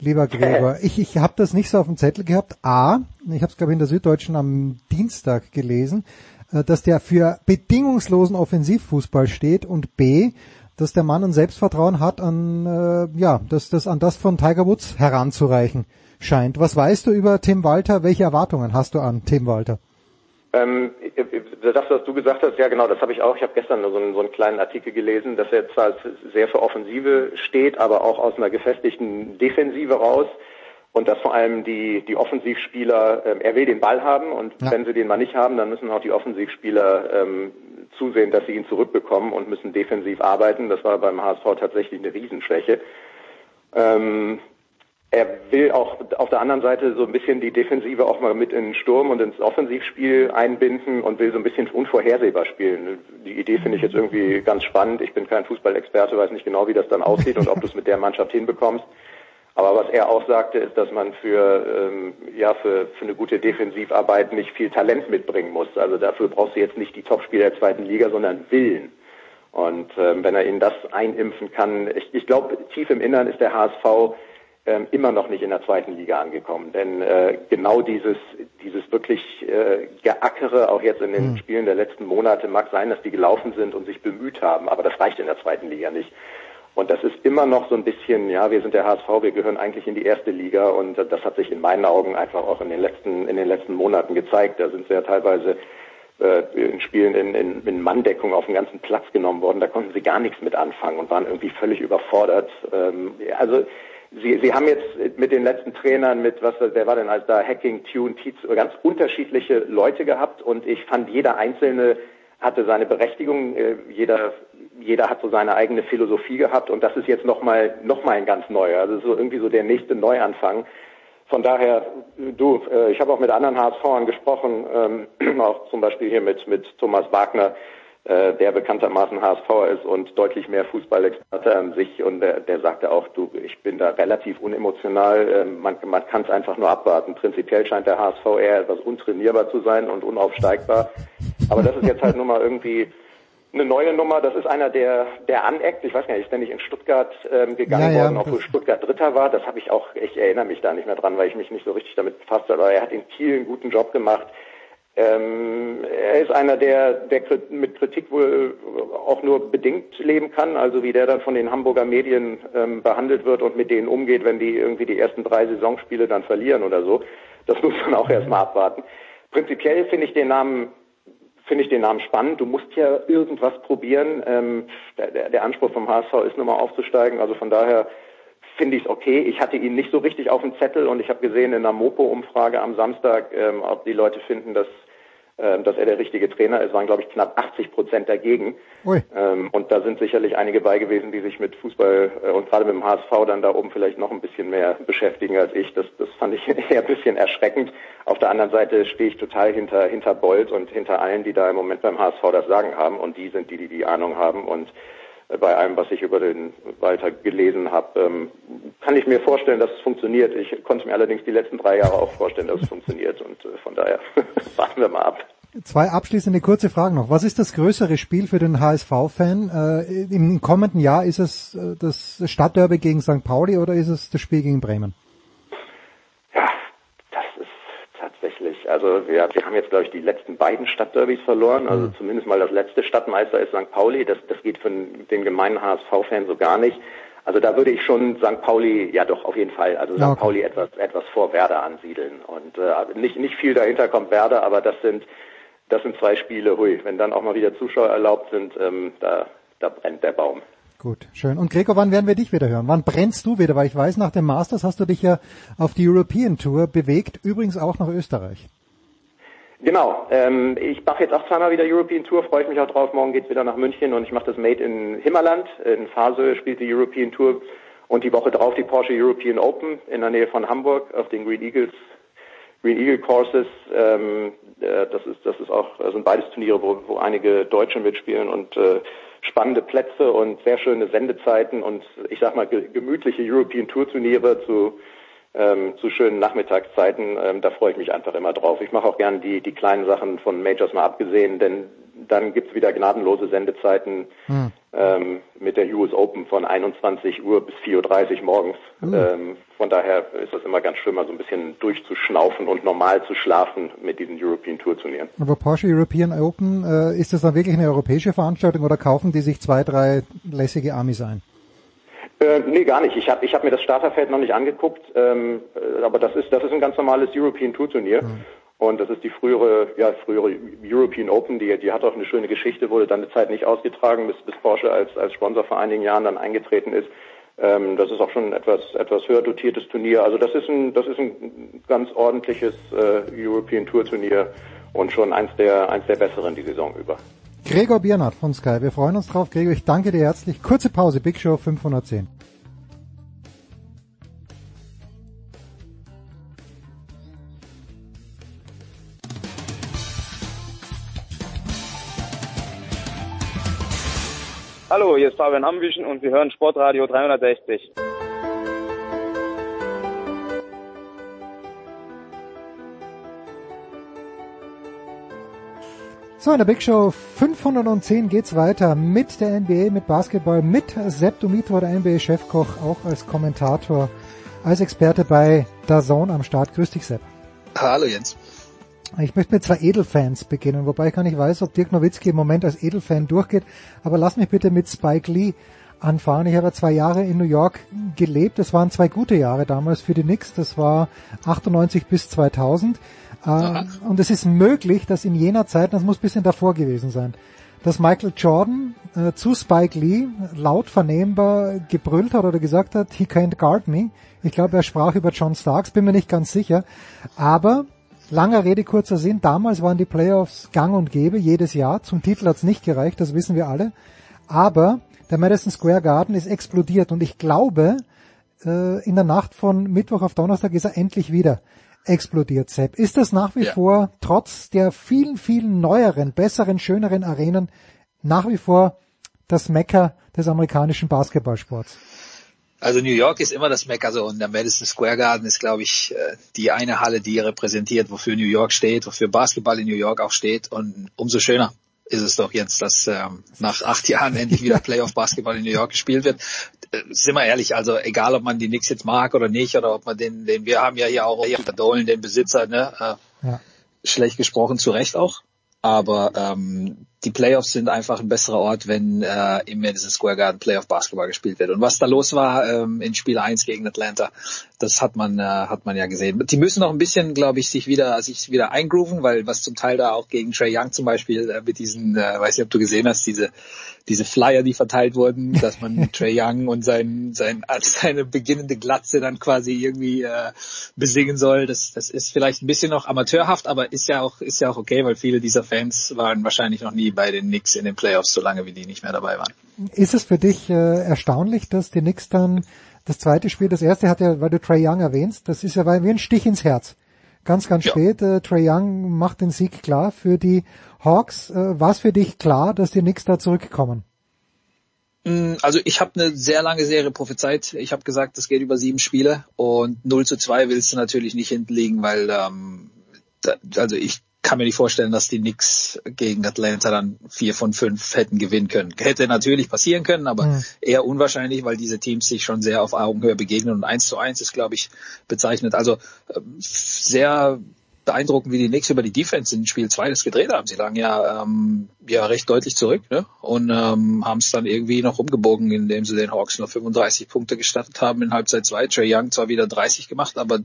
lieber Gregor. Ich, ich habe das nicht so auf dem Zettel gehabt. A, ich habe es glaube ich in der Süddeutschen am Dienstag gelesen, äh, dass der für bedingungslosen Offensivfußball steht und B, dass der Mann ein Selbstvertrauen hat an äh, ja, dass das an das von Tiger Woods heranzureichen scheint. Was weißt du über Tim Walter? Welche Erwartungen hast du an Tim Walter? Ähm, das, was du gesagt hast, ja genau, das habe ich auch. Ich habe gestern so einen, so einen kleinen Artikel gelesen, dass er zwar sehr für Offensive steht, aber auch aus einer gefestigten Defensive raus. Und dass vor allem die, die Offensivspieler, ähm, er will den Ball haben und ja. wenn sie den mal nicht haben, dann müssen auch die Offensivspieler ähm, zusehen, dass sie ihn zurückbekommen und müssen defensiv arbeiten. Das war beim HSV tatsächlich eine Riesenschwäche. Ähm, er will auch auf der anderen Seite so ein bisschen die Defensive auch mal mit in den Sturm und ins Offensivspiel einbinden und will so ein bisschen unvorhersehbar spielen. Die Idee finde ich jetzt irgendwie ganz spannend. Ich bin kein Fußballexperte, weiß nicht genau, wie das dann aussieht und ob du es mit der Mannschaft hinbekommst. Aber was er auch sagte, ist, dass man für, ähm, ja, für, für eine gute Defensivarbeit nicht viel Talent mitbringen muss. Also dafür brauchst du jetzt nicht die Topspieler der zweiten Liga, sondern Willen. Und ähm, wenn er ihnen das einimpfen kann, ich, ich glaube, tief im Innern ist der HSV ähm, immer noch nicht in der zweiten Liga angekommen. Denn äh, genau dieses, dieses wirklich äh, Geackere, auch jetzt in den mhm. Spielen der letzten Monate, mag sein, dass die gelaufen sind und sich bemüht haben, aber das reicht in der zweiten Liga nicht. Und das ist immer noch so ein bisschen, ja, wir sind der HSV, wir gehören eigentlich in die erste Liga und das hat sich in meinen Augen einfach auch in den letzten, in den letzten Monaten gezeigt. Da sind sie ja teilweise äh, in Spielen in, in, in Manndeckung auf den ganzen Platz genommen worden. Da konnten sie gar nichts mit anfangen und waren irgendwie völlig überfordert. Ähm, also Sie, Sie haben jetzt mit den letzten Trainern, mit was, wer war denn als da, Hacking, Tune, Tietz, ganz unterschiedliche Leute gehabt. Und ich fand, jeder Einzelne hatte seine Berechtigung, äh, jeder, jeder hat so seine eigene Philosophie gehabt. Und das ist jetzt nochmal, noch mal ein ganz neuer, also so irgendwie so der nächste Neuanfang. Von daher, du, äh, ich habe auch mit anderen HSVern gesprochen, ähm, auch zum Beispiel hier mit, mit Thomas Wagner, der bekanntermaßen HSVer ist und deutlich mehr Fußballexperte an sich und der, der sagte auch, du, ich bin da relativ unemotional, äh, man, man kann es einfach nur abwarten. Prinzipiell scheint der HSV eher etwas untrainierbar zu sein und unaufsteigbar, aber das ist jetzt halt nun mal irgendwie eine neue Nummer. Das ist einer, der, der aneckt. Ich weiß gar nicht, ist der nicht in Stuttgart ähm, gegangen ja, worden, ja, obwohl Stuttgart Dritter war. Das habe ich auch, ich erinnere mich da nicht mehr dran, weil ich mich nicht so richtig damit befasst habe. Aber er hat in Kiel einen guten Job gemacht. Ähm, er ist einer, der, der mit Kritik wohl auch nur bedingt leben kann, also wie der dann von den Hamburger Medien ähm, behandelt wird und mit denen umgeht, wenn die irgendwie die ersten drei Saisonspiele dann verlieren oder so. Das muss man auch erstmal abwarten. Prinzipiell finde ich den Namen finde ich den Namen spannend. Du musst ja irgendwas probieren. Ähm, der, der Anspruch vom HSV ist nun mal aufzusteigen. Also von daher finde ich es okay. Ich hatte ihn nicht so richtig auf dem Zettel und ich habe gesehen in der Mopo-Umfrage am Samstag, ähm, ob die Leute finden, dass dass er der richtige Trainer ist, waren, glaube ich, knapp 80 Prozent dagegen. Ähm, und da sind sicherlich einige bei gewesen, die sich mit Fußball äh, und gerade mit dem HSV dann da oben vielleicht noch ein bisschen mehr beschäftigen als ich. Das, das fand ich eher ein bisschen erschreckend. Auf der anderen Seite stehe ich total hinter, hinter Bolt und hinter allen, die da im Moment beim HSV das Sagen haben. Und die sind die, die die Ahnung haben. Und bei allem, was ich über den Walter gelesen habe, ähm, kann ich mir vorstellen, dass es funktioniert. Ich konnte mir allerdings die letzten drei Jahre auch vorstellen, dass es funktioniert und äh, von daher warten wir mal ab. Zwei abschließende kurze Fragen noch. Was ist das größere Spiel für den HSV-Fan? Äh, Im kommenden Jahr ist es äh, das Stadtderby gegen St. Pauli oder ist es das Spiel gegen Bremen? Also wir, wir haben jetzt, glaube ich, die letzten beiden Stadtderbys verloren. Also mhm. zumindest mal das letzte Stadtmeister ist St. Pauli. Das, das geht für den gemeinen HSV-Fan so gar nicht. Also da würde ich schon St. Pauli, ja doch, auf jeden Fall, also St. Okay. Pauli etwas, etwas vor Werder ansiedeln. Und äh, nicht, nicht viel dahinter kommt Werder, aber das sind, das sind zwei Spiele, hui, wenn dann auch mal wieder Zuschauer erlaubt sind, ähm, da, da brennt der Baum. Gut, schön. Und Gregor, wann werden wir dich wieder hören? Wann brennst du wieder? Weil ich weiß, nach dem Masters hast du dich ja auf die European Tour bewegt, übrigens auch nach Österreich. Genau. Ähm, ich mache jetzt auch zweimal wieder European Tour, freue ich mich auch drauf. Morgen geht's wieder nach München und ich mache das Made in Himmerland. In Fasel spielt die European Tour und die Woche drauf die Porsche European Open in der Nähe von Hamburg auf den Green Eagles Green Eagle Courses. Ähm, äh, das ist das ist auch das sind beides Turniere, wo, wo einige Deutsche mitspielen und äh, spannende Plätze und sehr schöne Sendezeiten und ich sag mal gemütliche European Tour Turniere zu ähm, zu schönen Nachmittagszeiten. Ähm, da freue ich mich einfach immer drauf. Ich mache auch gerne die, die kleinen Sachen von Majors mal abgesehen, denn dann gibt's wieder gnadenlose Sendezeiten hm. ähm, mit der US Open von 21 Uhr bis 4.30 Uhr morgens. Hm. Ähm, von daher ist das immer ganz schön, mal so ein bisschen durchzuschnaufen und normal zu schlafen mit diesen European Tour Turnieren. Aber Porsche European Open, äh, ist das dann wirklich eine europäische Veranstaltung oder kaufen die sich zwei, drei lässige Amis ein? Äh, nee, gar nicht. Ich habe ich hab mir das Starterfeld noch nicht angeguckt, ähm, äh, aber das ist das ist ein ganz normales European Tour Turnier. Mhm. Und das ist die frühere, ja, frühere European Open, die, die hat auch eine schöne Geschichte, wurde dann eine Zeit nicht ausgetragen, bis, bis Porsche als, als Sponsor vor einigen Jahren dann eingetreten ist. Ähm, das ist auch schon ein etwas, etwas höher dotiertes Turnier. Also das ist ein, das ist ein ganz ordentliches äh, European Tour Turnier und schon eins der, eins der besseren die Saison über. Gregor Biernat von Sky. Wir freuen uns drauf. Gregor, ich danke dir herzlich. Kurze Pause, Big Show 510. Hallo, hier ist Fabian Ambüchen und Sie hören Sportradio 360. So, in der Big Show 510 geht's weiter mit der NBA, mit Basketball, mit Sepp Dumitro, der NBA-Chefkoch, auch als Kommentator, als Experte bei DAZN am Start. Grüß dich, Sepp. Hallo, Jens. Ich möchte mit zwei Edelfans beginnen, wobei ich gar nicht weiß, ob Dirk Nowitzki im Moment als Edelfan durchgeht, aber lass mich bitte mit Spike Lee anfahren. Ich habe zwei Jahre in New York gelebt. Das waren zwei gute Jahre damals für die Knicks. Das war 98 bis 2000. Äh, und es ist möglich, dass in jener Zeit, das muss ein bisschen davor gewesen sein, dass Michael Jordan äh, zu Spike Lee laut vernehmbar gebrüllt hat oder gesagt hat, he can't guard me. Ich glaube, er sprach über John Starks, bin mir nicht ganz sicher. Aber, langer Rede, kurzer Sinn, damals waren die Playoffs gang und gäbe, jedes Jahr. Zum Titel hat's nicht gereicht, das wissen wir alle. Aber der Madison Square Garden ist explodiert und ich glaube, äh, in der Nacht von Mittwoch auf Donnerstag ist er endlich wieder explodiert, Sepp. Ist das nach wie ja. vor, trotz der vielen, vielen neueren, besseren, schöneren Arenen, nach wie vor das Mecker des amerikanischen Basketballsports? Also New York ist immer das Mecker so und der Madison Square Garden ist, glaube ich, äh, die eine Halle, die repräsentiert, wofür New York steht, wofür Basketball in New York auch steht und umso schöner ist es doch jetzt, dass ähm, nach acht Jahren endlich wieder Playoff Basketball in New York gespielt wird. Äh, sind wir ehrlich, also egal, ob man die Knicks jetzt mag oder nicht oder ob man den, den wir haben ja hier auch hier Dolan, den Besitzer, ne, äh, ja. schlecht gesprochen, zu Recht auch. Aber ähm, die Playoffs sind einfach ein besserer Ort, wenn äh, im Madison Square Garden Playoff Basketball gespielt wird. Und was da los war ähm, in Spiel 1 gegen Atlanta, das hat man äh, hat man ja gesehen. Die müssen noch ein bisschen, glaube ich, sich wieder sich wieder eingrooven, weil was zum Teil da auch gegen Trey Young zum Beispiel äh, mit diesen, äh, weiß nicht, ob du gesehen hast, diese diese Flyer, die verteilt wurden, dass man Trey Young und sein, sein seine beginnende Glatze dann quasi irgendwie äh, besingen soll. Das das ist vielleicht ein bisschen noch amateurhaft, aber ist ja auch ist ja auch okay, weil viele dieser Fans waren wahrscheinlich noch nie bei den Knicks in den Playoffs, solange wie die nicht mehr dabei waren. Ist es für dich äh, erstaunlich, dass die Knicks dann das zweite Spiel, das erste hat ja, weil du Trey Young erwähnst, das ist ja wie ein Stich ins Herz. Ganz, ganz ja. spät. Äh, Trey Young macht den Sieg klar für die Hawks. Äh, War es für dich klar, dass die Knicks da zurückkommen? Mm, also ich habe eine sehr lange Serie prophezeit. Ich habe gesagt, das geht über sieben Spiele und 0 zu 2 willst du natürlich nicht hinten weil ähm, da, also ich kann mir nicht vorstellen, dass die Knicks gegen Atlanta dann vier von fünf hätten gewinnen können. Hätte natürlich passieren können, aber mhm. eher unwahrscheinlich, weil diese Teams sich schon sehr auf Augenhöhe begegnen und eins zu eins ist, glaube ich, bezeichnet. Also ähm, sehr beeindruckend, wie die Knicks über die Defense in Spiel 2 das gedreht haben. Sie lagen ja, ähm, ja recht deutlich zurück ne? und ähm, haben es dann irgendwie noch umgebogen, indem sie den Hawks noch 35 Punkte gestattet haben in Halbzeit 2. Trey Young zwar wieder 30 gemacht, aber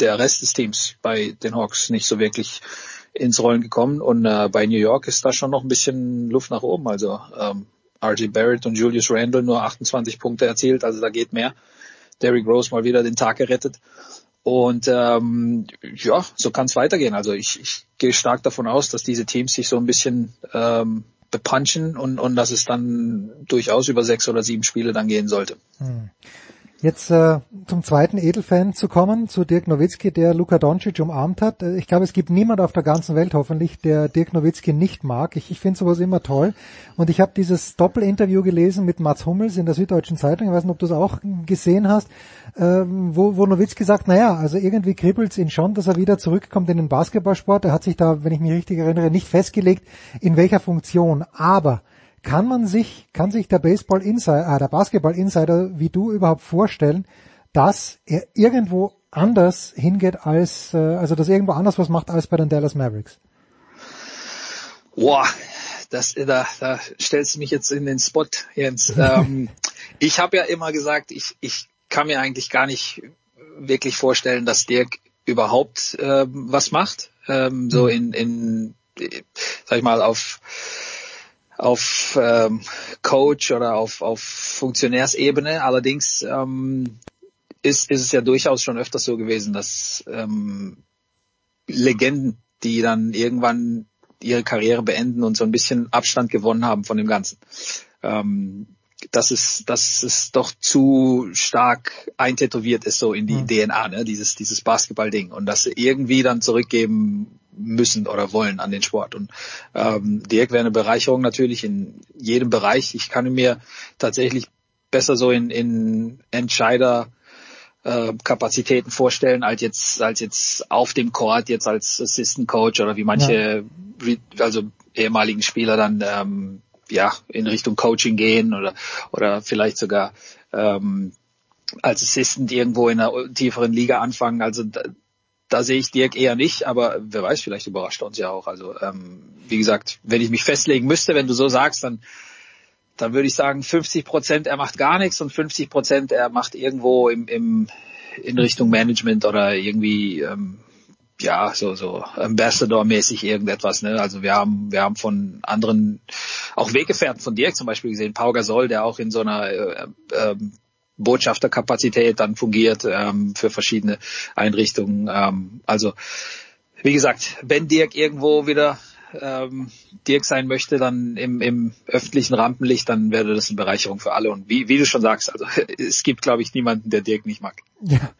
der Rest des Teams bei den Hawks nicht so wirklich ins Rollen gekommen. Und äh, bei New York ist da schon noch ein bisschen Luft nach oben. Also ähm, RJ Barrett und Julius Randle nur 28 Punkte erzielt, also da geht mehr. Derrick Rose mal wieder den Tag gerettet. Und ähm, ja, so kann es weitergehen. Also ich, ich gehe stark davon aus, dass diese Teams sich so ein bisschen ähm, bepunchen und, und dass es dann durchaus über sechs oder sieben Spiele dann gehen sollte. Hm. Jetzt äh, zum zweiten Edelfan zu kommen, zu Dirk Nowitzki, der Luka Doncic umarmt hat. Äh, ich glaube, es gibt niemand auf der ganzen Welt hoffentlich, der Dirk Nowitzki nicht mag. Ich, ich finde sowas immer toll. Und ich habe dieses Doppelinterview gelesen mit Mats Hummels in der Süddeutschen Zeitung. Ich weiß nicht, ob du es auch gesehen hast, ähm, wo, wo Nowitzki sagt, naja, also irgendwie kribbelt es ihn schon, dass er wieder zurückkommt in den Basketballsport. Er hat sich da, wenn ich mich richtig erinnere, nicht festgelegt, in welcher Funktion. Aber kann man sich, kann sich der Baseball Insider, äh, der Basketball Insider wie du überhaupt vorstellen, dass er irgendwo anders hingeht als, äh, also dass irgendwo anders was macht als bei den Dallas Mavericks? Boah, das, da, da stellst du mich jetzt in den Spot, Jens. ähm, ich habe ja immer gesagt, ich, ich kann mir eigentlich gar nicht wirklich vorstellen, dass Dirk überhaupt äh, was macht. Ähm, so mhm. in, in, sag ich mal, auf auf ähm, Coach oder auf, auf Funktionärsebene. Allerdings ähm, ist, ist es ja durchaus schon öfters so gewesen, dass ähm, Legenden, die dann irgendwann ihre Karriere beenden und so ein bisschen Abstand gewonnen haben von dem Ganzen. Ähm, dass es, dass es doch zu stark eintätowiert ist so in die mhm. DNA, ne? dieses, dieses Basketball-Ding und dass sie irgendwie dann zurückgeben müssen oder wollen an den Sport. Und ähm, Dirk wäre eine Bereicherung natürlich in jedem Bereich. Ich kann mir tatsächlich besser so in, in Entscheider äh, Kapazitäten vorstellen, als jetzt, als jetzt auf dem Court, jetzt als Assistant Coach oder wie manche, ja. also ehemaligen Spieler dann ähm, ja in Richtung Coaching gehen oder oder vielleicht sogar ähm, als Assistant irgendwo in einer tieferen Liga anfangen. Also da, da sehe ich Dirk eher nicht, aber wer weiß, vielleicht überrascht er uns ja auch. Also ähm, wie gesagt, wenn ich mich festlegen müsste, wenn du so sagst, dann dann würde ich sagen 50 Prozent er macht gar nichts und 50 Prozent er macht irgendwo im, im in Richtung Management oder irgendwie ähm, ja so so Ambassador-mäßig irgendetwas. Ne? Also wir haben wir haben von anderen auch Weggefährten von Dirk zum Beispiel gesehen, Pau Gasol, der auch in so einer äh, äh, Botschafterkapazität dann fungiert ähm, für verschiedene Einrichtungen. Ähm, also wie gesagt, wenn Dirk irgendwo wieder ähm, Dirk sein möchte, dann im, im öffentlichen Rampenlicht, dann wäre das eine Bereicherung für alle. Und wie, wie du schon sagst, also es gibt, glaube ich, niemanden, der Dirk nicht mag. Ja.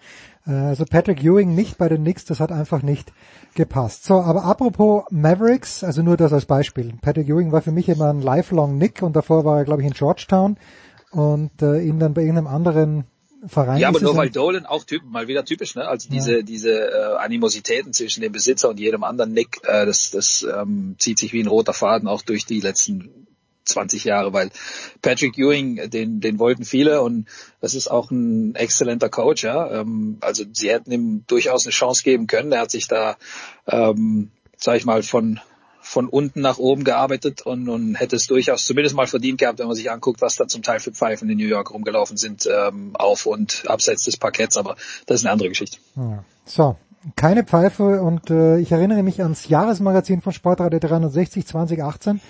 Äh, also Patrick Ewing nicht bei den Knicks, das hat einfach nicht gepasst. So, aber apropos Mavericks, also nur das als Beispiel. Patrick Ewing war für mich immer ein lifelong Nick und davor war er, glaube ich, in Georgetown und äh, ihn dann bei irgendeinem anderen Verein. Ja, aber nur weil Dolan auch typ, mal wieder typisch, ne? Also diese ja. diese äh, Animositäten zwischen dem Besitzer und jedem anderen Nick, äh, das das ähm, zieht sich wie ein roter Faden auch durch die letzten 20 Jahre, weil Patrick Ewing, den, den wollten viele und das ist auch ein exzellenter Coach, ja. Ähm, also sie hätten ihm durchaus eine Chance geben können. Er hat sich da, ähm, sag ich mal, von von unten nach oben gearbeitet und, und hätte es durchaus zumindest mal verdient gehabt, wenn man sich anguckt, was da zum Teil für Pfeifen in New York rumgelaufen sind, ähm, auf und abseits des Parketts, aber das ist eine andere Geschichte. So, keine Pfeife und äh, ich erinnere mich ans Jahresmagazin von Sportradio 360 2018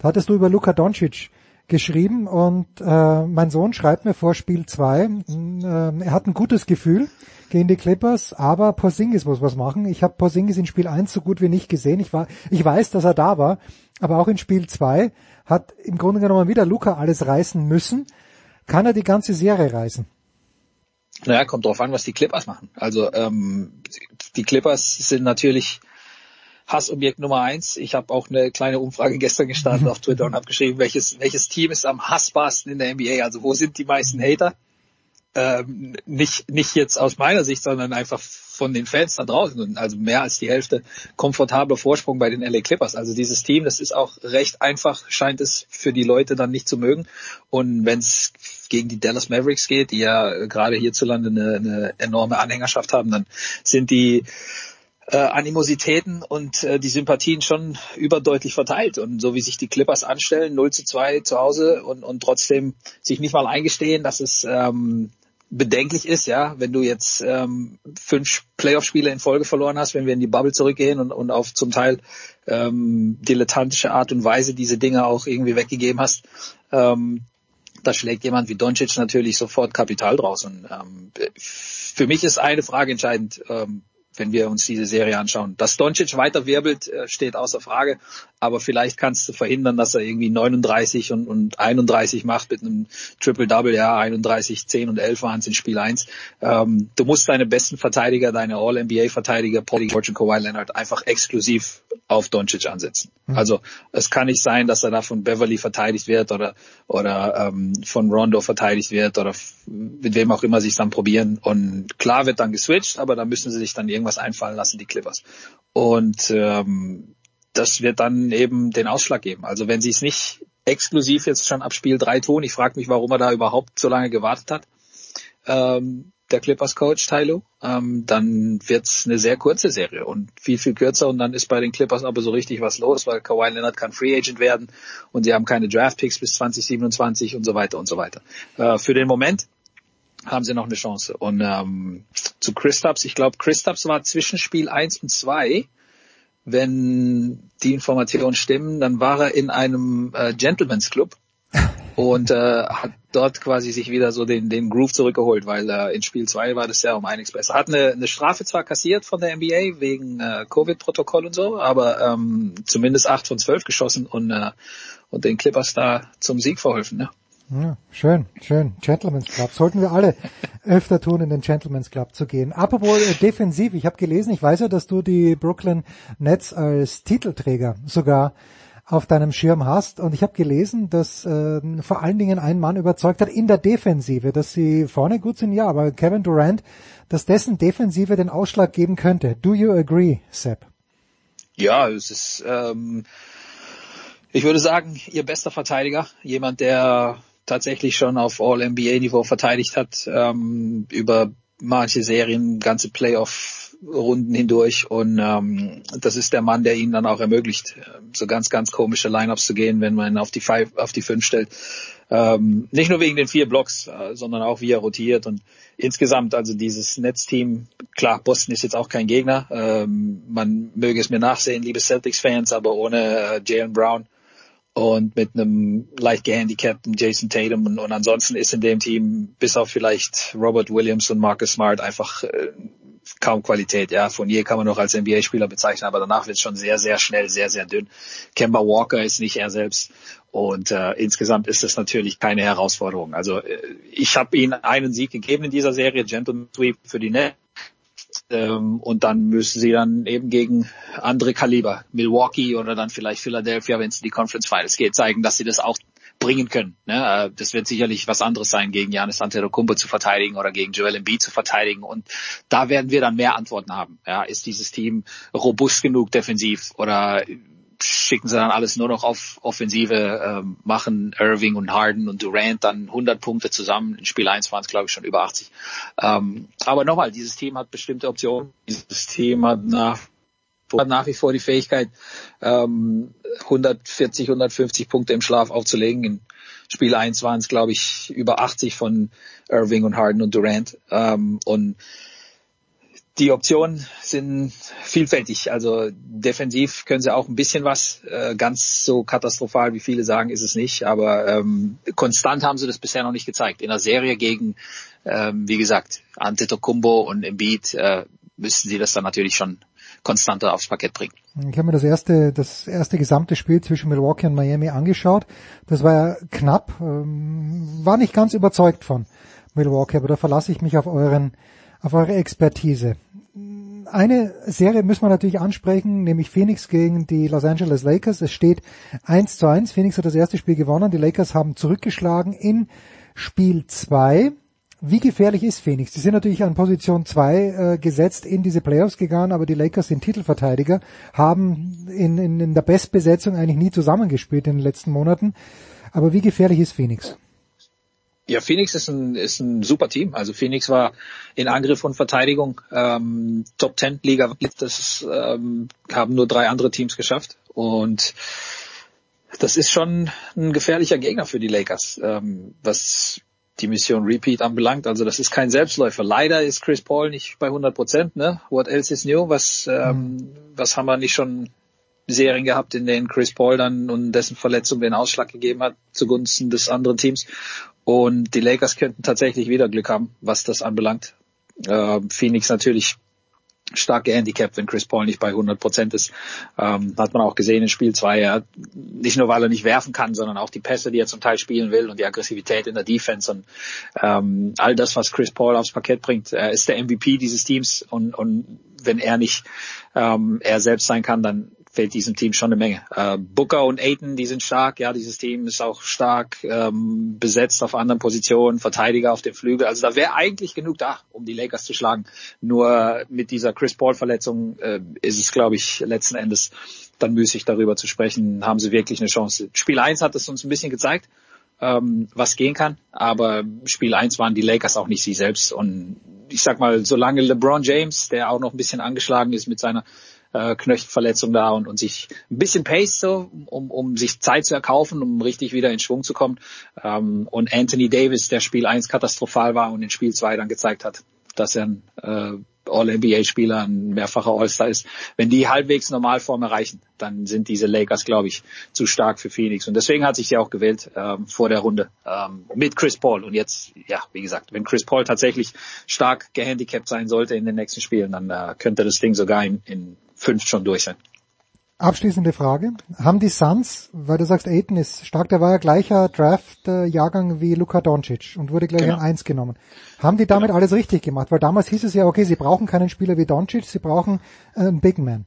da hattest du über Luka Doncic geschrieben und äh, mein Sohn schreibt mir vor Spiel 2, äh, er hat ein gutes Gefühl gegen die Clippers, aber Porzingis muss was machen. Ich habe Porzingis in Spiel 1 so gut wie nicht gesehen. Ich, war, ich weiß, dass er da war, aber auch in Spiel 2 hat im Grunde genommen wieder Luca alles reißen müssen. Kann er die ganze Serie reißen? Naja, kommt drauf an, was die Clippers machen. Also ähm, die Clippers sind natürlich Hassobjekt Nummer eins. Ich habe auch eine kleine Umfrage gestern gestartet auf Twitter und habe geschrieben, welches, welches Team ist am hassbarsten in der NBA? Also wo sind die meisten Hater? Ähm, nicht, nicht jetzt aus meiner Sicht, sondern einfach von den Fans da draußen. Also mehr als die Hälfte komfortabler Vorsprung bei den LA Clippers. Also dieses Team, das ist auch recht einfach, scheint es für die Leute dann nicht zu mögen. Und wenn es gegen die Dallas Mavericks geht, die ja gerade hierzulande eine, eine enorme Anhängerschaft haben, dann sind die äh, Animositäten und äh, die Sympathien schon überdeutlich verteilt. Und so wie sich die Clippers anstellen, 0 zu 2 zu Hause und, und trotzdem sich nicht mal eingestehen, dass es ähm, bedenklich ist, ja, wenn du jetzt ähm, fünf Playoff-Spiele in Folge verloren hast, wenn wir in die Bubble zurückgehen und, und auf zum Teil ähm, dilettantische Art und Weise diese Dinge auch irgendwie weggegeben hast, ähm, da schlägt jemand wie Doncic natürlich sofort Kapital draus. Und ähm, für mich ist eine Frage entscheidend, ähm, wenn wir uns diese Serie anschauen. Dass Doncic weiter wirbelt, äh, steht außer Frage, aber vielleicht kannst du verhindern, dass er irgendwie 39 und, und 31 macht mit einem Triple-Double, ja, 31, 10 und 11 waren es in Spiel 1. Ähm, du musst deine besten Verteidiger, deine All-NBA-Verteidiger, Paul George und Kawhi Leonard, einfach exklusiv auf Doncic ansetzen. Mhm. Also es kann nicht sein, dass er da von Beverly verteidigt wird oder, oder ähm, von Rondo verteidigt wird oder mit wem auch immer sich dann probieren. Und klar wird dann geswitcht, aber da müssen sie sich dann irgendwas einfallen lassen, die Clippers. Und ähm, das wird dann eben den Ausschlag geben. Also wenn sie es nicht exklusiv jetzt schon ab Spiel 3 tun, ich frage mich, warum er da überhaupt so lange gewartet hat, ähm, der Clippers Coach Tylo, ähm, dann wird's eine sehr kurze Serie und viel, viel kürzer und dann ist bei den Clippers aber so richtig was los, weil Kawhi Leonard kann Free Agent werden und sie haben keine Draft Picks bis 2027 und so weiter und so weiter. Äh, für den Moment haben sie noch eine Chance. Und ähm, zu Christaps, ich glaube, Christaps war zwischen Spiel 1 und 2, wenn die Informationen stimmen, dann war er in einem äh, Gentleman's Club und äh, hat dort quasi sich wieder so den, den Groove zurückgeholt, weil äh, in Spiel 2 war das ja um einiges besser. Hat eine, eine Strafe zwar kassiert von der NBA wegen äh, Covid-Protokoll und so, aber ähm, zumindest 8 von 12 geschossen und, äh, und den Clippers da zum Sieg verholfen. Ne? Ja, schön, schön. Gentleman's Club. Sollten wir alle öfter tun, in den Gentleman's Club zu gehen. Apropos äh, defensiv, ich habe gelesen, ich weiß ja, dass du die Brooklyn Nets als Titelträger sogar auf deinem Schirm hast. Und ich habe gelesen, dass äh, vor allen Dingen ein Mann überzeugt hat in der Defensive, dass sie vorne gut sind, ja, aber Kevin Durant, dass dessen Defensive den Ausschlag geben könnte. Do you agree, Sepp? Ja, es ist, ähm, ich würde sagen, ihr bester Verteidiger, jemand, der tatsächlich schon auf All-NBA-Niveau verteidigt hat, ähm, über manche Serien, ganze Playoff-Runden hindurch. Und ähm, das ist der Mann, der ihnen dann auch ermöglicht, so ganz, ganz komische Lineups zu gehen, wenn man auf die Five, auf die Fünf stellt. Ähm, nicht nur wegen den vier Blocks, äh, sondern auch wie er rotiert. Und insgesamt also dieses Netzteam, klar, Boston ist jetzt auch kein Gegner, ähm, man möge es mir nachsehen, liebe Celtics-Fans, aber ohne äh, Jalen Brown und mit einem leicht gehandicapten Jason Tatum und, und, ansonsten ist in dem Team bis auf vielleicht Robert Williams und Marcus Smart einfach äh, kaum Qualität. Ja, je kann man noch als NBA-Spieler bezeichnen, aber danach wird es schon sehr, sehr schnell, sehr, sehr dünn. Kemba Walker ist nicht er selbst und äh, insgesamt ist es natürlich keine Herausforderung. Also äh, ich habe ihnen einen Sieg gegeben in dieser Serie, Gentleman Sweep für die Nets ähm, und dann müssen sie dann eben gegen andere Kaliber, Milwaukee oder dann vielleicht Philadelphia, wenn es in die Conference Finals geht, zeigen, dass sie das auch bringen können. Ne? Äh, das wird sicherlich was anderes sein, gegen Janis Antetokounmpo zu verteidigen oder gegen Joel Embiid zu verteidigen. Und da werden wir dann mehr Antworten haben. Ja, ist dieses Team robust genug defensiv oder schicken sie dann alles nur noch auf Offensive, ähm, machen Irving und Harden und Durant dann 100 Punkte zusammen. In Spiel 1 waren es, glaube ich, schon über 80. Ähm, aber nochmal, dieses Team hat bestimmte Optionen. Dieses Team hat nach, nach wie vor die Fähigkeit, ähm, 140, 150 Punkte im Schlaf aufzulegen. In Spiel 1 waren es, glaube ich, über 80 von Irving und Harden und Durant. Ähm, und die Optionen sind vielfältig. Also defensiv können sie auch ein bisschen was. Äh, ganz so katastrophal, wie viele sagen, ist es nicht. Aber ähm, konstant haben sie das bisher noch nicht gezeigt. In der Serie gegen, ähm, wie gesagt, Antetokounmpo und Embiid äh, müssten sie das dann natürlich schon konstanter aufs Parkett bringen. Ich habe mir das erste, das erste gesamte Spiel zwischen Milwaukee und Miami angeschaut. Das war ja knapp, ähm, war nicht ganz überzeugt von Milwaukee, aber da verlasse ich mich auf euren auf eure Expertise. Eine Serie müssen wir natürlich ansprechen, nämlich Phoenix gegen die Los Angeles Lakers. Es steht 1 zu 1. Phoenix hat das erste Spiel gewonnen. Die Lakers haben zurückgeschlagen in Spiel 2. Wie gefährlich ist Phoenix? Die sind natürlich an Position 2 äh, gesetzt in diese Playoffs gegangen, aber die Lakers sind Titelverteidiger, haben in, in, in der Bestbesetzung eigentlich nie zusammengespielt in den letzten Monaten. Aber wie gefährlich ist Phoenix? Ja, Phoenix ist ein, ist ein super Team. Also Phoenix war in Angriff und Verteidigung ähm, Top Ten Liga. Das ähm, haben nur drei andere Teams geschafft. Und das ist schon ein gefährlicher Gegner für die Lakers, ähm, was die Mission Repeat anbelangt. Also das ist kein Selbstläufer. Leider ist Chris Paul nicht bei 100 Prozent. Ne? What else is new? Was, ähm, mhm. was haben wir nicht schon Serien gehabt, in denen Chris Paul dann und dessen Verletzung den Ausschlag gegeben hat zugunsten des anderen Teams. Und die Lakers könnten tatsächlich wieder Glück haben, was das anbelangt. Äh, Phoenix natürlich stark gehandicapt, wenn Chris Paul nicht bei 100 Prozent ist. Ähm, hat man auch gesehen in Spiel 2. Ja, nicht nur, weil er nicht werfen kann, sondern auch die Pässe, die er zum Teil spielen will und die Aggressivität in der Defense und ähm, all das, was Chris Paul aufs Parkett bringt. Er ist der MVP dieses Teams und, und wenn er nicht ähm, er selbst sein kann, dann fehlt diesem Team schon eine Menge. Äh, Booker und Aiton, die sind stark, ja, dieses Team ist auch stark ähm, besetzt auf anderen Positionen, Verteidiger auf dem Flügel. Also da wäre eigentlich genug da, um die Lakers zu schlagen. Nur mit dieser Chris Paul-Verletzung äh, ist es, glaube ich, letzten Endes dann müßig darüber zu sprechen, haben sie wirklich eine Chance. Spiel 1 hat es uns ein bisschen gezeigt, ähm, was gehen kann, aber Spiel 1 waren die Lakers auch nicht sie selbst. Und ich sag mal, solange LeBron James, der auch noch ein bisschen angeschlagen ist mit seiner äh, Knöchelverletzung da und, und sich ein bisschen Pace so, um, um sich Zeit zu erkaufen, um richtig wieder in Schwung zu kommen. Ähm, und Anthony Davis, der Spiel 1 katastrophal war und in Spiel 2 dann gezeigt hat, dass er ein äh, All-NBA-Spieler, ein mehrfacher All-Star ist. Wenn die halbwegs Normalform erreichen, dann sind diese Lakers, glaube ich, zu stark für Phoenix. Und deswegen hat sich sie auch gewählt ähm, vor der Runde ähm, mit Chris Paul. Und jetzt, ja, wie gesagt, wenn Chris Paul tatsächlich stark gehandicapt sein sollte in den nächsten Spielen, dann äh, könnte das Ding sogar in, in fünf schon durch sein. Abschließende Frage. Haben die Suns, weil du sagst, Aiton ist stark, der war ja gleicher Draft-Jahrgang wie Luka Doncic und wurde gleich genau. in eins genommen. Haben die damit genau. alles richtig gemacht? Weil damals hieß es ja, okay, sie brauchen keinen Spieler wie Doncic, sie brauchen einen Big Man.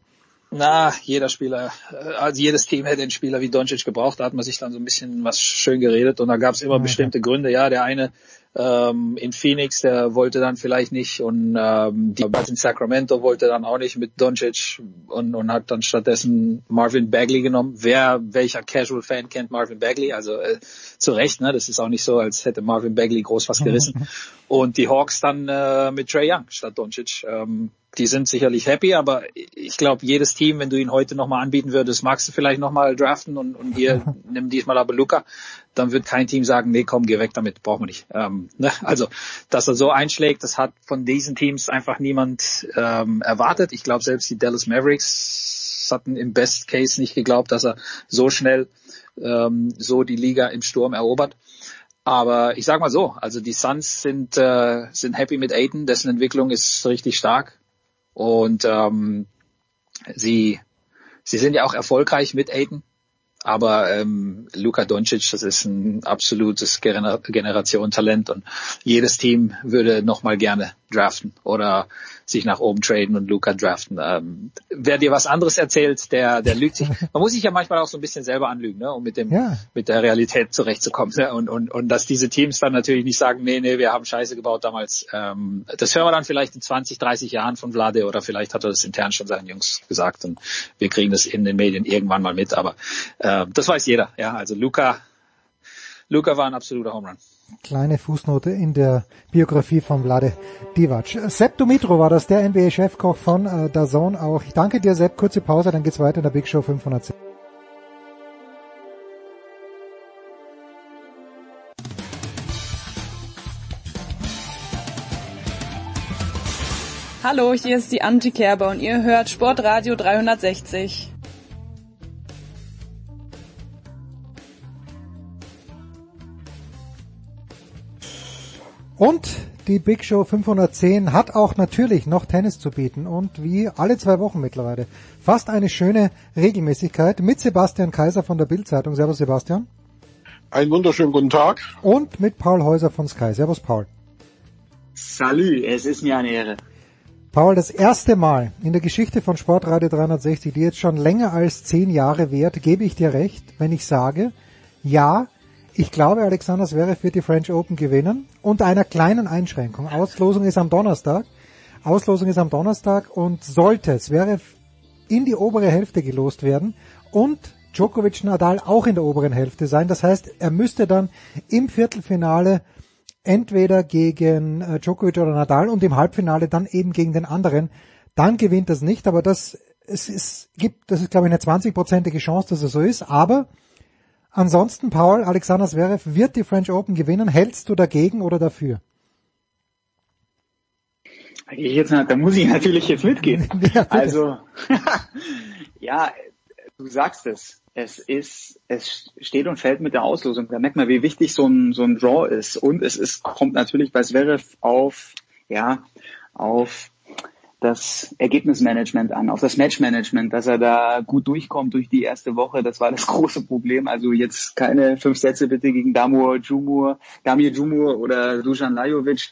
Na, jeder Spieler, äh, also jedes Team hätte einen Spieler wie Doncic gebraucht. Da hat man sich dann so ein bisschen was schön geredet und da gab es immer okay. bestimmte Gründe. Ja, der eine ähm, in Phoenix, der wollte dann vielleicht nicht und ähm, die in Sacramento wollte dann auch nicht mit Doncic und, und hat dann stattdessen Marvin Bagley genommen. Wer, welcher Casual-Fan kennt Marvin Bagley? Also äh, zu Recht, ne? Das ist auch nicht so, als hätte Marvin Bagley groß was gerissen. und die Hawks dann äh, mit Trey Young statt Doncic. Ähm, die sind sicherlich happy, aber ich glaube, jedes Team, wenn du ihn heute nochmal anbieten würdest, magst du vielleicht nochmal draften und, und hier nimm diesmal aber Luca, dann wird kein Team sagen, nee, komm, geh weg damit, brauchen wir nicht. Ähm, ne? Also, dass er so einschlägt, das hat von diesen Teams einfach niemand ähm, erwartet. Ich glaube, selbst die Dallas Mavericks hatten im Best Case nicht geglaubt, dass er so schnell ähm, so die Liga im Sturm erobert. Aber ich sag mal so, also die Suns sind, äh, sind happy mit Aiden, dessen Entwicklung ist richtig stark. Und ähm, sie, sie sind ja auch erfolgreich mit Aiden. Aber ähm, Luka Doncic, das ist ein absolutes Gener Generation Talent und jedes Team würde nochmal gerne draften oder sich nach oben traden und Luca draften. Ähm, wer dir was anderes erzählt, der, der lügt sich. Man muss sich ja manchmal auch so ein bisschen selber anlügen, ne, um mit dem, ja. mit der Realität zurechtzukommen. Ne? Und, und, und dass diese Teams dann natürlich nicht sagen, nee, nee, wir haben Scheiße gebaut damals. Ähm, das hören wir dann vielleicht in 20, 30 Jahren von Vlade oder vielleicht hat er das intern schon seinen Jungs gesagt und wir kriegen das in den Medien irgendwann mal mit. Aber äh, das weiß jeder. Ja, also Luca, Luca war ein absoluter Home Run. Kleine Fußnote in der Biografie von Vlade Divac. Sepp Dumitro war das, der NBA-Chefkoch von äh, Dazon auch. Ich danke dir, Sepp. Kurze Pause, dann geht's weiter in der Big Show 510. Hallo, hier ist die Angie Kerber und ihr hört Sportradio 360. Und die Big Show 510 hat auch natürlich noch Tennis zu bieten und wie alle zwei Wochen mittlerweile fast eine schöne Regelmäßigkeit mit Sebastian Kaiser von der Bildzeitung. Servus Sebastian. Einen wunderschönen guten Tag. Und mit Paul Häuser von Sky. Servus Paul. Salü, es ist mir eine Ehre. Paul, das erste Mal in der Geschichte von Sportradio 360, die jetzt schon länger als zehn Jahre währt, gebe ich dir recht, wenn ich sage, ja, ich glaube, Alexander Zverev wird die French Open gewinnen. Unter einer kleinen Einschränkung. Auslosung ist am Donnerstag. Auslosung ist am Donnerstag und sollte Zverev in die obere Hälfte gelost werden und Djokovic Nadal auch in der oberen Hälfte sein. Das heißt, er müsste dann im Viertelfinale entweder gegen äh, Djokovic oder Nadal und im Halbfinale dann eben gegen den anderen. Dann gewinnt das nicht, aber das es, es gibt, das ist glaube ich eine 20-prozentige Chance, dass es so ist. Aber Ansonsten, Paul, Alexander Zverev wird die French Open gewinnen. Hältst du dagegen oder dafür? Jetzt, da muss ich natürlich jetzt mitgehen. Ja, also, ja, du sagst es. Es ist, es steht und fällt mit der Auslosung. Da merkt man, wie wichtig so ein, so ein Draw ist. Und es ist, kommt natürlich bei Zverev auf, ja, auf das Ergebnismanagement an, auf das Matchmanagement, dass er da gut durchkommt durch die erste Woche. Das war das große Problem. Also jetzt keine fünf Sätze bitte gegen Damur Jumur, Damir Jumur oder Dusan Lajovic.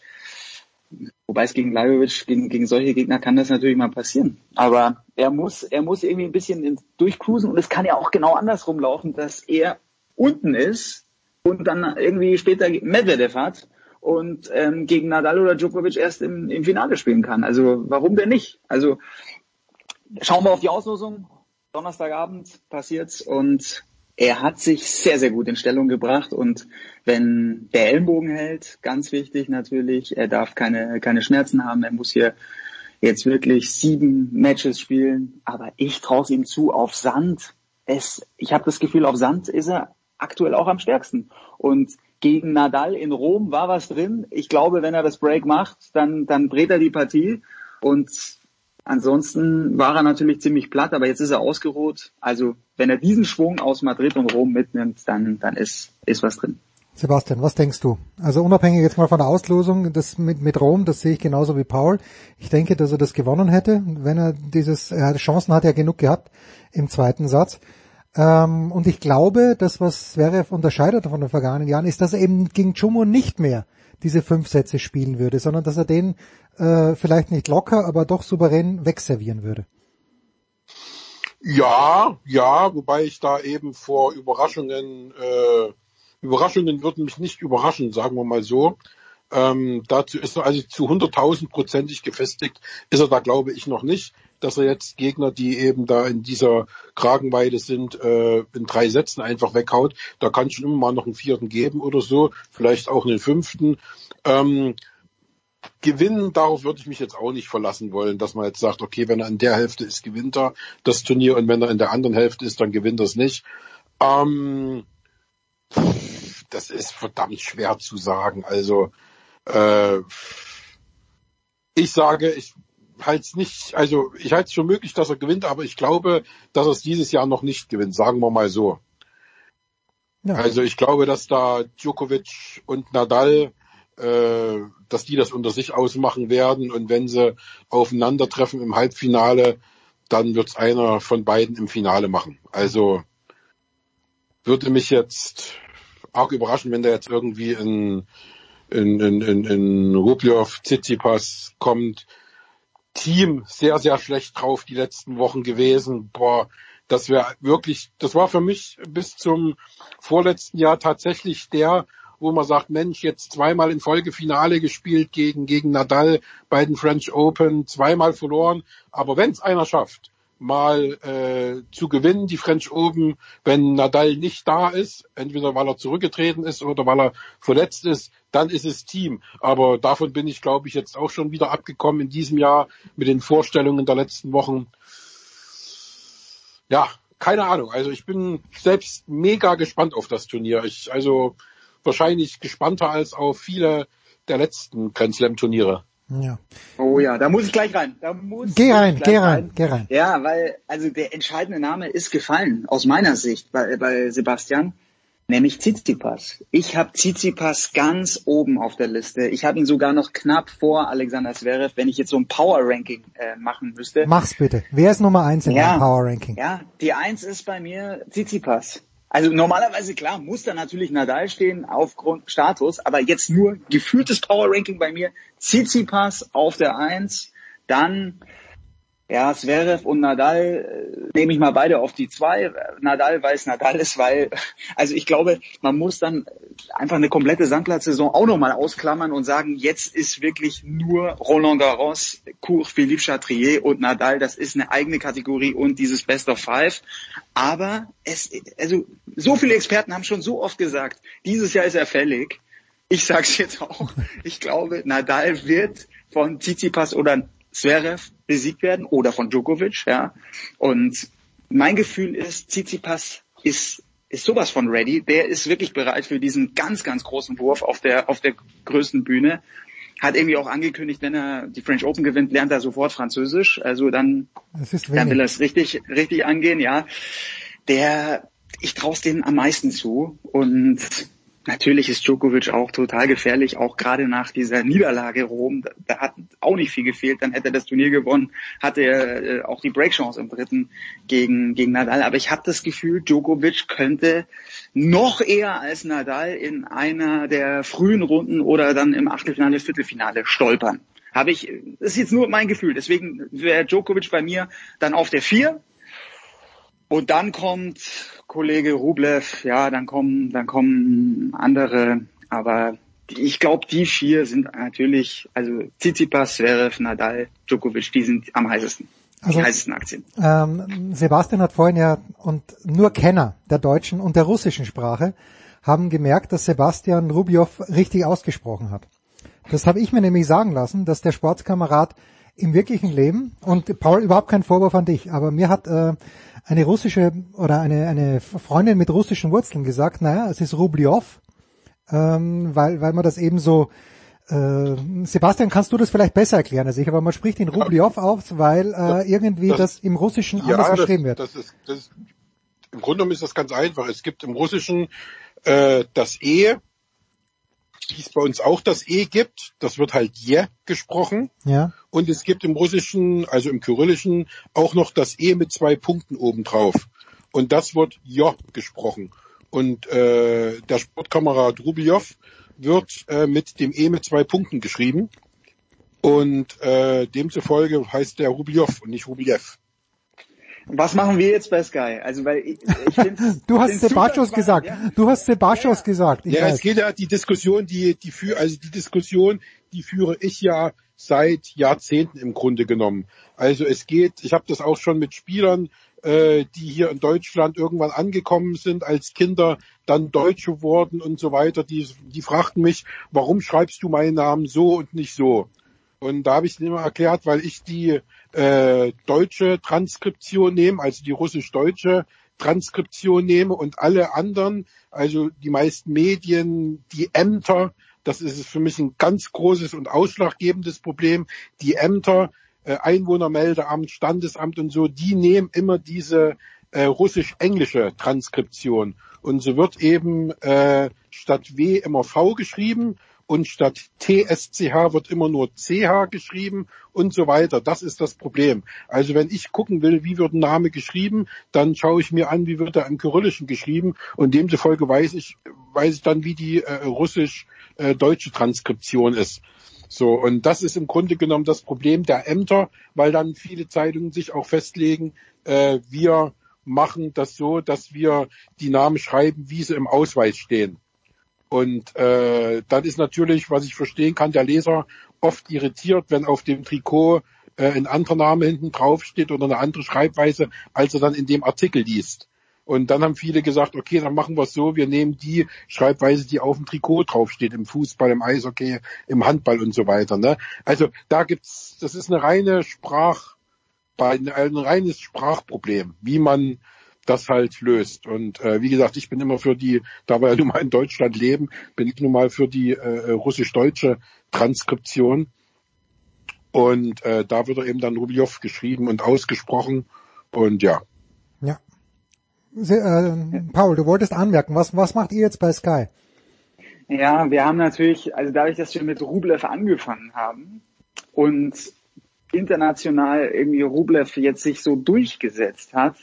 Wobei es gegen Lajovic, gegen, gegen solche Gegner kann das natürlich mal passieren. Aber er muss, er muss irgendwie ein bisschen durchcruisen und es kann ja auch genau andersrum laufen, dass er unten ist und dann irgendwie später Medvedev hat und ähm, gegen Nadal oder Djokovic erst im, im Finale spielen kann. Also warum denn nicht? Also schauen wir auf die Auslosung. Donnerstagabend passiert's und er hat sich sehr, sehr gut in Stellung gebracht und wenn der Ellenbogen hält, ganz wichtig natürlich, er darf keine, keine Schmerzen haben, er muss hier jetzt wirklich sieben Matches spielen, aber ich traue ihm zu, auf Sand, es, ich habe das Gefühl, auf Sand ist er aktuell auch am stärksten und gegen Nadal in Rom war was drin. Ich glaube, wenn er das Break macht, dann, dann dreht er die Partie. Und ansonsten war er natürlich ziemlich platt, aber jetzt ist er ausgeruht. Also wenn er diesen Schwung aus Madrid und Rom mitnimmt, dann, dann ist, ist was drin. Sebastian, was denkst du? Also unabhängig jetzt mal von der Auslosung, das mit, mit Rom, das sehe ich genauso wie Paul. Ich denke, dass er das gewonnen hätte, wenn er dieses, er Chancen hat er genug gehabt im zweiten Satz. Ähm, und ich glaube, das, was Zverev unterscheidet von den vergangenen Jahren, ist, dass er eben gegen Chumo nicht mehr diese fünf Sätze spielen würde, sondern dass er den äh, vielleicht nicht locker, aber doch souverän wegservieren würde. Ja, ja, wobei ich da eben vor Überraschungen, äh, Überraschungen würden mich nicht überraschen, sagen wir mal so. Ähm, dazu ist er also zu 100.000 prozentig gefestigt, ist er da glaube ich noch nicht dass er jetzt Gegner, die eben da in dieser Kragenweite sind, äh, in drei Sätzen einfach weghaut. Da kann es schon immer mal noch einen vierten geben oder so, vielleicht auch einen fünften. Ähm, gewinnen, darauf würde ich mich jetzt auch nicht verlassen wollen, dass man jetzt sagt, okay, wenn er in der Hälfte ist, gewinnt er das Turnier und wenn er in der anderen Hälfte ist, dann gewinnt er es nicht. Ähm, das ist verdammt schwer zu sagen. Also äh, ich sage, ich halte es nicht, also ich halte es schon möglich, dass er gewinnt, aber ich glaube, dass er es dieses Jahr noch nicht gewinnt, sagen wir mal so. Ja. Also ich glaube, dass da Djokovic und Nadal, äh, dass die das unter sich ausmachen werden und wenn sie aufeinandertreffen im Halbfinale, dann wird es einer von beiden im Finale machen. Also würde mich jetzt arg überraschen, wenn da jetzt irgendwie ein in, in, in, in Rublev, Tsitsipas kommt. Team sehr, sehr schlecht drauf die letzten Wochen gewesen. Boah, das wäre wirklich, das war für mich bis zum vorletzten Jahr tatsächlich der, wo man sagt, Mensch, jetzt zweimal in Folge Finale gespielt gegen, gegen Nadal bei den French Open, zweimal verloren. Aber wenn es einer schafft, mal äh, zu gewinnen, die French Open, wenn Nadal nicht da ist, entweder weil er zurückgetreten ist oder weil er verletzt ist, dann ist es Team. Aber davon bin ich, glaube ich, jetzt auch schon wieder abgekommen in diesem Jahr mit den Vorstellungen der letzten Wochen. Ja, keine Ahnung. Also ich bin selbst mega gespannt auf das Turnier. Ich, also wahrscheinlich gespannter als auf viele der letzten Grand Slam Turniere. Ja. Oh ja, da muss ich gleich rein. Da muss geh rein, geh rein, rein, geh rein. Ja, weil also der entscheidende Name ist gefallen aus meiner Sicht bei, bei Sebastian, nämlich Tsitsipas. Ich habe Tsitsipas ganz oben auf der Liste. Ich habe ihn sogar noch knapp vor Alexander Zverev, wenn ich jetzt so ein Power Ranking äh, machen müsste. Mach's bitte. Wer ist Nummer eins in ja, Power Ranking? Ja, die eins ist bei mir Tsitsipas. Also normalerweise klar muss da natürlich Nadal stehen aufgrund Status, aber jetzt nur gefühltes Power Ranking bei mir. Tsitsipas auf der Eins, dann ja, Zverev und Nadal äh, nehme ich mal beide auf die zwei. Nadal, weil es Nadal ist, weil, also ich glaube, man muss dann einfach eine komplette Sandplatzsaison auch nochmal ausklammern und sagen, jetzt ist wirklich nur Roland Garros, Cour, Philippe Chatrier und Nadal, das ist eine eigene Kategorie und dieses Best of Five. Aber es, also so viele Experten haben schon so oft gesagt, dieses Jahr ist er fällig. Ich sage es jetzt auch. Ich glaube, Nadal wird von Tsitsipas oder Zverev besiegt werden oder von Djokovic, ja. Und mein Gefühl ist, Tsitsipas ist ist sowas von ready. Der ist wirklich bereit für diesen ganz, ganz großen Wurf auf der, auf der größten Bühne. Hat irgendwie auch angekündigt, wenn er die French Open gewinnt, lernt er sofort Französisch. Also dann, dann will er es richtig, richtig angehen, ja. Der, ich traue es denen am meisten zu. Und Natürlich ist Djokovic auch total gefährlich, auch gerade nach dieser Niederlage Rom. Da hat auch nicht viel gefehlt. Dann hätte er das Turnier gewonnen, hatte er äh, auch die Breakchance im dritten gegen, gegen Nadal. Aber ich habe das Gefühl, Djokovic könnte noch eher als Nadal in einer der frühen Runden oder dann im Achtelfinale, Viertelfinale stolpern. Habe ich, das ist jetzt nur mein Gefühl. Deswegen wäre Djokovic bei mir dann auf der vier. Und dann kommt Kollege Rublev, ja, dann kommen, dann kommen andere, aber ich glaube, die vier sind natürlich, also Tsitsipas, Zverev, Nadal, Djokovic, die sind am heißesten. Also, die heißesten Aktien. Ähm, Sebastian hat vorhin ja, und nur Kenner der deutschen und der russischen Sprache haben gemerkt, dass Sebastian Rubiow richtig ausgesprochen hat. Das habe ich mir nämlich sagen lassen, dass der Sportskamerad im wirklichen Leben, und Paul, überhaupt kein Vorwurf an dich, aber mir hat äh, eine russische oder eine, eine Freundin mit russischen Wurzeln gesagt, naja, es ist Rubliov, ähm, weil, weil man das eben so äh, Sebastian, kannst du das vielleicht besser erklären als ich, aber man spricht ihn Rubliov auf, weil äh, irgendwie das, das im Russischen ja, anders geschrieben wird. Das ist, das ist, Im Grunde genommen ist das ganz einfach. Es gibt im Russischen äh, das E, wie es bei uns auch das E gibt, das wird halt Je gesprochen. Ja. Und es gibt im Russischen, also im Kyrillischen, auch noch das E mit zwei Punkten obendrauf. Und das wird Jo gesprochen. Und äh, der Sportkamerad Rubiow wird äh, mit dem E mit zwei Punkten geschrieben. Und äh, demzufolge heißt der Rubiow und nicht Rubiev. Was machen wir jetzt bei Sky? Also weil ich, ich Du hast Sebachos gesagt. Ja. Du hast Sebachos ja. gesagt. Ich ja, weiß. es geht ja die Diskussion, die die für also die Diskussion, die führe ich ja seit Jahrzehnten im Grunde genommen. Also es geht, ich habe das auch schon mit Spielern, äh, die hier in Deutschland irgendwann angekommen sind als Kinder, dann Deutsche wurden und so weiter, die, die fragten mich, warum schreibst du meinen Namen so und nicht so? Und da habe ich immer erklärt, weil ich die äh, deutsche Transkription nehme, also die russisch-deutsche Transkription nehme und alle anderen, also die meisten Medien, die Ämter, das ist für mich ein ganz großes und ausschlaggebendes Problem. Die Ämter, äh, Einwohnermeldeamt, Standesamt und so, die nehmen immer diese äh, russisch-englische Transkription. Und so wird eben äh, statt W immer V geschrieben und statt TSCH wird immer nur CH geschrieben und so weiter. Das ist das Problem. Also wenn ich gucken will, wie wird ein Name geschrieben, dann schaue ich mir an, wie wird er im Kyrillischen geschrieben und demzufolge weiß ich, weiß ich dann, wie die äh, russisch-deutsche Transkription ist. So, und das ist im Grunde genommen das Problem der Ämter, weil dann viele Zeitungen sich auch festlegen, äh, wir machen das so, dass wir die Namen schreiben, wie sie im Ausweis stehen. Und äh, dann ist natürlich, was ich verstehen kann, der Leser oft irritiert, wenn auf dem Trikot äh, ein anderer Name hinten drauf steht oder eine andere Schreibweise, als er dann in dem Artikel liest. Und dann haben viele gesagt, okay, dann machen wir es so, wir nehmen die Schreibweise, die auf dem Trikot draufsteht, im Fußball, im Eishockey, im Handball und so weiter. Ne? Also da gibt's, das ist eine reine Sprach, ein reines Sprachproblem, wie man das halt löst. Und äh, wie gesagt, ich bin immer für die, da wir ja nun mal in Deutschland leben, bin ich nun mal für die äh, russisch-deutsche Transkription. Und äh, da wird er eben dann Rubiow geschrieben und ausgesprochen. Und ja. Ja. Sehr, äh, Paul, du wolltest anmerken, was, was macht ihr jetzt bei Sky? Ja, wir haben natürlich, also dadurch, dass wir mit Rublev angefangen haben und international irgendwie Rublev jetzt sich so durchgesetzt hat,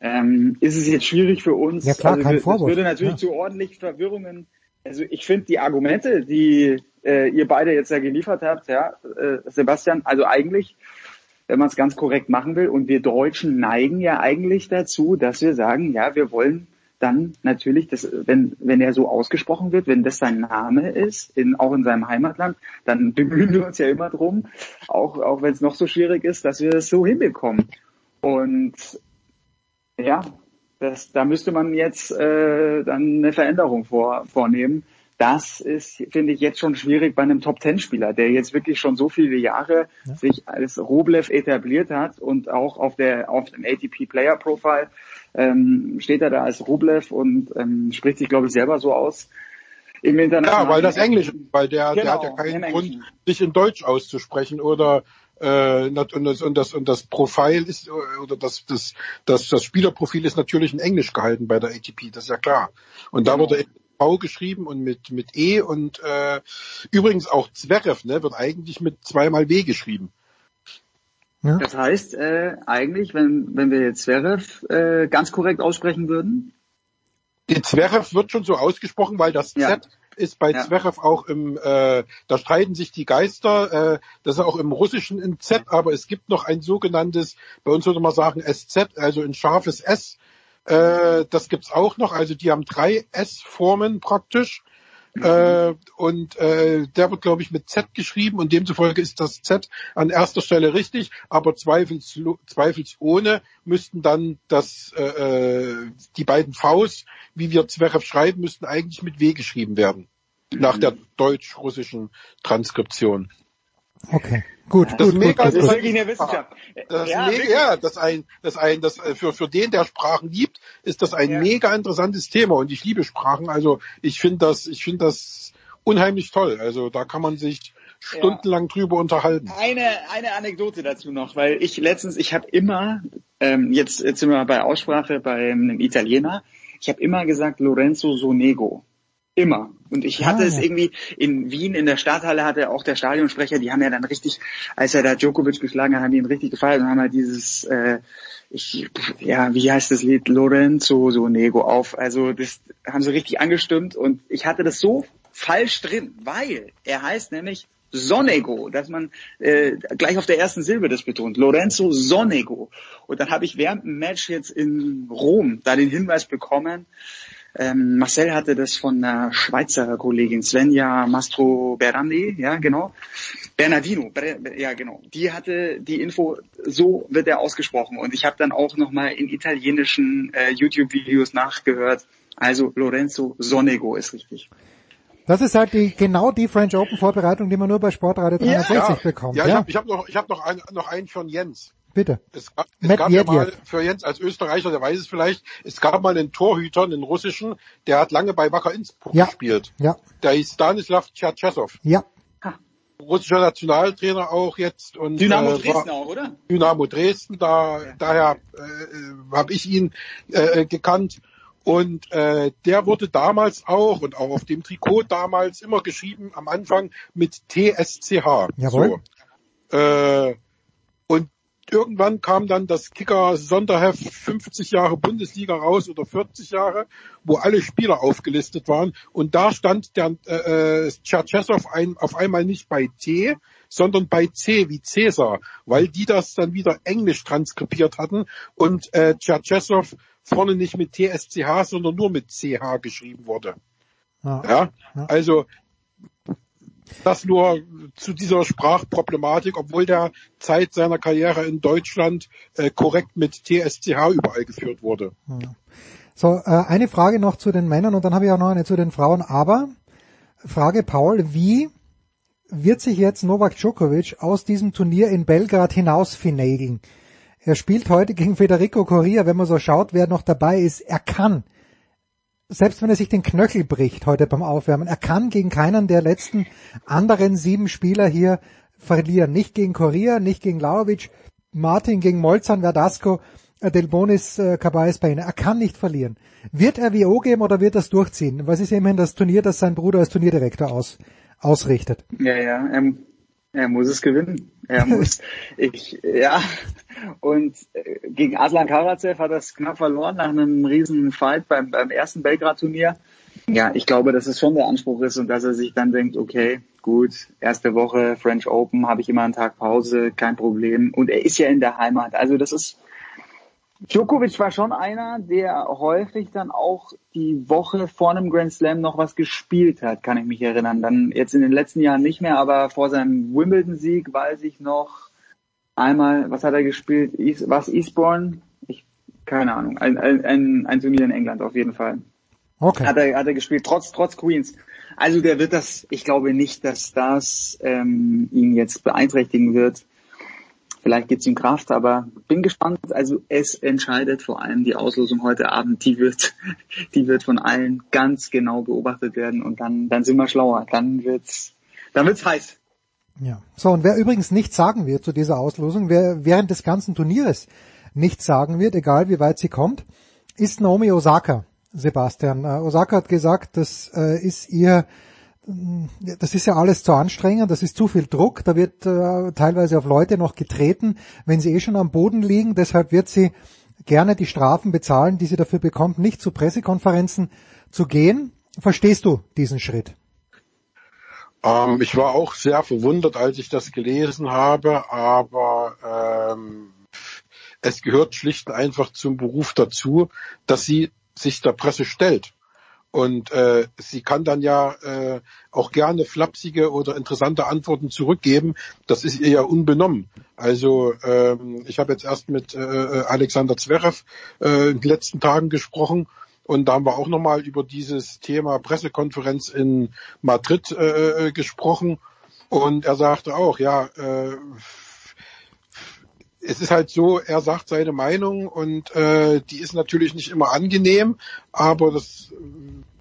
ähm, ist es jetzt schwierig für uns. Ja klar, also, kein Vorwurf. Das würde natürlich ja. zu ordentlichen Verwirrungen. Also ich finde die Argumente, die äh, ihr beide jetzt ja geliefert habt, ja, äh, Sebastian, also eigentlich, wenn man es ganz korrekt machen will, und wir Deutschen neigen ja eigentlich dazu, dass wir sagen, ja, wir wollen dann natürlich, das, wenn, wenn er so ausgesprochen wird, wenn das sein Name ist, in, auch in seinem Heimatland, dann bemühen wir uns ja immer drum, auch, auch wenn es noch so schwierig ist, dass wir das so hinbekommen. Und ja, das, da müsste man jetzt äh, dann eine Veränderung vor, vornehmen. Das ist, finde ich, jetzt schon schwierig bei einem Top-Ten-Spieler, der jetzt wirklich schon so viele Jahre ja. sich als Roblev etabliert hat und auch auf der auf dem ATP Player Profile ähm, steht er da als Rublev und ähm, spricht sich, glaube ich, selber so aus. Im ja, weil das Englisch, weil der, genau, der hat ja keinen Grund, sich in Deutsch auszusprechen oder äh, und, das, und, das, und das Profil ist oder das, das, das, das Spielerprofil ist natürlich in Englisch gehalten bei der ATP, das ist ja klar. Und da genau. wurde V geschrieben und mit mit E und äh, übrigens auch Zverev ne, wird eigentlich mit zweimal W geschrieben. Ja. Das heißt äh, eigentlich, wenn wenn wir jetzt Zverev äh, ganz korrekt aussprechen würden. Die Zverev wird schon so ausgesprochen, weil das ja. Ist bei ja. Zverev auch im, äh, da streiten sich die Geister, äh, das ist auch im Russischen in Z, aber es gibt noch ein sogenanntes, bei uns würde man sagen SZ, also ein scharfes S, äh, das gibt's auch noch, also die haben drei S-Formen praktisch. Äh, und äh, der wird, glaube ich, mit Z geschrieben und demzufolge ist das Z an erster Stelle richtig, aber zweifels, zweifelsohne müssten dann das äh, äh, die beiden Vs, wie wir Zverev schreiben, müssten eigentlich mit W geschrieben werden. Nach der deutsch-russischen Transkription. Okay. Gut, das gut, mega gut, das ist wirklich eine Wissenschaft. Das ja, mega, ja, das ein, das ein, das äh, für für den, der Sprachen liebt, ist das ein ja. mega interessantes Thema und ich liebe Sprachen. Also ich finde das, ich finde das unheimlich toll. Also da kann man sich stundenlang ja. drüber unterhalten. Eine eine Anekdote dazu noch, weil ich letztens, ich habe immer ähm, jetzt jetzt sind wir bei Aussprache bei einem Italiener. Ich habe immer gesagt Lorenzo Sonego. Immer. Und ich hatte ah. es irgendwie in Wien in der Stadthalle hatte auch der Stadionsprecher, die haben ja dann richtig, als er da Djokovic geschlagen hat, haben die ihn richtig gefeiert und haben halt dieses, äh, ich, ja, wie heißt das Lied, Lorenzo so Nego auf. Also das haben sie richtig angestimmt und ich hatte das so falsch drin, weil er heißt nämlich Sonego, dass man äh, gleich auf der ersten Silbe das betont. Lorenzo Sonego. Und dann habe ich während dem Match jetzt in Rom da den Hinweis bekommen, ähm, Marcel hatte das von einer Schweizer Kollegin, Svenja Mastro Berandi, ja genau. Bernardino, ja genau. Die hatte die Info, so wird er ausgesprochen. Und ich habe dann auch nochmal in italienischen äh, YouTube-Videos nachgehört. Also Lorenzo Sonego ist richtig. Das ist halt die, genau die French Open Vorbereitung, die man nur bei Sportradio 360 ja. bekommt. Ja, ja, ich habe hab noch, ich hab noch, ein, noch einen von Jens. Bitte. Es gab, es gab ja mal, für Jens als Österreicher, der weiß es vielleicht, es gab mal einen Torhüter, einen russischen, der hat lange bei Wacker Innsbruck ja. gespielt. Ja. Der hieß Stanislav Tschatschesow. Ja. Russischer Nationaltrainer auch jetzt und Dynamo äh, Dresden auch, oder? Dynamo Dresden, da ja. daher äh, habe ich ihn äh, gekannt und äh, der wurde damals auch und auch auf dem Trikot damals immer geschrieben am Anfang mit TSCH. Jawohl. So. Äh, irgendwann kam dann das Kicker Sonderheft 50 Jahre Bundesliga raus oder 40 Jahre, wo alle Spieler aufgelistet waren. Und da stand der äh, Cherchesov ein, auf einmal nicht bei T, sondern bei C wie Cäsar, weil die das dann wieder englisch transkribiert hatten und äh, Cherchesov vorne nicht mit TSCH, sondern nur mit CH geschrieben wurde. Ja, ja. Also das nur zu dieser Sprachproblematik, obwohl der Zeit seiner Karriere in Deutschland äh, korrekt mit TSCH überall geführt wurde. So, äh, eine Frage noch zu den Männern und dann habe ich auch noch eine zu den Frauen. Aber Frage Paul, wie wird sich jetzt Novak Djokovic aus diesem Turnier in Belgrad hinaus finägeln? Er spielt heute gegen Federico Correa, wenn man so schaut, wer noch dabei ist. Er kann selbst wenn er sich den Knöchel bricht heute beim Aufwärmen, er kann gegen keinen der letzten anderen sieben Spieler hier verlieren. Nicht gegen Korea, nicht gegen Laovic, Martin gegen Molzan, Verdasco, äh, Delbonis, äh, Cabais bei ihnen. Er kann nicht verlieren. Wird er WO geben oder wird das durchziehen? Was ist immerhin das Turnier, das sein Bruder als Turnierdirektor aus, ausrichtet? Ja, ja, er, er muss es gewinnen. Er muss, ich, ja. Und äh, gegen Aslan Karacev hat er es knapp verloren nach einem riesen Fight beim, beim ersten Belgrad-Turnier. Ja, ich glaube, dass es schon der Anspruch ist und dass er sich dann denkt, okay, gut, erste Woche French Open, habe ich immer einen Tag Pause, kein Problem. Und er ist ja in der Heimat. Also das ist, Djokovic war schon einer, der häufig dann auch die Woche vor einem Grand Slam noch was gespielt hat, kann ich mich erinnern. Dann jetzt in den letzten Jahren nicht mehr, aber vor seinem Wimbledon-Sieg weiß ich noch einmal, was hat er gespielt? Was Eastbourne? Ich, keine Ahnung. Ein, ein, ein Turnier in England auf jeden Fall. Okay. Hat er, hat er gespielt, trotz, trotz Queens. Also der wird das, ich glaube nicht, dass das ähm, ihn jetzt beeinträchtigen wird. Vielleicht gibt's ihm Kraft, aber bin gespannt. Also es entscheidet vor allem die Auslosung heute Abend. Die wird, die wird von allen ganz genau beobachtet werden und dann, dann sind wir schlauer. Dann wird's, dann wird's heiß. Ja. So, und wer übrigens nichts sagen wird zu dieser Auslosung, wer während des ganzen Turnieres nichts sagen wird, egal wie weit sie kommt, ist Naomi Osaka, Sebastian. Uh, Osaka hat gesagt, das uh, ist ihr das ist ja alles zu anstrengend, das ist zu viel Druck, da wird äh, teilweise auf Leute noch getreten, wenn sie eh schon am Boden liegen, deshalb wird sie gerne die Strafen bezahlen, die sie dafür bekommt, nicht zu Pressekonferenzen zu gehen. Verstehst du diesen Schritt? Ähm, ich war auch sehr verwundert, als ich das gelesen habe, aber ähm, es gehört schlicht und einfach zum Beruf dazu, dass sie sich der Presse stellt. Und äh, sie kann dann ja äh, auch gerne flapsige oder interessante Antworten zurückgeben. Das ist ihr ja unbenommen. Also ähm, ich habe jetzt erst mit äh, Alexander Zverev äh, in den letzten Tagen gesprochen und da haben wir auch nochmal über dieses Thema Pressekonferenz in Madrid äh, gesprochen. Und er sagte auch, ja, äh, es ist halt so, er sagt seine Meinung und äh, die ist natürlich nicht immer angenehm, aber das,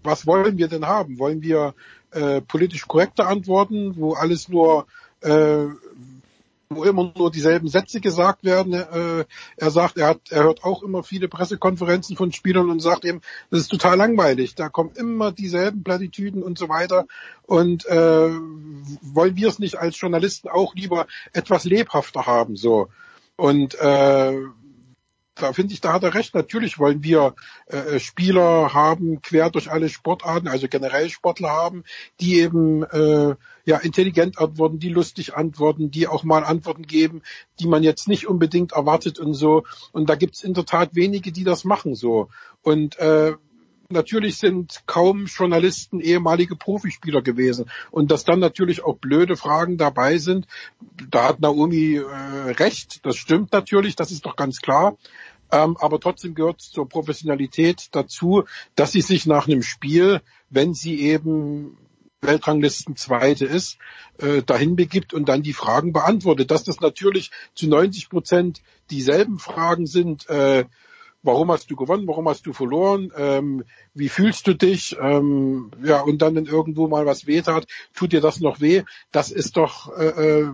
was wollen wir denn haben? Wollen wir äh, politisch korrekte Antworten, wo alles nur, äh, wo immer nur dieselben Sätze gesagt werden? Äh, er sagt, er hat, er hört auch immer viele Pressekonferenzen von Spielern und sagt eben, das ist total langweilig. Da kommen immer dieselben Plattitüden und so weiter. Und äh, wollen wir es nicht als Journalisten auch lieber etwas lebhafter haben? So. Und äh, da finde ich, da hat er recht. Natürlich wollen wir äh, Spieler haben, quer durch alle Sportarten, also generell Sportler haben, die eben äh, ja intelligent antworten, die lustig antworten, die auch mal Antworten geben, die man jetzt nicht unbedingt erwartet und so. Und da gibt's in der Tat wenige, die das machen so. Und äh, natürlich sind kaum Journalisten ehemalige Profispieler gewesen. Und dass dann natürlich auch blöde Fragen dabei sind, da hat Naomi äh, recht, das stimmt natürlich, das ist doch ganz klar. Ähm, aber trotzdem gehört zur Professionalität dazu, dass sie sich nach einem Spiel, wenn sie eben Weltranglisten Zweite ist, äh, dahin begibt und dann die Fragen beantwortet. Dass das natürlich zu 90 Prozent dieselben Fragen sind, äh, warum hast du gewonnen, warum hast du verloren, ähm, wie fühlst du dich, ähm, ja, und dann, wenn irgendwo mal was weh tat, tut dir das noch weh, das ist doch, äh, äh,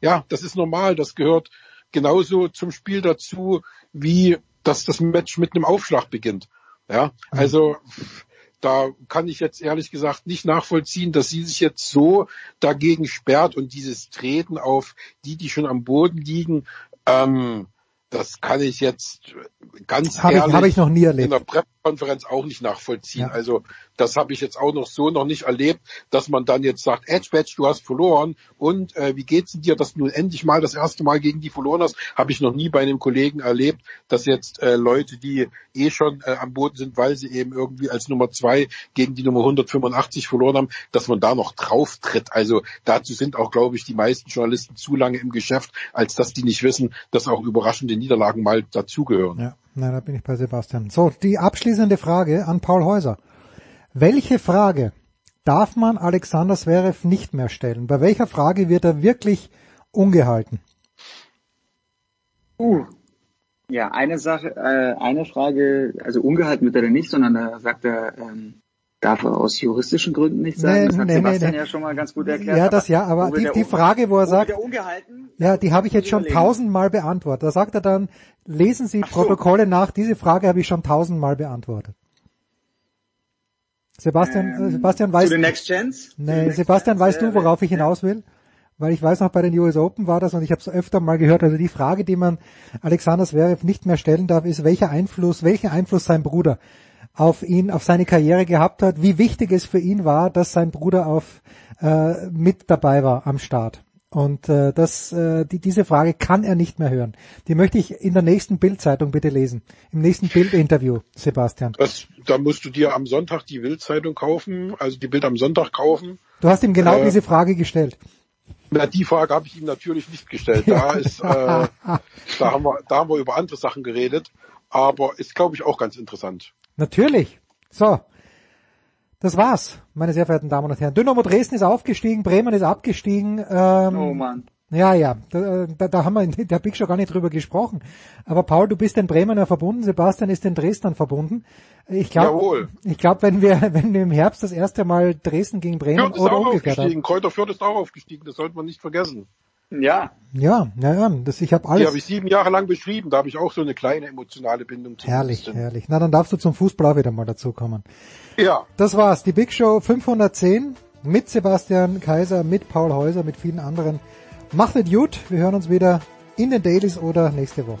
ja, das ist normal, das gehört genauso zum Spiel dazu, wie dass das Match mit einem Aufschlag beginnt. Ja, also da kann ich jetzt ehrlich gesagt nicht nachvollziehen, dass sie sich jetzt so dagegen sperrt und dieses Treten auf die, die schon am Boden liegen, Ähm, das kann ich jetzt ganz Hab ich- ehrlich hab ich noch nie erlebt. in der Pressekonferenz auch nicht nachvollziehen. Ja. Also das habe ich jetzt auch noch so noch nicht erlebt, dass man dann jetzt sagt, Edge Badge, du hast verloren und äh, wie geht's dir, dass du nun endlich mal das erste Mal gegen die verloren hast? Habe ich noch nie bei einem Kollegen erlebt, dass jetzt äh, Leute, die eh schon äh, am Boden sind, weil sie eben irgendwie als Nummer zwei gegen die Nummer 185 verloren haben, dass man da noch drauf tritt. Also dazu sind auch, glaube ich, die meisten Journalisten zu lange im Geschäft, als dass die nicht wissen, dass auch überraschende Niederlagen mal dazugehören. Ja, nein, da bin ich bei Sebastian. So, die abschließende Frage an Paul Häuser. Welche Frage darf man Alexander Zverev nicht mehr stellen? Bei welcher Frage wird er wirklich ungehalten? Uh. Ja, eine Sache, äh, eine Frage, also ungehalten wird er denn nicht, sondern da sagt er, ähm, darf er aus juristischen Gründen nicht sagen. Nee, das hat nee, Sebastian nee. ja schon mal ganz gut erklärt. Ja, das ja, aber die, die Frage, wo er sagt, ja, die habe ich jetzt schon tausendmal beantwortet. Da sagt er dann, lesen Sie Protokolle nach, diese Frage habe ich schon tausendmal beantwortet. Sebastian, äh, Sebastian weiß, Ähm, den Next Gens? nee, Sebastian, weißt du, worauf ich hinaus will? Weil ich weiß noch, bei den US Open war das und ich habe es öfter mal gehört. Also die Frage, die man Alexander Zverev nicht mehr stellen darf, ist, welcher Einfluss, welchen Einfluss sein Bruder auf ihn, auf seine Karriere gehabt hat, wie wichtig es für ihn war, dass sein Bruder auf äh, mit dabei war am Start. Und äh, das, äh, die, diese Frage kann er nicht mehr hören. Die möchte ich in der nächsten Bildzeitung bitte lesen. Im nächsten Bildinterview, Sebastian. Das, da musst du dir am Sonntag die Bildzeitung kaufen, also die Bild am Sonntag kaufen. Du hast ihm genau Äh, diese Frage gestellt. Na, die Frage habe ich ihm natürlich nicht gestellt. Da ist, äh, da haben wir, da haben wir über andere Sachen geredet, aber ist, glaube ich, auch ganz interessant. Natürlich. So. Das war's, meine sehr verehrten Damen und Herren. Dynamo Dresden ist aufgestiegen, Bremen ist abgestiegen. Ähm, Oh Mann. Ja, ja, da, da, da haben wir in der Big Show gar nicht drüber gesprochen. Aber Paul, du bist den Bremener verbunden, Sebastian ist den Dresdnern verbunden. Ich glaube, Jawohl. ich glaube, wenn wir, wenn wir im Herbst das erste Mal Dresden gegen Bremen Fürth ist oder auch umgekehrt haben. aufgestiegen, Kräuter Fürth ist auch aufgestiegen, das sollte man nicht vergessen. Ja. Ja, ja, ja, das, ich habe Die alles. habe ich sieben Jahre lang beschrieben, da habe ich auch so eine kleine emotionale Bindung zu. Herrlich, herrlich. Na, dann darfst du zum Fußball auch wieder mal dazukommen. Ja. Das war's, die Big Show 510 mit Sebastian Kaiser, mit Paul Häuser, mit vielen anderen. Macht es gut, wir hören uns wieder in den Dailies oder nächste Woche.